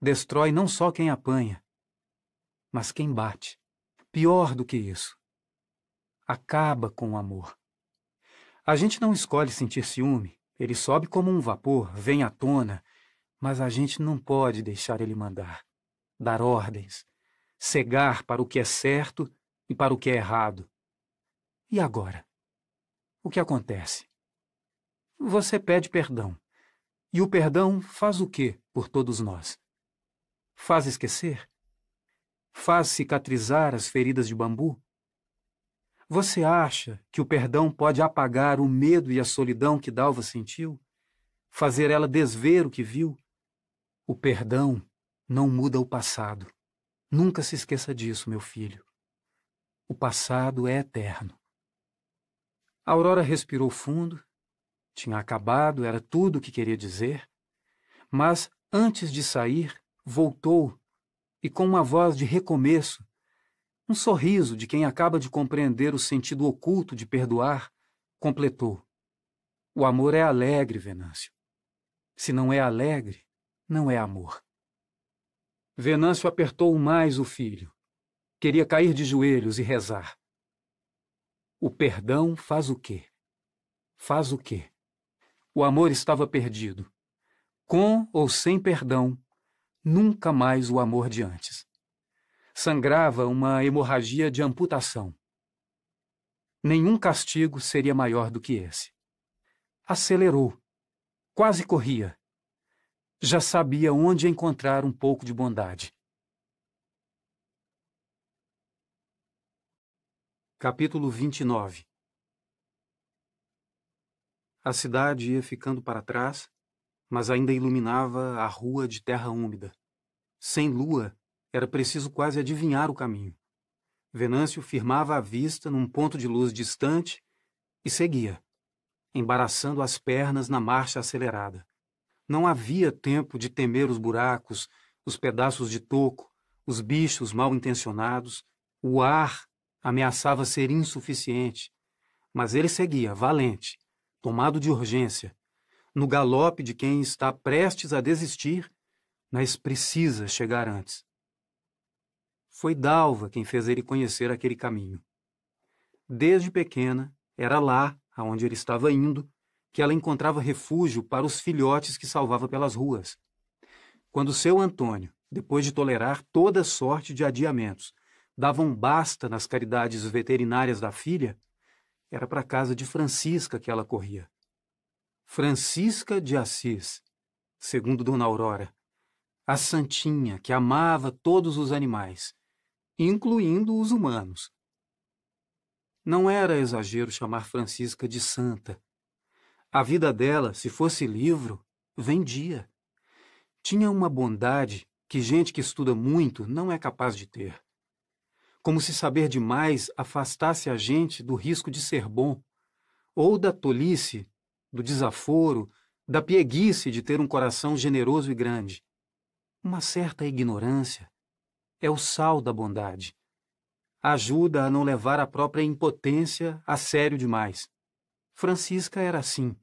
destrói não só quem apanha, mas quem bate. Pior do que isso. Acaba com o amor. A gente não escolhe sentir ciúme, ele sobe como um vapor, vem à tona, mas a gente não pode deixar ele mandar, dar ordens, cegar para o que é certo e para o que é errado. E agora? O que acontece? Você pede perdão. E o perdão faz o quê por todos nós? Faz esquecer? Faz cicatrizar as feridas de bambu? Você acha que o perdão pode apagar o medo e a solidão que Dalva sentiu? Fazer ela desver o que viu? O perdão não muda o passado. Nunca se esqueça disso, meu filho. O passado é eterno. A Aurora respirou fundo tinha acabado, era tudo o que queria dizer. Mas, antes de sair, voltou e, com uma voz de recomeço, um sorriso de quem acaba de compreender o sentido oculto de perdoar, completou: O amor é alegre, Venâncio. Se não é alegre, não é amor. Venâncio apertou mais o filho. Queria cair de joelhos e rezar. O perdão faz o quê? Faz o quê? O amor estava perdido. Com ou sem perdão, nunca mais o amor de antes. Sangrava uma hemorragia de amputação. Nenhum castigo seria maior do que esse. Acelerou. Quase corria. Já sabia onde encontrar um pouco de bondade. Capítulo 29 a cidade ia ficando para trás, mas ainda iluminava a rua de terra úmida. Sem lua, era preciso quase adivinhar o caminho. Venâncio firmava a vista num ponto de luz distante e seguia, embaraçando as pernas na marcha acelerada. Não havia tempo de temer os buracos, os pedaços de toco, os bichos mal intencionados. O ar ameaçava ser insuficiente, mas ele seguia, valente, tomado de urgência, no galope de quem está prestes a desistir, mas precisa chegar antes. Foi Dalva quem fez ele conhecer aquele caminho. Desde pequena, era lá, aonde ele estava indo, que ela encontrava refúgio para os filhotes que salvava pelas ruas. Quando seu Antônio, depois de tolerar toda sorte de adiamentos, dava um basta nas caridades veterinárias da filha, era para a casa de Francisca que ela corria. Francisca de Assis, segundo Dona Aurora, a santinha que amava todos os animais, incluindo os humanos. Não era exagero chamar Francisca de santa. A vida dela, se fosse livro, vendia. Tinha uma bondade que gente que estuda muito não é capaz de ter como se saber demais afastasse a gente do risco de ser bom, ou da tolice, do desaforo, da pieguice de ter um coração generoso e grande. Uma certa ignorância é o sal da bondade. Ajuda a não levar a própria impotência a sério demais. Francisca era assim.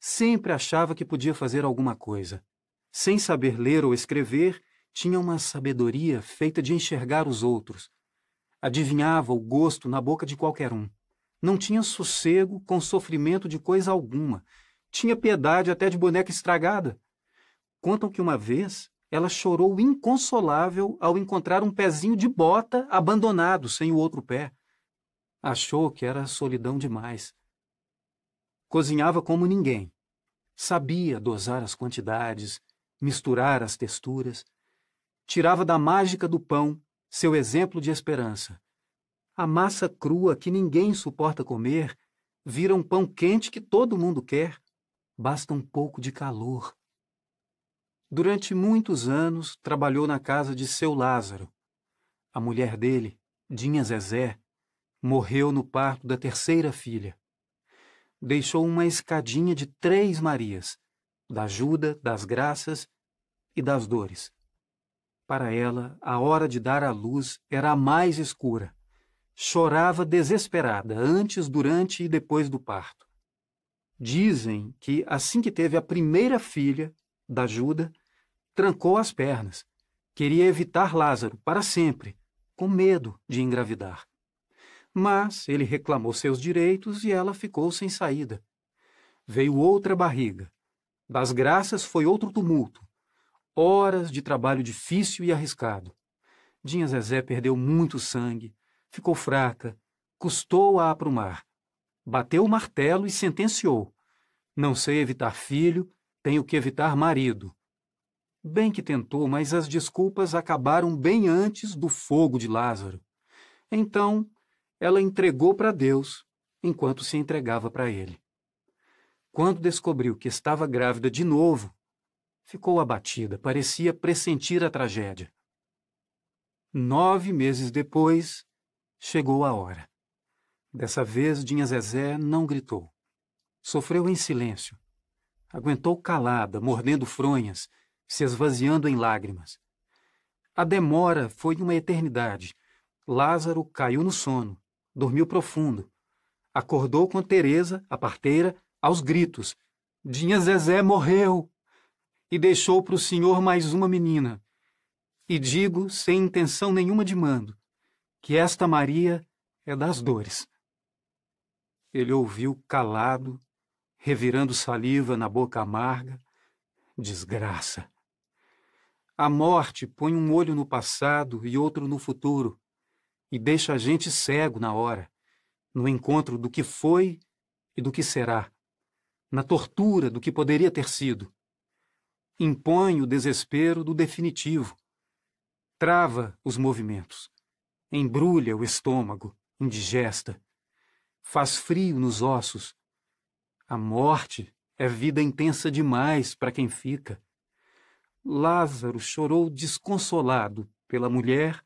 Sempre achava que podia fazer alguma coisa. Sem saber ler ou escrever, tinha uma sabedoria feita de enxergar os outros, Adivinhava o gosto na boca de qualquer um. Não tinha sossego com sofrimento de coisa alguma. Tinha piedade até de boneca estragada. Contam que uma vez ela chorou inconsolável ao encontrar um pezinho de bota abandonado sem o outro pé. Achou que era solidão demais. Cozinhava como ninguém. Sabia dosar as quantidades, misturar as texturas, tirava da mágica do pão seu exemplo de esperança. A massa crua que ninguém suporta comer vira um pão quente que todo mundo quer. Basta um pouco de calor. Durante muitos anos trabalhou na casa de seu Lázaro. A mulher dele, Dinha Zezé, morreu no parto da terceira filha. Deixou uma escadinha de três Marias, da ajuda, das graças e das dores. Para ela, a hora de dar à luz era a mais escura. Chorava desesperada antes, durante e depois do parto. Dizem que, assim que teve a primeira filha, da Juda, trancou as pernas. Queria evitar Lázaro para sempre, com medo de engravidar. Mas ele reclamou seus direitos e ela ficou sem saída. Veio outra barriga. Das graças foi outro tumulto. Horas de trabalho difícil e arriscado. Dinha Zezé perdeu muito sangue, ficou fraca, custou a aprumar. Bateu o martelo e sentenciou: Não sei evitar filho, tenho que evitar marido. Bem que tentou, mas as desculpas acabaram bem antes do fogo de Lázaro. Então, ela entregou para Deus enquanto se entregava para ele. Quando descobriu que estava grávida de novo, Ficou abatida, parecia pressentir a tragédia. Nove meses depois, chegou a hora. Dessa vez, Dinha Zezé não gritou. Sofreu em silêncio. Aguentou calada, mordendo fronhas, se esvaziando em lágrimas. A demora foi uma eternidade. Lázaro caiu no sono, dormiu profundo. Acordou com Teresa, a parteira, aos gritos. Dinha Zezé morreu! e deixou para o senhor mais uma menina. E digo, sem intenção nenhuma de mando, que esta Maria é das dores. Ele ouviu calado, revirando saliva na boca amarga. Desgraça! A morte põe um olho no passado e outro no futuro, e deixa a gente cego na hora, no encontro do que foi e do que será, na tortura do que poderia ter sido impõe o desespero do definitivo. Trava os movimentos, embrulha o estômago, indigesta, faz frio nos ossos. A morte é vida intensa demais para quem fica. Lázaro chorou desconsolado pela mulher,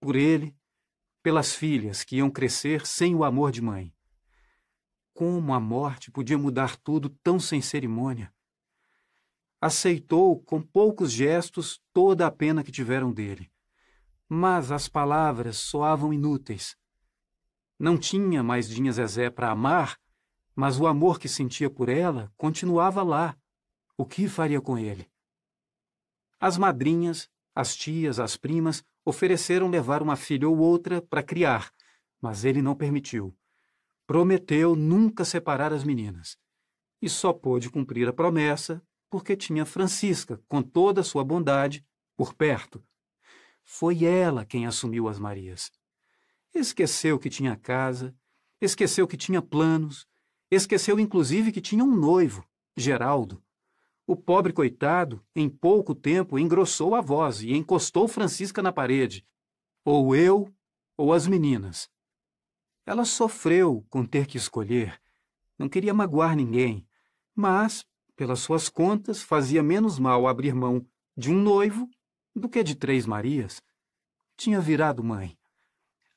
por ele, pelas filhas que iam crescer sem o amor de mãe. Como a morte podia mudar tudo tão sem cerimônia? aceitou com poucos gestos toda a pena que tiveram dele. Mas as palavras soavam inúteis. Não tinha mais Dinha Zezé para amar, mas o amor que sentia por ela continuava lá. O que faria com ele? As madrinhas, as tias, as primas ofereceram levar uma filha ou outra para criar, mas ele não permitiu. Prometeu nunca separar as meninas. E só pôde cumprir a promessa porque tinha Francisca, com toda a sua bondade, por perto. Foi ela quem assumiu as Marias. Esqueceu que tinha casa, esqueceu que tinha planos, esqueceu inclusive que tinha um noivo, Geraldo. O pobre coitado, em pouco tempo, engrossou a voz e encostou Francisca na parede. Ou eu, ou as meninas. Ela sofreu com ter que escolher. Não queria magoar ninguém, mas pelas suas contas, fazia menos mal abrir mão de um noivo do que de três Marias. Tinha virado mãe.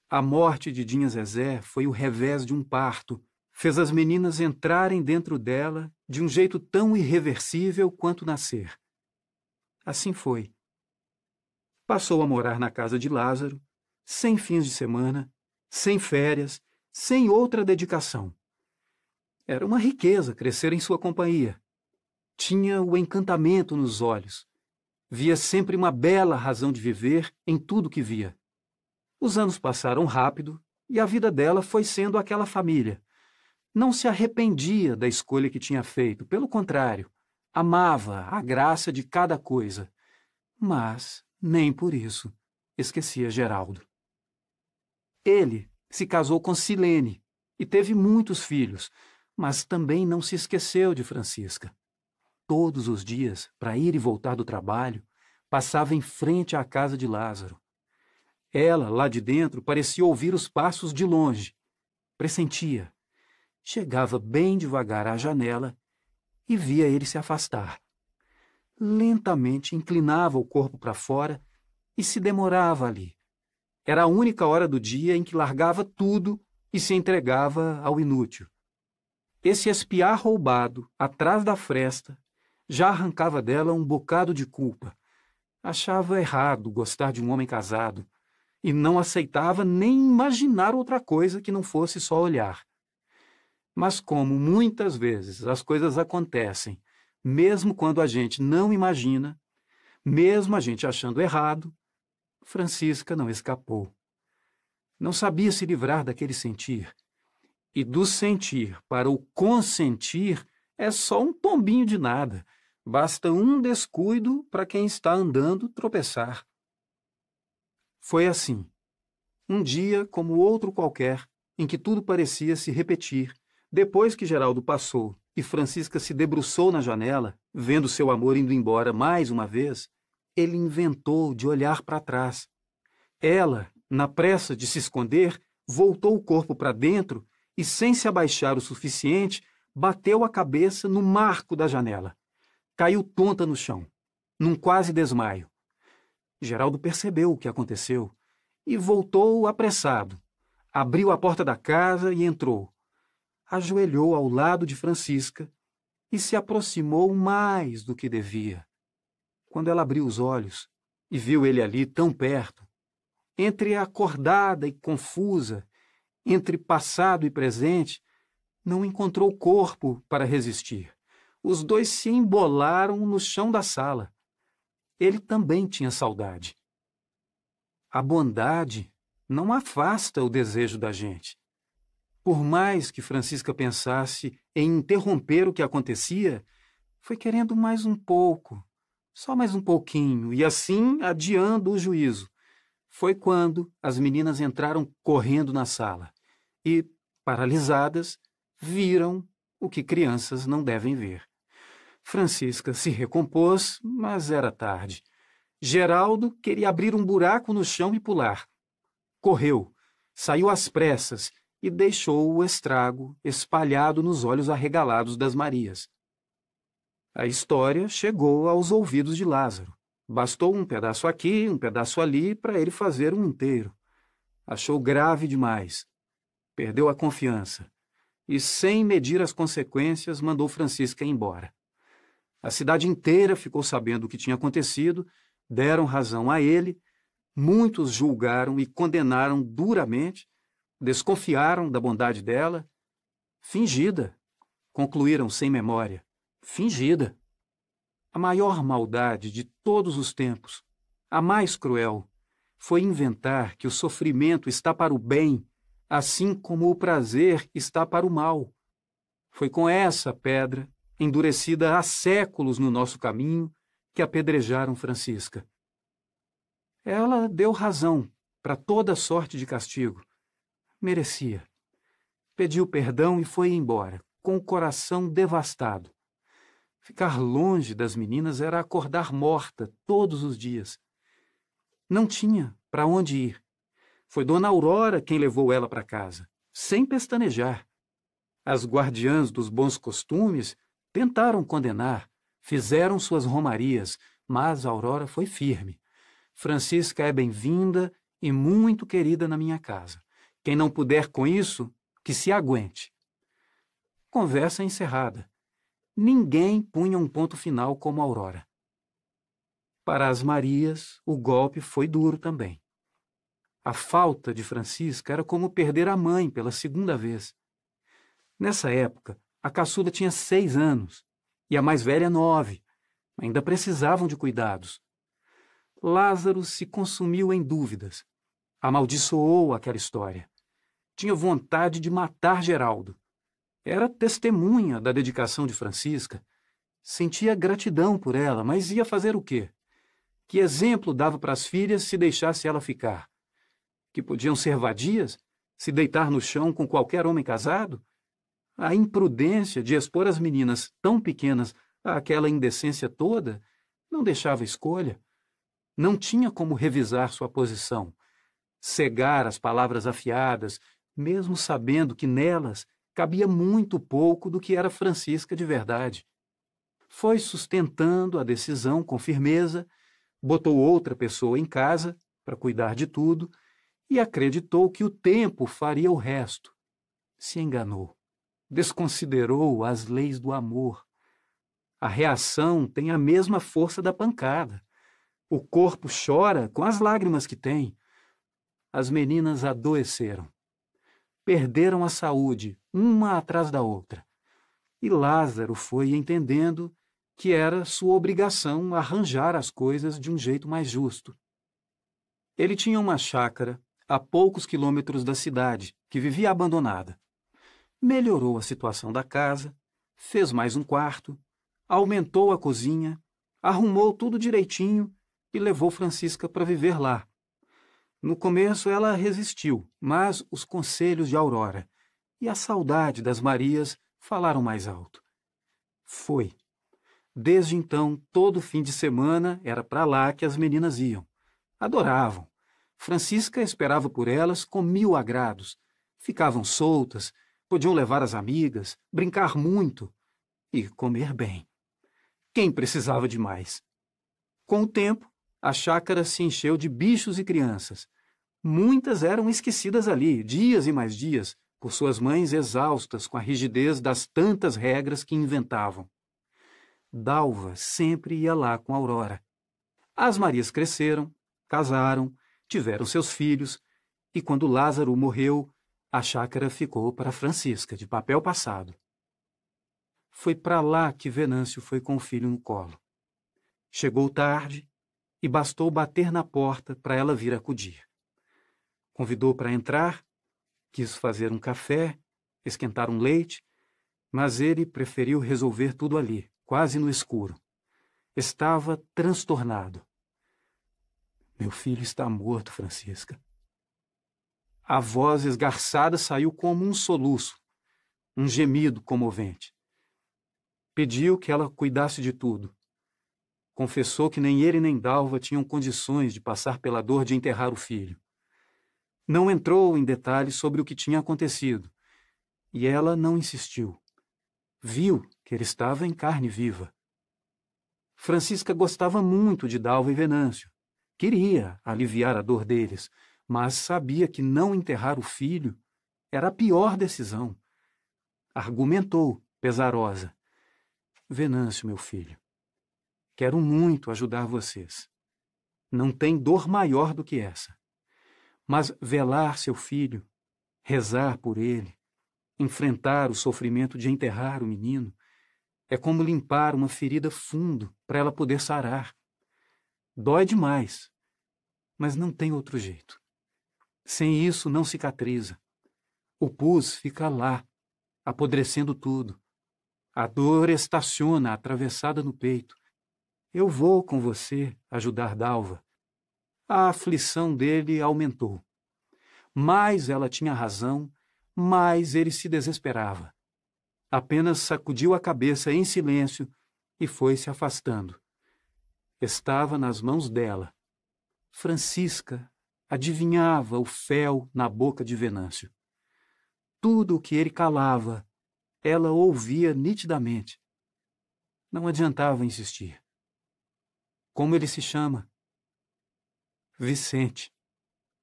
A morte de Dinha Zezé foi o revés de um parto. Fez as meninas entrarem dentro dela de um jeito tão irreversível quanto nascer. Assim foi. Passou a morar na casa de Lázaro, sem fins de semana, sem férias, sem outra dedicação. Era uma riqueza crescer em sua companhia. Tinha o encantamento nos olhos. Via sempre uma bela razão de viver em tudo que via. Os anos passaram rápido e a vida dela foi sendo aquela família. Não se arrependia da escolha que tinha feito, pelo contrário, amava a graça de cada coisa. Mas, nem por isso, esquecia Geraldo. Ele se casou com Silene e teve muitos filhos, mas também não se esqueceu de Francisca. todos os dias, para ir e voltar do trabalho, passava em frente à casa de Lázaro. Ela, lá de dentro, parecia ouvir os passos de longe. Pressentia. Chegava bem devagar à janela e via ele se afastar. Lentamente inclinava o corpo para fora e se demorava ali. Era a única hora do dia em que largava tudo e se entregava ao inútil. Esse espiar roubado, atrás da fresta, já arrancava dela um bocado de culpa. Achava errado gostar de um homem casado e não aceitava nem imaginar outra coisa que não fosse só olhar. Mas, como muitas vezes as coisas acontecem, mesmo quando a gente não imagina, mesmo a gente achando errado, Francisca não escapou. Não sabia se livrar daquele sentir. E do sentir para o consentir é só um tombinho de nada. Basta um descuido para quem está andando tropeçar. Foi assim. Um dia como outro qualquer, em que tudo parecia se repetir, depois que Geraldo passou e Francisca se debruçou na janela, vendo seu amor indo embora mais uma vez, ele inventou de olhar para trás. Ela, na pressa de se esconder, voltou o corpo para dentro e, sem se abaixar o suficiente, bateu a cabeça no marco da janela. Caiu tonta no chão, num quase desmaio. Geraldo percebeu o que aconteceu e voltou apressado. Abriu a porta da casa e entrou ajoelhou ao lado de Francisca e se aproximou mais do que devia. Quando ela abriu os olhos e viu ele ali tão perto, entre acordada e confusa, entre passado e presente, não encontrou corpo para resistir. Os dois se embolaram no chão da sala. Ele também tinha saudade. A bondade não afasta o desejo da gente. Por mais que Francisca pensasse em interromper o que acontecia, foi querendo mais um pouco, só mais um pouquinho, e assim adiando o juízo. Foi quando as meninas entraram correndo na sala e, paralisadas, viram o que crianças não devem ver. Francisca se recompôs, mas era tarde. Geraldo queria abrir um buraco no chão e pular. Correu, saiu às pressas e deixou o estrago espalhado nos olhos arregalados das Marias. A história chegou aos ouvidos de Lázaro. Bastou um pedaço aqui, um pedaço ali, para ele fazer um inteiro. Achou grave demais. Perdeu a confiança. E, sem medir as consequências, mandou Francisca embora. A cidade inteira ficou sabendo o que tinha acontecido, deram razão a ele, muitos julgaram e condenaram duramente, Desconfiaram da bondade dela. Fingida, concluíram sem memória. Fingida. A maior maldade de todos os tempos, a mais cruel, foi inventar que o sofrimento está para o bem, assim como o prazer está para o mal. Foi com essa pedra, endurecida há séculos no nosso caminho, que apedrejaram Francisca. Ela deu razão para toda sorte de castigo, merecia. Pediu perdão e foi embora, com o coração devastado. Ficar longe das meninas era acordar morta todos os dias. Não tinha para onde ir. Foi Dona Aurora quem levou ela para casa, sem pestanejar. As guardiãs dos bons costumes tentaram condenar, fizeram suas romarias, mas Aurora foi firme. Francisca é bem-vinda e muito querida na minha casa. Quem não puder com isso, que se aguente. Conversa encerrada. Ninguém punha um ponto final como Aurora. Para as Marias, o golpe foi duro também. A falta de Francisca era como perder a mãe pela segunda vez. Nessa época, a caçula tinha seis anos e a mais velha nove. Ainda precisavam de cuidados. Lázaro se consumiu em dúvidas. Amaldiçoou aquela história tinha vontade de matar Geraldo. Era testemunha da dedicação de Francisca. Sentia gratidão por ela, mas ia fazer o quê? Que exemplo dava para as filhas se deixasse ela ficar? Que podiam ser vadias? Se deitar no chão com qualquer homem casado? A imprudência de expor as meninas tão pequenas aquela indecência toda, não deixava escolha. Não tinha como revisar sua posição, cegar as palavras afiadas, mesmo sabendo que nelas cabia muito pouco do que era Francisca de verdade. Foi sustentando a decisão com firmeza, botou outra pessoa em casa para cuidar de tudo e acreditou que o tempo faria o resto. Se enganou. Desconsiderou as leis do amor. A reação tem a mesma força da pancada. O corpo chora com as lágrimas que tem. As meninas adoeceram. Perderam a saúde, uma atrás da outra. E Lázaro foi entendendo que era sua obrigação arranjar as coisas de um jeito mais justo. Ele tinha uma chácara a poucos quilômetros da cidade, que vivia abandonada. Melhorou a situação da casa, fez mais um quarto, aumentou a cozinha, arrumou tudo direitinho e levou Francisca para viver lá. No começo ela resistiu, mas os conselhos de Aurora e a saudade das Marias falaram mais alto. Foi. Desde então, todo fim de semana era para lá que as meninas iam. Adoravam. Francisca esperava por elas com mil agrados. Ficavam soltas, podiam levar as amigas, brincar muito e comer bem. Quem precisava de mais? Com o tempo, a chácara se encheu de bichos e crianças. Muitas eram esquecidas ali, dias e mais dias, por suas mães exaustas com a rigidez das tantas regras que inventavam. Dalva sempre ia lá com Aurora. As Marias cresceram, casaram, tiveram seus filhos, e quando Lázaro morreu, a chácara ficou para Francisca, de papel passado. Foi para lá que Venâncio foi com o filho no colo. Chegou tarde e bastou bater na porta para ela vir acudir. Convidou para entrar, quis fazer um café, esquentar um leite, mas ele preferiu resolver tudo ali, quase no escuro. Estava transtornado. Meu filho está morto, Francisca. A voz esgarçada saiu como um soluço, um gemido comovente. Pediu que ela cuidasse de tudo. Confessou que nem ele nem Dalva tinham condições de passar pela dor de enterrar o filho. Não entrou em detalhes sobre o que tinha acontecido, e ela não insistiu. Viu que ele estava em carne viva. Francisca gostava muito de Dalva e Venâncio. Queria aliviar a dor deles, mas sabia que não enterrar o filho era a pior decisão. Argumentou, pesarosa. Venâncio, meu filho, quero muito ajudar vocês. Não tem dor maior do que essa. Mas velar seu filho, rezar por ele, enfrentar o sofrimento de enterrar o menino, é como limpar uma ferida fundo para ela poder sarar. Dói demais, mas não tem outro jeito. Sem isso, não cicatriza. O pus fica lá, apodrecendo tudo. A dor estaciona atravessada no peito. Eu vou com você ajudar Dalva. A aflição dele aumentou. Mais ela tinha razão, mais ele se desesperava. Apenas sacudiu a cabeça em silêncio e foi se afastando. Estava nas mãos dela. Francisca adivinhava o fel na boca de Venâncio. Tudo o que ele calava, ela ouvia nitidamente. Não adiantava insistir. Como ele se chama? Vicente.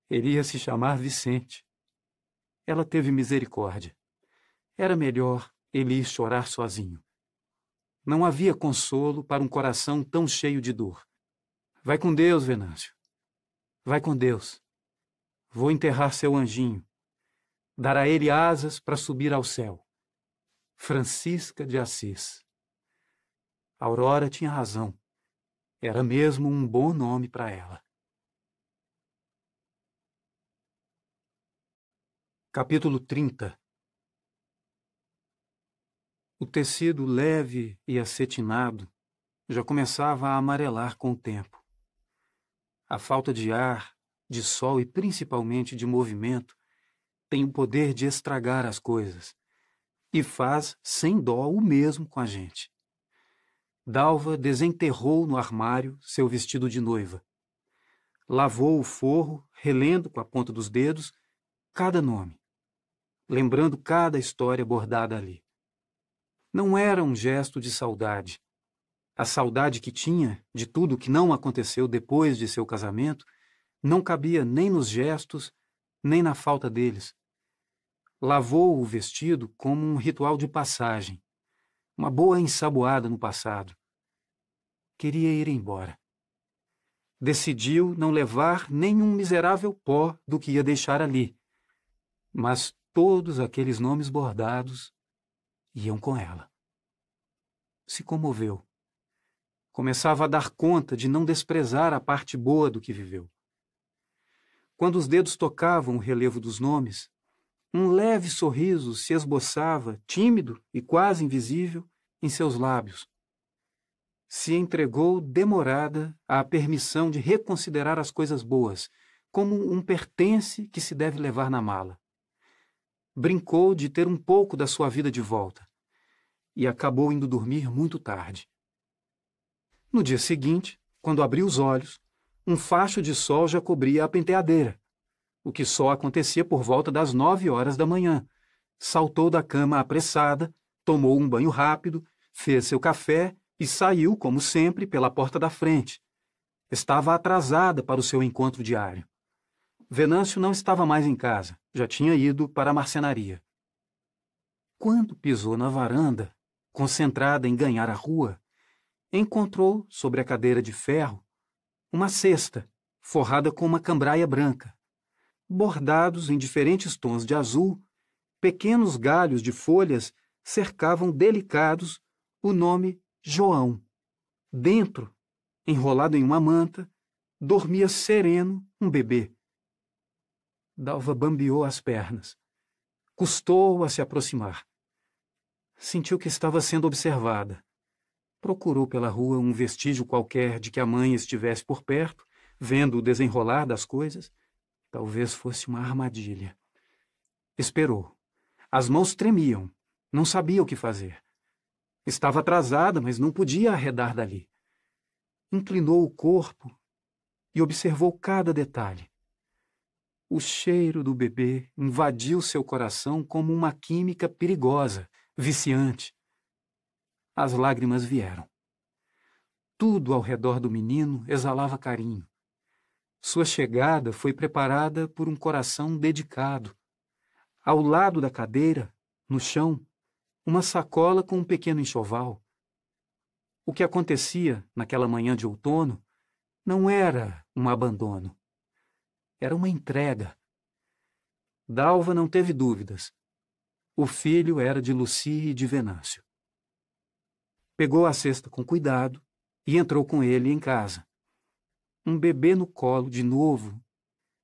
Ele ia se chamar Vicente. Ela teve misericórdia. Era melhor ele ir chorar sozinho. Não havia consolo para um coração tão cheio de dor. Vai com Deus, Venâncio. Vai com Deus. Vou enterrar seu anjinho. Dar a ele asas para subir ao céu. Francisca de Assis. Aurora tinha razão. Era mesmo um bom nome para ela. Capítulo 30 O tecido leve e acetinado já começava a amarelar com o tempo. A falta de ar, de sol e principalmente de movimento tem o poder de estragar as coisas e faz sem dó o mesmo com a gente. Dalva desenterrou no armário seu vestido de noiva. Lavou o forro, relendo com a ponta dos dedos cada nome, lembrando cada história bordada ali. Não era um gesto de saudade. A saudade que tinha de tudo que não aconteceu depois de seu casamento não cabia nem nos gestos, nem na falta deles. Lavou o vestido como um ritual de passagem, uma boa ensaboada no passado. Queria ir embora. Decidiu não levar nenhum miserável pó do que ia deixar ali, mas todos aqueles nomes bordados iam com ela. Se comoveu. Começava a dar conta de não desprezar a parte boa do que viveu. Quando os dedos tocavam o relevo dos nomes, um leve sorriso se esboçava, tímido e quase invisível, em seus lábios. Se entregou demorada à permissão de reconsiderar as coisas boas, como um pertence que se deve levar na mala. Brincou de ter um pouco da sua vida de volta e acabou indo dormir muito tarde. No dia seguinte, quando abriu os olhos, um facho de sol já cobria a penteadeira o que só acontecia por volta das nove horas da manhã. Saltou da cama apressada, tomou um banho rápido, fez seu café e saiu, como sempre, pela porta da frente. Estava atrasada para o seu encontro diário. Venâncio não estava mais em casa, já tinha ido para a marcenaria. Quando pisou na varanda, concentrada em ganhar a rua, encontrou, sobre a cadeira de ferro, uma cesta forrada com uma cambraia branca bordados em diferentes tons de azul, pequenos galhos de folhas cercavam delicados o nome João. Dentro, enrolado em uma manta, dormia sereno um bebê. Dalva bambeou as pernas. Custou a se aproximar. Sentiu que estava sendo observada. Procurou pela rua um vestígio qualquer de que a mãe estivesse por perto, vendo o desenrolar das coisas Talvez fosse uma armadilha. Esperou. As mãos tremiam. Não sabia o que fazer. Estava atrasada, mas não podia arredar dali. Inclinou o corpo e observou cada detalhe. O cheiro do bebê invadiu seu coração como uma química perigosa, viciante. As lágrimas vieram. Tudo ao redor do menino exalava carinho. Sua chegada foi preparada por um coração dedicado. Ao lado da cadeira, no chão, uma sacola com um pequeno enxoval. O que acontecia naquela manhã de outono não era um abandono. Era uma entrega. Dalva não teve dúvidas. O filho era de Luci e de Venâncio. Pegou a cesta com cuidado e entrou com ele em casa. Um bebê no colo, de novo,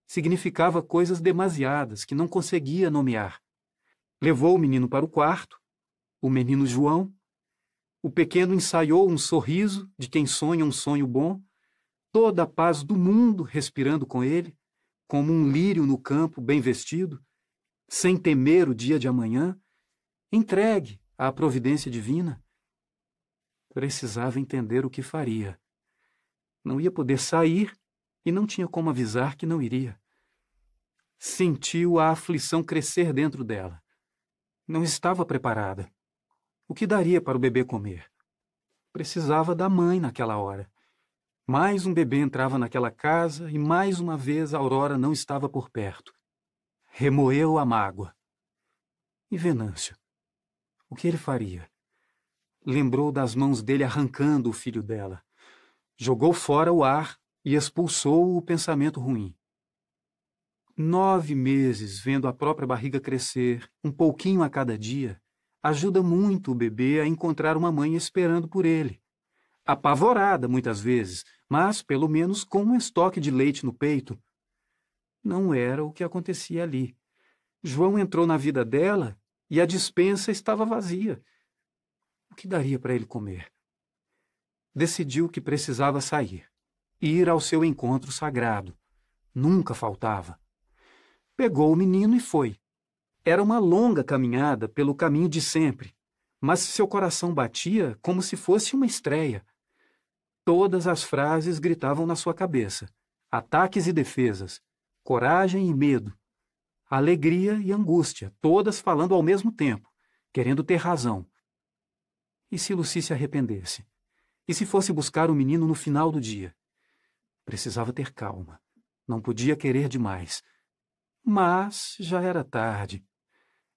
significava coisas demasiadas que não conseguia nomear. Levou o menino para o quarto, o menino João. O pequeno ensaiou um sorriso de quem sonha um sonho bom, toda a paz do mundo respirando com ele, como um lírio no campo bem vestido, sem temer o dia de amanhã, entregue à providência divina. Precisava entender o que faria. Não ia poder sair e não tinha como avisar que não iria. Sentiu a aflição crescer dentro dela. Não estava preparada. O que daria para o bebê comer? Precisava da mãe naquela hora. Mais um bebê entrava naquela casa e mais uma vez Aurora não estava por perto. Remoeu a mágoa. E Venâncio? O que ele faria? Lembrou das mãos dele arrancando o filho dela. Jogou fora o ar e expulsou o pensamento ruim. Nove meses vendo a própria barriga crescer, um pouquinho a cada dia, ajuda muito o bebê a encontrar uma mãe esperando por ele. Apavorada muitas vezes, mas pelo menos com um estoque de leite no peito. Não era o que acontecia ali. João entrou na vida dela e a dispensa estava vazia. O que daria para ele comer? Decidiu que precisava sair, ir ao seu encontro sagrado. Nunca faltava. Pegou o menino e foi. Era uma longa caminhada pelo caminho de sempre, mas seu coração batia como se fosse uma estreia. Todas as frases gritavam na sua cabeça: ataques e defesas, coragem e medo, alegria e angústia, todas falando ao mesmo tempo, querendo ter razão. E se Lucy se arrependesse? E se fosse buscar o menino no final do dia? Precisava ter calma. Não podia querer demais. Mas já era tarde.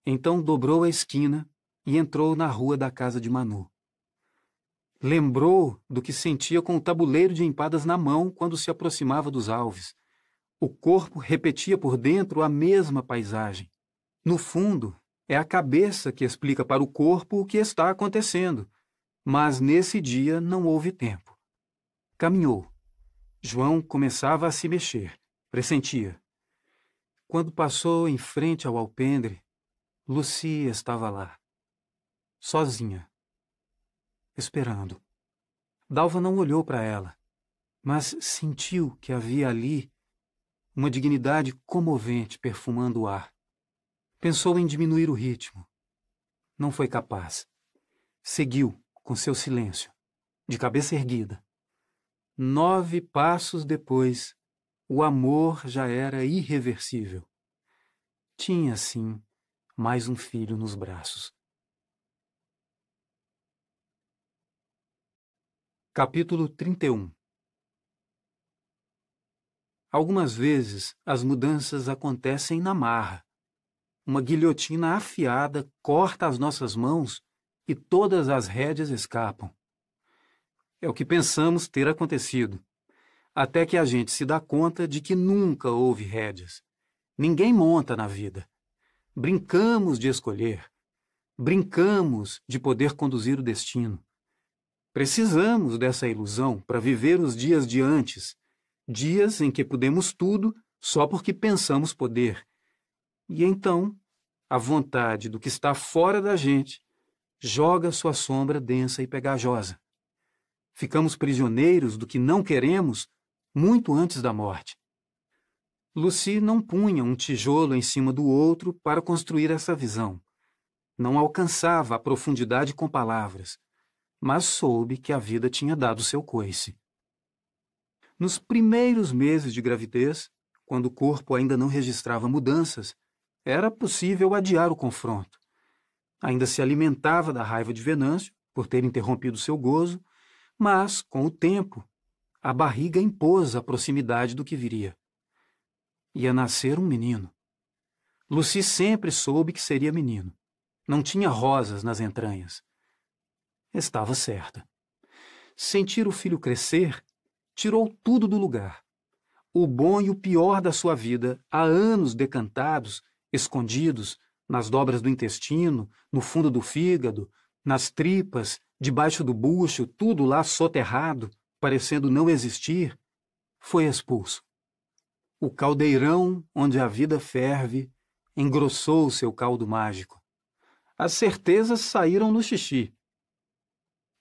Então dobrou a esquina e entrou na rua da casa de Manu. Lembrou do que sentia com o tabuleiro de empadas na mão quando se aproximava dos alves. O corpo repetia por dentro a mesma paisagem. No fundo, é a cabeça que explica para o corpo o que está acontecendo. Mas nesse dia não houve tempo. Caminhou. João começava a se mexer. Pressentia. Quando passou em frente ao alpendre, Lucia estava lá, sozinha, esperando. Dalva não olhou para ela, mas sentiu que havia ali uma dignidade comovente perfumando o ar. Pensou em diminuir o ritmo. Não foi capaz. Seguiu com seu silêncio, de cabeça erguida. Nove passos depois, o amor já era irreversível. Tinha, sim, mais um filho nos braços. Capítulo 31 Algumas vezes as mudanças acontecem na marra. Uma guilhotina afiada corta as nossas mãos e todas as rédeas escapam. É o que pensamos ter acontecido, até que a gente se dá conta de que nunca houve rédeas. Ninguém monta na vida. Brincamos de escolher. Brincamos de poder conduzir o destino. Precisamos dessa ilusão para viver os dias de antes, dias em que podemos tudo só porque pensamos poder. E então, a vontade do que está fora da gente joga sua sombra densa e pegajosa. Ficamos prisioneiros do que não queremos muito antes da morte. Lucy não punha um tijolo em cima do outro para construir essa visão. Não alcançava a profundidade com palavras, mas soube que a vida tinha dado seu coice. Nos primeiros meses de gravidez, quando o corpo ainda não registrava mudanças, era possível adiar o confronto. Ainda se alimentava da raiva de Venâncio por ter interrompido seu gozo, mas, com o tempo, a barriga impôs a proximidade do que viria. Ia nascer um menino. Lucy sempre soube que seria menino. Não tinha rosas nas entranhas. Estava certa. Sentir o filho crescer tirou tudo do lugar. O bom e o pior da sua vida, há anos decantados, escondidos, nas dobras do intestino, no fundo do fígado, nas tripas, debaixo do bucho, tudo lá soterrado, parecendo não existir, foi expulso. O caldeirão onde a vida ferve engrossou seu caldo mágico. As certezas saíram no xixi.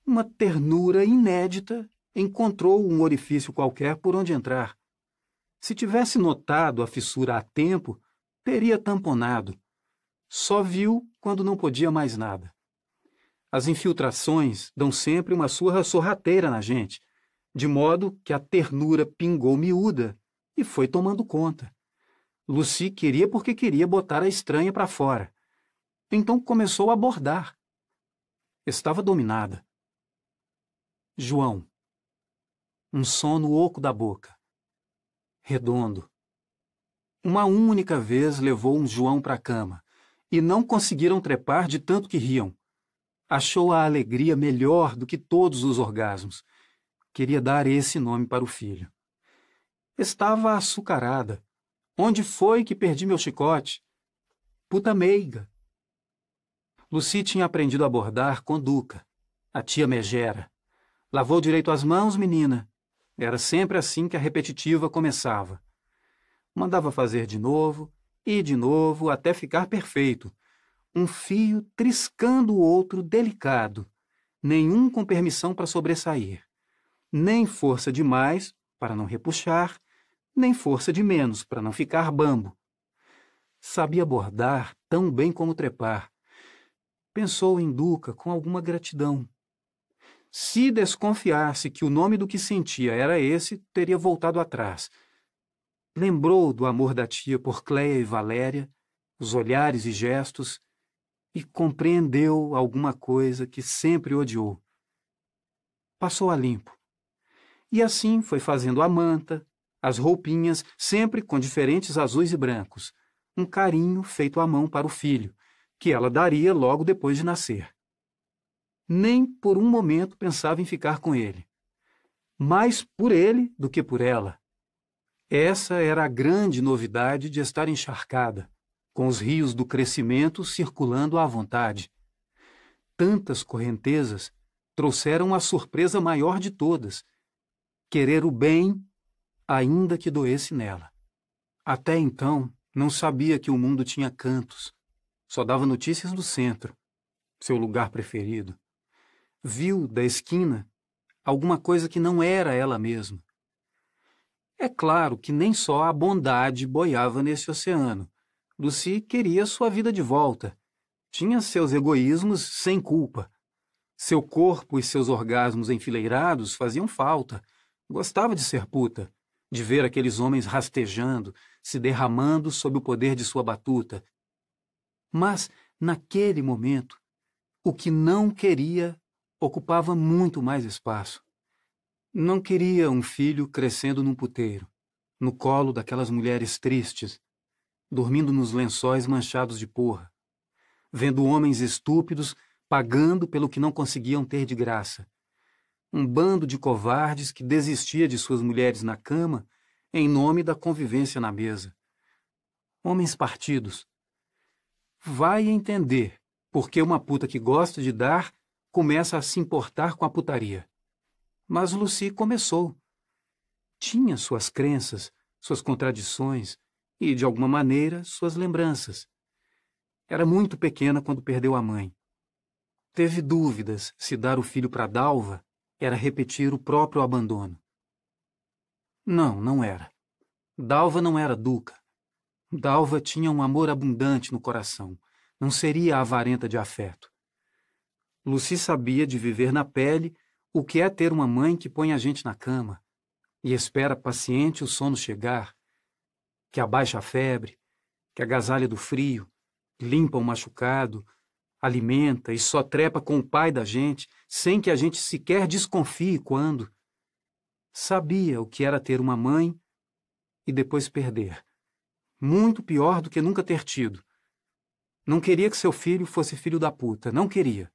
Uma ternura inédita encontrou um orifício qualquer por onde entrar. Se tivesse notado a fissura a tempo, teria tamponado, só viu quando não podia mais nada. As infiltrações dão sempre uma surra sorrateira na gente, de modo que a ternura pingou miúda e foi tomando conta. Lucy queria porque queria botar a estranha para fora. Então começou a bordar. Estava dominada. João. Um sono oco da boca. Redondo. Uma única vez levou um João para a cama e não conseguiram trepar de tanto que riam. Achou a alegria melhor do que todos os orgasmos. Queria dar esse nome para o filho. Estava açucarada. Onde foi que perdi meu chicote? Puta meiga. Lucy tinha aprendido a bordar com Duca, a tia megera. Lavou direito as mãos, menina. Era sempre assim que a repetitiva começava. Mandava fazer de novo, e de novo até ficar perfeito, um fio triscando o outro delicado, nenhum com permissão para sobressair, nem força demais para não repuxar, nem força de menos para não ficar bambo. Sabia bordar tão bem como trepar. pensou em Duca com alguma gratidão. Se desconfiasse que o nome do que sentia era esse, teria voltado atrás. Lembrou do amor da tia por Cleia e Valéria, os olhares e gestos, e compreendeu alguma coisa que sempre odiou. Passou a limpo. E assim foi fazendo a manta, as roupinhas, sempre com diferentes azuis e brancos, um carinho feito à mão para o filho, que ela daria logo depois de nascer. Nem por um momento pensava em ficar com ele. Mais por ele do que por ela. Essa era a grande novidade de estar encharcada, com os rios do crescimento circulando à vontade. Tantas correntezas trouxeram a surpresa maior de todas: querer o bem, ainda que doesse nela. Até então, não sabia que o mundo tinha cantos. Só dava notícias do centro, seu lugar preferido. Viu, da esquina, alguma coisa que não era ela mesma. É claro que nem só a bondade boiava nesse oceano. Lucy queria sua vida de volta. Tinha seus egoísmos sem culpa. Seu corpo e seus orgasmos enfileirados faziam falta. Gostava de ser puta, de ver aqueles homens rastejando, se derramando sob o poder de sua batuta. Mas, naquele momento, o que não queria ocupava muito mais espaço. Não queria um filho crescendo num puteiro, no colo daquelas mulheres tristes, dormindo nos lençóis manchados de porra, vendo homens estúpidos pagando pelo que não conseguiam ter de graça. Um bando de covardes que desistia de suas mulheres na cama em nome da convivência na mesa. Homens partidos. Vai entender porque uma puta que gosta de dar começa a se importar com a putaria. Mas Lucy começou. Tinha suas crenças, suas contradições e, de alguma maneira, suas lembranças. Era muito pequena quando perdeu a mãe. Teve dúvidas se dar o filho para Dalva era repetir o próprio abandono. Não, não era. Dalva não era Duca. Dalva tinha um amor abundante no coração. Não seria avarenta de afeto. Lucy sabia de viver na pele o que é ter uma mãe que põe a gente na cama e espera paciente o sono chegar, que abaixa a febre, que agasalha do frio, limpa o machucado, alimenta e só trepa com o pai da gente, sem que a gente sequer desconfie quando. Sabia o que era ter uma mãe e depois perder. Muito pior do que nunca ter tido. Não queria que seu filho fosse filho da puta, não queria.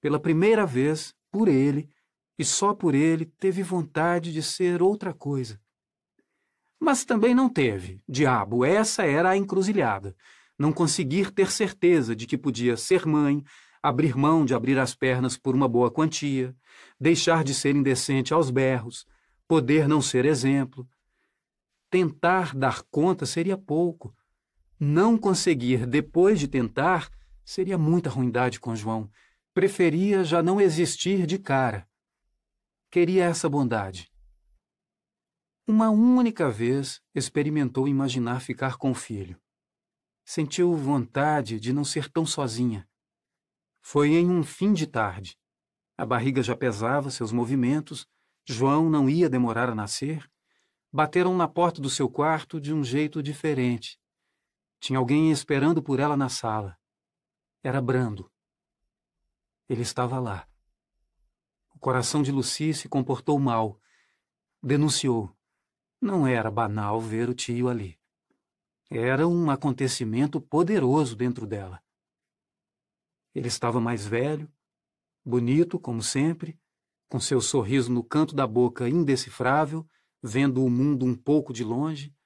Pela primeira vez, por ele, e só por ele, teve vontade de ser outra coisa. Mas também não teve. Diabo, essa era a encruzilhada. Não conseguir ter certeza de que podia ser mãe, abrir mão de abrir as pernas por uma boa quantia, deixar de ser indecente aos berros, poder não ser exemplo. Tentar dar conta seria pouco. Não conseguir depois de tentar seria muita ruindade com João. Preferia já não existir de cara. Queria essa bondade. Uma única vez experimentou imaginar ficar com o filho. Sentiu vontade de não ser tão sozinha. Foi em um fim de tarde. A barriga já pesava seus movimentos João não ia demorar a nascer. Bateram na porta do seu quarto de um jeito diferente. Tinha alguém esperando por ela na sala. Era Brando. Ele estava lá. O coração de Lucy se comportou mal. Denunciou. Não era banal ver o tio ali. Era um acontecimento poderoso dentro dela. Ele estava mais velho, bonito, como sempre, com seu sorriso no canto da boca indecifrável, vendo o mundo um pouco de longe.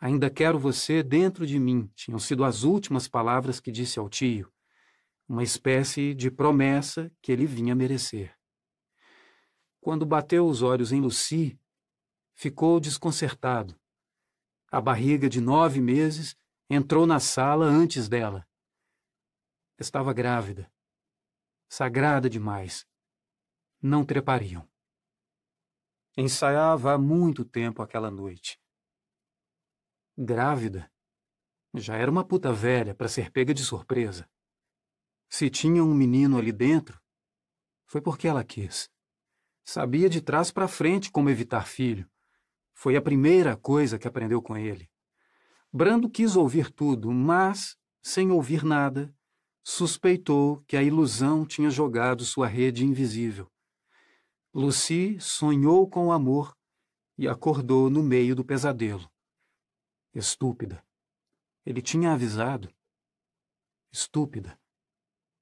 Ainda quero você dentro de mim, tinham sido as últimas palavras que disse ao tio, uma espécie de promessa que ele vinha merecer. Quando bateu os olhos em Lucy, ficou desconcertado. A barriga de nove meses entrou na sala antes dela. Estava grávida. Sagrada demais não trepariam. Ensaiava há muito tempo aquela noite. Grávida. Já era uma puta velha para ser pega de surpresa. Se tinha um menino ali dentro, foi porque ela quis. Sabia de trás para frente como evitar filho. Foi a primeira coisa que aprendeu com ele. Brando quis ouvir tudo, mas, sem ouvir nada, suspeitou que a ilusão tinha jogado sua rede invisível. Lucy sonhou com o amor e acordou no meio do pesadelo. Estúpida. Ele tinha avisado. Estúpida.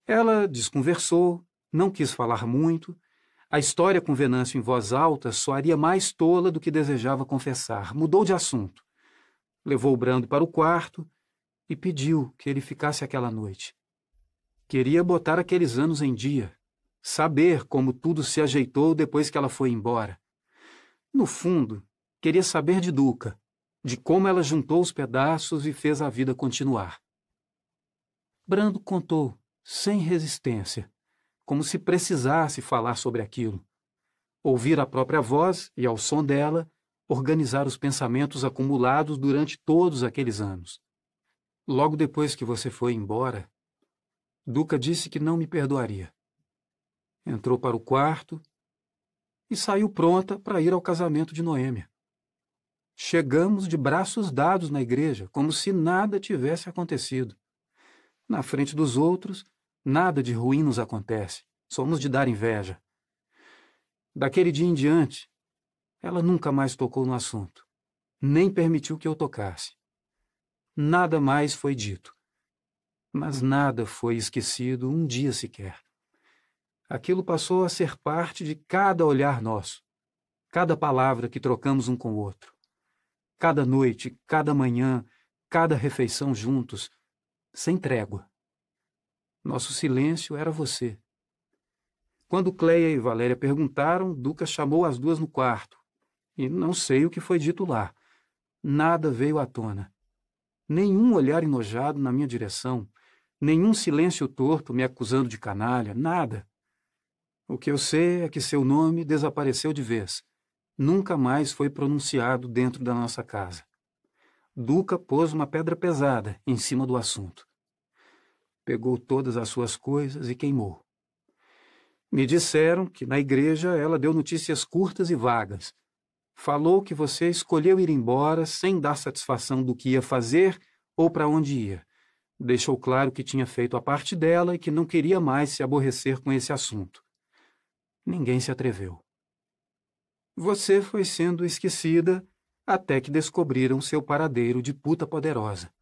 Ela desconversou, não quis falar muito. A história com Venâncio em voz alta soaria mais tola do que desejava confessar. Mudou de assunto. Levou o Brando para o quarto e pediu que ele ficasse aquela noite. Queria botar aqueles anos em dia, saber como tudo se ajeitou depois que ela foi embora. No fundo, queria saber de Duca, de como ela juntou os pedaços e fez a vida continuar. Brando contou, sem resistência, como se precisasse falar sobre aquilo. Ouvir a própria voz e, ao som dela, organizar os pensamentos acumulados durante todos aqueles anos. Logo depois que você foi embora, Duca disse que não me perdoaria. Entrou para o quarto e saiu pronta para ir ao casamento de Noêmia. Chegamos de braços dados na igreja, como se nada tivesse acontecido. Na frente dos outros, nada de ruim nos acontece. Somos de dar inveja. Daquele dia em diante, ela nunca mais tocou no assunto, nem permitiu que eu tocasse. Nada mais foi dito. Mas nada foi esquecido um dia sequer. Aquilo passou a ser parte de cada olhar nosso, cada palavra que trocamos um com o outro. Cada noite, cada manhã, cada refeição juntos, sem trégua. Nosso silêncio era você. Quando Cleia e Valéria perguntaram, Duca chamou as duas no quarto. E não sei o que foi dito lá. Nada veio à tona. Nenhum olhar enojado na minha direção, nenhum silêncio torto me acusando de canalha, nada. O que eu sei é que seu nome desapareceu de vez nunca mais foi pronunciado dentro da nossa casa. Duca pôs uma pedra pesada em cima do assunto. Pegou todas as suas coisas e queimou. Me disseram que na igreja ela deu notícias curtas e vagas. Falou que você escolheu ir embora sem dar satisfação do que ia fazer ou para onde ia. Deixou claro que tinha feito a parte dela e que não queria mais se aborrecer com esse assunto. Ninguém se atreveu. Você foi sendo esquecida até que descobriram seu paradeiro de puta poderosa.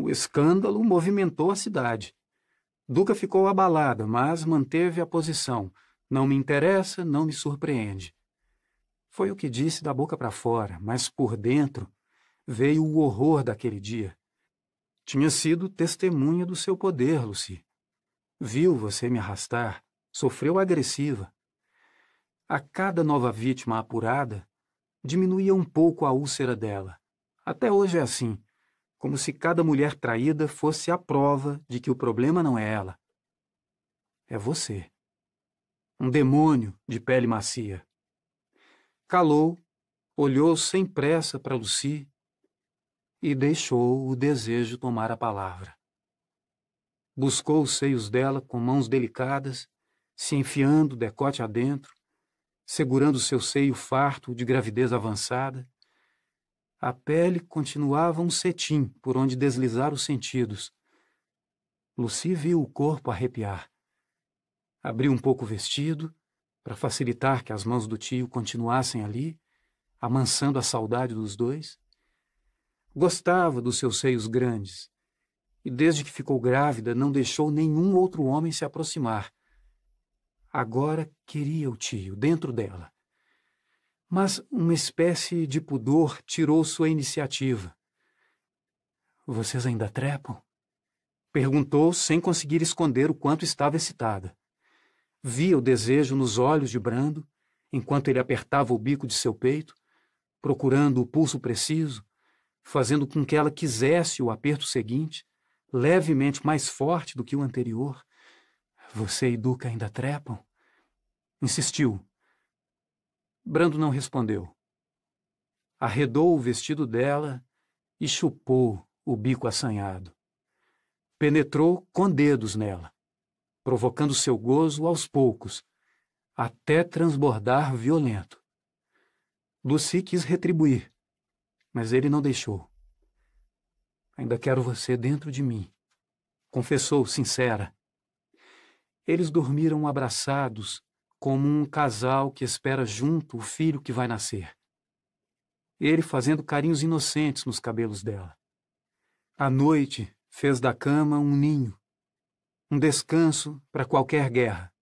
O escândalo movimentou a cidade. Duca ficou abalada, mas manteve a posição. Não me interessa, não me surpreende. Foi o que disse da boca para fora, mas por dentro veio o horror daquele dia. Tinha sido testemunha do seu poder, Lucy. Viu você me arrastar, sofreu agressiva. A cada nova vítima apurada, diminuía um pouco a úlcera dela. Até hoje é assim, como se cada mulher traída fosse a prova de que o problema não é ela. É você. Um demônio de pele macia. Calou, olhou sem pressa para Lucy e deixou o desejo tomar a palavra. Buscou os seios dela com mãos delicadas, se enfiando decote adentro, segurando seu seio farto de gravidez avançada. A pele continuava um cetim por onde deslizar os sentidos. Lucy viu o corpo arrepiar. Abriu um pouco o vestido, para facilitar que as mãos do tio continuassem ali, amansando a saudade dos dois. Gostava dos seus seios grandes, e desde que ficou grávida não deixou nenhum outro homem se aproximar, Agora queria o tio dentro dela. Mas uma espécie de pudor tirou sua iniciativa. Vocês ainda trepam? Perguntou sem conseguir esconder o quanto estava excitada. Via o desejo nos olhos de Brando, enquanto ele apertava o bico de seu peito, procurando o pulso preciso, fazendo com que ela quisesse o aperto seguinte, levemente mais forte do que o anterior. Você e Duca ainda trepam? Insistiu. Brando não respondeu. Arredou o vestido dela e chupou o bico assanhado. Penetrou com dedos nela. provocando seu gozo aos poucos, até transbordar violento. Lucy quis retribuir, mas ele não deixou. Ainda quero você dentro de mim, confessou sincera. Eles dormiram abraçados, como um casal que espera junto o filho que vai nascer. Ele fazendo carinhos inocentes nos cabelos dela. À noite, fez da cama um ninho, um descanso para qualquer guerra.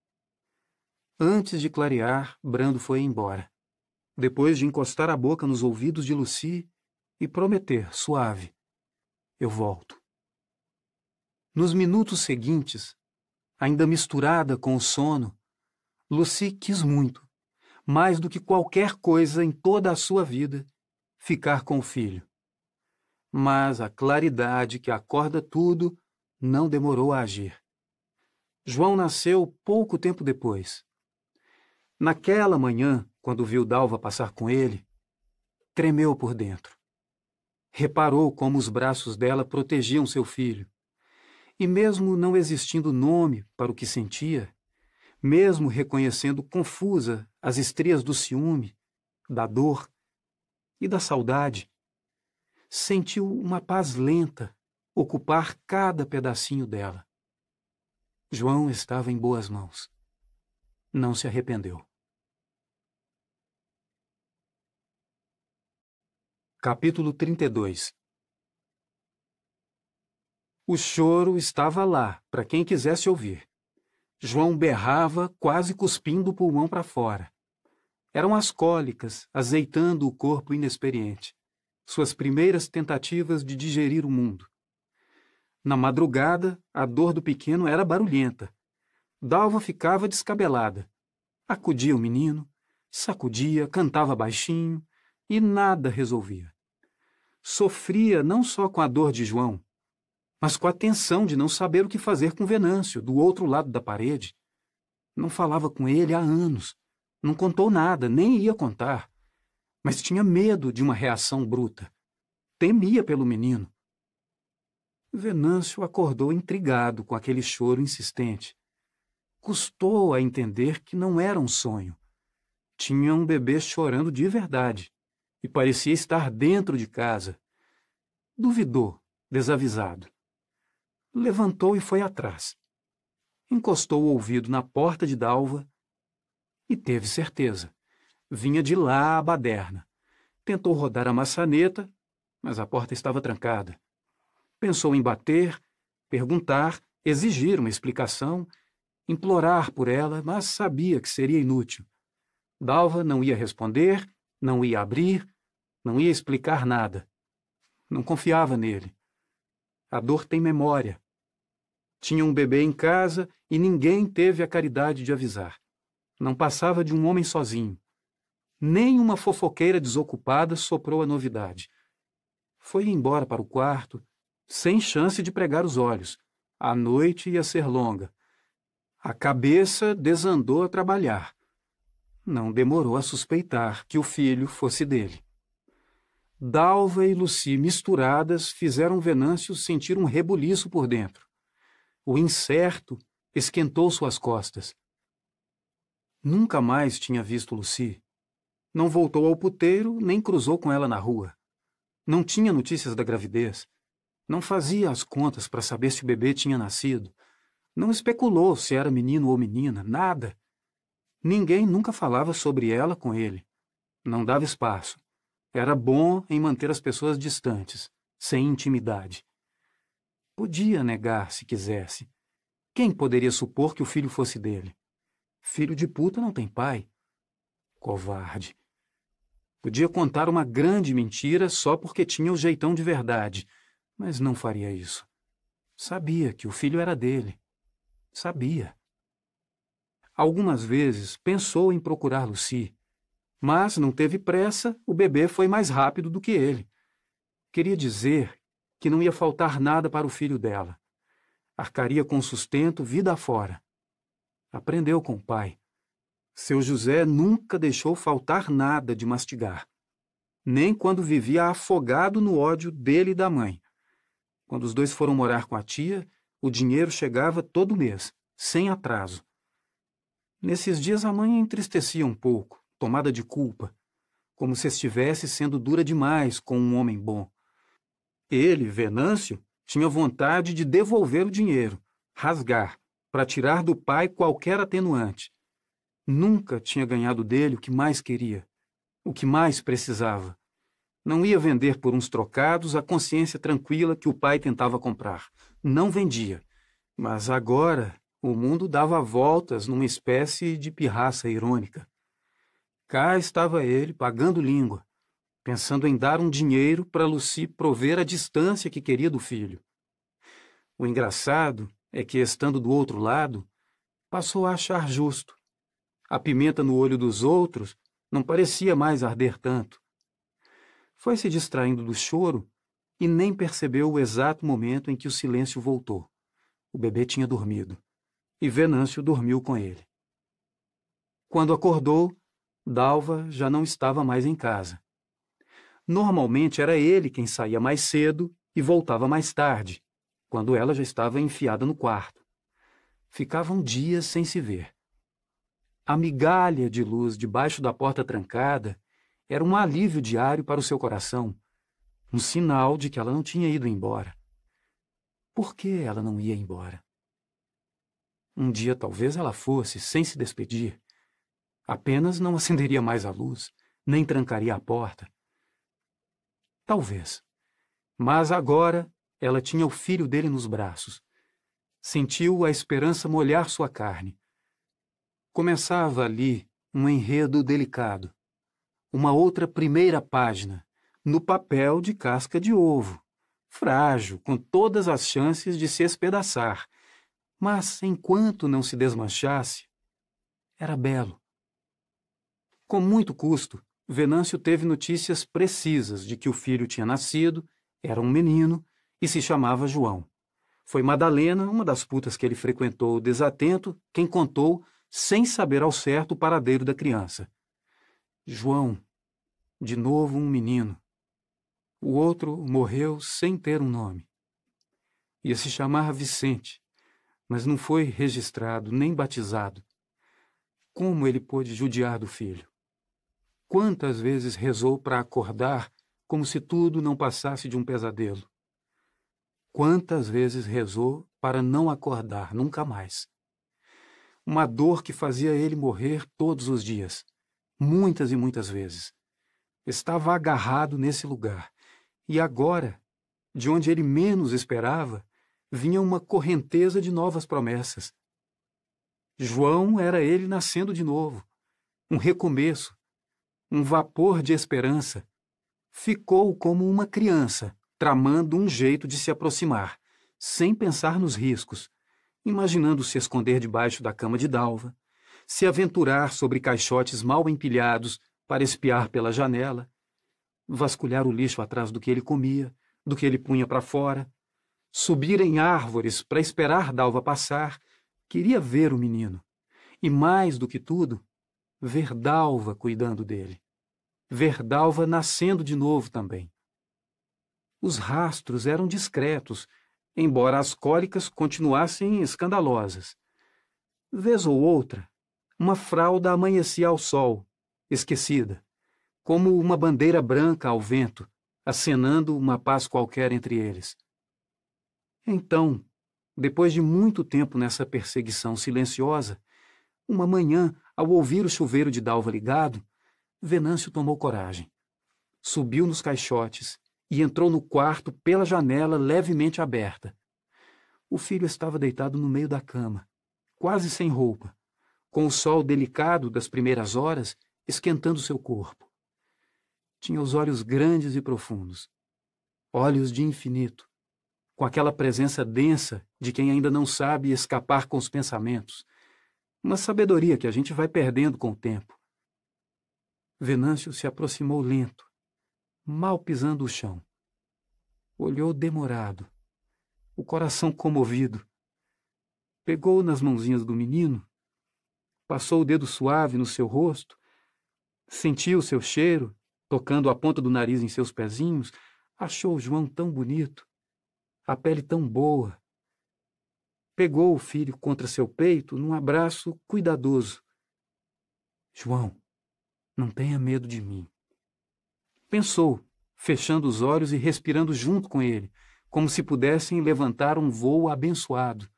Antes de clarear, Brando foi embora, depois de encostar a boca nos ouvidos de Lucy e prometer, suave: Eu volto. Nos minutos seguintes, ainda misturada com o sono, Lucy quis muito, mais do que qualquer coisa em toda a sua vida, ficar com o filho. Mas a claridade que acorda tudo não demorou a agir. João nasceu pouco tempo depois. Naquela manhã, quando viu Dalva passar com ele, tremeu por dentro. Reparou como os braços dela protegiam seu filho. E mesmo não existindo nome para o que sentia, mesmo reconhecendo confusa as estrias do ciúme, da dor e da saudade, sentiu uma paz lenta ocupar cada pedacinho dela. João estava em boas mãos. Não se arrependeu. Capítulo 32 O choro estava lá, para quem quisesse ouvir. João berrava, quase cuspindo o pulmão para fora. Eram as cólicas, azeitando o corpo inexperiente, suas primeiras tentativas de digerir o mundo. Na madrugada, a dor do pequeno era barulhenta. Dalva ficava descabelada. Acudia o menino, sacudia, cantava baixinho e nada resolvia. Sofria não só com a dor de João, mas com a tensão de não saber o que fazer com Venâncio, do outro lado da parede. Não falava com ele há anos. Não contou nada, nem ia contar. Mas tinha medo de uma reação bruta. Temia pelo menino. Venâncio acordou intrigado com aquele choro insistente. Custou a entender que não era um sonho. Tinha um bebê chorando de verdade e parecia estar dentro de casa. Duvidou, desavisado. Levantou e foi atrás. Encostou o ouvido na porta de Dalva e teve certeza. Vinha de lá a baderna. Tentou rodar a maçaneta, mas a porta estava trancada. Pensou em bater, perguntar, exigir uma explicação, implorar por ela, mas sabia que seria inútil. Dalva não ia responder, não ia abrir, não ia explicar nada. Não confiava nele. A dor tem memória. Tinha um bebê em casa e ninguém teve a caridade de avisar. Não passava de um homem sozinho. Nem uma fofoqueira desocupada soprou a novidade. Foi embora para o quarto, sem chance de pregar os olhos. A noite ia ser longa. A cabeça desandou a trabalhar. Não demorou a suspeitar que o filho fosse dele. Dalva e Luci misturadas fizeram Venâncio sentir um rebuliço por dentro. O incerto esquentou suas costas. Nunca mais tinha visto Luci. Não voltou ao puteiro nem cruzou com ela na rua. Não tinha notícias da gravidez. Não fazia as contas para saber se o bebê tinha nascido. Não especulou se era menino ou menina, nada. Ninguém nunca falava sobre ela com ele. Não dava espaço. Era bom em manter as pessoas distantes, sem intimidade. Podia negar se quisesse. Quem poderia supor que o filho fosse dele? Filho de puta não tem pai. Covarde. Podia contar uma grande mentira só porque tinha o jeitão de verdade mas não faria isso. Sabia que o filho era dele. Sabia. Algumas vezes pensou em procurar Lucy, mas não teve pressa, o bebê foi mais rápido do que ele. Queria dizer que não ia faltar nada para o filho dela. Arcaria com sustento vida afora. Aprendeu com o pai. Seu José nunca deixou faltar nada de mastigar, nem quando vivia afogado no ódio dele e da mãe. Quando os dois foram morar com a tia, o dinheiro chegava todo mês. sem atraso. Nesses dias a mãe entristecia um pouco, tomada de culpa, como se estivesse sendo dura demais com um homem bom. Ele, Venâncio, tinha vontade de devolver o dinheiro, rasgar, para tirar do pai qualquer atenuante. Nunca tinha ganhado dele o que mais queria, o que mais precisava. Não ia vender por uns trocados a consciência tranquila que o pai tentava comprar. Não vendia. Mas agora o mundo dava voltas numa espécie de pirraça irônica. Cá estava ele, pagando língua, pensando em dar um dinheiro para Lucy prover a distância que queria do filho. O engraçado é que, estando do outro lado, passou a achar justo. A pimenta no olho dos outros não parecia mais arder tanto. Foi se distraindo do choro e nem percebeu o exato momento em que o silêncio voltou. O bebê tinha dormido e Venâncio dormiu com ele. Quando acordou, Dalva já não estava mais em casa. Normalmente era ele quem saía mais cedo e voltava mais tarde, quando ela já estava enfiada no quarto. Ficavam dias sem se ver. A migalha de luz debaixo da porta trancada era um alívio diário para o seu coração, um sinal de que ela não tinha ido embora. Por que ela não ia embora? Um dia talvez ela fosse, sem se despedir. Apenas não acenderia mais a luz, nem trancaria a porta. Talvez. Mas agora ela tinha o filho dele nos braços. Sentiu a esperança molhar sua carne. Começava ali um enredo delicado. Uma outra primeira página, no papel de casca de ovo, frágil, com todas as chances de se espedaçar, mas, enquanto não se desmanchasse, era belo. Com muito custo, Venâncio teve notícias precisas de que o filho tinha nascido, era um menino e se chamava João. Foi Madalena, uma das putas que ele frequentou desatento, quem contou, sem saber ao certo, o paradeiro da criança. João, de novo um menino. O outro morreu sem ter um nome. Ia se chamar Vicente mas não foi registrado nem batizado. Como ele pôde judiar do filho? Quantas vezes rezou para acordar como se tudo não passasse de um pesadelo? Quantas vezes rezou para não acordar nunca mais? Uma dor que fazia ele morrer todos os dias, muitas e muitas vezes. Estava agarrado nesse lugar, e agora, de onde ele menos esperava, vinha uma correnteza de novas promessas. João era ele nascendo de novo, um recomeço, um vapor de esperança. Ficou como uma criança, tramando um jeito de se aproximar, sem pensar nos riscos, imaginando se esconder debaixo da cama de Dalva, se aventurar sobre caixotes mal empilhados para espiar pela janela, vasculhar o lixo atrás do que ele comia, do que ele punha para fora, subir em árvores para esperar Dalva passar, queria ver o menino. E mais do que tudo, ver Dalva cuidando dele. Ver Dalva nascendo de novo também. Os rastros eram discretos, embora as cólicas continuassem escandalosas. Vez ou outra, uma fralda amanhecia ao sol, esquecida, como uma bandeira branca ao vento, acenando uma paz qualquer entre eles. Então, depois de muito tempo nessa perseguição silenciosa, uma manhã, ao ouvir o chuveiro de Dalva ligado, Venâncio tomou coragem. Subiu nos caixotes e entrou no quarto pela janela levemente aberta. O filho estava deitado no meio da cama, quase sem roupa, com o sol delicado das primeiras horas esquentando seu corpo. Tinha os olhos grandes e profundos, olhos de infinito, com aquela presença densa de quem ainda não sabe escapar com os pensamentos, uma sabedoria que a gente vai perdendo com o tempo. Venâncio se aproximou lento, mal pisando o chão. Olhou demorado, o coração comovido. Pegou nas mãozinhas do menino, passou o dedo suave no seu rosto, sentiu o seu cheiro, tocando a ponta do nariz em seus pezinhos, achou João tão bonito a pele tão boa. Pegou o filho contra seu peito num abraço cuidadoso. João, não tenha medo de mim. Pensou, fechando os olhos e respirando junto com ele, como se pudessem levantar um vôo abençoado.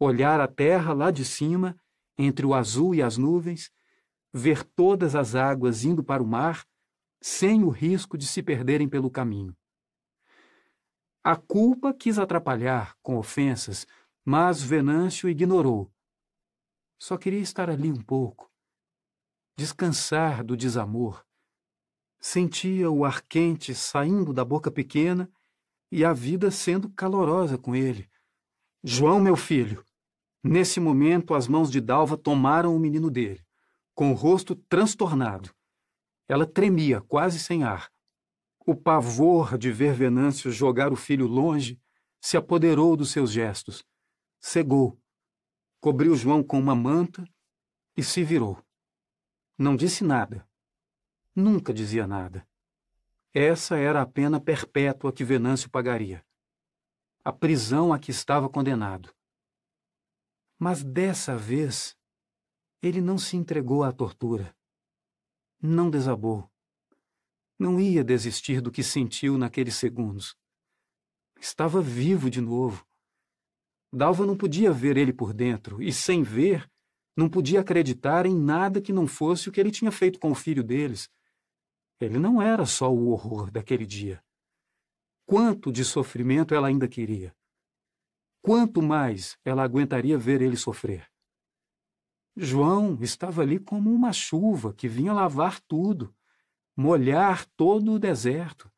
Olhar a terra lá de cima, entre o azul e as nuvens, ver todas as águas indo para o mar, sem o risco de se perderem pelo caminho. A culpa quis atrapalhar, com ofensas, mas Venâncio ignorou. Só queria estar ali um pouco, descansar do desamor. Sentia o ar quente saindo da boca pequena e a vida sendo calorosa com ele. João, meu filho! Nesse momento, as mãos de Dalva tomaram o menino dele, com o rosto transtornado. Ela tremia, quase sem ar. O pavor de ver Venâncio jogar o filho longe se apoderou dos seus gestos. Cegou, cobriu João com uma manta e se virou. Não disse nada. Nunca dizia nada. Essa era a pena perpétua que Venâncio pagaria. A prisão a que estava condenado. Mas dessa vez, ele não se entregou à tortura. Não desabou. Não ia desistir do que sentiu naqueles segundos. Estava vivo de novo. Dalva não podia ver ele por dentro, e sem ver, não podia acreditar em nada que não fosse o que ele tinha feito com o filho deles. Ele não era só o horror daquele dia. Quanto de sofrimento ela ainda queria? Quanto mais ela aguentaria ver ele sofrer? João estava ali como uma chuva que vinha lavar tudo, molhar todo o deserto.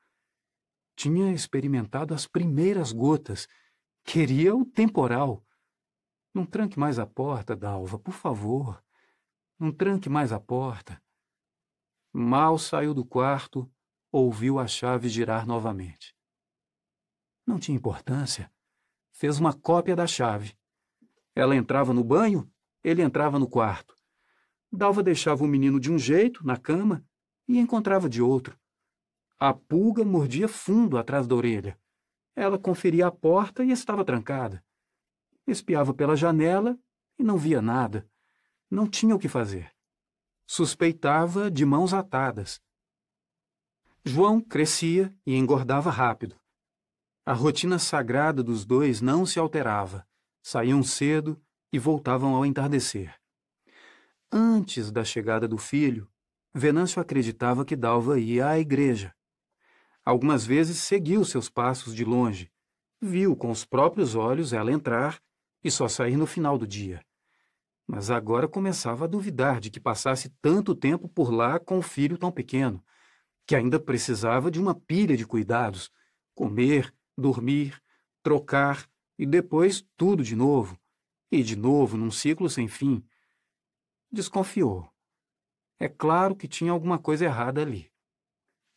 Tinha experimentado as primeiras gotas, queria o temporal. Não tranque mais a porta, Dalva, por favor. Não tranque mais a porta. Mal saiu do quarto, ouviu a chave girar novamente. Não tinha importância. Fez uma cópia da chave. Ela entrava no banho, ele entrava no quarto. Dalva deixava o menino de um jeito, na cama, e encontrava de outro. A pulga mordia fundo atrás da orelha. Ela conferia a porta e estava trancada. Espiava pela janela e não via nada. Não tinha o que fazer. Suspeitava de mãos atadas. João crescia e engordava rápido. A rotina sagrada dos dois não se alterava. Saíam cedo e voltavam ao entardecer. Antes da chegada do filho, Venâncio acreditava que Dalva ia à igreja. Algumas vezes seguiu seus passos de longe, viu com os próprios olhos ela entrar e só sair no final do dia. Mas agora começava a duvidar de que passasse tanto tempo por lá com o filho tão pequeno, que ainda precisava de uma pilha de cuidados: comer, dormir, trocar e depois tudo de novo, e de novo num ciclo sem fim. Desconfiou. É claro que tinha alguma coisa errada ali.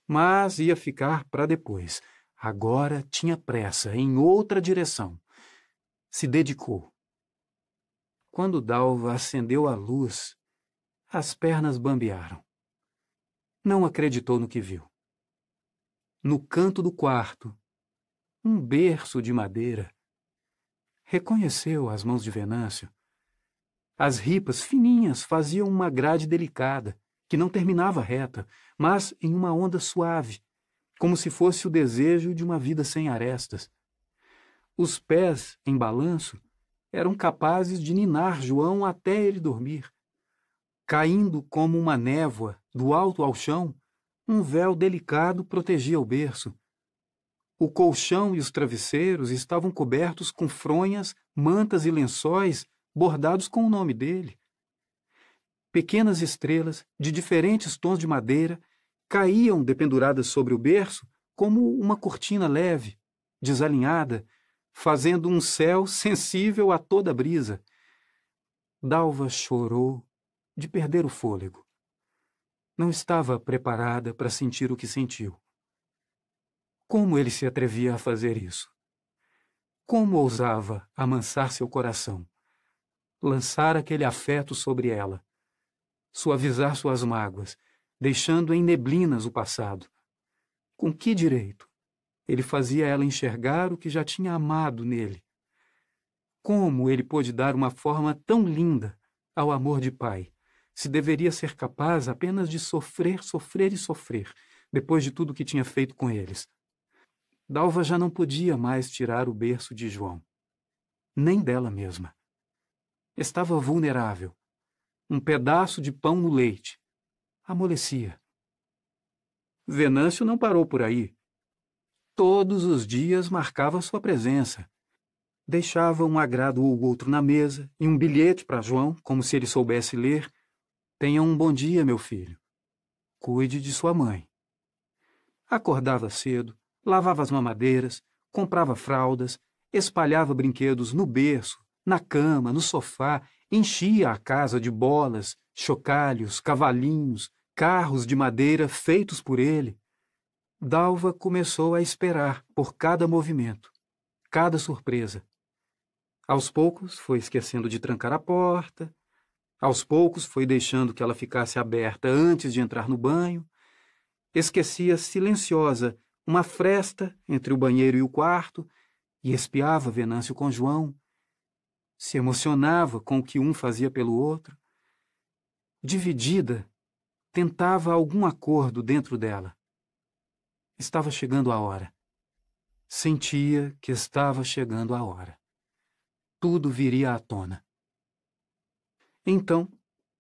Mas ia ficar para depois. Agora tinha pressa, em outra direção se dedicou. Quando Dalva acendeu a luz, as pernas bambearam. Não acreditou no que viu. No canto do quarto, um berço de madeira. Reconheceu as mãos de Venâncio. As ripas fininhas faziam uma grade delicada, que não terminava reta, mas em uma onda suave, como se fosse o desejo de uma vida sem arestas. Os pés, em balanço, eram capazes de ninar João até ele dormir. Caindo como uma névoa do alto ao chão, um véu delicado protegia o berço. O colchão e os travesseiros estavam cobertos com fronhas, mantas e lençóis bordados com o nome dele. Pequenas estrelas, de diferentes tons de madeira, caíam dependuradas sobre o berço como uma cortina leve, desalinhada, fazendo um céu sensível a toda brisa. Dalva chorou de perder o fôlego. Não estava preparada para sentir o que sentiu. Como ele se atrevia a fazer isso? Como ousava amansar seu coração, lançar aquele afeto sobre ela, suavizar suas mágoas, deixando em neblinas o passado? Com que direito? Ele fazia ela enxergar o que já tinha amado nele. Como ele pôde dar uma forma tão linda ao amor de pai, se deveria ser capaz apenas de sofrer, sofrer e sofrer, depois de tudo que tinha feito com eles? Dalva já não podia mais tirar o berço de João, nem dela mesma. Estava vulnerável. Um pedaço de pão no leite. Amolecia. Venâncio não parou por aí. Todos os dias marcava sua presença. Deixava um agrado ou outro na mesa e um bilhete para João, como se ele soubesse ler. Tenha um bom dia, meu filho. Cuide de sua mãe. Acordava cedo, lavava as mamadeiras, comprava fraldas, espalhava brinquedos no berço, na cama, no sofá, enchia a casa de bolas, chocalhos, cavalinhos, carros de madeira feitos por ele. Dalva começou a esperar por cada movimento, cada surpresa. Aos poucos foi esquecendo de trancar a porta, aos poucos foi deixando que ela ficasse aberta antes de entrar no banho, esquecia silenciosa uma fresta entre o banheiro e o quarto e espiava Venâncio com João, se emocionava com o que um fazia pelo outro. Dividida, tentava algum acordo dentro dela. Estava chegando a hora. Sentia que estava chegando a hora. Tudo viria à tona. Então,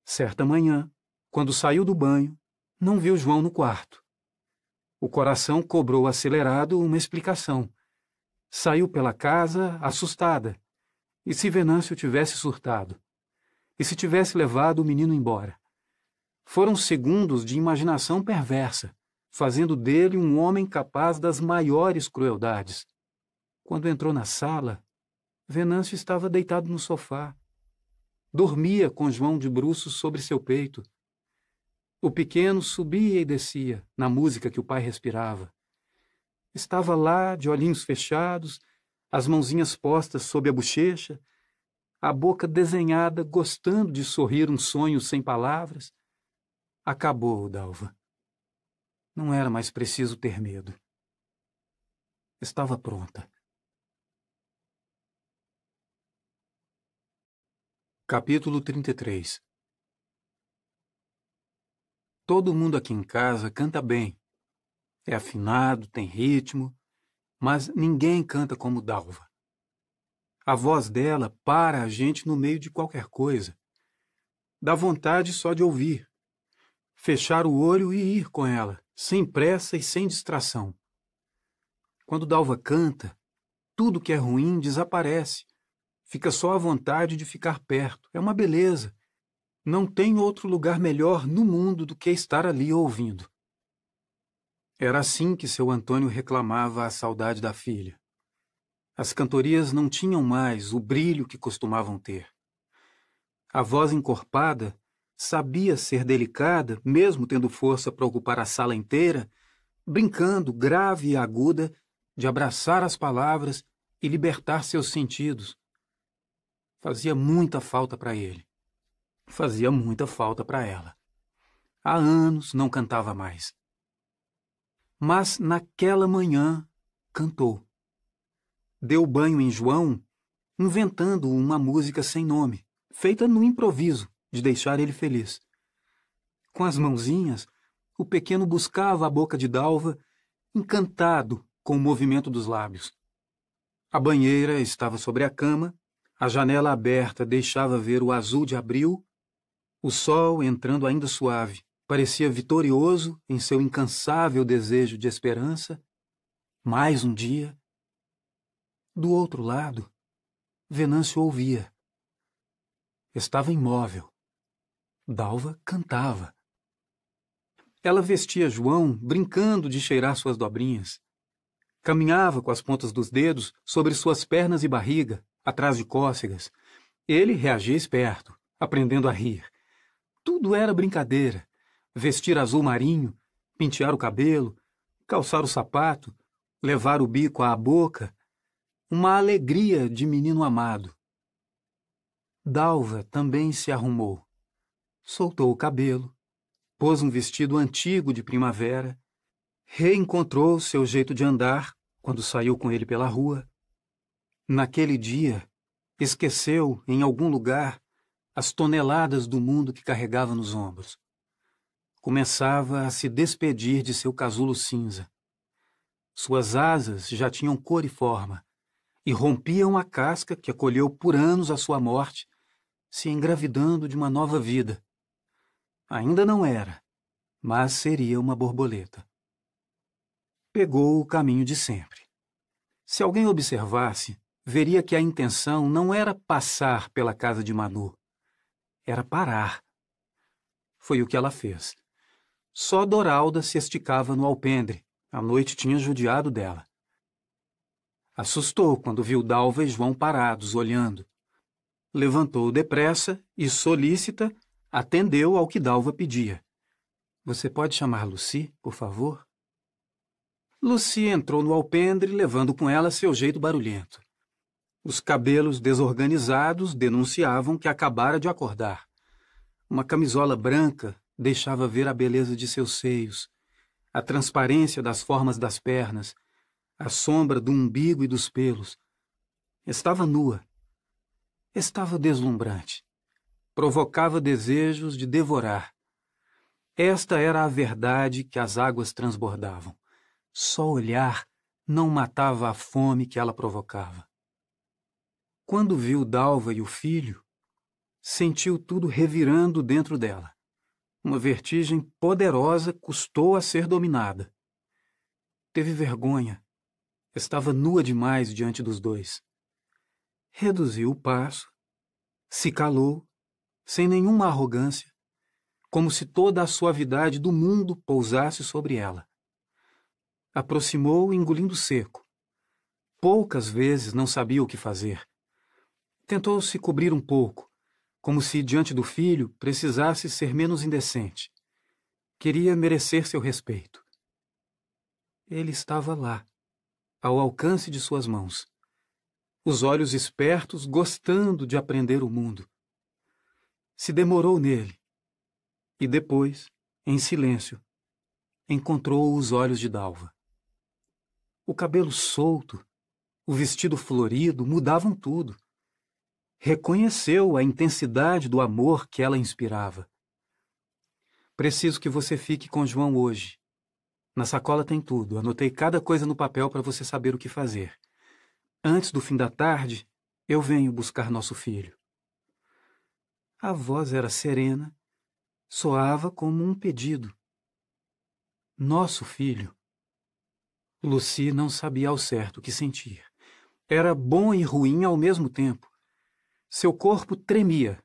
certa manhã, quando saiu do banho, não viu João no quarto. O coração cobrou acelerado uma explicação. Saiu pela casa assustada. E se Venâncio tivesse surtado? E se tivesse levado o menino embora? Foram segundos de imaginação perversa, fazendo dele um homem capaz das maiores crueldades. Quando entrou na sala, Venâncio estava deitado no sofá. Dormia com João de bruços sobre seu peito. O pequeno subia e descia na música que o pai respirava. Estava lá, de olhinhos fechados, as mãozinhas postas sob a bochecha, a boca desenhada, gostando de sorrir um sonho sem palavras. Acabou, Dalva. Não era mais preciso ter medo. Estava pronta. Capítulo 33 Todo mundo aqui em casa canta bem. É afinado, tem ritmo, mas ninguém canta como Dalva. A voz dela para a gente no meio de qualquer coisa. Dá vontade só de ouvir. Fechar o olho e ir com ela, sem pressa e sem distração. Quando Dalva canta, tudo que é ruim desaparece. Fica só a vontade de ficar perto. É uma beleza. Não tem outro lugar melhor no mundo do que estar ali ouvindo. Era assim que seu Antônio reclamava a saudade da filha. As cantorias não tinham mais o brilho que costumavam ter. A voz encorpada sabia ser delicada, mesmo tendo força para ocupar a sala inteira, brincando, grave e aguda, de abraçar as palavras e libertar seus sentidos. Fazia muita falta para ele. Fazia muita falta para ela. Há anos não cantava mais. Mas naquela manhã cantou. Deu banho em João, inventando uma música sem nome, feita no improviso, de deixar ele feliz. Com as mãozinhas, o pequeno buscava a boca de Dalva, encantado com o movimento dos lábios. A banheira estava sobre a cama, a janela aberta deixava ver o azul de abril o sol, entrando ainda suave, parecia vitorioso em seu incansável desejo de esperança. Mais um dia. Do outro lado, Venâncio ouvia. Estava imóvel. Dalva cantava. Ela vestia João, brincando de cheirar suas dobrinhas. Caminhava com as pontas dos dedos sobre suas pernas e barriga, atrás de cócegas. Ele reagia esperto, aprendendo a rir. Tudo era brincadeira. Vestir azul marinho, pentear o cabelo, calçar o sapato, levar o bico à boca. Uma alegria de menino amado. Dalva também se arrumou. Soltou o cabelo, pôs um vestido antigo de primavera, reencontrou seu jeito de andar quando saiu com ele pela rua. Naquele dia, esqueceu, em algum lugar, as toneladas do mundo que carregava nos ombros. Começava a se despedir de seu casulo cinza. Suas asas já tinham cor e forma, e rompiam a casca que acolheu por anos a sua morte, se engravidando de uma nova vida. Ainda não era, mas seria uma borboleta. Pegou o caminho de sempre. Se alguém observasse, veria que a intenção não era passar pela casa de Manu, era parar. Foi o que ela fez. Só Doralda se esticava no alpendre. A noite tinha judiado dela. Assustou quando viu Dalva e João parados, olhando. Levantou depressa e, solícita, atendeu ao que Dalva pedia. Você pode chamar Lucy, por favor? Lucy entrou no alpendre, levando com ela seu jeito barulhento. Os cabelos desorganizados denunciavam que acabara de acordar. Uma camisola branca deixava ver a beleza de seus seios, a transparência das formas das pernas, a sombra do umbigo e dos pelos. Estava nua. Estava deslumbrante. Provocava desejos de devorar. Esta era a verdade que as águas transbordavam. Só olhar não matava a fome que ela provocava. Quando viu Dalva e o filho, sentiu tudo revirando dentro dela. Uma vertigem poderosa custou a ser dominada. Teve vergonha. Estava nua demais diante dos dois. Reduziu o passo, se calou, sem nenhuma arrogância, como se toda a suavidade do mundo pousasse sobre ela. Aproximou, engolindo seco. Poucas vezes não sabia o que fazer Tentou se cobrir um pouco, como se diante do filho precisasse ser menos indecente. Queria merecer seu respeito. Ele estava lá, ao alcance de suas mãos. Os olhos espertos gostando de aprender o mundo. Se demorou nele. E depois, em silêncio, encontrou os olhos de Dalva. O cabelo solto, o vestido florido mudavam tudo reconheceu a intensidade do amor que ela inspirava. Preciso que você fique com João hoje. Na sacola tem tudo. Anotei cada coisa no papel para você saber o que fazer. Antes do fim da tarde, eu venho buscar nosso filho. A voz era serena, soava como um pedido. Nosso filho. Lucy não sabia ao certo o que sentir. Era bom e ruim ao mesmo tempo. Seu corpo tremia,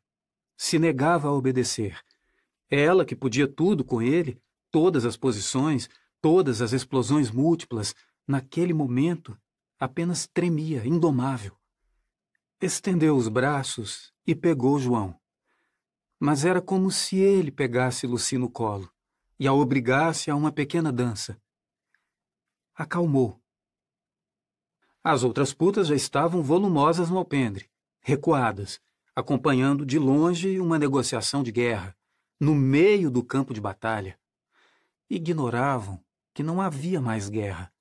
se negava a obedecer. Ela, que podia tudo com ele, todas as posições, todas as explosões múltiplas, naquele momento, apenas tremia, indomável. Estendeu os braços e pegou João. Mas era como se ele pegasse Lucy no colo e a obrigasse a uma pequena dança. Acalmou. As outras putas já estavam volumosas no alpendre recuadas, acompanhando de longe uma negociação de guerra, no meio do campo de batalha. Ignoravam que não havia mais guerra.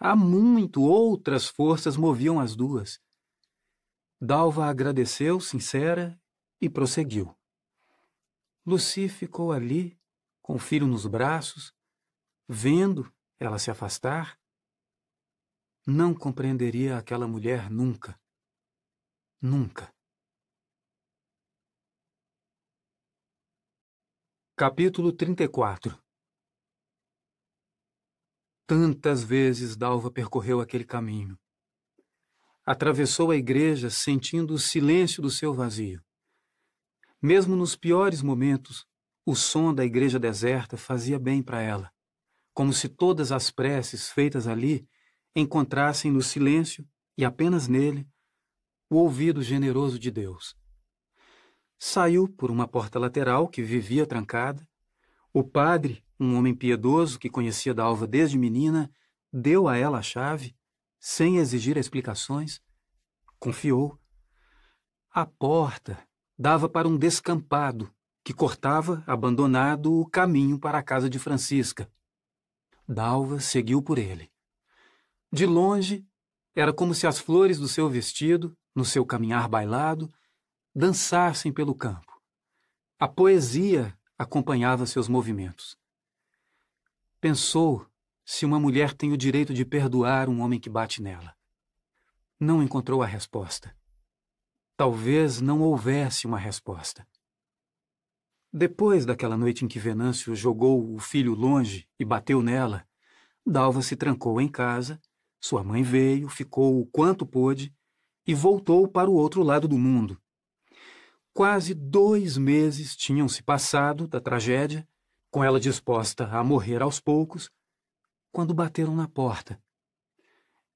Há muito outras forças moviam as duas. Dalva agradeceu, sincera, e prosseguiu. Lucy ficou ali, com o filho nos braços, vendo ela se afastar. Não compreenderia aquela mulher nunca. Nunca. Capítulo 34 Tantas vezes Dalva percorreu aquele caminho. Atravessou a igreja sentindo o silêncio do seu vazio. Mesmo nos piores momentos, o som da igreja deserta fazia bem para ela, como se todas as preces feitas ali encontrassem no silêncio e apenas nele o ouvido generoso de Deus. Saiu por uma porta lateral que vivia trancada. O padre, um homem piedoso que conhecia Dalva desde menina, deu a ela a chave, sem exigir explicações. Confiou. A porta dava para um descampado que cortava, abandonado, o caminho para a casa de Francisca. Dalva seguiu por ele. De longe, era como se as flores do seu vestido no seu caminhar bailado, dançassem pelo campo. A poesia acompanhava seus movimentos. Pensou se uma mulher tem o direito de perdoar um homem que bate nela. Não encontrou a resposta. Talvez não houvesse uma resposta. Depois daquela noite em que Venâncio jogou o filho longe e bateu nela, Dalva se trancou em casa, sua mãe veio, ficou o quanto pôde e voltou para o outro lado do mundo. Quase dois meses tinham se passado da tragédia, com ela disposta a morrer aos poucos, quando bateram na porta.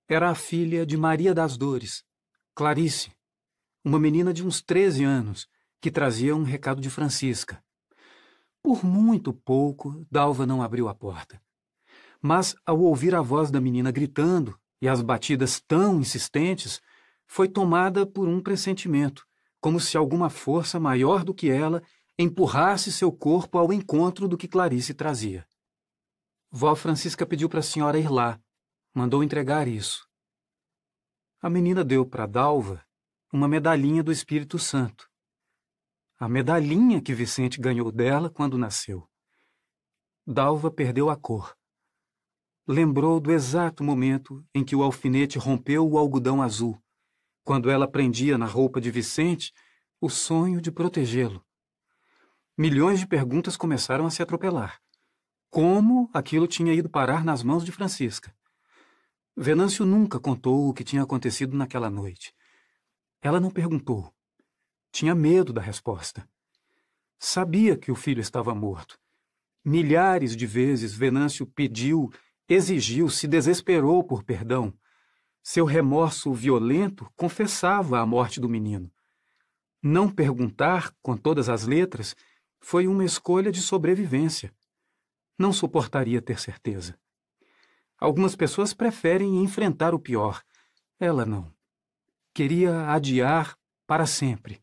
Era a filha de Maria das Dores, Clarice, uma menina de uns treze anos, que trazia um recado de Francisca. Por muito pouco, Dalva não abriu a porta mas ao ouvir a voz da menina gritando e as batidas tão insistentes, foi tomada por um pressentimento, como se alguma força maior do que ela empurrasse seu corpo ao encontro do que Clarice trazia. Vó Francisca pediu para a senhora ir lá, mandou entregar isso. A menina deu para Dalva uma medalhinha do Espírito Santo. A medalhinha que Vicente ganhou dela quando nasceu. Dalva perdeu a cor lembrou do exato momento em que o alfinete rompeu o algodão azul, quando ela prendia na roupa de Vicente o sonho de protegê-lo. Milhões de perguntas começaram a se atropelar. Como aquilo tinha ido parar nas mãos de Francisca? Venâncio nunca contou o que tinha acontecido naquela noite. Ela não perguntou. Tinha medo da resposta. Sabia que o filho estava morto. Milhares de vezes Venâncio pediu Exigiu, se desesperou por perdão. Seu remorso violento confessava a morte do menino. Não perguntar, com todas as letras, foi uma escolha de sobrevivência. Não suportaria ter certeza. Algumas pessoas preferem enfrentar o pior. Ela não. Queria adiar para sempre.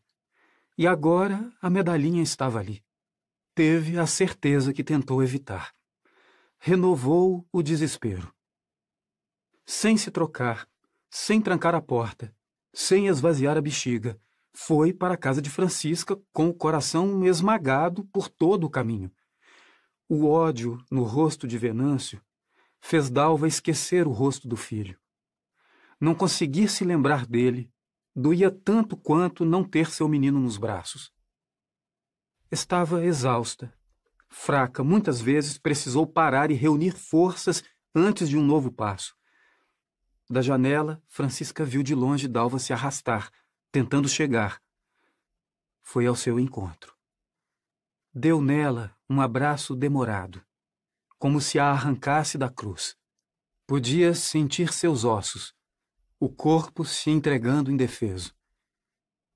E agora a medalhinha estava ali. Teve a certeza que tentou evitar renovou o desespero. Sem se trocar, sem trancar a porta, sem esvaziar a bexiga, foi para a casa de Francisca com o coração esmagado por todo o caminho. O ódio no rosto de Venâncio fez Dalva esquecer o rosto do filho. Não conseguir se lembrar dele doía tanto quanto não ter seu menino nos braços. Estava exausta, fraca, muitas vezes precisou parar e reunir forças antes de um novo passo. Da janela, Francisca viu de longe Dalva se arrastar, tentando chegar. Foi ao seu encontro. Deu nela um abraço demorado, como se a arrancasse da cruz. Podia sentir seus ossos, o corpo se entregando indefeso.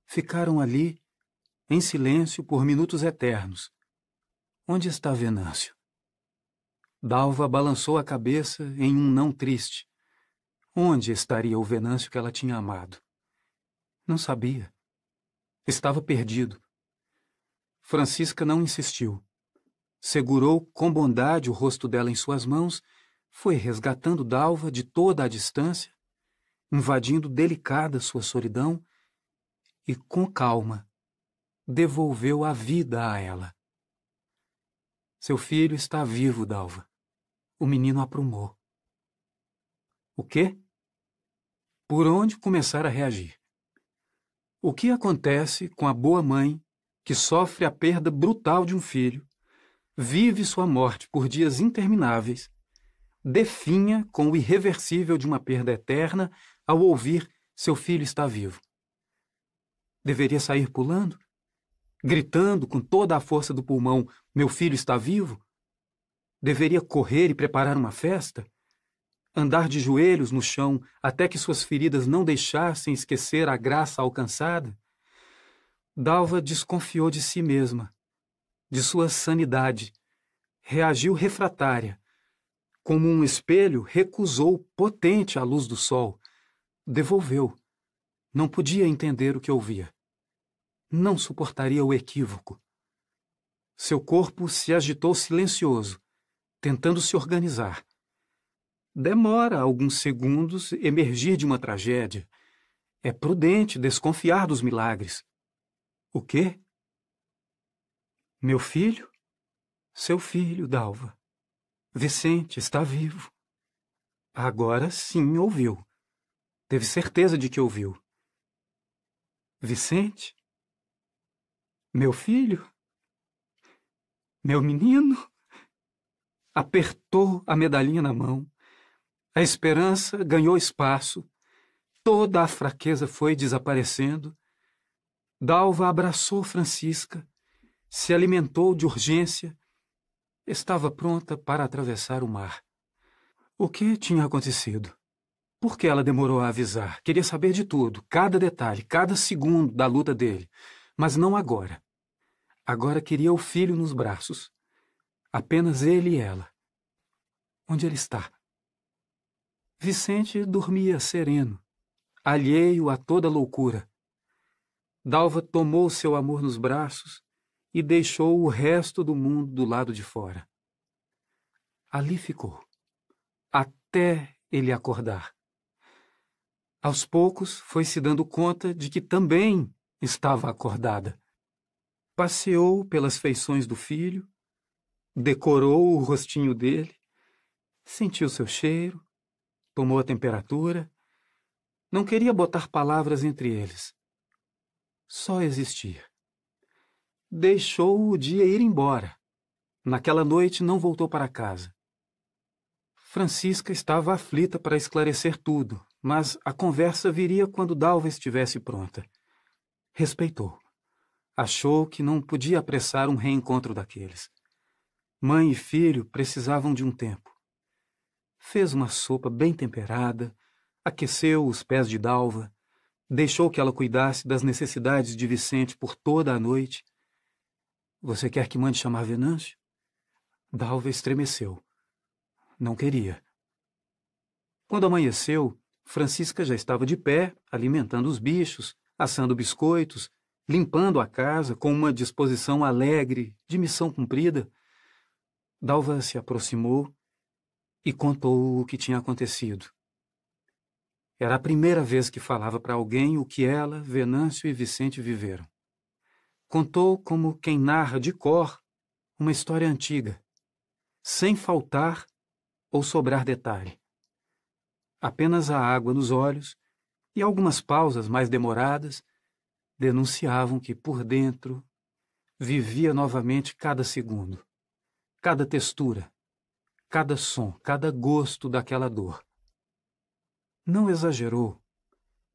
Ficaram ali, em silêncio, por minutos eternos, Onde está Venâncio? Dalva balançou a cabeça em um não triste. Onde estaria o Venâncio que ela tinha amado? Não sabia. Estava perdido. Francisca não insistiu. Segurou com bondade o rosto dela em suas mãos, foi resgatando Dalva de toda a distância, invadindo delicada sua solidão e, com calma, devolveu a vida a ela. Seu filho está vivo, Dalva. O menino aprumou. O quê? Por onde começar a reagir? O que acontece com a boa mãe que sofre a perda brutal de um filho, vive sua morte por dias intermináveis, definha com o irreversível de uma perda eterna ao ouvir seu filho está vivo? Deveria sair pulando? gritando com toda a força do pulmão: Meu filho está vivo? Deveria correr e preparar uma festa? Andar de joelhos no chão até que suas feridas não deixassem esquecer a graça alcançada? Dalva desconfiou de si mesma, de sua sanidade, reagiu refratária. Como um espelho, recusou potente a luz do sol. Devolveu. Não podia entender o que ouvia não suportaria o equívoco. Seu corpo se agitou silencioso, tentando se organizar. Demora alguns segundos emergir de uma tragédia. É prudente desconfiar dos milagres. O quê? Meu filho? Seu filho, Dalva. Vicente está vivo. Agora sim ouviu. Teve certeza de que ouviu. Vicente? Meu filho? Meu menino? Apertou a medalhinha na mão. A esperança ganhou espaço. Toda a fraqueza foi desaparecendo. Dalva abraçou Francisca, se alimentou de urgência. Estava pronta para atravessar o mar. O que tinha acontecido? Por que ela demorou a avisar? Queria saber de tudo, cada detalhe, cada segundo da luta dele. Mas não agora. Agora queria o filho nos braços. Apenas ele e ela. Onde ele está? Vicente dormia sereno, alheio a toda loucura. Dalva tomou seu amor nos braços e deixou o resto do mundo do lado de fora. Ali ficou, até ele acordar. Aos poucos foi se dando conta de que também estava acordada. Passeou pelas feições do filho, decorou o rostinho dele, sentiu seu cheiro, tomou a temperatura. Não queria botar palavras entre eles. Só existir. Deixou o dia ir embora. Naquela noite não voltou para casa. Francisca estava aflita para esclarecer tudo, mas a conversa viria quando Dalva estivesse pronta. Respeitou. Achou que não podia apressar um reencontro daqueles. Mãe e filho precisavam de um tempo. Fez uma sopa bem temperada, aqueceu os pés de Dalva, deixou que ela cuidasse das necessidades de Vicente por toda a noite. Você quer que mande chamar Venâncio? Dalva estremeceu. Não queria. Quando amanheceu, Francisca já estava de pé, alimentando os bichos, assando biscoitos, limpando a casa com uma disposição alegre, de missão cumprida. Dalva se aproximou e contou o que tinha acontecido. Era a primeira vez que falava para alguém o que ela, Venâncio e Vicente viveram. Contou como quem narra de cor uma história antiga, sem faltar ou sobrar detalhe. Apenas a água nos olhos e algumas pausas mais demoradas denunciavam que por dentro vivia novamente cada segundo, cada textura, cada som, cada gosto daquela dor. Não exagerou,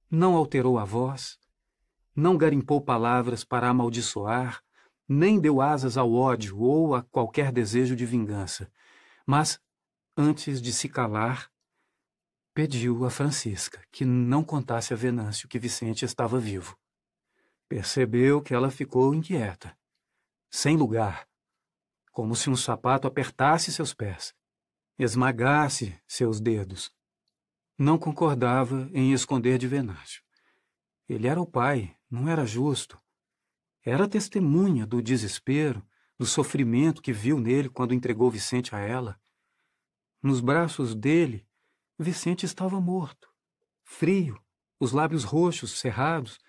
não alterou a voz, não garimpou palavras para amaldiçoar, nem deu asas ao ódio ou a qualquer desejo de vingança, mas antes de se calar, pediu a Francisca que não contasse a Venâncio que Vicente estava vivo. Percebeu que ela ficou inquieta, sem lugar, como se um sapato apertasse seus pés, esmagasse seus dedos. Não concordava em esconder de Venâncio. Ele era o pai, não era justo. Era testemunha do desespero, do sofrimento que viu nele quando entregou Vicente a ela. Nos braços dele, Vicente estava morto, frio, os lábios roxos, cerrados.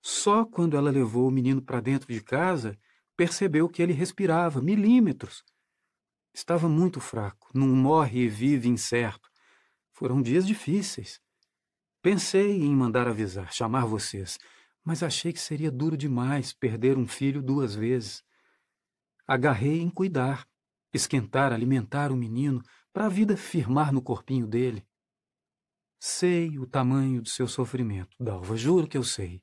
Só quando ela levou o menino para dentro de casa, percebeu que ele respirava milímetros. Estava muito fraco, num morre e vive incerto. Foram dias difíceis. Pensei em mandar avisar, chamar vocês, mas achei que seria duro demais perder um filho duas vezes. Agarrei em cuidar, esquentar, alimentar o menino, para a vida firmar no corpinho dele. Sei o tamanho do seu sofrimento, Dalva, juro que eu sei.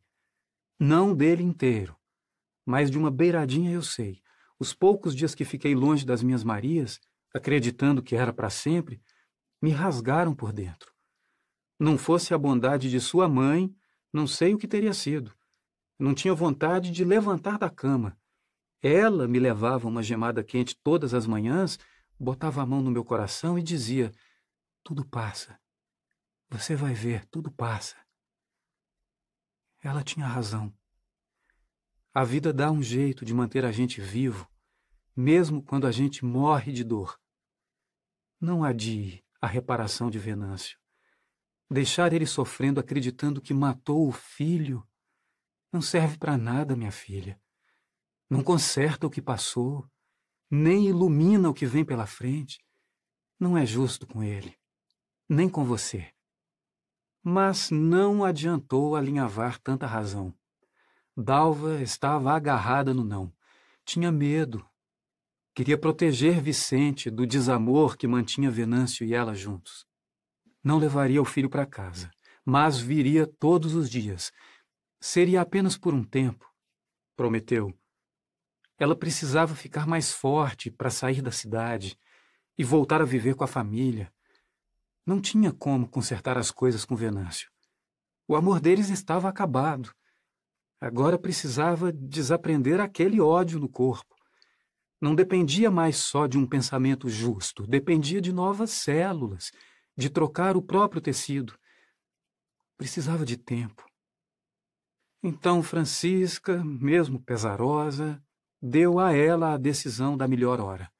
Não dele inteiro, mas de uma beiradinha eu sei. Os poucos dias que fiquei longe das minhas Marias, acreditando que era para sempre, me rasgaram por dentro. Não fosse a bondade de sua mãe, não sei o que teria sido. Não tinha vontade de levantar da cama. Ela me levava uma gemada quente todas as manhãs botava a mão no meu coração e dizia: Tudo passa. Você vai ver, tudo passa. Ela tinha razão. A vida dá um jeito de manter a gente vivo, mesmo quando a gente morre de dor. Não adie a reparação de Venâncio. Deixar ele sofrendo acreditando que matou o filho não serve para nada, minha filha. Não conserta o que passou, nem ilumina o que vem pela frente. Não é justo com ele, nem com você. Mas não adiantou alinhavar tanta razão. Dalva estava agarrada no não. Tinha medo. Queria proteger Vicente do desamor que mantinha Venâncio e ela juntos. Não levaria o filho para casa, mas viria todos os dias. Seria apenas por um tempo, prometeu. Ela precisava ficar mais forte para sair da cidade e voltar a viver com a família. Não tinha como consertar as coisas com Venâncio. O amor deles estava acabado. Agora precisava desaprender aquele ódio no corpo. Não dependia mais só de um pensamento justo, dependia de novas células, de trocar o próprio tecido. Precisava de tempo. Então Francisca, mesmo pesarosa, deu a ela a decisão da melhor hora.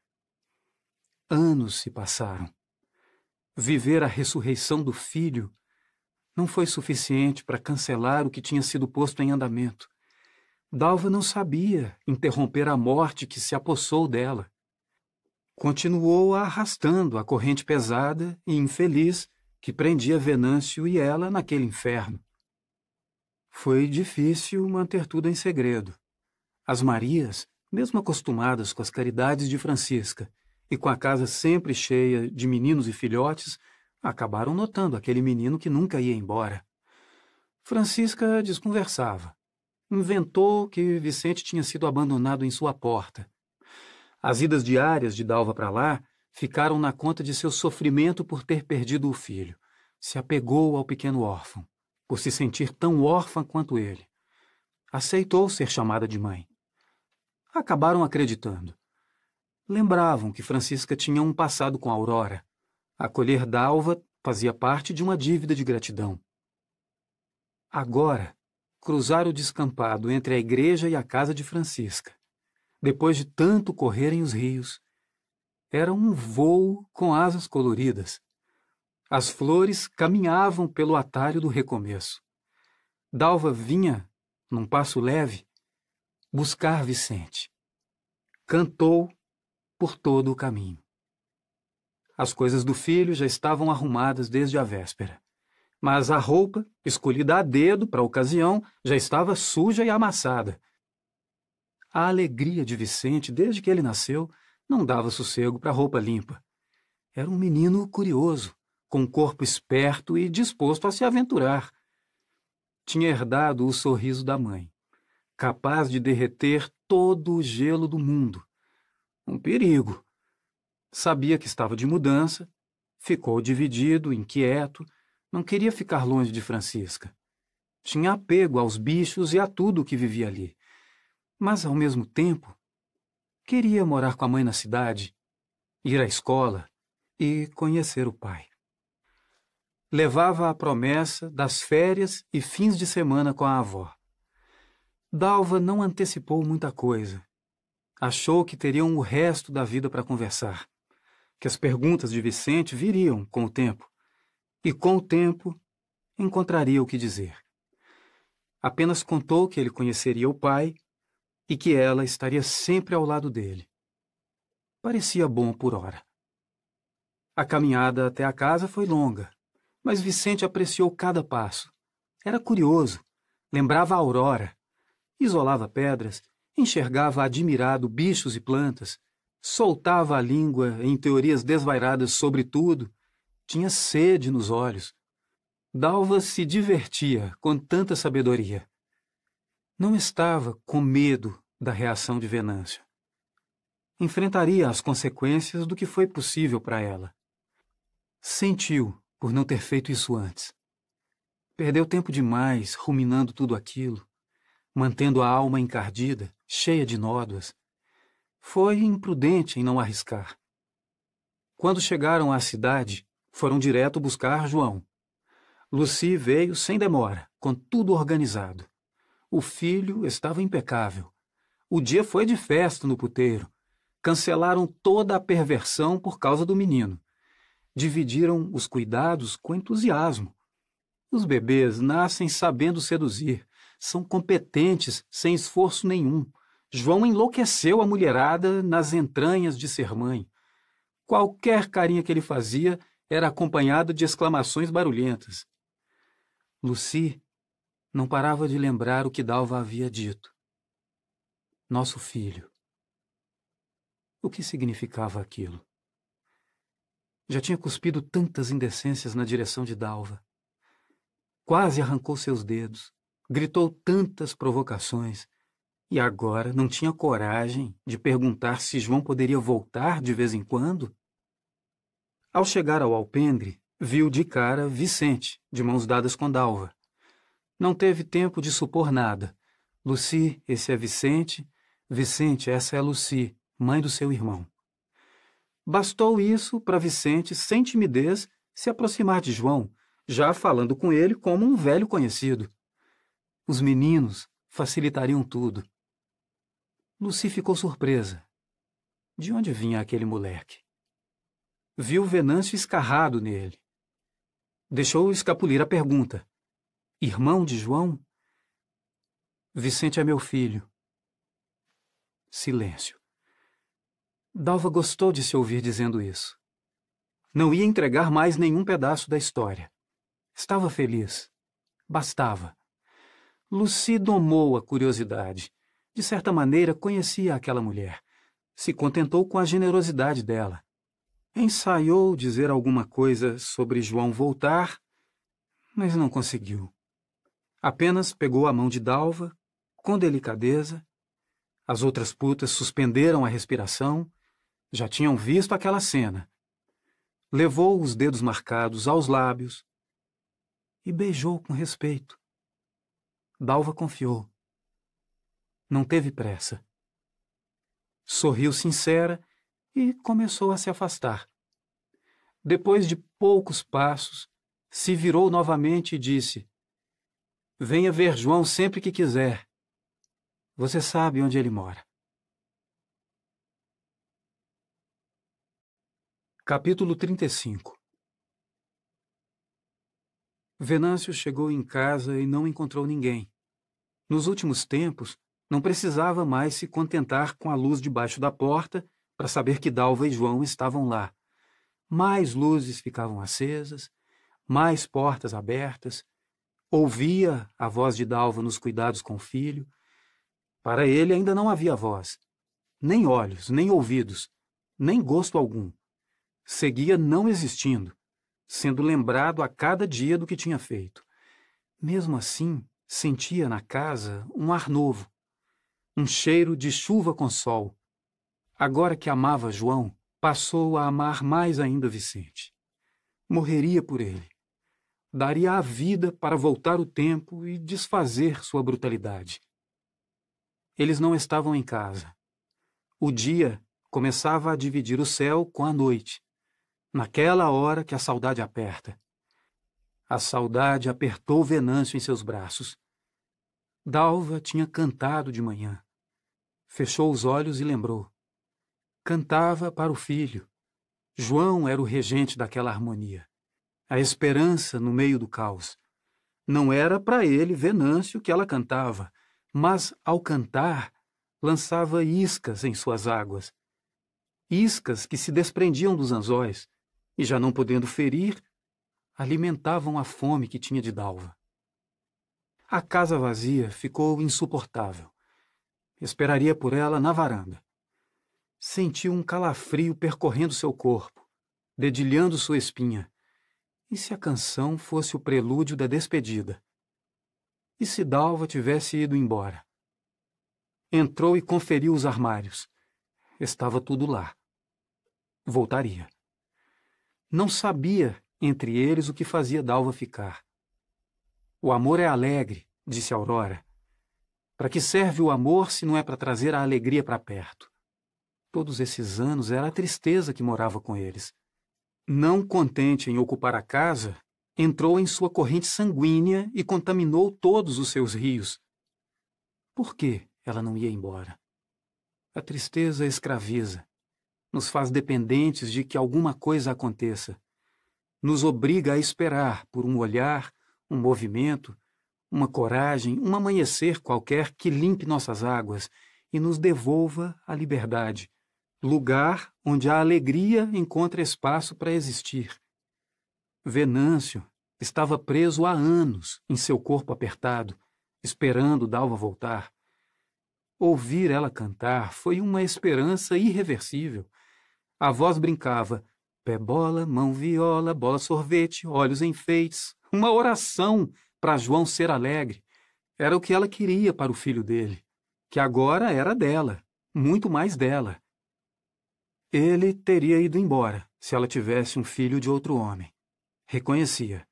Anos se passaram. Viver a ressurreição do filho não foi suficiente para cancelar o que tinha sido posto em andamento. Dalva não sabia interromper a morte que se apossou dela. Continuou arrastando a corrente pesada e infeliz que prendia Venâncio e ela naquele inferno. Foi difícil manter tudo em segredo. As Marias, mesmo acostumadas com as caridades de Francisca e com a casa sempre cheia de meninos e filhotes, acabaram notando aquele menino que nunca ia embora. Francisca desconversava. Inventou que Vicente tinha sido abandonado em sua porta. As idas diárias de Dalva para lá ficaram na conta de seu sofrimento por ter perdido o filho. Se apegou ao pequeno órfão, por se sentir tão órfã quanto ele. Aceitou ser chamada de mãe. Acabaram acreditando. Lembravam que Francisca tinha um passado com Aurora. Acolher Dalva fazia parte de uma dívida de gratidão. Agora, cruzar o descampado entre a igreja e a casa de Francisca, depois de tanto correrem os rios, era um vôo com asas coloridas. As flores caminhavam pelo atalho do recomeço. Dalva vinha, num passo leve, buscar Vicente. Cantou por todo o caminho. As coisas do filho já estavam arrumadas desde a véspera. Mas a roupa, escolhida a dedo para a ocasião, já estava suja e amassada. A alegria de Vicente, desde que ele nasceu, não dava sossego para a roupa limpa. Era um menino curioso, com um corpo esperto e disposto a se aventurar. Tinha herdado o sorriso da mãe, capaz de derreter todo o gelo do mundo. Um perigo, Sabia que estava de mudança, ficou dividido, inquieto, não queria ficar longe de Francisca. Tinha apego aos bichos e a tudo que vivia ali. Mas, ao mesmo tempo, queria morar com a mãe na cidade, ir à escola e conhecer o pai. Levava a promessa das férias e fins de semana com a avó. Dalva não antecipou muita coisa. Achou que teriam o resto da vida para conversar que as perguntas de Vicente viriam com o tempo, e com o tempo encontraria o que dizer. Apenas contou que ele conheceria o pai e que ela estaria sempre ao lado dele. Parecia bom por hora. A caminhada até a casa foi longa, mas Vicente apreciou cada passo. Era curioso, lembrava a aurora, isolava pedras, enxergava admirado bichos e plantas, soltava a língua em teorias desvairadas sobre tudo, tinha sede nos olhos. Dalva se divertia com tanta sabedoria. Não estava com medo da reação de Venâncio. Enfrentaria as consequências do que foi possível para ela. Sentiu por não ter feito isso antes. Perdeu tempo demais ruminando tudo aquilo, mantendo a alma encardida, cheia de nódoas, foi imprudente em não arriscar. Quando chegaram à cidade, foram direto buscar João. Lucy veio sem demora, com tudo organizado. O filho estava impecável. O dia foi de festa no puteiro. Cancelaram toda a perversão por causa do menino. Dividiram os cuidados com entusiasmo. Os bebês nascem sabendo seduzir, são competentes sem esforço nenhum. João enlouqueceu a mulherada nas entranhas de ser mãe. Qualquer carinha que ele fazia era acompanhada de exclamações barulhentas. Lucy não parava de lembrar o que Dalva havia dito. Nosso filho. O que significava aquilo? Já tinha cuspido tantas indecências na direção de Dalva. Quase arrancou seus dedos, gritou tantas provocações, e agora não tinha coragem de perguntar se João poderia voltar de vez em quando? Ao chegar ao alpendre, viu de cara Vicente, de mãos dadas com Dalva. Não teve tempo de supor nada. Luci, esse é Vicente. Vicente, essa é Luci, mãe do seu irmão. Bastou isso para Vicente, sem timidez, se aproximar de João, já falando com ele como um velho conhecido. Os meninos facilitariam tudo. Luci ficou surpresa. De onde vinha aquele moleque? Viu Venâncio escarrado nele. Deixou escapulir a pergunta: Irmão de João? Vicente é meu filho. Silêncio. Dalva gostou de se ouvir dizendo isso. Não ia entregar mais nenhum pedaço da história. Estava feliz. Bastava. Lucy domou a curiosidade. De certa maneira, conhecia aquela mulher. Se contentou com a generosidade dela. Ensaiou dizer alguma coisa sobre João voltar, mas não conseguiu. Apenas pegou a mão de Dalva, com delicadeza. As outras putas suspenderam a respiração, já tinham visto aquela cena. Levou os dedos marcados aos lábios e beijou com respeito. Dalva confiou. Não teve pressa. Sorriu sincera e começou a se afastar. Depois de poucos passos, se virou novamente e disse: Venha ver João sempre que quiser. Você sabe onde ele mora. Capítulo 35 Venâncio chegou em casa e não encontrou ninguém. Nos últimos tempos, não precisava mais se contentar com a luz debaixo da porta para saber que Dalva e João estavam lá. Mais luzes ficavam acesas, mais portas abertas. Ouvia a voz de Dalva nos cuidados com o filho. Para ele ainda não havia voz, nem olhos, nem ouvidos, nem gosto algum. Seguia não existindo, sendo lembrado a cada dia do que tinha feito. Mesmo assim, sentia na casa um ar novo, um cheiro de chuva com sol, Agora que amava João, passou a amar mais ainda Vicente. Morreria por ele. Daria a vida para voltar o tempo e desfazer sua brutalidade. Eles não estavam em casa. O dia começava a dividir o céu com a noite, naquela hora que a saudade aperta. A saudade apertou Venâncio em seus braços. Dalva tinha cantado de manhã. Fechou os olhos e lembrou. Cantava para o filho. João era o regente daquela harmonia. A esperança no meio do caos. Não era para ele, Venâncio, que ela cantava, mas, ao cantar, lançava iscas em suas águas. Iscas que se desprendiam dos anzóis e, já não podendo ferir, alimentavam a fome que tinha de Dalva. A casa vazia ficou insuportável. Esperaria por ela na varanda. Sentiu um calafrio percorrendo seu corpo, dedilhando sua espinha. E se a canção fosse o prelúdio da despedida? E se Dalva tivesse ido embora? Entrou e conferiu os armários. Estava tudo lá. Voltaria. Não sabia entre eles o que fazia Dalva ficar. O amor é alegre, disse Aurora. Para que serve o amor se não é para trazer a alegria para perto? Todos esses anos era a tristeza que morava com eles. Não contente em ocupar a casa, entrou em sua corrente sanguínea e contaminou todos os seus rios. Por que ela não ia embora? A tristeza escraviza, nos faz dependentes de que alguma coisa aconteça, nos obriga a esperar por um olhar, um movimento, uma coragem, um amanhecer qualquer que limpe nossas águas e nos devolva a liberdade, lugar onde a alegria encontra espaço para existir. Venâncio estava preso há anos em seu corpo apertado, esperando Dalva voltar. Ouvir ela cantar foi uma esperança irreversível. A voz brincava: pé bola, mão viola, bola sorvete, olhos enfeites. Uma oração para João ser alegre. Era o que ela queria para o filho dele, que agora era dela, muito mais dela. Ele teria ido embora se ela tivesse um filho de outro homem. Reconhecia.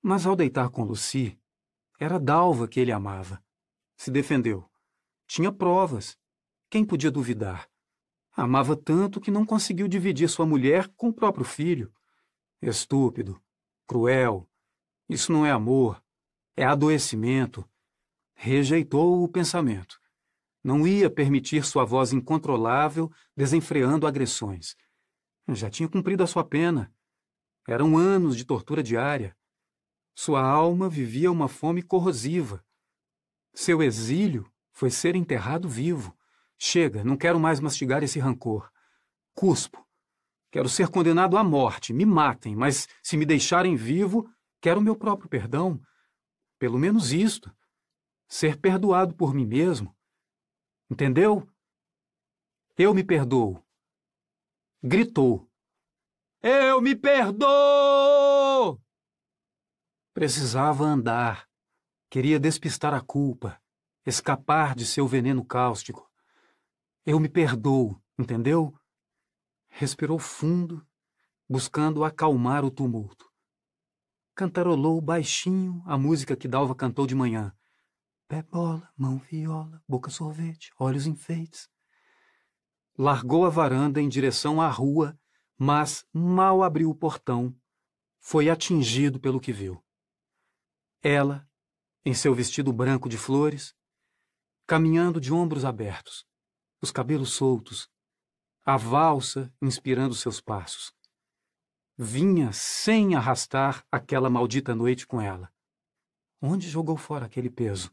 Mas ao deitar com Lucy, era Dalva que ele amava. Se defendeu. Tinha provas. Quem podia duvidar? Amava tanto que não conseguiu dividir sua mulher com o próprio filho. Estúpido, cruel. Isso não é amor, é adoecimento. Rejeitou o pensamento. Não ia permitir sua voz incontrolável desenfreando agressões. Já tinha cumprido a sua pena. Eram anos de tortura diária. Sua alma vivia uma fome corrosiva. Seu exílio foi ser enterrado vivo. Chega, não quero mais mastigar esse rancor. Cuspo. Quero ser condenado à morte. Me matem, mas se me deixarem vivo, quero meu próprio perdão. Pelo menos isto. Ser perdoado por mim mesmo. Entendeu? Eu me perdoo. Gritou. Eu me perdoo! Precisava andar. Queria despistar a culpa, escapar de seu veneno cáustico. Eu me perdoo, entendeu? Respirou fundo, buscando acalmar o tumulto. Cantarolou baixinho a música que Dalva cantou de manhã. Pé bola, mão viola, boca sorvete, olhos enfeites. Largou a varanda em direção à rua, mas mal abriu o portão. Foi atingido pelo que viu. Ela, em seu vestido branco de flores, caminhando de ombros abertos, os cabelos soltos, a valsa inspirando seus passos. Vinha sem arrastar aquela maldita noite com ela. Onde jogou fora aquele peso?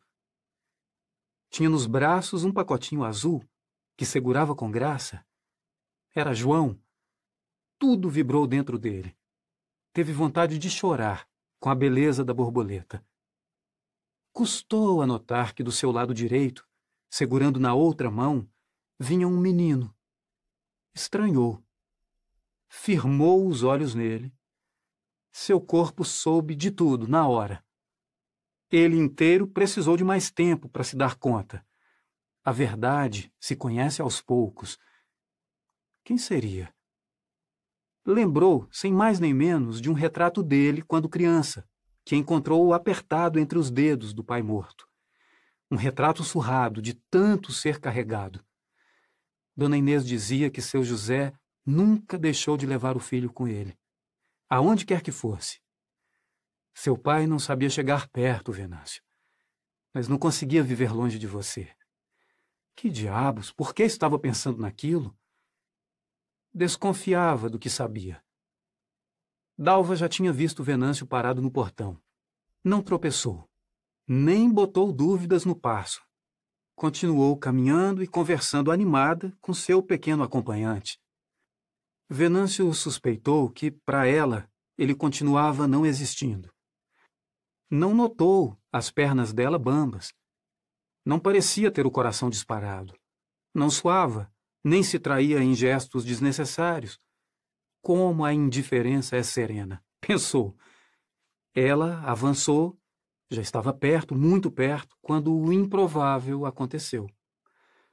Tinha nos braços um pacotinho azul que segurava com graça. Era João. Tudo vibrou dentro dele. Teve vontade de chorar com a beleza da borboleta. Custou a notar que do seu lado direito, segurando na outra mão, vinha um menino. Estranhou. Firmou os olhos nele. Seu corpo soube de tudo na hora. Ele inteiro precisou de mais tempo para se dar conta. A verdade se conhece aos poucos. Quem seria? Lembrou, sem mais nem menos, de um retrato dele quando criança, que encontrou apertado entre os dedos do pai morto. Um retrato surrado, de tanto ser carregado. Dona Inês dizia que seu José nunca deixou de levar o filho com ele, aonde quer que fosse. Seu pai não sabia chegar perto, Venâncio. Mas não conseguia viver longe de você. Que diabos, por que estava pensando naquilo? Desconfiava do que sabia. Dalva já tinha visto Venâncio parado no portão. Não tropeçou, nem botou dúvidas no passo. Continuou caminhando e conversando animada com seu pequeno acompanhante. Venâncio suspeitou que, para ela, ele continuava não existindo. Não notou as pernas dela bambas. Não parecia ter o coração disparado. Não suava, nem se traía em gestos desnecessários. Como a indiferença é serena, pensou. Ela avançou, já estava perto, muito perto, quando o improvável aconteceu.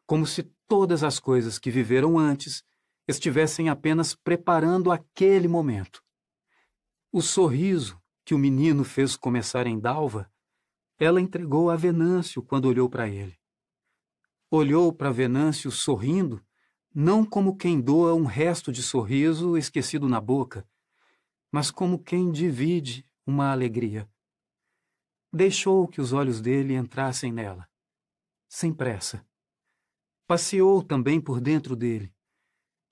Como se todas as coisas que viveram antes estivessem apenas preparando aquele momento. O sorriso que o menino fez começar em Dalva, ela entregou a Venâncio quando olhou para ele. Olhou para Venâncio sorrindo, não como quem doa um resto de sorriso esquecido na boca, mas como quem divide uma alegria. Deixou que os olhos dele entrassem nela, sem pressa. Passeou também por dentro dele,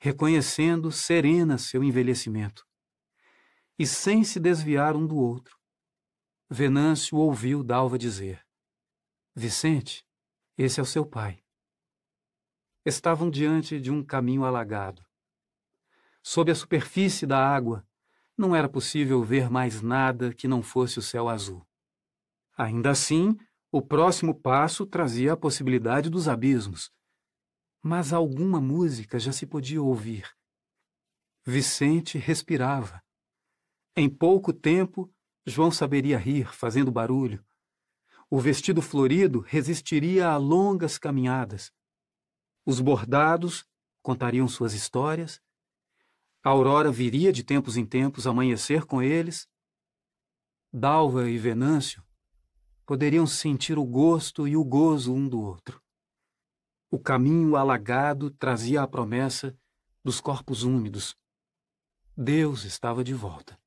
reconhecendo serena seu envelhecimento e sem se desviar um do outro. Venâncio ouviu Dalva dizer: Vicente, esse é o seu pai. Estavam diante de um caminho alagado. Sob a superfície da água, não era possível ver mais nada que não fosse o céu azul. Ainda assim, o próximo passo trazia a possibilidade dos abismos. Mas alguma música já se podia ouvir. Vicente respirava. Em pouco tempo, João saberia rir, fazendo barulho. O vestido florido resistiria a longas caminhadas. Os bordados contariam suas histórias. A aurora viria de tempos em tempos amanhecer com eles. Dalva e Venâncio poderiam sentir o gosto e o gozo um do outro. O caminho alagado trazia a promessa dos corpos úmidos. Deus estava de volta.